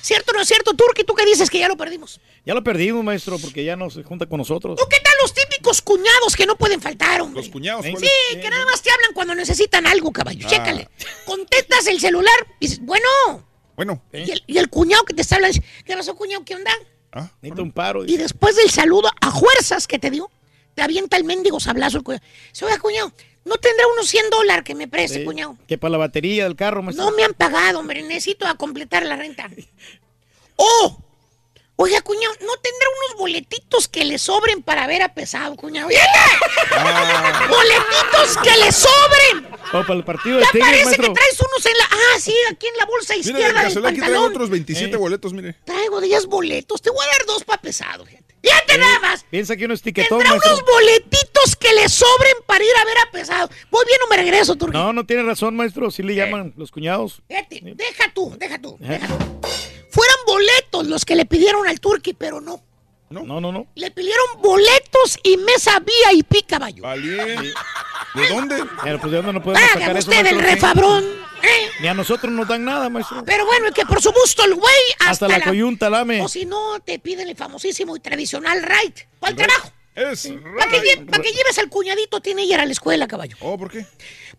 ¿Cierto o no es cierto, Turki? ¿Tú qué dices que ya lo perdimos? Ya lo perdimos, maestro, porque ya no se junta con nosotros. ¿O qué tal los típicos cuñados que no pueden faltar, hombre? Los cuñados, Sí, ¿cuáles? que nada más te hablan cuando necesitan algo, caballo. Ah. Chécale. Contestas el celular y dices, bueno. Bueno. Y el, y el cuñado que te está hablando dice, ¿qué pasó, cuñado? ¿Qué onda? Necesito un paro. Y después del saludo a fuerzas que te dio, te avienta el mendigo sablazo el cuñado. Dice, oiga, cuñado, ¿no tendrá unos 100 dólares que me preste, Sí. cuñado? Que para la batería del carro, maestro. No me han pagado, hombre. Necesito a completar la renta. ¡Oh! Oiga, cuñado, ¿no tendrá unos boletitos que le sobren para ver a pesado, cuñado? ¡Viene! Ah. ¡Boletitos que le sobren! O para el partido de Ya Tigres, parece maestro. que traes unos en la... Ah, sí, aquí en la bolsa Mire, de izquierda del casualidad aquí traigo otros 27 boletos, mire. Traigo 10 boletos. Te voy a dar dos para pesado, gente. Fíjate nada más. Piensa que uno es tiquetón, Tendrá maestro. unos boletitos que le sobren para ir a ver a pesado. Voy bien o me regreso, Turquía. No, no tiene razón, maestro. Sí le llaman los cuñados. Fíjate, deja tú, deja tú. ¿Eh? Fueran boletos los que le pidieron al Turqui, pero no. No, no, no. Le pidieron boletos y mesa VIP, caballo. ¿De dónde? Pero pues de dónde no podemos sacar usted el maestro? Refabrón. Ni a nosotros nos dan nada, maestro. Pero bueno, es que por su gusto el güey hasta, Hasta la coyunta lame. O si no, te piden el famosísimo y tradicional right. ¿Cuál trabajo? Es Para que, lle- pa' que lleves al cuñadito tiene ir a la escuela, caballo. Oh, ¿por qué?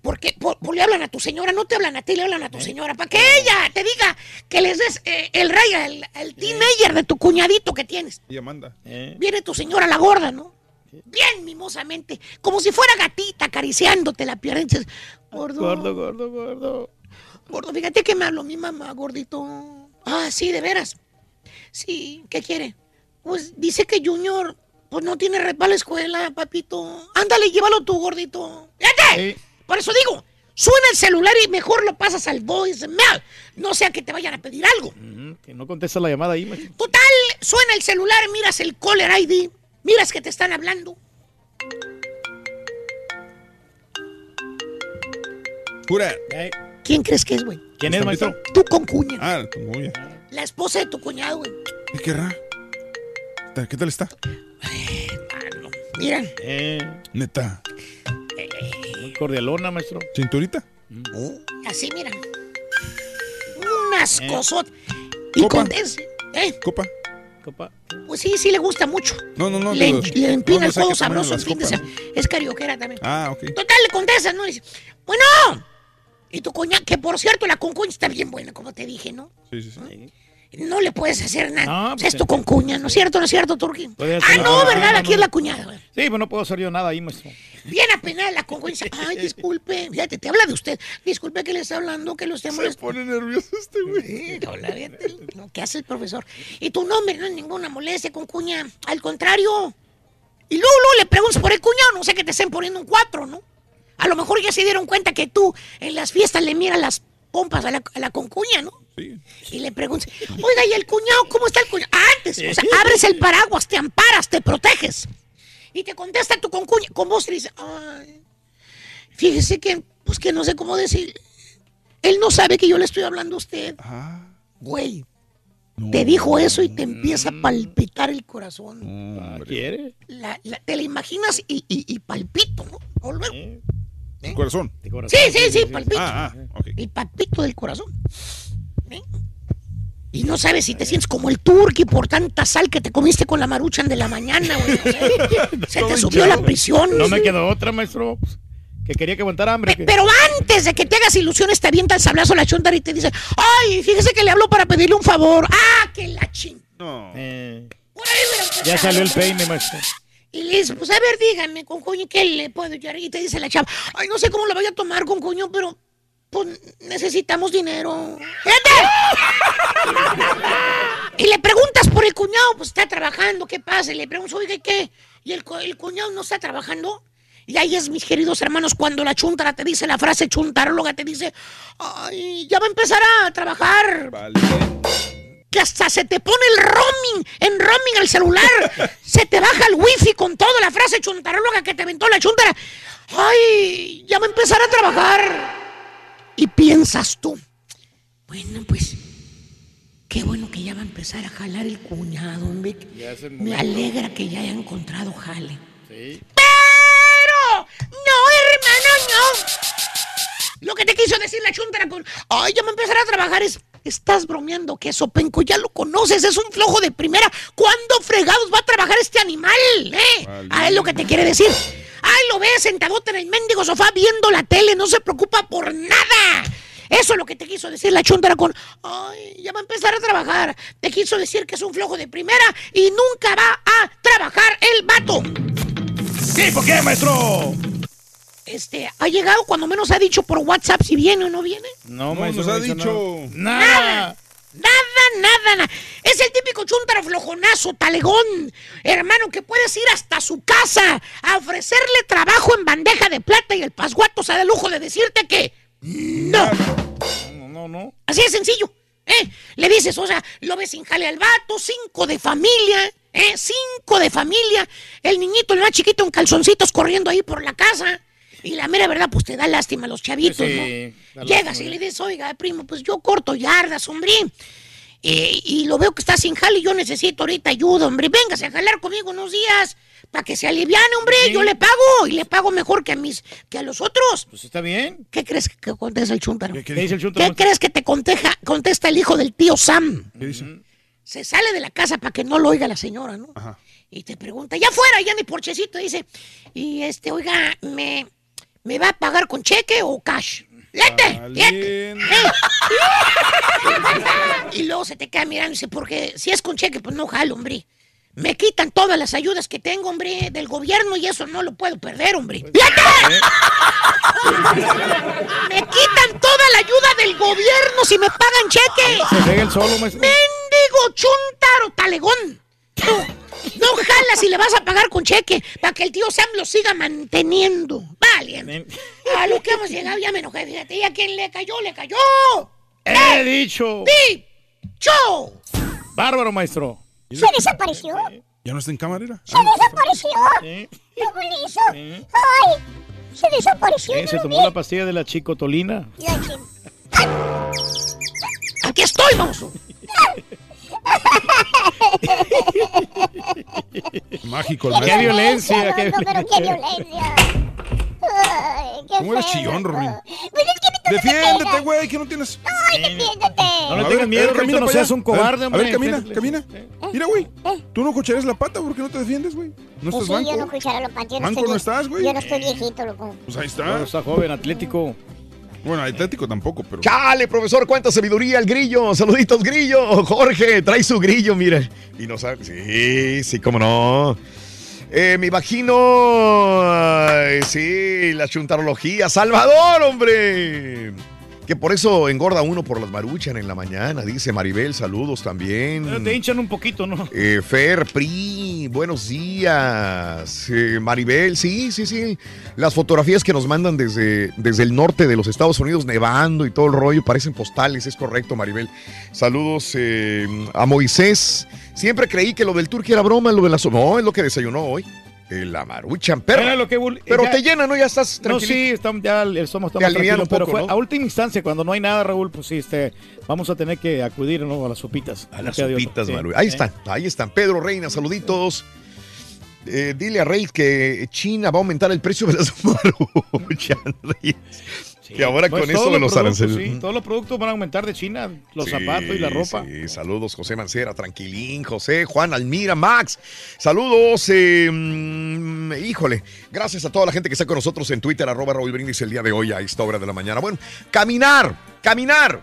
Porque por- por- le hablan a tu señora, no te hablan a ti, le hablan a tu ¿Eh? señora. Para que ella te diga que les des eh, el rey al al teenager de tu cuñadito que tienes. Ella manda. Viene tu señora la gorda, ¿no? Bien mimosamente, como si fuera gatita acariciándote la pierna. y dices, Gordo, Gordo, gordo, gordo. gordo, fíjate que me habló mi mamá, gordito. Ah, sí, de veras. Sí, ¿qué quiere? Pues dice que Junior, pues no tiene red para la escuela, papito. Ándale, llévalo tú, gordito. ¡Fíjate! Por eso digo, suena el celular y mejor lo pasas al voicemail. No sea que te vayan a pedir algo. Que no contesta la llamada ahí, maestro. Total, suena el celular, miras el caller ID, miras que te están hablando. Pura. ¿Quién crees que es, güey? ¿Quién es, maestro? Tu concuña. Ah, tu cuña. La esposa de tu cuñado, güey. ¿Qué querrá? ¿Está- ¿Qué tal está? Mira. Eh, Neta. muy cordialona, maestro. ¿Cinturita? Así, mira. Unas Eh. cosotas. Y Copa. ¿eh? ¿Copa? Copa. Pues sí, sí le gusta mucho. No, no, no. le, le empina no, no el tamaño sabroso fin de semana. Es carioquera también. Ah, ok. Total, le contestas, ¿no? Y dice, bueno. Y tu cuña, que por cierto, la concuña está bien buena, como te dije, ¿no? Sí, sí, sí. No le puedes hacer nada. No, pues, es tu concuña, ¿no es cierto? ¿No es cierto, Turki? Ah, no, ¿verdad? Aquí es la cuñada, güey. Sí, pues no puedo hacer yo nada ahí, maestro. Bien apenada la concuña. dice, Ay, disculpe. Fíjate, te habla de usted. Disculpe que le está hablando, que lo esté Se molestando. pone nervioso este güey. Sí, hola, fíjate, lo que hace el profesor. Y tu nombre no es ninguna molestia con cuña. Al contrario. Y luego, luego le preguntas por el cuñado, no sé que te estén poniendo un cuatro, ¿no? A lo mejor ya se dieron cuenta que tú en las fiestas le miras las pompas a la, a la concuña, ¿no? Sí. Y le preguntas, oiga, ¿y el cuñado? ¿Cómo está el cuñado? Antes, o sea, abres el paraguas, te amparas, te proteges. Y te contesta tu concuña con voz y dice, ay, fíjese que, pues que no sé cómo decir. Él no sabe que yo le estoy hablando a usted. Güey, te dijo eso y te empieza a palpitar el corazón. Ah, ¿Quiere? La- la- te la imaginas y, y- y palpito, ¿no? Volvemos. ¿Tu corazón? Sí, sí, sí, palpito. Ah, ah, ok. El palpito del corazón. ¿Eh? Y no sabes si te sientes como el turqui por tanta sal que te comiste con la maruchan de la mañana, güey. no sé. Se te subió la prisión. No me quedó otra, maestro. Que quería que aguantara hambre. que- Pero antes de que te hagas ilusiones, te avienta el sablazo a la chonta y te dice, ay, fíjese que le hablo para pedirle un favor. Ah, que la ching. No. Eh, empezado. ya salió el peine, maestro. Y le dice, pues a ver, dígame, con coño, ¿qué le puedo ayudar? Y te dice la chava, ay, no sé cómo lo vaya a tomar con coño, pero pues necesitamos dinero. Y le preguntas por el cuñado, pues está trabajando, ¿qué pasa? Y le preguntas, oiga, ¿qué? Y el, el cuñado no está trabajando. Y ahí es, mis queridos hermanos, cuando la chuntara te dice la frase chuntaróloga, te dice, ay, ya va a empezar a trabajar. Que hasta se te pone el roaming, en roaming el celular. se te baja el wifi con toda la frase chuntaróloga que te aventó la chuntara. Ay, ya va a empezar a trabajar. Y piensas tú, bueno, pues, Qué bueno que ya va a empezar a jalar el cuñado, hombre. El Me alegra que ya haya encontrado jale. Sí. ¡Pero! ¡No, hermano, no! Lo que te quiso decir la chuntara con... ¡Ay, ya me empezará a trabajar! Es... Estás bromeando, que Sopenco ya lo conoces, es un flojo de primera. ¿Cuándo fregados va a trabajar este animal? ¿Eh? Ah, es lo que te quiere decir. ¡Ay, lo ves sentadote en el mendigo sofá viendo la tele! No se preocupa por nada. Eso es lo que te quiso decir la chuntara con... ¡Ay, ya va a empezar a trabajar! Te quiso decir que es un flojo de primera y nunca va a trabajar el vato. ¿Sí? ¿Por qué, maestro? Este, ha llegado cuando menos ha dicho por WhatsApp si viene o no viene. No, No, maestro, nos ha dicho. no. Nada. Nada, nada, nada. Es el típico chuntaro flojonazo, talegón. Hermano, que puedes ir hasta su casa a ofrecerle trabajo en bandeja de plata y el pasguato se da el lujo de decirte que no. No, no, no. Así de sencillo. ¿eh? Le dices, o sea, lo ves sin jale al vato, cinco de familia, ¿eh? Cinco de familia. El niñito, el más chiquito, en calzoncitos corriendo ahí por la casa. Y la mera verdad, pues te da lástima a los chavitos, Sí, ¿no? Llegas lástima. y le dices, oiga, primo, pues yo corto yardas, hombre. Eh, y lo veo que está sin jale y yo necesito ahorita ayuda, hombre. Véngase a jalar conmigo unos días para que se aliviane, hombre. Yo le pago y le pago mejor que a mis, que a los otros. Pues está bien. ¿Qué crees que contesta el chúntaro? ¿Qué dice el ¿Qué chuntaro? crees que te conteja- contesta el hijo del tío Sam? ¿Qué dice? Se sale de la casa para que no lo oiga la señora, ¿no? Ajá. Y te pregunta, ya fuera, ya mi porchecito, dice, y este, oiga, ¿me, ¿me va a pagar con cheque o cash? ¡Lete! ¡Lete! Valiente. ¡Eh! y luego se te queda mirando y dice, porque si es con cheque, pues no jalo, hombre. Me quitan todas las ayudas que tengo, hombre, del gobierno y eso no lo puedo perder, hombre. ¡Lete! Me quitan toda la ayuda del gobierno si me pagan cheque. Se pega el solo, maestro. ¡Mendigo chuntaro talegón! No jalas y le vas a pagar con cheque para que el tío Sam lo siga manteniendo. Vale. A lo que hemos llegado ya me enojé, fíjate. ¿Y a quién le cayó? ¡Le cayó! He dicho. ¡Sí! ¡Cho! Bárbaro, maestro. Se desapareció. ¿Ya no está en camarera? Se desapareció. ¿Cómo le hizo? Ay, se desapareció. Eh, no se tomó vi. la pastilla de la chicotolina. La Aquí estoy, vamos. Mágico el Qué violencia, qué No, pero qué violencia. Ay, qué ¿Cómo eres feo. chillón, Rorín? Pues es que Defiéndete, güey, que no tienes. Ay, defiéndete. No le A tengas miedo, a ver, Rito, no seas un cobarde, A ver, hombre. A ver, camina, camina. Mira, güey. Tú no cocharías la pata porque no te defiendes, güey. No Pues estás sí, manco. yo no escucharon los patios. Manco no estás, güey. Yo no estoy viejito, loco. Pues ahí está. está joven, atlético. Bueno, atlético tampoco, pero. Chale, profesor, cuánta sabiduría el grillo. Saluditos, grillo. Jorge, trae su grillo, mira. Y no sabe. Sí, sí, cómo no. Eh, me imagino. sí, la chuntarología. Salvador, hombre. Que por eso engorda uno por las maruchan en la mañana, dice Maribel. Saludos también. Te hinchan un poquito, ¿no? Eh, Fer, Pri, buenos días. Eh, Maribel, sí, sí, sí. Las fotografías que nos mandan desde, desde el norte de los Estados Unidos, nevando y todo el rollo, parecen postales, es correcto, Maribel. Saludos eh, a Moisés. Siempre creí que lo del turqui era broma, lo de la... No, es lo que desayunó hoy. Eh, la maruchan, perra. Era lo que bul- Pero ya- te llena, ¿no? Ya estás No, tranquilo. sí, estamos, ya el estómago Te está más alivia tranquilo, un pero poco, fue ¿no? a última instancia, cuando no hay nada, Raúl, pues sí, este, vamos a tener que acudir ¿no? a las sopitas. A las No sopitas, Sí. Ahí Sí. están, ahí están. Pedro Reina, saluditos. Eh, dile a Rey que China va a aumentar el precio de las maruchan, Reyes. Que ahora Pues con eso de los los aranceles. sí, todos los productos van a aumentar de China, los Sí, zapatos y la ropa. sí, saludos, José Mancera, tranquilín, José, Juan, Almira, Max. Saludos, eh, mm, híjole, gracias a toda la gente que está con nosotros en Twitter, arroba Raúl Brindis el día de hoy a esta hora de la mañana. Bueno, caminar, caminar.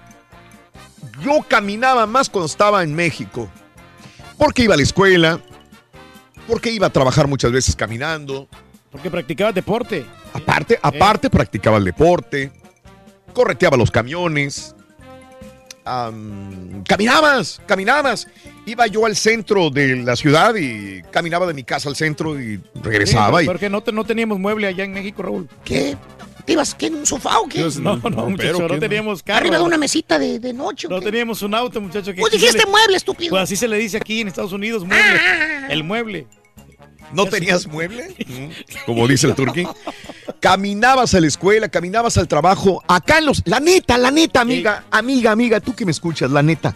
Yo caminaba más cuando estaba en México, porque iba a la escuela, porque iba a trabajar muchas veces caminando. Porque practicabas deporte. Aparte, aparte practicaba el deporte, correteaba los camiones, am, caminabas, caminabas. Iba yo al centro de la ciudad y caminaba de mi casa al centro y regresaba. Sí, y, Porque no, te- no teníamos mueble allá en México, Raúl. ¿Qué? ¿Te ibas qué, en un sofá o qué? No, no, muchacho, no teníamos carro. Arriba de una mesita de, de noche. ¿o No qué? teníamos un auto, muchacho. que Pues dijiste le- mueble, estúpido. Pues así se le dice aquí en Estados Unidos, mueble. El mueble. ¿No tenías mueble? Como dice el turqui. Caminabas a la escuela, caminabas al trabajo. Acá en los. La neta, la neta, amiga, amiga, amiga, tú que me escuchas, la neta.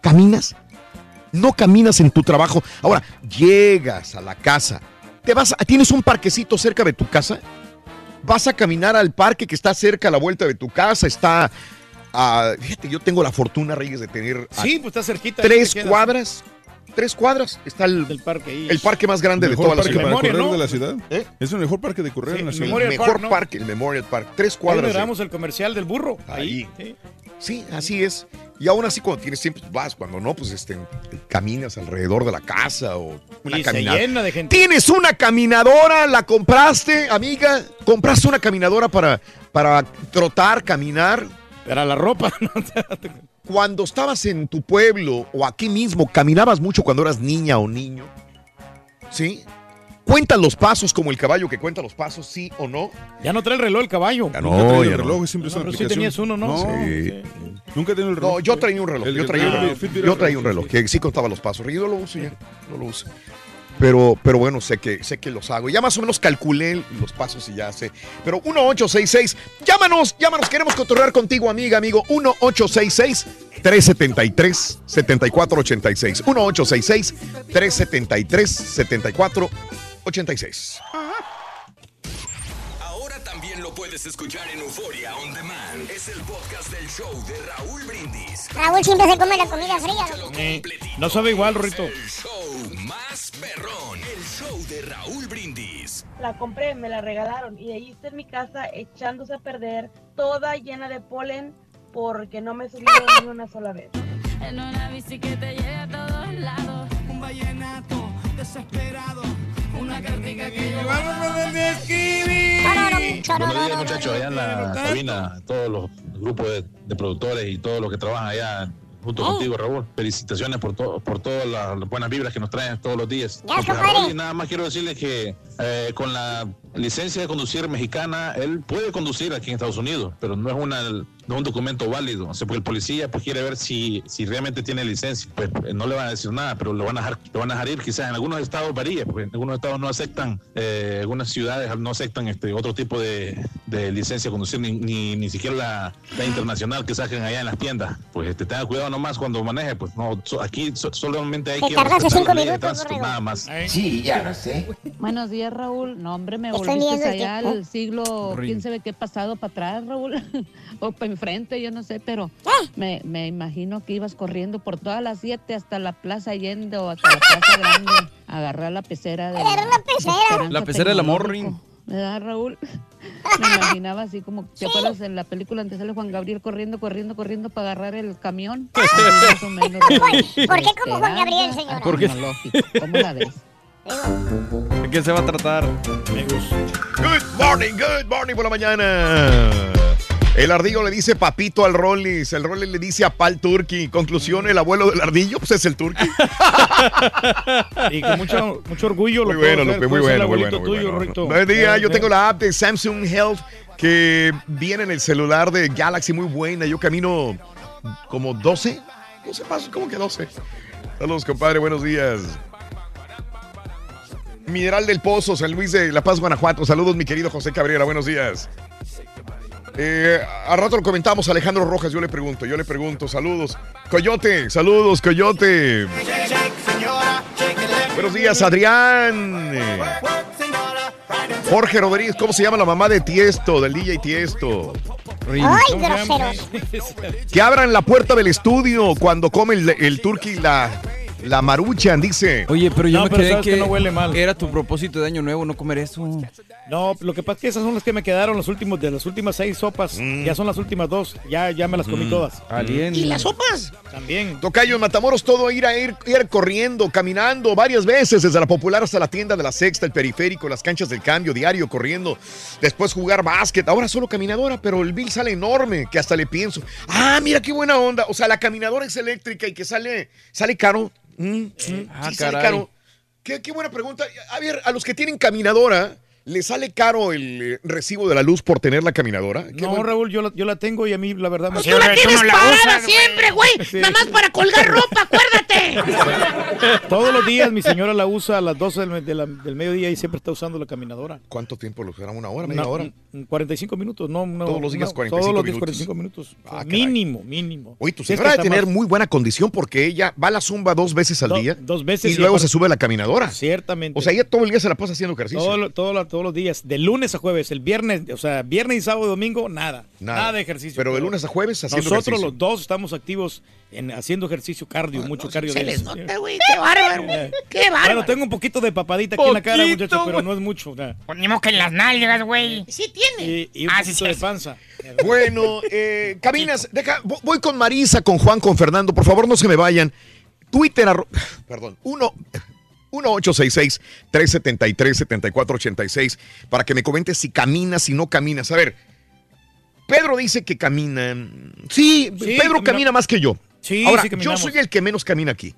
¿Caminas? No caminas en tu trabajo. Ahora, llegas a la casa. Te vas, a- ¿Tienes un parquecito cerca de tu casa? Vas a caminar al parque que está cerca a la vuelta de tu casa. Está, a- fíjate, yo tengo la fortuna, Reyes, de tener a Sí, pues está cerquita. tres cuadras. Tres cuadras está el, parque ahí. el parque más grande de ¿Mejor toda la ciudad. para correr de la ciudad? ¿Eh? Es el mejor parque de correr en la El ciudad. Memorial mejor Park, ¿no? parque, el Memorial Park. Tres Ahí cuadras. de- grabamos el comercial del burro. Ahí. Ahí. Sí, así es. Y aún así, cuando tienes tiempo, vas. Cuando no, pues este, caminas alrededor de la casa o una Y se llena de gente. ¿Tienes una caminadora? ¿La compraste, amiga? ¿Compraste una caminadora para, para trotar, caminar? Para la ropa. Cuando estabas en tu pueblo o aquí mismo, ¿caminabas mucho cuando eras niña o niño? ¿Sí? ¿Cuentan los pasos como el caballo que cuenta los pasos, sí o no? Ya no trae el reloj el caballo. Ya Nunca no, traía ya el no. reloj, siempre es No, una pero sí tenías uno, ¿no? Sí. Nunca tenido el reloj. No, yo traía un reloj. El- yo traía un reloj. Yo era- traía un reloj que sí contaba los pasos. Yo lo uso ya. No lo uso. Pero, pero bueno, sé que, sé que los hago. Ya más o menos calculé los pasos y ya sé. Pero 1866, llámanos, llámanos. Queremos cotorrear contigo, amiga, amigo. 1866 373 7486. 1866 373 7486. Ahora también lo puedes escuchar en Euforia On Demand. Es el podcast del show de Raúl Brindis. Raúl siempre se come la comida fría. Eh, no sabe igual, Rorito. El show más perrón. El show de Raúl Brindis. La compré, me la regalaron y ahí está en mi casa echándose a perder, toda llena de polen porque no me subido ni una sola vez. En una bici que te lleve a todos lados. Un vallenato desesperado. Una cartica que llevamos de escribir. Buenos días muchachos, allá en la cabina, todos los grupos de, de productores y todos los que trabajan allá junto contigo, Raúl. Felicitaciones por, todo por todas las buenas vibras que nos traen todos los días. Raúl, y nada más quiero decirles que eh, con la licencia de conducir mexicana, él puede conducir aquí en Estados Unidos, pero no es, una, no es un documento válido. O sea, porque el policía pues, quiere ver si, si realmente tiene licencia. Pues eh, no le van a decir nada, pero lo van a dejar, lo van a dejar ir. Quizás en algunos estados varía, porque en algunos estados no aceptan, eh, algunas ciudades no aceptan este otro tipo de, de licencia de conducir, ni, ni, ni siquiera la, la internacional que sacan allá en las tiendas. Pues este, tenga cuidado nomás cuando maneje, pues no, so- aquí so- solamente hay que tardaste cinco la ley de minutos, tránsito, nada más. Sí, ya lo sé. Buenos días, Raúl. No, hombre, me volviste allá al siglo, quién sabe qué pasado para atrás, Raúl, o para enfrente, yo no sé, pero me, me imagino que ibas corriendo por todas las siete hasta la Plaza Allende o hasta la Plaza Grande a agarrar la pecera de Agarrar la pecera. La pecera del amor, Tecnológico. ¿Verdad, Raúl? Me imaginaba así como, ¿te acuerdas en la película donde sale Juan Gabriel corriendo, corriendo, corriendo para agarrar el camión? Así más o menos, Raúl. ¿Por qué como Juan Gabriel, señora? ¿Por qué? tecnológico. ¿Cómo la ves? ¿De qué se va a tratar? Good morning, good morning por la mañana. El ardillo le dice papito al Rollis, el Rollis le dice a Pal Turkey. Conclusión, el abuelo del ardillo, pues es el Turkey. Y con mucho, mucho orgullo Muy lo bueno, Lupe, muy bueno, muy bueno. muy tuyo, bueno. Yo tengo la app de Samsung Health que viene en el celular de Galaxy, muy buena. Yo camino como 12, 12 pasos, ¿cómo que 12? Saludos, compadre, buenos días. Mineral del Pozo, San Luis de La Paz, Guanajuato. Saludos, mi querido José Cabrera, buenos días. Eh, a rato lo comentamos, Alejandro Rojas, yo le pregunto, yo le pregunto, saludos. Coyote, saludos, Coyote. Buenos días, Adrián. Jorge Rodríguez, ¿cómo se llama la mamá de Tiesto, del DJ Tiesto? Ay, groseros. Que abran la puerta del estudio cuando come el, el turqui la, la maruchan, dice. Oye, pero yo No, me pero quedé sabes que, que no huele mal. era tu propósito de año nuevo no comer eso. No, lo que pasa es que esas son las que me quedaron los últimos de las últimas seis sopas. Ya son las últimas dos. Ya, ya me las comí Mm. todas. ¿Y las sopas? También. Tocayo en Matamoros, todo ir a ir, ir corriendo, caminando varias veces, desde la popular hasta la tienda de la sexta, el periférico, las canchas del cambio, diario, corriendo. Después jugar básquet. Ahora solo caminadora, pero el bill sale enorme, que hasta le pienso. Ah, mira qué buena onda. O sea, la caminadora es eléctrica y que sale, sale caro. Mm, mm, Ah, sí, caray. caro. Qué, qué buena pregunta. A ver, a los que tienen caminadora, ¿les sale caro el eh, recibo de la luz por tener la caminadora? Qué No, buen- Raúl, yo la, yo la tengo y a mí la verdad me Pues tú la tienes parada siempre, güey. Sí. Nada más para colgar ropa, acuérdate. Todos los días mi señora la usa a las 12 del, de la- del mediodía y siempre está usando la caminadora. ¿Cuánto tiempo lo será? ¿Una hora? ¿Media Una- hora? 45 minutos, no, no. Todos los días no, 45 Todos los días minutos. 45 minutos. Ah, mínimo, mínimo. Oye, tu señora debe tener más- muy buena condición porque ella va a la zumba dos veces al Do- día. dos veces Y y luego aparte- se sube a la caminadora. Ciertamente. O sea, ella todo el día se la pasa haciendo ejercicio. Todo todos los días, de lunes a jueves, el viernes, o sea, viernes y sábado y domingo, nada. Nada. Nada, de ejercicio. Pero de lunes a jueves haciendo Nosotros ejercicio. los dos estamos activos en haciendo ejercicio cardio, mucho cardio. se de les eso. nota, güey. Qué bárbaro. Eh, Qué bárbaro. Bueno, tengo un poquito de papadita aquí en la cara, muchacho, pero güey. no es mucho. nada. Ponemos que en las nalgas, güey. Sí tiene. Y, y un Ah, poquito sí, de sí. panza. Bueno, eh, caminas, deja, vo- voy con Marisa, con Juan, con Fernando, por favor no se me vayan. Twitter, arro- perdón, uno, 1866-373-7486, para que me comentes si caminas, si no caminas. A ver, Pedro dice que caminan. Sí, Sí, Pedro camina- camina más que yo. Sí, Ahora, sí yo soy el que menos camina aquí.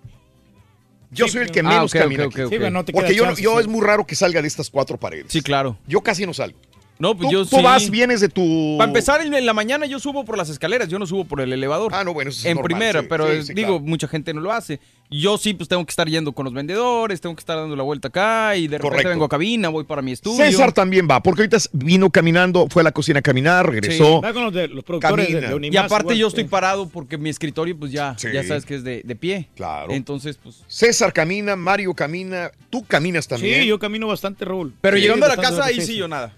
Yo soy el que ah, menos camina ok, aquí. ok, Sí, ok. bueno, no te Porque yo, yo es muy raro que salga de estas cuatro paredes. Sí, claro. Yo casi no salgo. No, pues Tú, yo tú sí. vas, vienes de tu... Para empezar, en en la mañana yo subo por las escaleras, yo no subo por el elevador. Ah, no, bueno, eso es En normal, primera, sí, pero sí, sí, digo, claro. mucha gente no lo hace. Yo sí, pues tengo que estar yendo con los vendedores, tengo que estar dando la vuelta acá y de repente vengo a cabina, voy para mi estudio. César también va, porque ahorita vino caminando, fue a la cocina a caminar, regresó. Va con los, de, los productores de, Camina. de Y aparte igual. yo estoy parado porque mi escritorio pues ya, Sí. ya sabes que es de, de pie. Claro. Entonces, pues... César camina, Mario camina, tú caminas también. Sí, yo camino bastante, Raúl. Pero Sí, llegando a la casa, ahí sí yo nada.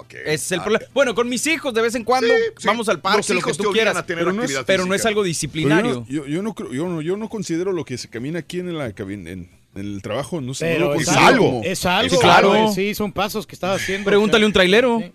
Ok. Ese es el Ah, problema. Bueno, con mis hijos de vez en cuando sí. vamos al Los parque, lo que tú quieras. a tener pero, no es, pero no es algo disciplinario. Yo, no- yo, yo no creo, yo, no, yo no considero lo que se camina aquí en, la, cabin- en, en el trabajo, no sé. no Pero lo es considero algo, es algo, Sí, claro. claro. Sí, son pasos que estás haciendo. Pregúntale a un trailero. Sí.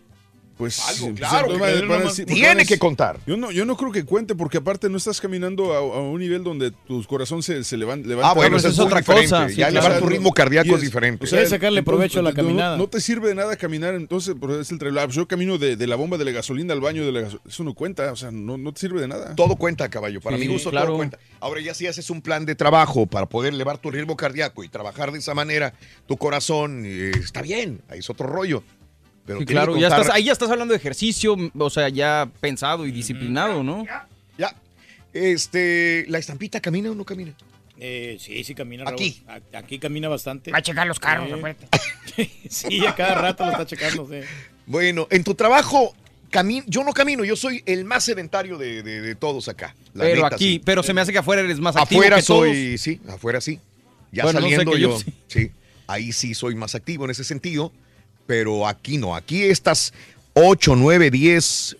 Pues Algo, claro, pues, que porque tiene que contar. Yo no, yo no creo que cuente porque aparte no estás caminando a, a un nivel donde tu corazón se, se levan- levanta. Ah, bueno, eso es es otra diferente. cosa, sí, ya claro. elevar tu ritmo cardíaco es, diferente. Puedes sacarle provecho a la no- caminada. No, te sirve de nada caminar, entonces, es el trailer. Ah, pues Yo camino de, de la bomba de la gasolina al baño de la gasolina. Eso no cuenta, o sea, no, no te sirve de nada. Todo cuenta, caballo. Para Sí, mi gusto, claro. todo cuenta. Ahora ya si haces un plan de trabajo para poder elevar tu ritmo cardíaco y trabajar de esa manera, tu corazón eh, está bien. Ahí es otro rollo. Pero Sí, claro, ya estás, ahí ya estás hablando de ejercicio, o sea, ya pensado y disciplinado, ¿no? Ya. Este, ¿la estampita camina o no camina? Eh, sí, sí camina. Aquí. A- Aquí camina bastante. Va a checar los carros, acuérdate. sí, a cada rato lo está checando. Sí. Bueno, en tu trabajo, yo no camino, yo soy el más sedentario de, de- de todos acá. La Pero neta, aquí, sí. pero se me hace que afuera eres más activo Afuera que todos. soy, sí, afuera sí. Ya Bueno, no sé saliendo yo yo, sí. sí. ahí sí soy más activo en ese sentido, pero aquí no. Aquí estas 8, 9, 10,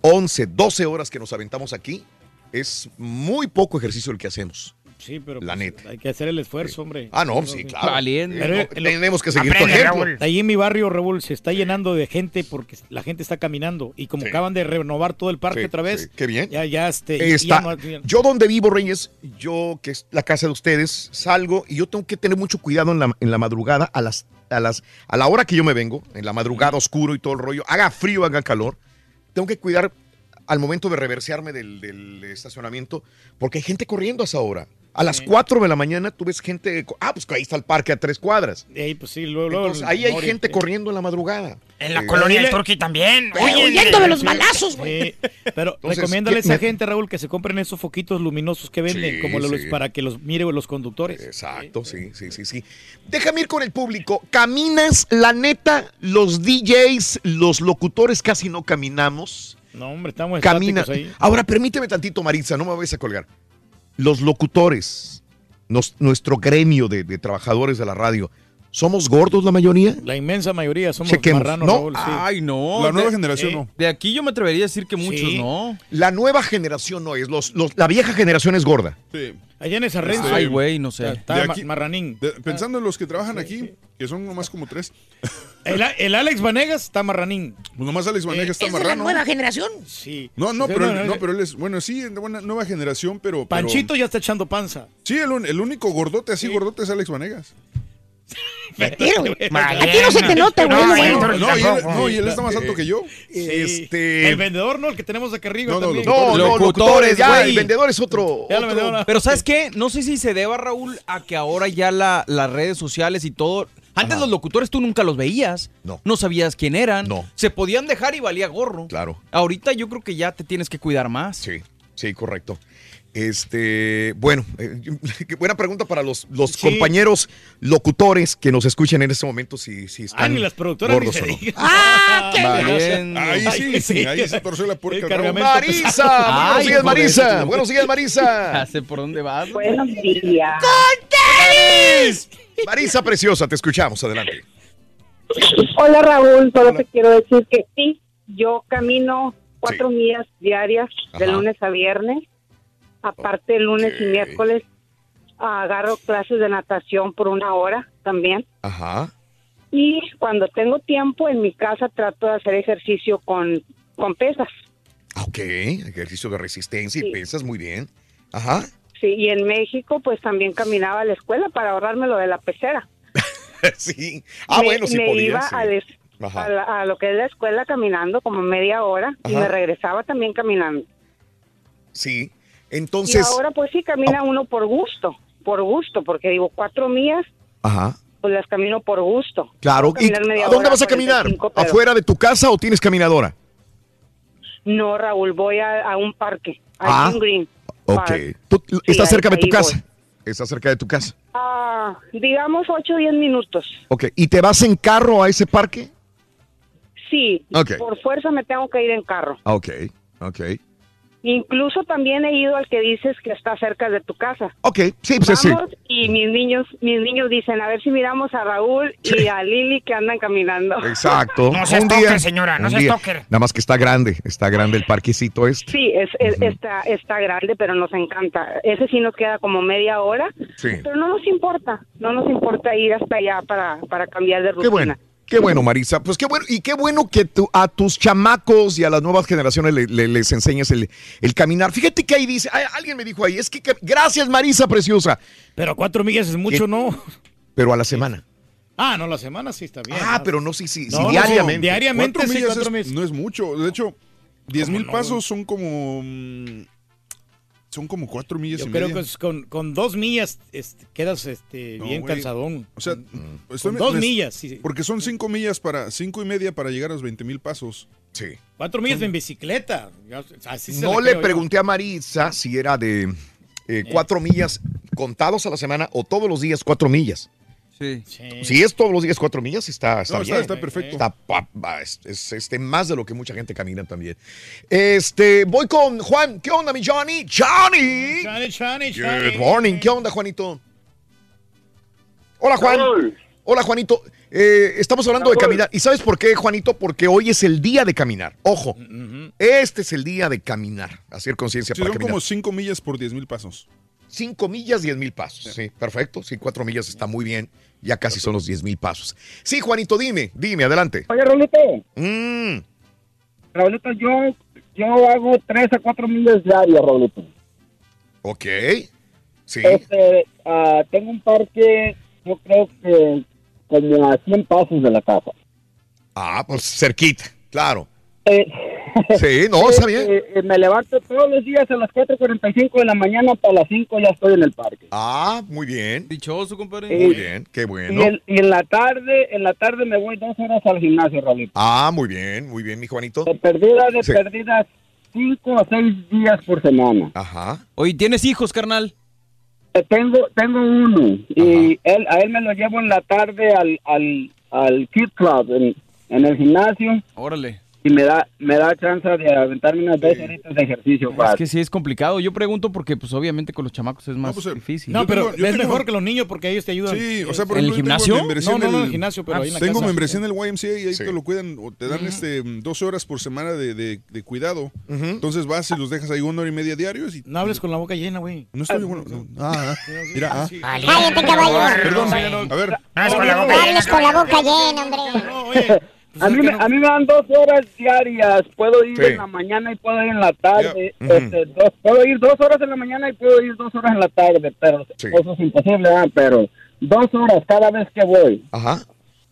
11, 12 horas que nos aventamos aquí, es muy poco ejercicio el que hacemos. Sí, pero La pues, neta. hay que hacer el esfuerzo, hombre. Ah, no, sí, claro. Valiente. Eh, Pero, no, lo- tenemos que seguir tu Aprende, ejemplo. Raúl. Ahí en mi barrio, Raúl, se está llenando de gente porque la gente está caminando. Y como Sí. acaban de renovar todo el parque Sí, otra vez, sí, qué bien. ya, ya, este, Está- ya no- ya- yo donde vivo, Reyes, yo que es la casa de ustedes, salgo y yo tengo que tener mucho cuidado en la, en la madrugada, a las, a las, a la hora que yo me vengo, en la madrugada oscuro y todo el rollo, haga frío, haga calor, tengo que cuidar al momento de reversearme del, del estacionamiento, porque hay gente corriendo a esa hora. A las 4 de la mañana tú ves gente, ah, pues ahí está el parque a tres cuadras. ahí, pues sí, luego, luego Entonces, ahí hay Mori, gente sí. corriendo en la madrugada. En la Eh, colonia del Turqui también. Oye, Oye, huyendo de los Sí. balazos, güey. Sí, pero Entonces, recomiéndale a ¿qué- esa me- gente, Raúl, que se compren esos foquitos luminosos que venden, Sí, como los, sí. para que los mire los conductores. Exacto, sí, sí, sí, sí. Déjame ir con el público. ¿Caminas? La neta, los DJs, los locutores casi no caminamos. No, hombre, estamos Camina. ahí. Ahora, permíteme tantito, Maritza, no me vayas a colgar. Los locutores, nos- nuestro gremio de, de trabajadores de la radio, ¿somos gordos la mayoría? La inmensa mayoría somos Chequemos. marranos, No. Raúl, sí. Ay, no. La nueva de, generación sí. no. de aquí yo me atrevería a decir que muchos Sí. no. La nueva generación no es, los, los- la vieja generación es gorda. Sí. Allá en esa red, Ay, güey, no sé. está De aquí- marranín. De- pensando en los que trabajan aquí, que son nomás como tres. El, el Alex Vanegas está marranín. Pues nomás Alex Vanegas está ¿Esa es la marrano. nueva generación? Sí. No, no, pero, no, él, no, pero él es, bueno, sí, de buena nueva generación, pero... pero- Panchito ya está echando panza. sí, el, el único gordote así gordote es Alex Vanegas. Mentira, güey. A ti no se te nota, güey. No, bueno. No, y él, tampoco. no, y él está más alto que yo. Sí. Este- El vendedor, ¿no? El que tenemos acá arriba No, no, también. No, no, Locutores, ya, güey. el vendedor es otro. Pero ¿sabes qué? No sé si se deba, Raúl, a que ahora ya la- las redes sociales y todo... Antes Ajá. los locutores tú nunca los veías. No. No sabías quién eran. No. Se podían dejar y valía gorro. Claro. Ahorita yo creo que ya te tienes que cuidar más. Sí, sí, correcto. Este, bueno, eh, buena pregunta para los, los compañeros locutores que nos escuchen en este momento si, si están Ah, ni las productoras ni gordos se o no. ¡Ah, qué Bien. Ahí sí, sí. ahí se torció la cargamento Marisa, buenos días Marisa, buenos días Marisa. Sé por dónde vas. Buenos días. Marisa preciosa, te escuchamos, adelante. Hola Raúl, solo te quiero decir que sí, yo camino cuatro millas diarias de Ajá. lunes a viernes. Aparte, lunes y miércoles agarro clases de natación por una hora también. Ajá. Y cuando tengo tiempo en mi casa trato de hacer ejercicio con, con pesas. Ok, ejercicio de resistencia y pesas, muy bien. Ajá. Sí, y en México pues también caminaba a la escuela para ahorrarme lo de la pecera. sí. Ah, me, bueno, sí me podías. iba sí. a, la- lo que es la escuela caminando como media hora y me regresaba también caminando. Sí. Y Entonces, ahora pues sí camina uno por gusto, por gusto, porque digo cuatro millas, ajá. pues las camino por gusto. Claro. ¿Y a dónde vas a caminar? 45, pero- ¿Afuera de tu casa o tienes caminadora? No, Raúl, voy a, a un parque, Ah. a Jim Green. Ok. Park. ¿Tú estás ahí- cerca de tu casa? Estás cerca de tu casa. Ah, digamos ocho o diez minutos. Ok. ¿Y te vas en carro a ese parque? Sí, Ok. por fuerza me tengo que ir en carro. Ah, Ok. Ok. Incluso también he ido al que dices que está cerca de tu casa. Ok. Sí, pues sí. Y mis niños, mis niños dicen, a ver si miramos a Raúl y a Lili que andan caminando. Exacto. No se día, señora, no se día. stalker. Nada más que está grande, está grande el parquecito este. Sí, es, es- está, está grande, pero nos encanta. Ese sí nos queda como media hora, Sí. pero no nos importa, no nos importa ir hasta allá para, para cambiar de rutina. Qué bueno. Qué bueno, Marisa. Pues qué bueno. Y qué bueno que a tus chamacos y a las nuevas generaciones le- le- les enseñes el, el caminar. Fíjate que ahí dice, alguien me dijo ahí, es que, que- gracias Marisa preciosa. Pero cuatro millas es mucho, ¿Qué? ¿no? Pero a la semana. Ah, no, la semana sí está bien. Ah, pero no, sí, sí, sí, No, no, diariamente. diariamente Cuatro sí, millas cuatro es- millas. no es mucho. De hecho, 10 mil no? pasos son como. Son como cuatro millas Yo y creo media. que es con, con dos millas este, quedas este, No, bien güey. cansadón. O sea, Mm. estoy- Con dos millas, sí. Porque son cinco millas para. Cinco y media para llegar a los 20 mil pasos. Sí. Cuatro millas en bicicleta. Ya, así se No le yo. pregunté a Marisa si era de eh, cuatro millas contados a la semana o todos los días cuatro millas. Sí. Si es todos los días cuatro millas, está, está No, bien. está perfecto. Está es, es, este, más de lo que mucha gente camina también. Este, voy con Juan. ¿Qué onda, mi Johnny? Johnny. Johnny, Johnny, Good Johnny. morning. ¿Qué onda, Juanito? Hola, Juan. Hola, Juanito. Eh, estamos hablando de caminar. ¿Y sabes por qué, Juanito? Porque hoy es el día de caminar. Ojo, este es el día de caminar. Hacer conciencia Sí, para son caminar. como cinco millas por 10 mil pasos. Cinco millas, diez mil pasos. Sí, perfecto. Sí, cuatro millas está muy bien. Ya casi son los diez mil pasos. Sí, Juanito, dime, dime, adelante. Oye, Raulito. Mm, Raulito, yo, yo hago 3 a 4 millas diarias, Raulito. ok. Sí. Este, ah, tengo un parque, yo creo que como a 100 pasos de la casa. Ah, pues cerquita, claro. Eh, Sí, no, está bien. eh, eh, me levanto todos los días a las 4.45 de la mañana, para las 5 ya estoy en el parque. Ah, muy bien. Dichoso, compadre. Muy bien, qué Y, bueno. en, y en la tarde, en la tarde me voy dos horas al gimnasio, Raulito. Ah, muy bien, muy bien, mi Juanito. De perdida, de Sí. perdida, 5 a 6 días por semana. Ajá. Oye, ¿tienes hijos, carnal? Eh, Tengo, tengo uno y él, a él me lo llevo en la tarde al, al, al Kid Club en, en el gimnasio Órale. Y me da me da chance de aventarme unas dos horitas de ejercicio. Es que sí es complicado. Yo pregunto porque, pues, obviamente con los chamacos es más difícil. No, pero tengo- es tengo- mejor que los niños porque ellos te ayudan. Sí, o sea, por ¿En el gimnasio? membresía No, no, no, en el- el gimnasio, pero ahí en la Tengo casa. membresía en el YMCA y ahí te lo cuidan, o te dan este 12 horas por semana de, de- de cuidado. Entonces vas y los dejas ahí una hora y media diarios y... No hables con la boca llena, güey. No estoy bueno. no. Ah, ah, mira, ah. Cállate, caballo. Perdón, a ver. No hables con la boca llena, hombre. A mí, me- a mí me dan dos horas diarias. Puedo ir Sí. en la mañana y puedo ir en la tarde. Este, dos- puedo ir dos horas en la mañana y puedo ir dos horas en la tarde. Pero Sí. eso es imposible, ¿verdad? Pero dos horas cada vez que voy. Ajá.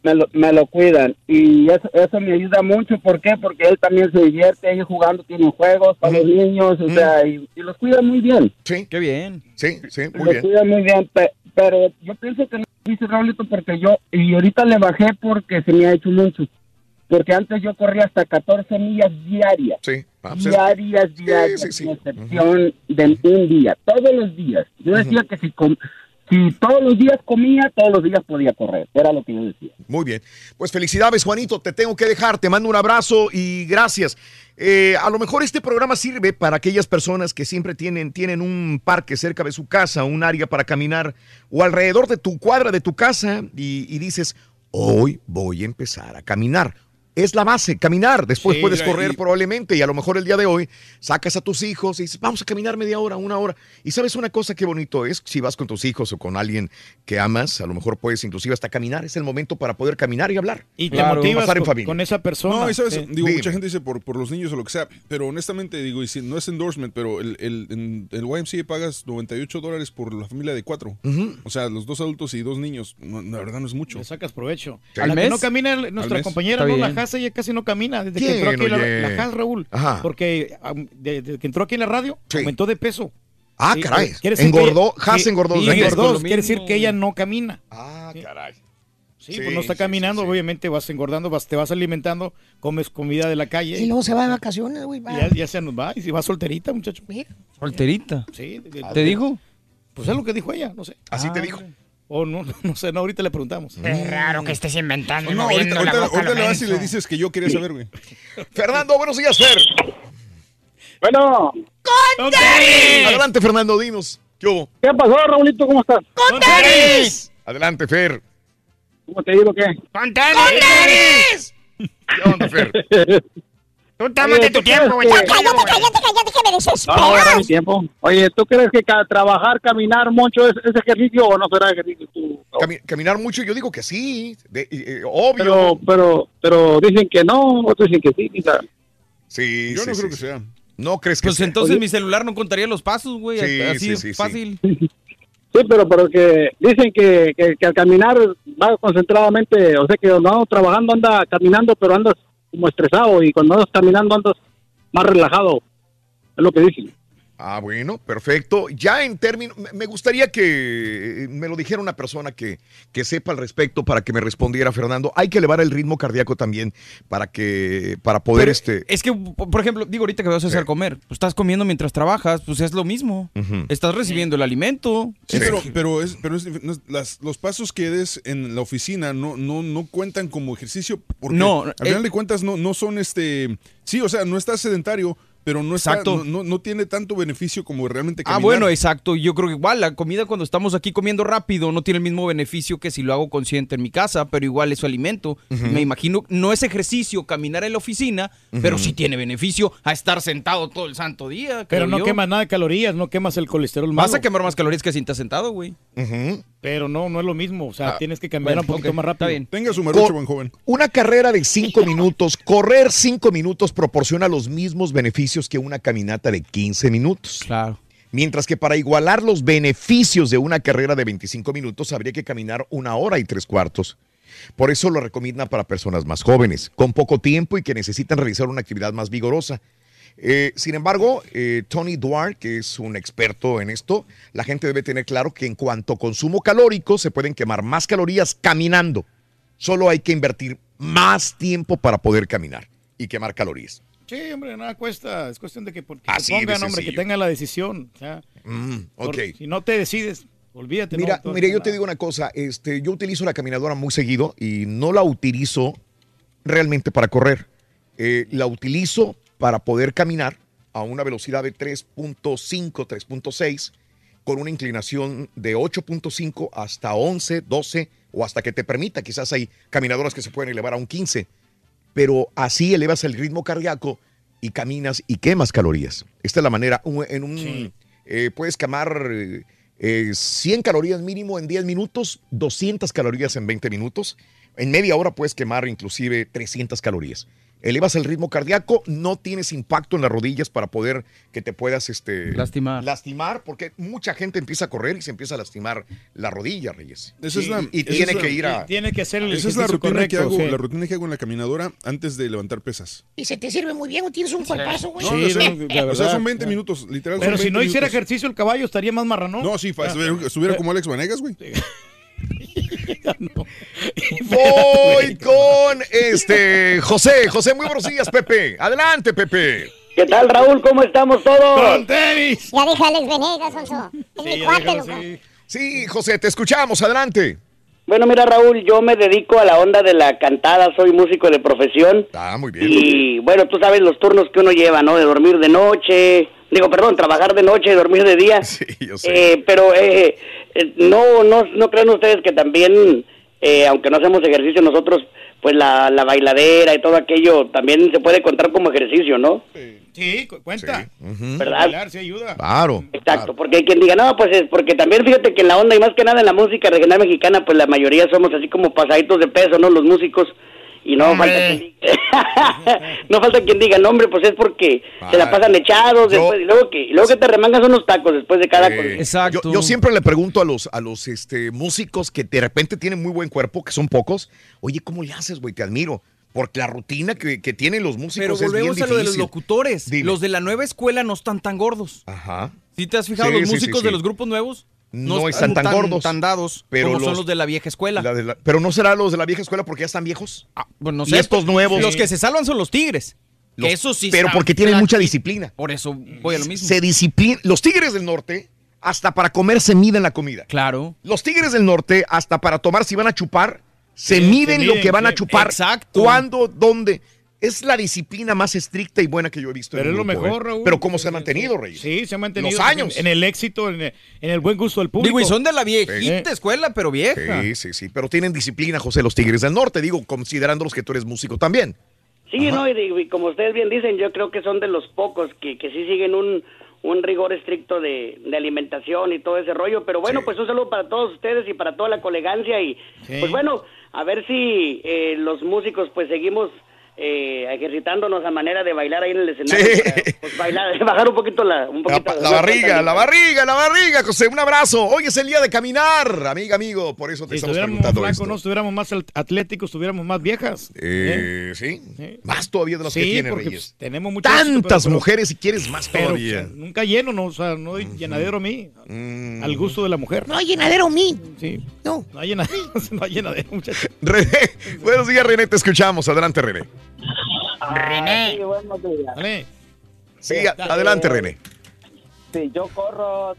me lo, me lo cuidan y eso, eso me ayuda mucho. ¿Por qué? Porque él también se divierte, ellos jugando, tienen juegos para los niños, o sea, y, y los cuida muy bien. Sí. Qué bien. Sí, sí, muy los bien. cuida muy bien, pe- pero yo pienso que no dice Raulito porque yo, y ahorita le bajé porque se me ha hecho mucho. Porque antes yo corría hasta 14 millas diarias. Sí. Ah, pues, diarias, diarias, sí, excepción de un día, todos los días. Yo decía que si, com- si todos los días comía, todos los días podía correr. Era lo que yo decía. Muy bien. Pues felicidades, Juanito. Te tengo que dejar. Te mando un abrazo y gracias. Eh, a lo mejor este programa sirve para aquellas personas que siempre tienen, tienen un parque cerca de su casa, un área para caminar o alrededor de tu cuadra de tu casa y, y dices, hoy voy a empezar a caminar. Es la base, caminar. Después Sí, puedes correr y- probablemente y a lo mejor el día de hoy sacas a tus hijos y dices, vamos a caminar media hora, una hora. Y sabes una cosa que bonito es, si vas con tus hijos o con alguien que amas, a lo mejor puedes inclusive hasta caminar. Es el momento para poder caminar y hablar. Y te Claro. motivas Pasar en con, familia. con esa persona. No, y sabes, Sí. digo, Dime. mucha gente dice por, por los niños o lo que sea, pero honestamente digo, y si no es endorsement, pero el, el, en el YMCA pagas 98 dólares por la familia de cuatro. O sea, los dos adultos y dos niños, no, la verdad no es mucho. Le sacas provecho. Sí. A ¿Al que mes? no camina ¿Al nuestra compañera, Está no, la ella casi no camina desde que ¿Quién, entró aquí en la, la Raúl. Ajá. Porque desde que entró aquí en la radio, aumentó de peso. Ah, Sí, caray. quiere decir Engordó, que- Haas engordó. engordó, quiere decir que ella no camina. Ah, caray. Sí, Sí, pues no está sí, caminando, obviamente vas engordando, vas, te vas alimentando, comes comida de la calle. Y luego se va de vacaciones, güey. va. Ya, ya se nos va. Y si va solterita, muchacho. Solterita. Sí. de- ¿Te dijo? Pues es lo que dijo ella, no sé. Así te Ah, dijo. O no, no sé, no, ahorita le preguntamos. Qué raro que estés inventando No, ahorita, la ahorita, boca. ahorita le vas y le dices que yo quería saber, güey. Fernando, buenos días, Fer. Bueno. Adelante, Fernando, dinos. ¿Qué hubo? ¿Qué pasó, Raulito? ¿Cómo estás? ¡Con tenis! Adelante, Fer. ¿Cómo te digo qué? ¡Con tenis! ¿Qué onda, Fer? Tú tómate tu tiempo, güey. Cállate, cállate, cállate, que me desesperas. No, ahora mi tiempo. Oye, ¿tú crees que ca- trabajar, caminar mucho es, es ejercicio o no será ejercicio? Tú? Cami- caminar mucho, yo digo que sí. de- eh, obvio. Pero, pero, pero dicen que no, otros dicen que sí. quizá. Sí, Yo sí, no sí, creo que sea. No crees que Pues sea? entonces Oye. mi celular no contaría los pasos, güey. Sí, así sí, de sí, sí. fácil. Sí, pero, pero que dicen que, que, que al caminar va concentradamente, o sea que cuando andas trabajando anda caminando, pero andas como estresado y cuando andas caminando andas más relajado. Es lo que dicen. Ah, bueno, perfecto. Ya en términos, me- gustaría que eh, me lo dijera una persona que, que sepa al respecto para que me respondiera, Fernando. Hay que elevar el ritmo cardíaco también para que, para poder Pero este. Es que, por ejemplo, digo ahorita que vas a hacer comer, pues estás comiendo mientras trabajas, pues es lo mismo. Estás recibiendo el alimento. Sí, pero, pero, es, pero es las- los pasos que des en la oficina no, no, no cuentan como ejercicio porque No, al eh, final de cuentas no, no son este... Sí, o sea, no estás sedentario, pero no, está, Exacto. no, no, no tiene tanto beneficio como realmente Ah, caminar. bueno, exacto. Yo creo que igual la comida cuando estamos aquí comiendo rápido no tiene el mismo beneficio que si lo hago consciente en mi casa, pero igual es su alimento. Me imagino, no es ejercicio caminar en la oficina, pero sí tiene beneficio a estar sentado todo el santo día. Pero no yo. quemas nada de calorías, no quemas el colesterol malo. Vas a quemar más calorías que si estás sentado, güey. Pero no, no es lo mismo. O sea, Ah, tienes que bueno, un poquito más rápido. está bien. Tenga su marucho, buen joven. Una carrera de cinco minutos, correr cinco minutos proporciona los mismos beneficios que una caminata de 15 minutos. Claro. Mientras que para igualar los beneficios de una carrera de 25 minutos habría que caminar una hora y tres cuartos. Por eso lo recomienda para personas más jóvenes, con poco tiempo y que necesitan realizar una actividad más vigorosa. Eh, sin embargo, eh, Tony Duarte, que es un experto en esto, la gente debe tener claro que en cuanto a consumo calórico se pueden quemar más calorías caminando. Solo hay que invertir más tiempo para poder caminar y quemar calorías. Sí, hombre, nada cuesta. Es cuestión de que, porque Así pongan, hombre, que tengan la decisión. o sea, Mm, por- ok. si no te decides, olvídate. Mira, mira, yo te digo una cosa, este, yo utilizo la caminadora muy seguido y no la utilizo realmente para correr. Eh, la utilizo para poder caminar a una velocidad de 3.5, 3.6, con una inclinación de 8.5 hasta 11, 12 o hasta que te permita. Quizás hay caminadoras que se pueden elevar a un 15, pero así elevas el ritmo cardíaco y caminas y quemas calorías. Esta es la manera. En un, eh, puedes quemar eh, eh, 100 calorías mínimo en 10 minutos, 200 calorías en 20 minutos. En media hora puedes quemar inclusive 300 calorías. Elevas el ritmo cardíaco, no tienes impacto en las rodillas para poder que te puedas este, lastimar. lastimar, porque mucha gente empieza a correr y se empieza a lastimar la rodilla, Reyes. Esa es la- y tiene es la- que ir a... Tiene que hacer el Esa es la ejercicio rutina, que hago, sí. la rutina que hago en la caminadora antes de levantar pesas. Y se te sirve muy bien o tienes un cuerpazo, güey. No, Sí, o sea, no, la o sea, verdad. son 20 minutos, literal. Pero si 20 no hiciera minutos. ejercicio el caballo estaría más marrano. No, sí, Ah. estuviera, estuviera como Alex Vanegas, güey. Voy con este José. José, muy buenos días, Pepe. Adelante, Pepe. ¿Qué tal, Raúl? ¿Cómo estamos todos? Ya deja Alex Venegas, Sonso. Es mi cuate. Sí, José, te escuchamos. Adelante. Bueno, mira, Raúl, yo me dedico a la onda de la cantada, soy músico de profesión. Ah, muy bien. Y bueno, tú sabes los turnos que uno lleva, ¿no? De dormir de noche, digo, perdón, trabajar de noche y dormir de día. Sí, yo sé. Eh, pero eh, eh, no, no, no creen ustedes que también, eh, aunque no hacemos ejercicio nosotros, pues la, la bailadera y todo aquello también se puede contar como ejercicio, ¿no? Sí, cu- cuenta. ¿Verdad? Bailar sí ayuda. Claro. Exacto, porque hay quien diga, no, pues es porque también fíjate que en la onda y más que nada en la música regional mexicana, pues la mayoría somos así como pasaditos de peso, ¿no? Los músicos. Y no falta quien diga, no falta quien diga, no, hombre, pues es porque se la pasan echados después, y luego que, y luego que te remangas unos tacos después de cada Eh, cosa. Yo, yo siempre le pregunto a los, a los este, músicos que de repente tienen muy buen cuerpo, que son pocos, oye, ¿cómo le haces, güey? Te admiro. Porque la rutina que, que tienen los músicos Pero es bien volvemos a lo de los locutores. Dime. Los de la nueva escuela no están tan gordos. Ajá. ¿Sí te has fijado? Sí, los sí, músicos sí, de los grupos nuevos No están tan gordos. tan dados Pero como son los- de la vieja escuela. La de la- pero no será los de la vieja escuela porque ya están viejos. Bueno, no y sé, estos nuevos. Los que se salvan son los tigres. Los- eso sí pero porque tienen mucha disciplina. Por eso voy a lo mismo. Se disciplina. Los tigres del norte, hasta para comer se miden la comida. Claro. Los tigres del norte, hasta para tomar si van a chupar, se Sí, miden se lo miden, que van a chupar. Exacto. ¿Cuándo? ¿Dónde? Es la disciplina más estricta y buena que yo he visto. en Pero es lo grupo, mejor, ¿eh? Raúl. Pero ¿cómo se ha mantenido, Reyes? Sí, se ha mantenido. Los años. En, el éxito, en el, en el buen gusto del público. Digo, y son de la viejita Sí. escuela, pero vieja. Sí, sí, sí. Pero tienen disciplina, José, los tigres del norte, digo, considerándolos que tú eres músico también. Sí, no, y como ustedes bien dicen, yo creo que son de los pocos que, que sí siguen un, un rigor estricto de, de alimentación y todo ese rollo. Pero bueno, pues un saludo para todos ustedes y para toda la colegancia. Y Sí. pues bueno, a ver si eh, los músicos pues seguimos eh, ejercitándonos a manera de bailar ahí en el escenario. para, pues, bailar, bajar un poquito la, un La, poquito la barriga, la barriga, la barriga, José. Un abrazo. Hoy es el día de caminar, amiga, amigo. Por eso te Si estamos preguntando flacos, esto. no estuviéramos más atléticos, estuviéramos más viejas. Eh, ¿sí? Más todavía de las Sí, que tiene porque, Reyes. pues, tenemos éxito, Tantas pero- mujeres y quieres más pero, todavía. o sea, nunca lleno, no, o sea, no hay llenadero a mí. Mm. Al gusto de la mujer. No hay llenadero mí. Sí. No. No hay llenadero, no hay llenadero, muchachos. René, buenos días, René, te escuchamos. Adelante, René. René. Sí, buenos días. Sí, adelante, René. Sí, yo corro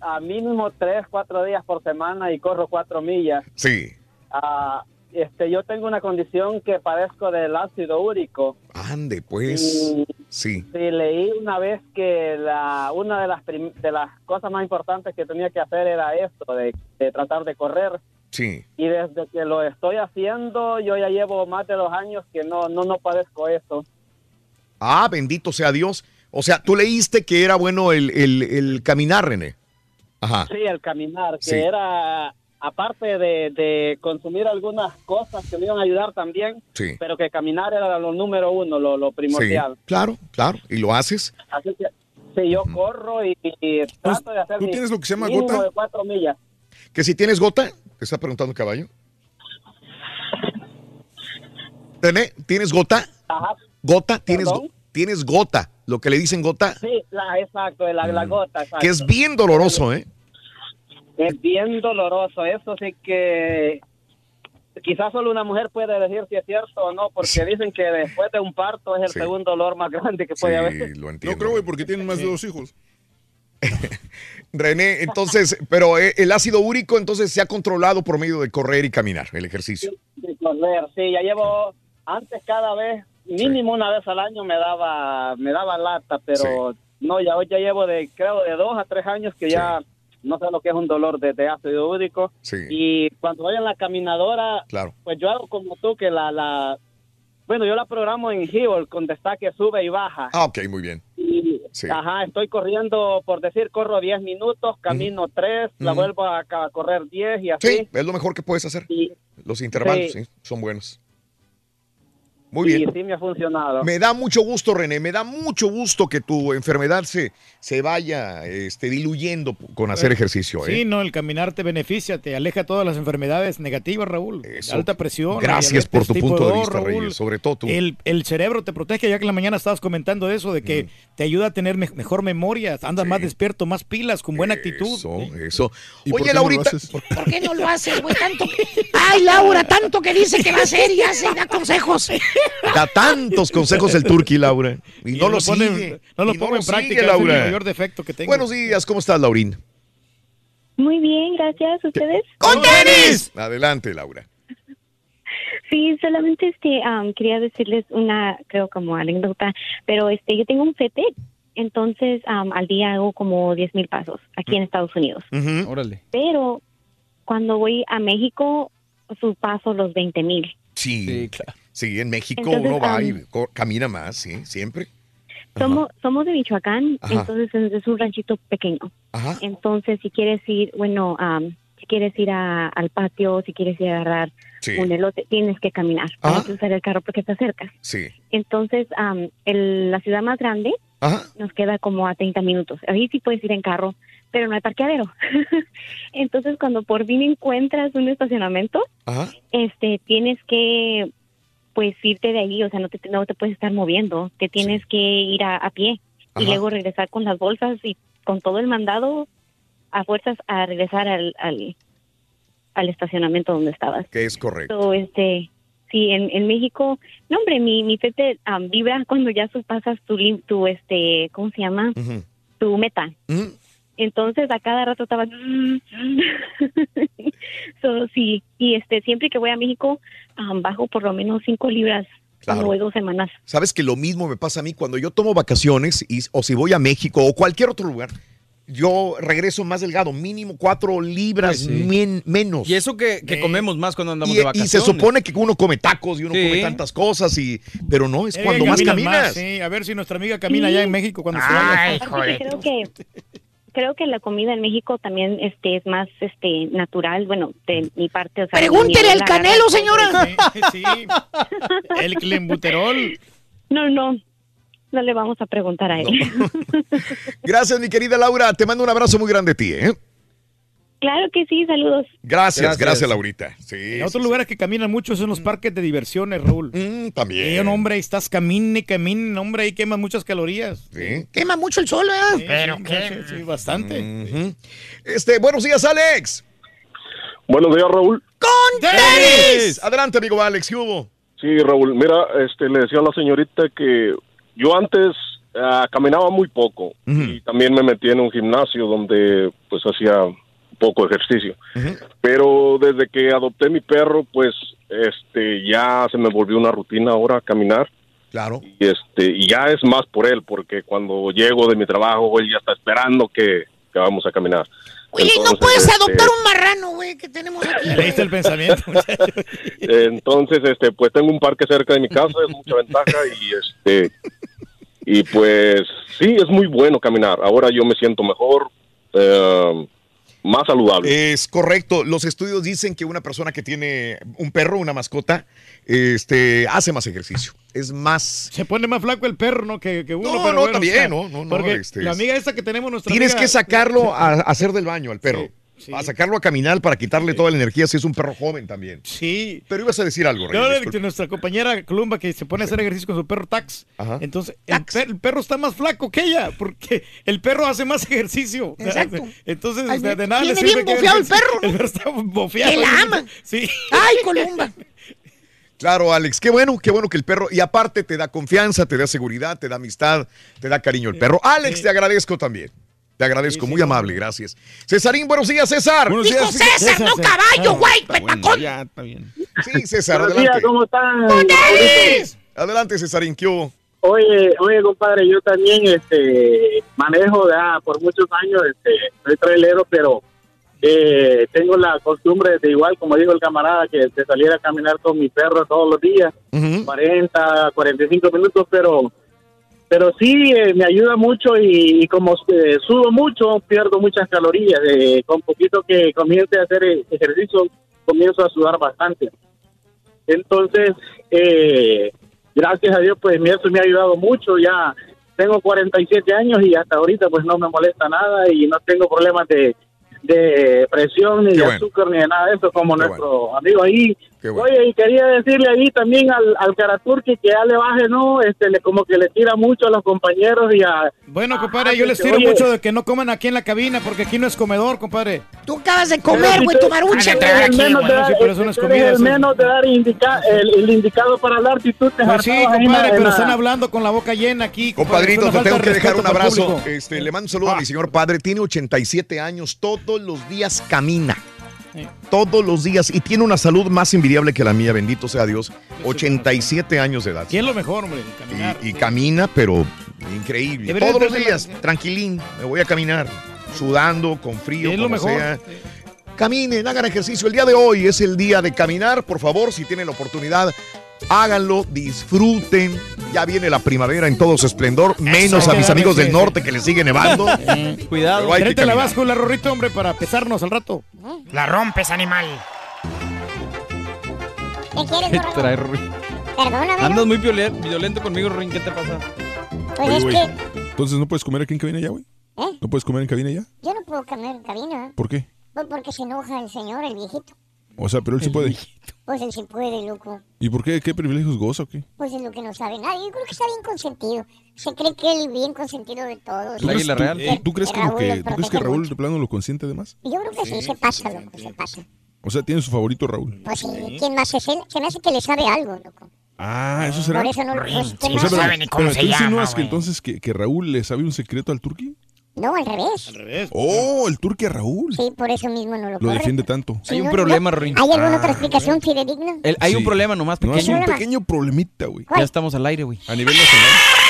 a mínimo tres, cuatro días por semana y corro cuatro millas. Sí. Ah, este, yo tengo una condición que padezco del ácido úrico. Ande, pues. Y Sí. sí, leí una vez que la, una de las, prim- de las cosas más importantes que tenía que hacer era esto, de, de tratar de correr. Sí. Y desde que lo estoy haciendo, yo ya llevo más de dos años que no, no, no padezco eso. Ah, bendito sea Dios. O sea, tú leíste que era bueno el, el- el caminar, René. Ajá. Sí, el caminar, que Sí. era aparte de, de consumir algunas cosas que me iban a ayudar también, Sí. pero que caminar era lo número uno, lo, lo Sí, primordial. claro, claro. ¿Y lo haces? Así que sí, yo corro y, y trato de hacer ¿tú mi tienes lo que se llama gota? de cuatro millas. ¿Que si tienes gota? ¿Te está preguntando el caballo? René, ¿tienes gota? Ajá. ¿Gota? ¿Tienes, ¿Tienes gota? Lo que le dicen gota, Sí, la, exacto, la, la gota. Exacto. Mm. que es bien doloroso, ¿eh? Es bien doloroso, eso sí que quizás solo una mujer puede decir si es cierto o no, porque dicen que después de un parto es el Sí. segundo dolor más grande que puede haber. lo entiendo. No creo, güey, porque tienen más de dos hijos. René, entonces, pero eh, el ácido úrico entonces se ha controlado por medio de correr y caminar, el ejercicio. de correr. Sí, ya llevo antes cada vez mínimo una vez al año me daba me daba lata, pero no ya hoy ya llevo de creo de dos a tres años que ya no sé lo que es un dolor de, de ácido úrico Sí. y cuando voy en la caminadora Claro. pues yo hago como tú que la la bueno yo la programo en hill con destaque sube y baja Ah, ok, muy bien. Sí. Ajá, estoy corriendo, por decir, corro 10 minutos, camino 3, la vuelvo a, correr 10 y así. Sí, es lo mejor que puedes hacer. Los intervalos, sí, son buenos. Muy Sí, bien. sí me ha funcionado. Me da mucho gusto, René, me da mucho gusto que tu enfermedad se, se vaya este, diluyendo con hacer ejercicio. ¿eh? Sí, no, el caminar te beneficia, te aleja todas las enfermedades negativas, Raúl. Alta presión. Gracias por tu punto de vista, Raúl. Reyes, sobre todo tú. El, el cerebro te protege, ya que en la mañana estabas comentando eso, de que te ayuda a tener me- mejor memoria, andas más despierto, más pilas, con buena actitud. Eso, eso. ¿Y por Oye, no Laurita. ¿Por qué no lo haces, güey? Tanto. Ay, Laura, tanto que dice que va a hacer y hace y da consejos. Da tantos consejos el Turqui, Laura. Y, no no lo pone- sigue. no lo Y pongo en práctica, Laura. el mayor defecto que tengo. Buenos días, ¿cómo estás, Laurín? Muy bien, gracias. ¿Ustedes? ¡Con tenis! Adelante, Laura. Sí, solamente este am, quería decirles una, creo como anécdota, pero este yo tengo un fete, entonces am, al día hago como 10 mil pasos aquí en Estados Unidos. Órale. Pero cuando voy a México, su paso los 20 mil. Sí, sí, en México Entonces, uno va y camina más, sí, siempre. Somos, somos de Michoacán, Ajá. entonces es, un ranchito pequeño. Ajá. Entonces, si quieres ir, bueno, am, si quieres ir a- al patio, si quieres ir a agarrar Sí. un elote, tienes que caminar. Ajá. Tienes que usar el carro porque está cerca. Sí. Entonces, el- la ciudad más grande Ajá. nos queda como a 30 minutos. Ahí sí puedes ir en carro, pero no hay parqueadero. Entonces, cuando por fin encuentras un estacionamiento, este, tienes que, pues, irte de ahí, o sea, no te, no te puedes estar moviendo, te tienes que ir a, a pie Ajá. y luego regresar con las bolsas y con todo el mandado a fuerzas a regresar al, al, al estacionamiento donde estabas. Que es correcto. So, este, sí, en, en México, no hombre, mi, mi fete am, vibra cuando ya pasas tu, tu, este, ¿cómo se llama? Tu meta. Entonces a cada rato estaba so, sí y este siempre que voy a México bajo por lo menos cinco libras cuando Claro. voy dos semanas Sabes que lo mismo me pasa a mí cuando yo tomo vacaciones y, o si voy a México o cualquier otro lugar. Yo regreso más delgado, mínimo cuatro libras men- menos. Y eso que, que comemos más cuando andamos Y, de y vacaciones. se supone que uno come tacos y uno Sí. come tantas cosas, y, pero no, es Eh, cuando más caminas. sí, a ver si nuestra amiga camina allá en México cuando se vaya. Aparte que creo que creo que la comida en México también este es más este natural bueno de mi parte o sea, Pregúntele al Canelo, señora. Sí, el clenbuterol. no no no le vamos a preguntar a él Gracias, mi querida Laura. Te mando un abrazo muy grande a ti, ¿eh? Claro que sí saludos Gracias, gracias, Gracias. Laurita. Sí, En otros lugares que caminan mucho son los parques de diversiones, Raúl. Mm, también. Y, no, hombre, ahí estás camine, camine, hombre, ahí quemas muchas calorías. Sí. Quema mucho el sol, ¿verdad? Pero qué. Sí, bastante. Este, buenos días, Alex. Buenos días, Raúl. ¡Con tenis! Adelante, amigo Alex, ¿qué hubo? Sí, Raúl, mira, este, le decía a la señorita que yo antes ah, caminaba muy poco y también me metí en un gimnasio donde pues hacía poco ejercicio. Pero desde que adopté mi perro, pues este ya se me volvió una rutina ahora caminar. Claro. Y este y ya es más por él porque cuando llego de mi trabajo él ya está esperando que, que vamos a caminar. Oye, ¿y no puedes este, adoptar un marrano, güey, que tenemos aquí. Leíste el pensamiento. Entonces, este, pues tengo un parque cerca de mi casa, es mucha ventaja y este y pues sí, es muy bueno caminar. Ahora yo me siento mejor, eh, más saludable. Es correcto. Los estudios dicen que una persona que tiene un perro, una mascota, este, hace más ejercicio. Es más. Se pone más flaco el perro, ¿no? Que, que uno. No, pero no, bueno, también, o sea, no, no, no, Porque este, la amiga esta que tenemos, nuestra Tienes amiga- que sacarlo a, a hacer del baño al perro. A sacarlo a caminar para quitarle toda la energía si es un perro joven también. Sí. Pero ibas a decir algo, Rey. No, que nuestra compañera Columba que se pone a hacer ejercicio con su perro Tax. Ajá. Entonces, el, per- el perro está más flaco que ella, porque el perro hace más ejercicio. Exacto. Entonces, Ay, de nada le sirve bien que bofeado el perro. El perro está bofeado. Que la ama. Sí. Ay, Columba. Claro, Alex, qué bueno, qué bueno que el perro, y aparte te da confianza, te da seguridad, te da amistad, te da cariño el perro. Alex, te agradezco también. Te agradezco, muy amable, gracias. Cesarín, buenos días, César. Buenos Dijo días, César, no caballo, güey, petacón. ya, está bien. Sí, César, Buenos adelante. días, ¿cómo están? ¡Con tenis! Adelante, Cesarín, ¿qué hubo? Oye, oye, compadre, yo también este, manejo ya por muchos años, este, soy trailero, pero eh, tengo la costumbre de igual, como dijo el camarada, que de salir a caminar con mi perro todos los días, 40, 45 minutos, pero pero sí eh, me ayuda mucho y, y como eh, sudo mucho, pierdo muchas calorías. eh, con poquito que comience a hacer eh, ejercicio, comienzo a sudar bastante. Entonces, eh, gracias a Dios, pues mi- eso me ha ayudado mucho. Ya tengo 47 años y hasta ahorita pues no me molesta nada y no tengo problemas de, de presión ni Qué de bueno. azúcar ni de nada de eso como nuestro amigo ahí. Qué bueno. Oye, y quería decirle ahí también al, al Karaturki que ya le baje, ¿no? Este, le, como que le tira mucho a los compañeros y a... Bueno, compadre, Ah, yo les tiro oye, mucho de que no coman aquí en la cabina porque aquí no es comedor, compadre. Tú acabas de comer, güey, tu marucha. el menos de dar- el menos de dar indica- el, el indicado para hablar si tú te Pues sí, compadre, pero están hablando con la boca llena aquí. Compadrito, te tengo que de dejar un abrazo. Este, le mando un saludo a mi señor padre. Tiene 87 años, todos los días camina. Todos los días y tiene una salud más envidiable que la mía, bendito sea Dios. 87 años de edad. ¿Quién es lo mejor, hombre? Caminar. Y, y camina, pero increíble. Debería Todos los días, tranquilín, me voy a caminar, sudando, con frío, Es lo mejor. sea. Caminen, hagan ejercicio. El día de hoy es el día de caminar. Por favor, si tienen la oportunidad, háganlo, disfruten. Ya viene la primavera en todo su esplendor, menos a mis amigos del norte que les sigue nevando. Cuidado. Que Tráete la caminar. vasco y la rorrito, hombre, para pesarnos al rato. La rompes, animal. ¿Qué quieres, trae, Ruin? Perdóname. Andas muy violen- violento conmigo, Ruin. ¿Qué te pasa? Pues Oye, es que Entonces no puedes comer aquí en cabina ya, güey. ¿Eh? ¿No puedes comer en cabina ya? yo no puedo caminar en cabina. ¿Por qué? Pues porque se enoja el señor, el viejito. O sea, pero él sí puede. Pues él sí puede, loco. ¿Y por qué? ¿Qué privilegios goza o qué? Pues es lo que no sabe nadie. Yo creo que está bien consentido. Se cree que él bien consentido de todos. ¿Tú crees, tú- Que- tú- tú crees que Raúl que, lo ¿tú crees que protege Raúl mucho. de plano lo consiente de más? Yo creo que sí, se pasa, loco, se pasa. O sea, tiene su favorito Raúl. Pues sí, ¿quién más es él? Se me hace que le sabe algo, loco. Ah, eso será. Por eso no lo... Pues, ¿quién o sea, pero, pero tú insinúas que entonces que, que Raúl le sabe un secreto al Turqui. No, al revés. revés. Oh, el Turqui a Raúl. Sí, por eso mismo no lo Lo defiende tanto. Sí, no, no. ¿Hay alguna otra explicación fidedigna? El- hay un Sí. problema nomás No, es pequeño. un pequeño problemita, güey. Ya estamos al aire, güey. A nivel nacional.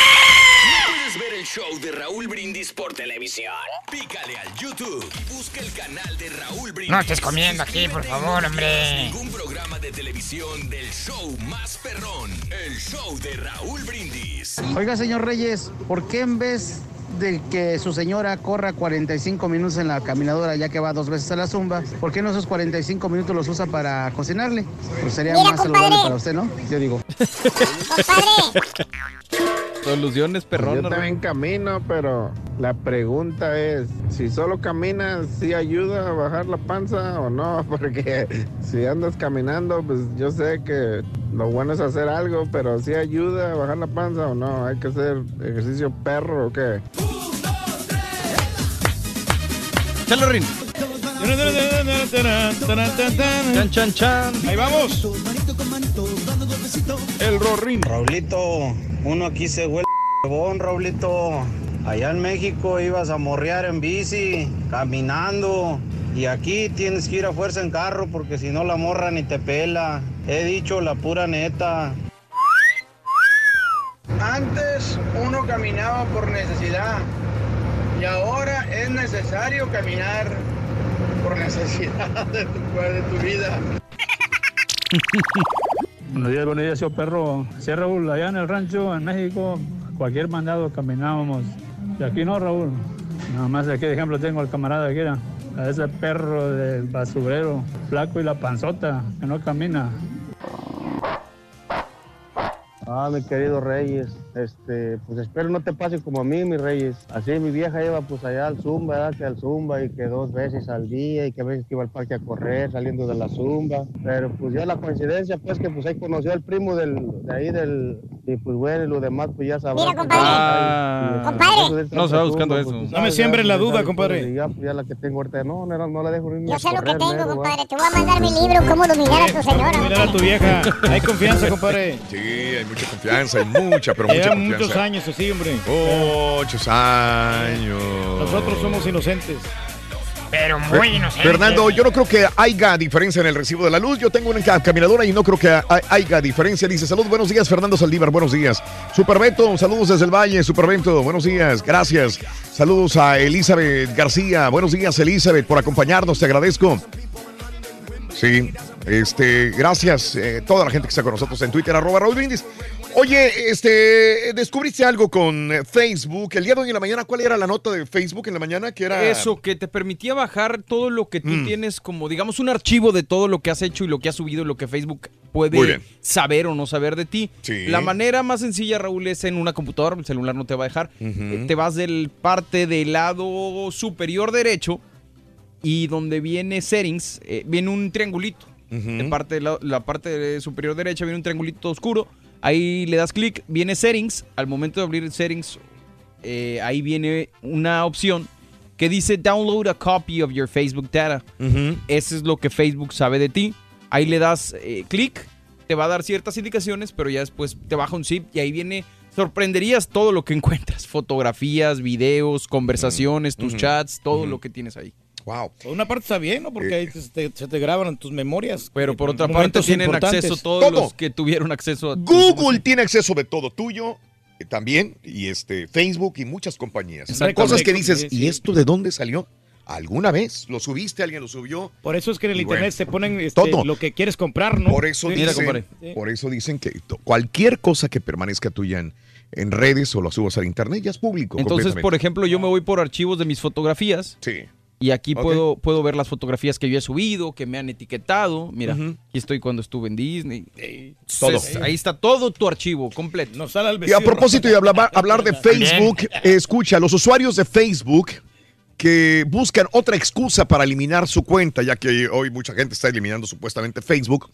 ¿Quieres ver el show de Raúl Brindis por televisión? Pícale al YouTube y busca el canal de Raúl Brindis. No estés comiendo aquí, por favor, hombre. Ningún programa de televisión del show más perrón. El show de Raúl Brindis. Oiga, señor Reyes, ¿por qué en vez de que su señora corra 45 minutos en la caminadora ya que va dos veces a la zumba, ¿por qué no esos 45 minutos los usa para cocinarle? Pues sería Mira, más saludable compadre. para usted, ¿no? Yo digo. Soluciones perronas. Yo también camino, pero la pregunta es, si solo caminas, ¿sí ayuda a bajar la panza o no? Porque si andas caminando, pues yo sé que lo bueno es hacer algo, pero ¿sí ayuda a bajar la panza o no? ¿Hay que hacer ejercicio perro o qué? Chalo, Rin. Chan, chan, chan. Ahí vamos. El Rorín. Raulito, uno aquí se huele bon, Raulito. Allá en México ibas a morrear en bici, caminando. Y aquí tienes que ir a fuerza en carro porque si no la morra ni te pela. He dicho la pura neta. Antes uno caminaba por necesidad y ahora es necesario caminar por necesidad de tu, de tu vida. Buenos días, buenos días, yo perro. Sí, Raúl, allá en el rancho, en México, cualquier mandado caminábamos. Y aquí no, Raúl. Nada más aquí de ejemplo tengo al camarada era, a ese perro del basurero, flaco y la panzota, que no camina. Ah, mi querido Reyes, este, pues espero no te pase como a mí, mi Reyes. Así mi vieja iba pues allá al Zumba, ¿verdad? que al Zumba y que dos veces al día y que a veces que iba al parque a correr saliendo de la Zumba. Pero pues ya la coincidencia pues que pues ahí conoció al primo del, de ahí del, y pues bueno, y lo demás pues ya sabrá. Mira, compadre. Ah. Compadre. No se va buscando eso. pues, No me siembres la duda, compadre. Y ya, pues, ya la que tengo ahorita, no, no, no la dejo ni Yo sé lo que tengo, compadre. Te voy a mandar mi libro, Cómo dominar a tu señora. Mira a tu vieja. Hay confianza, compadre. Sí, hay mucha confianza, hay mucha, pero mucha Llevan confianza. muchos años así, hombre. Muchos años. Nosotros somos inocentes. Pero muy inocente. Fernando, yo no creo que haya diferencia en el recibo de la luz. Yo tengo una ca- caminadora y no creo que ha- haya diferencia. Dice, salud, buenos días, Fernando Saldívar, buenos días. Superbeto, saludos desde el Valle, Superbeto, buenos días, gracias. Saludos a Elizabeth García, buenos días, Elizabeth, por acompañarnos, te agradezco. Sí, este, gracias eh, toda la gente que está con nosotros en Twitter, arroba Raúl Brindis. Oye, este, descubriste algo con eh, Facebook. El día de hoy en la mañana, ¿cuál era la nota de Facebook en la mañana? Que era. Eso, que te permitía bajar todo lo que tú Mm. tienes como, digamos, un archivo de todo lo que has hecho y lo que has subido, lo que Facebook puede saber o no saber de ti. Sí. La manera más sencilla, Raúl, es en una computadora, el celular no te va a dejar. Eh, Te vas del parte del lado superior derecho y donde viene settings, eh, viene un triangulito. De parte de la, la parte de superior derecha viene un triangulito oscuro. Ahí le das clic, viene settings. Al momento de abrir settings, eh, ahí viene una opción que dice download a copy of your Facebook data. Eso es lo que Facebook sabe de ti. Ahí le das eh, clic, te va a dar ciertas indicaciones, pero ya después te baja un zip y ahí viene. Sorprenderías todo lo que encuentras: fotografías, videos, conversaciones, tus chats, todo lo que tienes ahí. Wow. Por una parte está bien, ¿no? Porque ahí te- te- se te graban tus memorias. Pero por otra parte tienen acceso todos Todo. los que tuvieron acceso a Google tiene acceso de todo tuyo eh, también y este Facebook y muchas compañías. Exactamente. Cosas que dices, ¿y esto de dónde salió? ¿Alguna vez? ¿Lo subiste? ¿Alguien lo subió? Por eso es que en el Y internet bueno, se ponen este, todo. lo que quieres comprar, ¿no? Por eso, Sí. dicen, por eso dicen que cualquier cosa que permanezca tuya en, en redes o lo subas al internet ya es público. Entonces, por ejemplo, yo me voy por archivos de mis fotografías. Sí. Y aquí puedo, puedo ver las fotografías que yo he subido, que me han etiquetado. Mira, aquí estoy cuando estuve en Disney. Todo. Ahí está todo tu archivo completo. No sale al Y a propósito de hablar, hablar de Facebook, eh, escucha, los usuarios de Facebook que buscan otra excusa para eliminar su cuenta, ya que hoy mucha gente está eliminando supuestamente Facebook,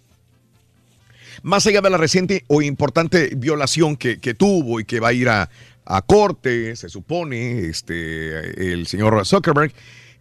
más allá de la reciente o importante violación que, que tuvo y que va a ir a, a corte, se supone, este, el señor Zuckerberg,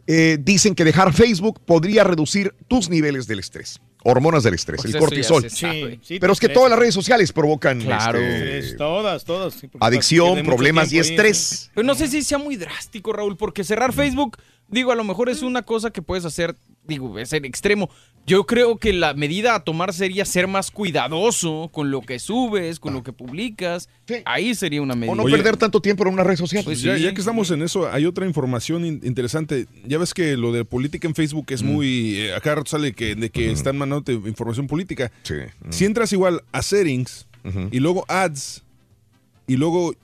eh, dicen que dejar Facebook podría reducir tus niveles del estrés. Hormonas del estrés, Pues el cortisol. Sí, Pero es que todas las redes sociales provocan Claro. este, Es todas, todas. sí, porque adicción, problemas y ahí, estrés. Pero no sé si sea muy drástico, Raúl, porque cerrar Facebook, digo, a lo mejor es una cosa que puedes hacer, digo, es el extremo. Yo creo que la medida a tomar sería ser más cuidadoso con lo que subes, con lo que publicas. Ahí sería una medida. O no perder tanto tiempo en una red social. Pues ya, sí. ya que estamos en eso, hay otra información in- interesante. Ya ves que lo de política en Facebook es muy. eh, a cada rato sale que, de que están mandando información política. Si entras igual a settings y luego ads y luego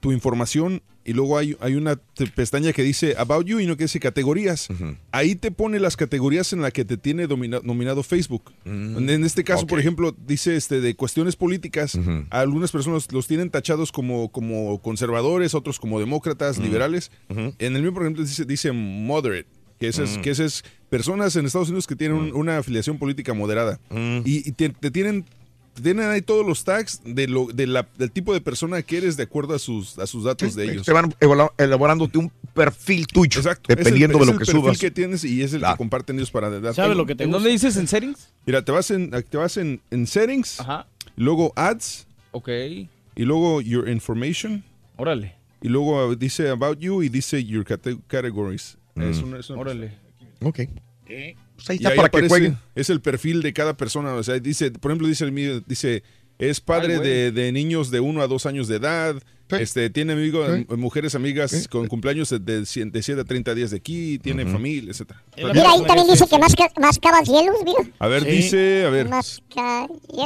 tu información y luego hay, hay una pestaña que dice About You y no que dice categorías. Ahí te pone las categorías en las que te tiene domina- nominado Facebook. En, en este caso, por ejemplo, dice este de cuestiones políticas. Algunas personas los tienen tachados como, como conservadores, otros como demócratas, liberales. En el mío, por ejemplo, dice, dice moderate. Que ese, es, Mm. que ese es personas en Estados Unidos que tienen un- una afiliación política moderada. Y, y te, te tienen tienen ahí todos los tags de lo, de la- del tipo de persona que eres de acuerdo a sus, a sus datos de ellos. Te van elaborándote un perfil tuyo, Exacto. Es el- dependiendo es de el lo que perfil subas. que tienes y es el que comparten ellos para dar. ¿Sabes lo que te ¿En dónde dices en settings? Mira, te vas en, te vas en, en settings, Ajá. luego ads, Ok. y luego your information, Órale. y luego uh, dice about you y dice your cate- categories. Es Mm. una- es una- Órale. Ok. Pues ahí Y está ahí para que jueguen. Es el perfil de cada persona. O sea, dice, por ejemplo, dice el mío, dice, es padre Ay, de, de niños de 1 a 2 años de edad. Este, tiene amigos, Sí. mujeres amigas con cumpleaños de, de, cien- de 7 a 30 días de aquí, tiene familia, etcétera. Mira, ahí también dice que más, más cielos, mira. A ver, Sí. dice, a ver.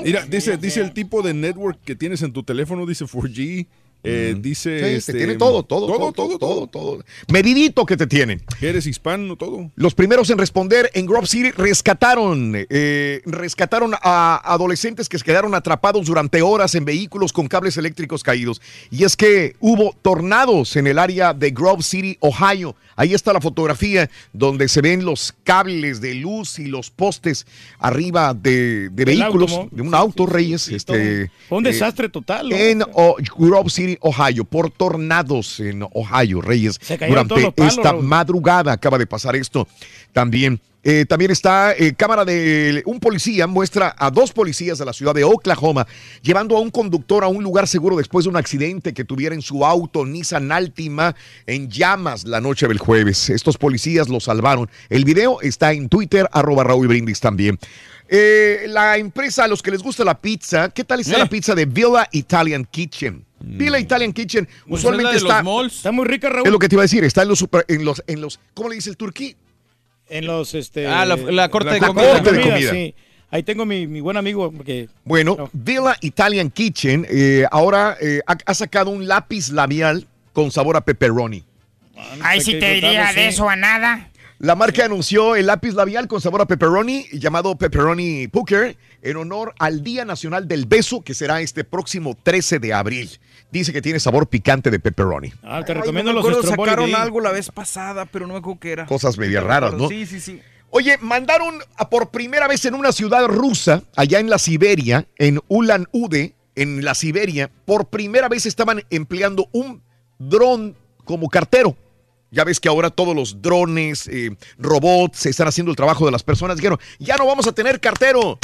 Mira, dice, dice el tipo de network que tienes en tu teléfono, dice 4G, eh, dice... Sí, te este, tiene todo, todo, todo, todo, todo, todo. Medidito que te tienen. Eres hispano, todo. Los primeros en responder en Grove City rescataron, eh, rescataron a adolescentes que se quedaron atrapados durante horas en vehículos con cables eléctricos caídos. Y es que hubo tornados en el área de Grove City, Ohio. Ahí está la fotografía donde se ven los cables de luz y los postes arriba de, de vehículos, de un auto, Reyes. este, Fue un eh, desastre total. ¿no? en oh, Grove City, Ohio, por tornados en Ohio, Reyes. Durante palos, esta Raúl. madrugada acaba de pasar esto también. Eh, también está eh, cámara de un policía, muestra a dos policías de la ciudad de Oklahoma llevando a un conductor a un lugar seguro después de un accidente que tuviera en su auto Nissan Altima en llamas la noche del jueves. Estos policías lo salvaron. El video está en Twitter, arroba Raúl Brindis también. Eh, la empresa, a los que les gusta la pizza, ¿qué tal está la pizza de Villa Italian Kitchen? Villa Italian Kitchen Pues usualmente es la de está... los malls. Está muy rica, Raúl. Es lo que te iba a decir, está en los, super- en los, en los, ¿cómo le dice el turquí? En los, este... Ah, la, la corte de la comida. corte de comida. sí. Ahí tengo mi, mi buen amigo, porque Bueno, Villa Italian Kitchen eh, ahora eh, ha, ha sacado un lápiz labial con sabor a pepperoni. Ay, si te diría de eso a nada. La marca anunció el lápiz labial con sabor a pepperoni llamado Pepperoni Pooker en honor al Día Nacional del Beso que será este próximo 13 de abril. Dice que tiene sabor picante de pepperoni. Ah, te Ay, recomiendo no me los sacaron algo la vez pasada, pero no me acuerdo qué era. Cosas medio raras, ¿no? Sí, sí, sí. Oye, mandaron a por primera vez en una ciudad rusa, allá en la Siberia, en Ulan Ude, en la Siberia, por primera vez estaban empleando un dron como cartero. Ya ves que ahora todos los drones, eh, robots, están haciendo el trabajo de las personas. Dijeron, ya no vamos a tener cartero.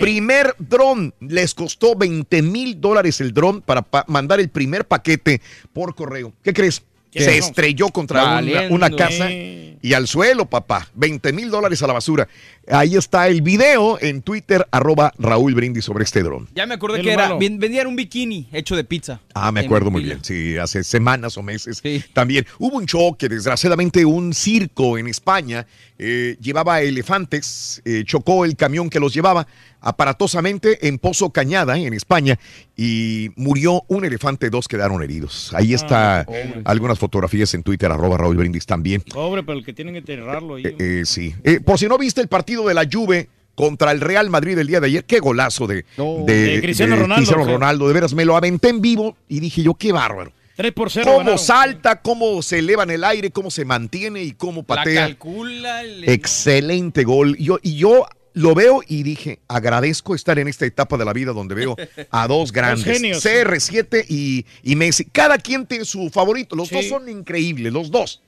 Primer dron, les costó 20 mil dólares el dron para pa- mandar el primer paquete por correo. ¿Qué crees? ¿Qué Se estrelló contra una, Valiendo. una casa y al suelo, papá. 20 mil dólares a la basura. Ahí está el video en Twitter, arroba Raúl Brindis sobre este dron. Ya me acordé que era. Vendían un bikini hecho de pizza. Ah, me acuerdo muy bien. Sí, hace semanas o meses. También hubo un choque, desgraciadamente, un circo en España eh, llevaba elefantes, eh, chocó el camión que los llevaba aparatosamente en Pozo Cañada, en España, y murió un elefante, dos quedaron heridos. Ahí está pobre. algunas fotografías en Twitter, arroba Raúl Brindis también. Pobre, pero el que tienen que enterrarlo ahí. Eh, eh, sí. Eh, por si no viste el partido de la Juve contra el Real Madrid el día de ayer, qué golazo de, de- De Cristiano de Ronaldo, Cristiano. Ronaldo. De veras, me lo aventé en vivo y dije yo, qué bárbaro. 3 por 0 Cómo ganaron. salta, cómo se eleva en el aire, cómo se mantiene y cómo La patea. calcula. el- Excelente gol. Yo, y yo lo veo y dije, agradezco estar en esta etapa de la vida donde veo a dos grandes, genios. CR7 y, y Messi. Cada quien tiene su favorito. Los Sí. dos son increíbles, los dos.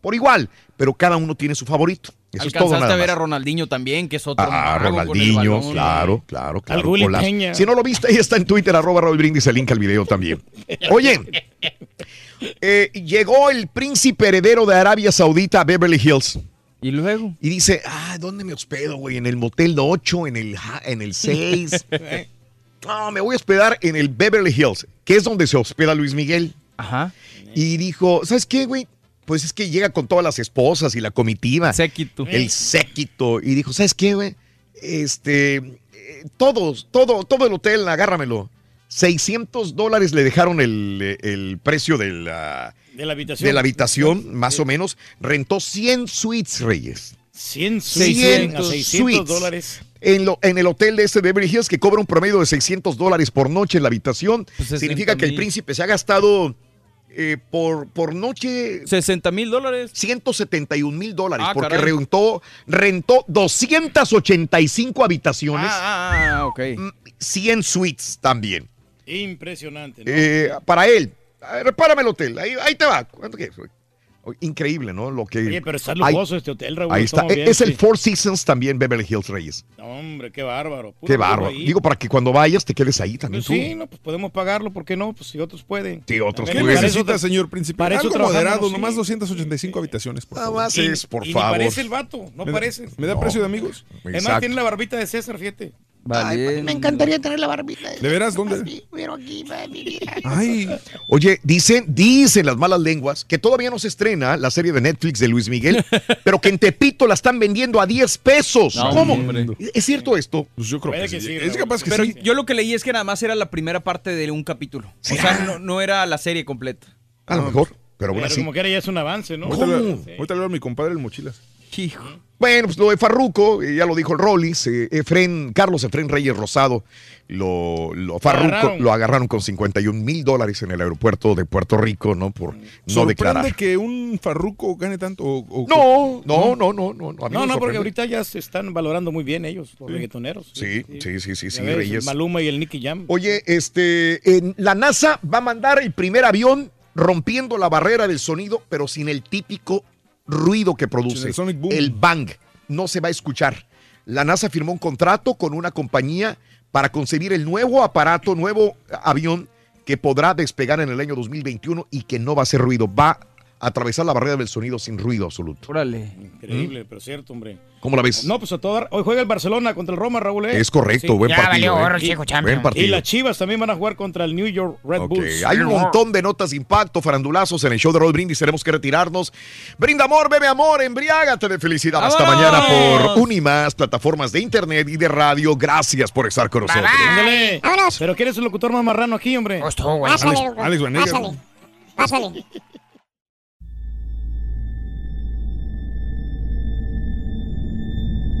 Por igual, pero cada uno tiene su favorito. Eso es todo Alcanzaste nada a ver más. a Ronaldinho también, que es otro Ah, mago con el Ronaldinho, balón. claro, claro, claro. Si no lo viste, ahí está en Twitter, arroba Raúl Brindis, el link al video también. Oye, eh, llegó el príncipe heredero de Arabia Saudita a Beverly Hills. Y luego. Y dice, ah, ¿dónde me hospedo, güey? ¿En el motel 8? ¿En el, en el 6? no, me voy a hospedar en el Beverly Hills, que es donde se hospeda Luis Miguel. Ajá. Y dijo, ¿sabes qué, güey? Pues es que llega con todas las esposas y la comitiva. Séquito. El séquito. Y dijo, ¿sabes qué, güey? Este, eh, todos, todo, todo el hotel, agárramelo. 600 dólares le dejaron el, el precio de la, De la habitación. de la habitación, más o menos. Rentó 100 suites, Reyes. 100, 100 a 600 suites. dólares. En, lo- en el hotel de este Beverly Hills, que cobra un promedio de 600 dólares por noche en la habitación, Pues significa que el 60,000. príncipe se ha gastado eh, por, por noche 60 mil dólares. 171 mil dólares, Ah, porque caray. rentó, rentó 285 habitaciones, Ah, ah, ah, ok. 100 suites también. Impresionante. ¿no? Eh, para él, repárame el hotel, ahí, ahí te va. ¿Cuánto Increíble, ¿no? Lo que, Oye, pero está lujoso este hotel, Raúl. Ahí está. bien, es el sí. Four Seasons también, Beverly Hills Reyes. No, hombre, qué bárbaro. Puro Qué bárbaro. Digo, para que cuando vayas te quedes ahí también Pues tú. sí, no, pues podemos pagarlo, ¿por qué no? Pues si otros pueden. Sí, otros También ¿Qué pueden. eso necesita, señor eso Algo moderado, sí. nomás 285 habitaciones, por Nada más es, por y ni favor. parece el vato, no ¿Me da- parece. ¿Me da No. precio de amigos? Además Exacto. tiene la barbita de César, fíjate. Vale. Me encantaría tener la barbita. ¿De veras? ¿Dónde? Pero aquí, baby. Ay, Oye, dicen, dicen las malas lenguas que todavía no se estrena la serie de Netflix de Luis Miguel, pero que en Tepito la están vendiendo a 10 pesos. No, ¿Cómo? hombre. ¿Es cierto esto? pues yo creo Puede que, que sí. sí, Es Raúl. capaz que Pero sí. yo lo que leí es que nada más era la primera parte de un capítulo. O sea, no, no era la serie completa. A lo mejor, pero Pero así. como que era ya es un avance, ¿no? Ahorita le, a mi compadre el mochilas. Hijo. Bueno, pues lo de Farruco, eh, ya lo dijo el Rollis, eh, Efren, Carlos Efren Reyes Rosado, lo, lo, Farruco, agarraron. lo agarraron con 51 mil dólares en el aeropuerto de Puerto Rico, ¿no? Por no ¿Sorprende declarar. que un farruco gane tanto? o- o- No, no, no, no, no. no, No, no, porque ahorita ya se están valorando muy bien ellos, los reggaetoneros. Sí, sí, sí, sí, sí, Ya ves, Reyes. Maluma y el Nicky Jam. Oye, este, en la NASA va a mandar el primer avión rompiendo la barrera del sonido, pero sin el típico ruido que produce. el sonic boom. El bang. No se va a escuchar. La NASA firmó un contrato con una compañía para concebir el nuevo aparato, nuevo avión que podrá despegar en el año 2021 y que no va a hacer ruido. Va atravesar la barrera del sonido sin ruido absoluto. Órale. Increíble, pero cierto, hombre. ¿Cómo la ves? No, pues a todo Hoy juega el Barcelona contra el Roma, Raúl. ¿eh? Es correcto, buen Ya partido. valió ¿eh? champion. Buen partido. Y las Chivas también van a jugar contra el New York Red Ok, Bulls. Hay un montón de notas de impacto, farandulazos en el show de Roll Brindis. Tenemos que retirarnos. Brinda amor, bebe amor, embriágate de felicidad. Hasta mañana por Unimas, plataformas de internet y de radio. Gracias por estar con nosotros. Ándale. Pero ¿quién es el locutor más marrano aquí, hombre? Pues Pásale, loco. Alex Vanegas. Pásale. Pásale.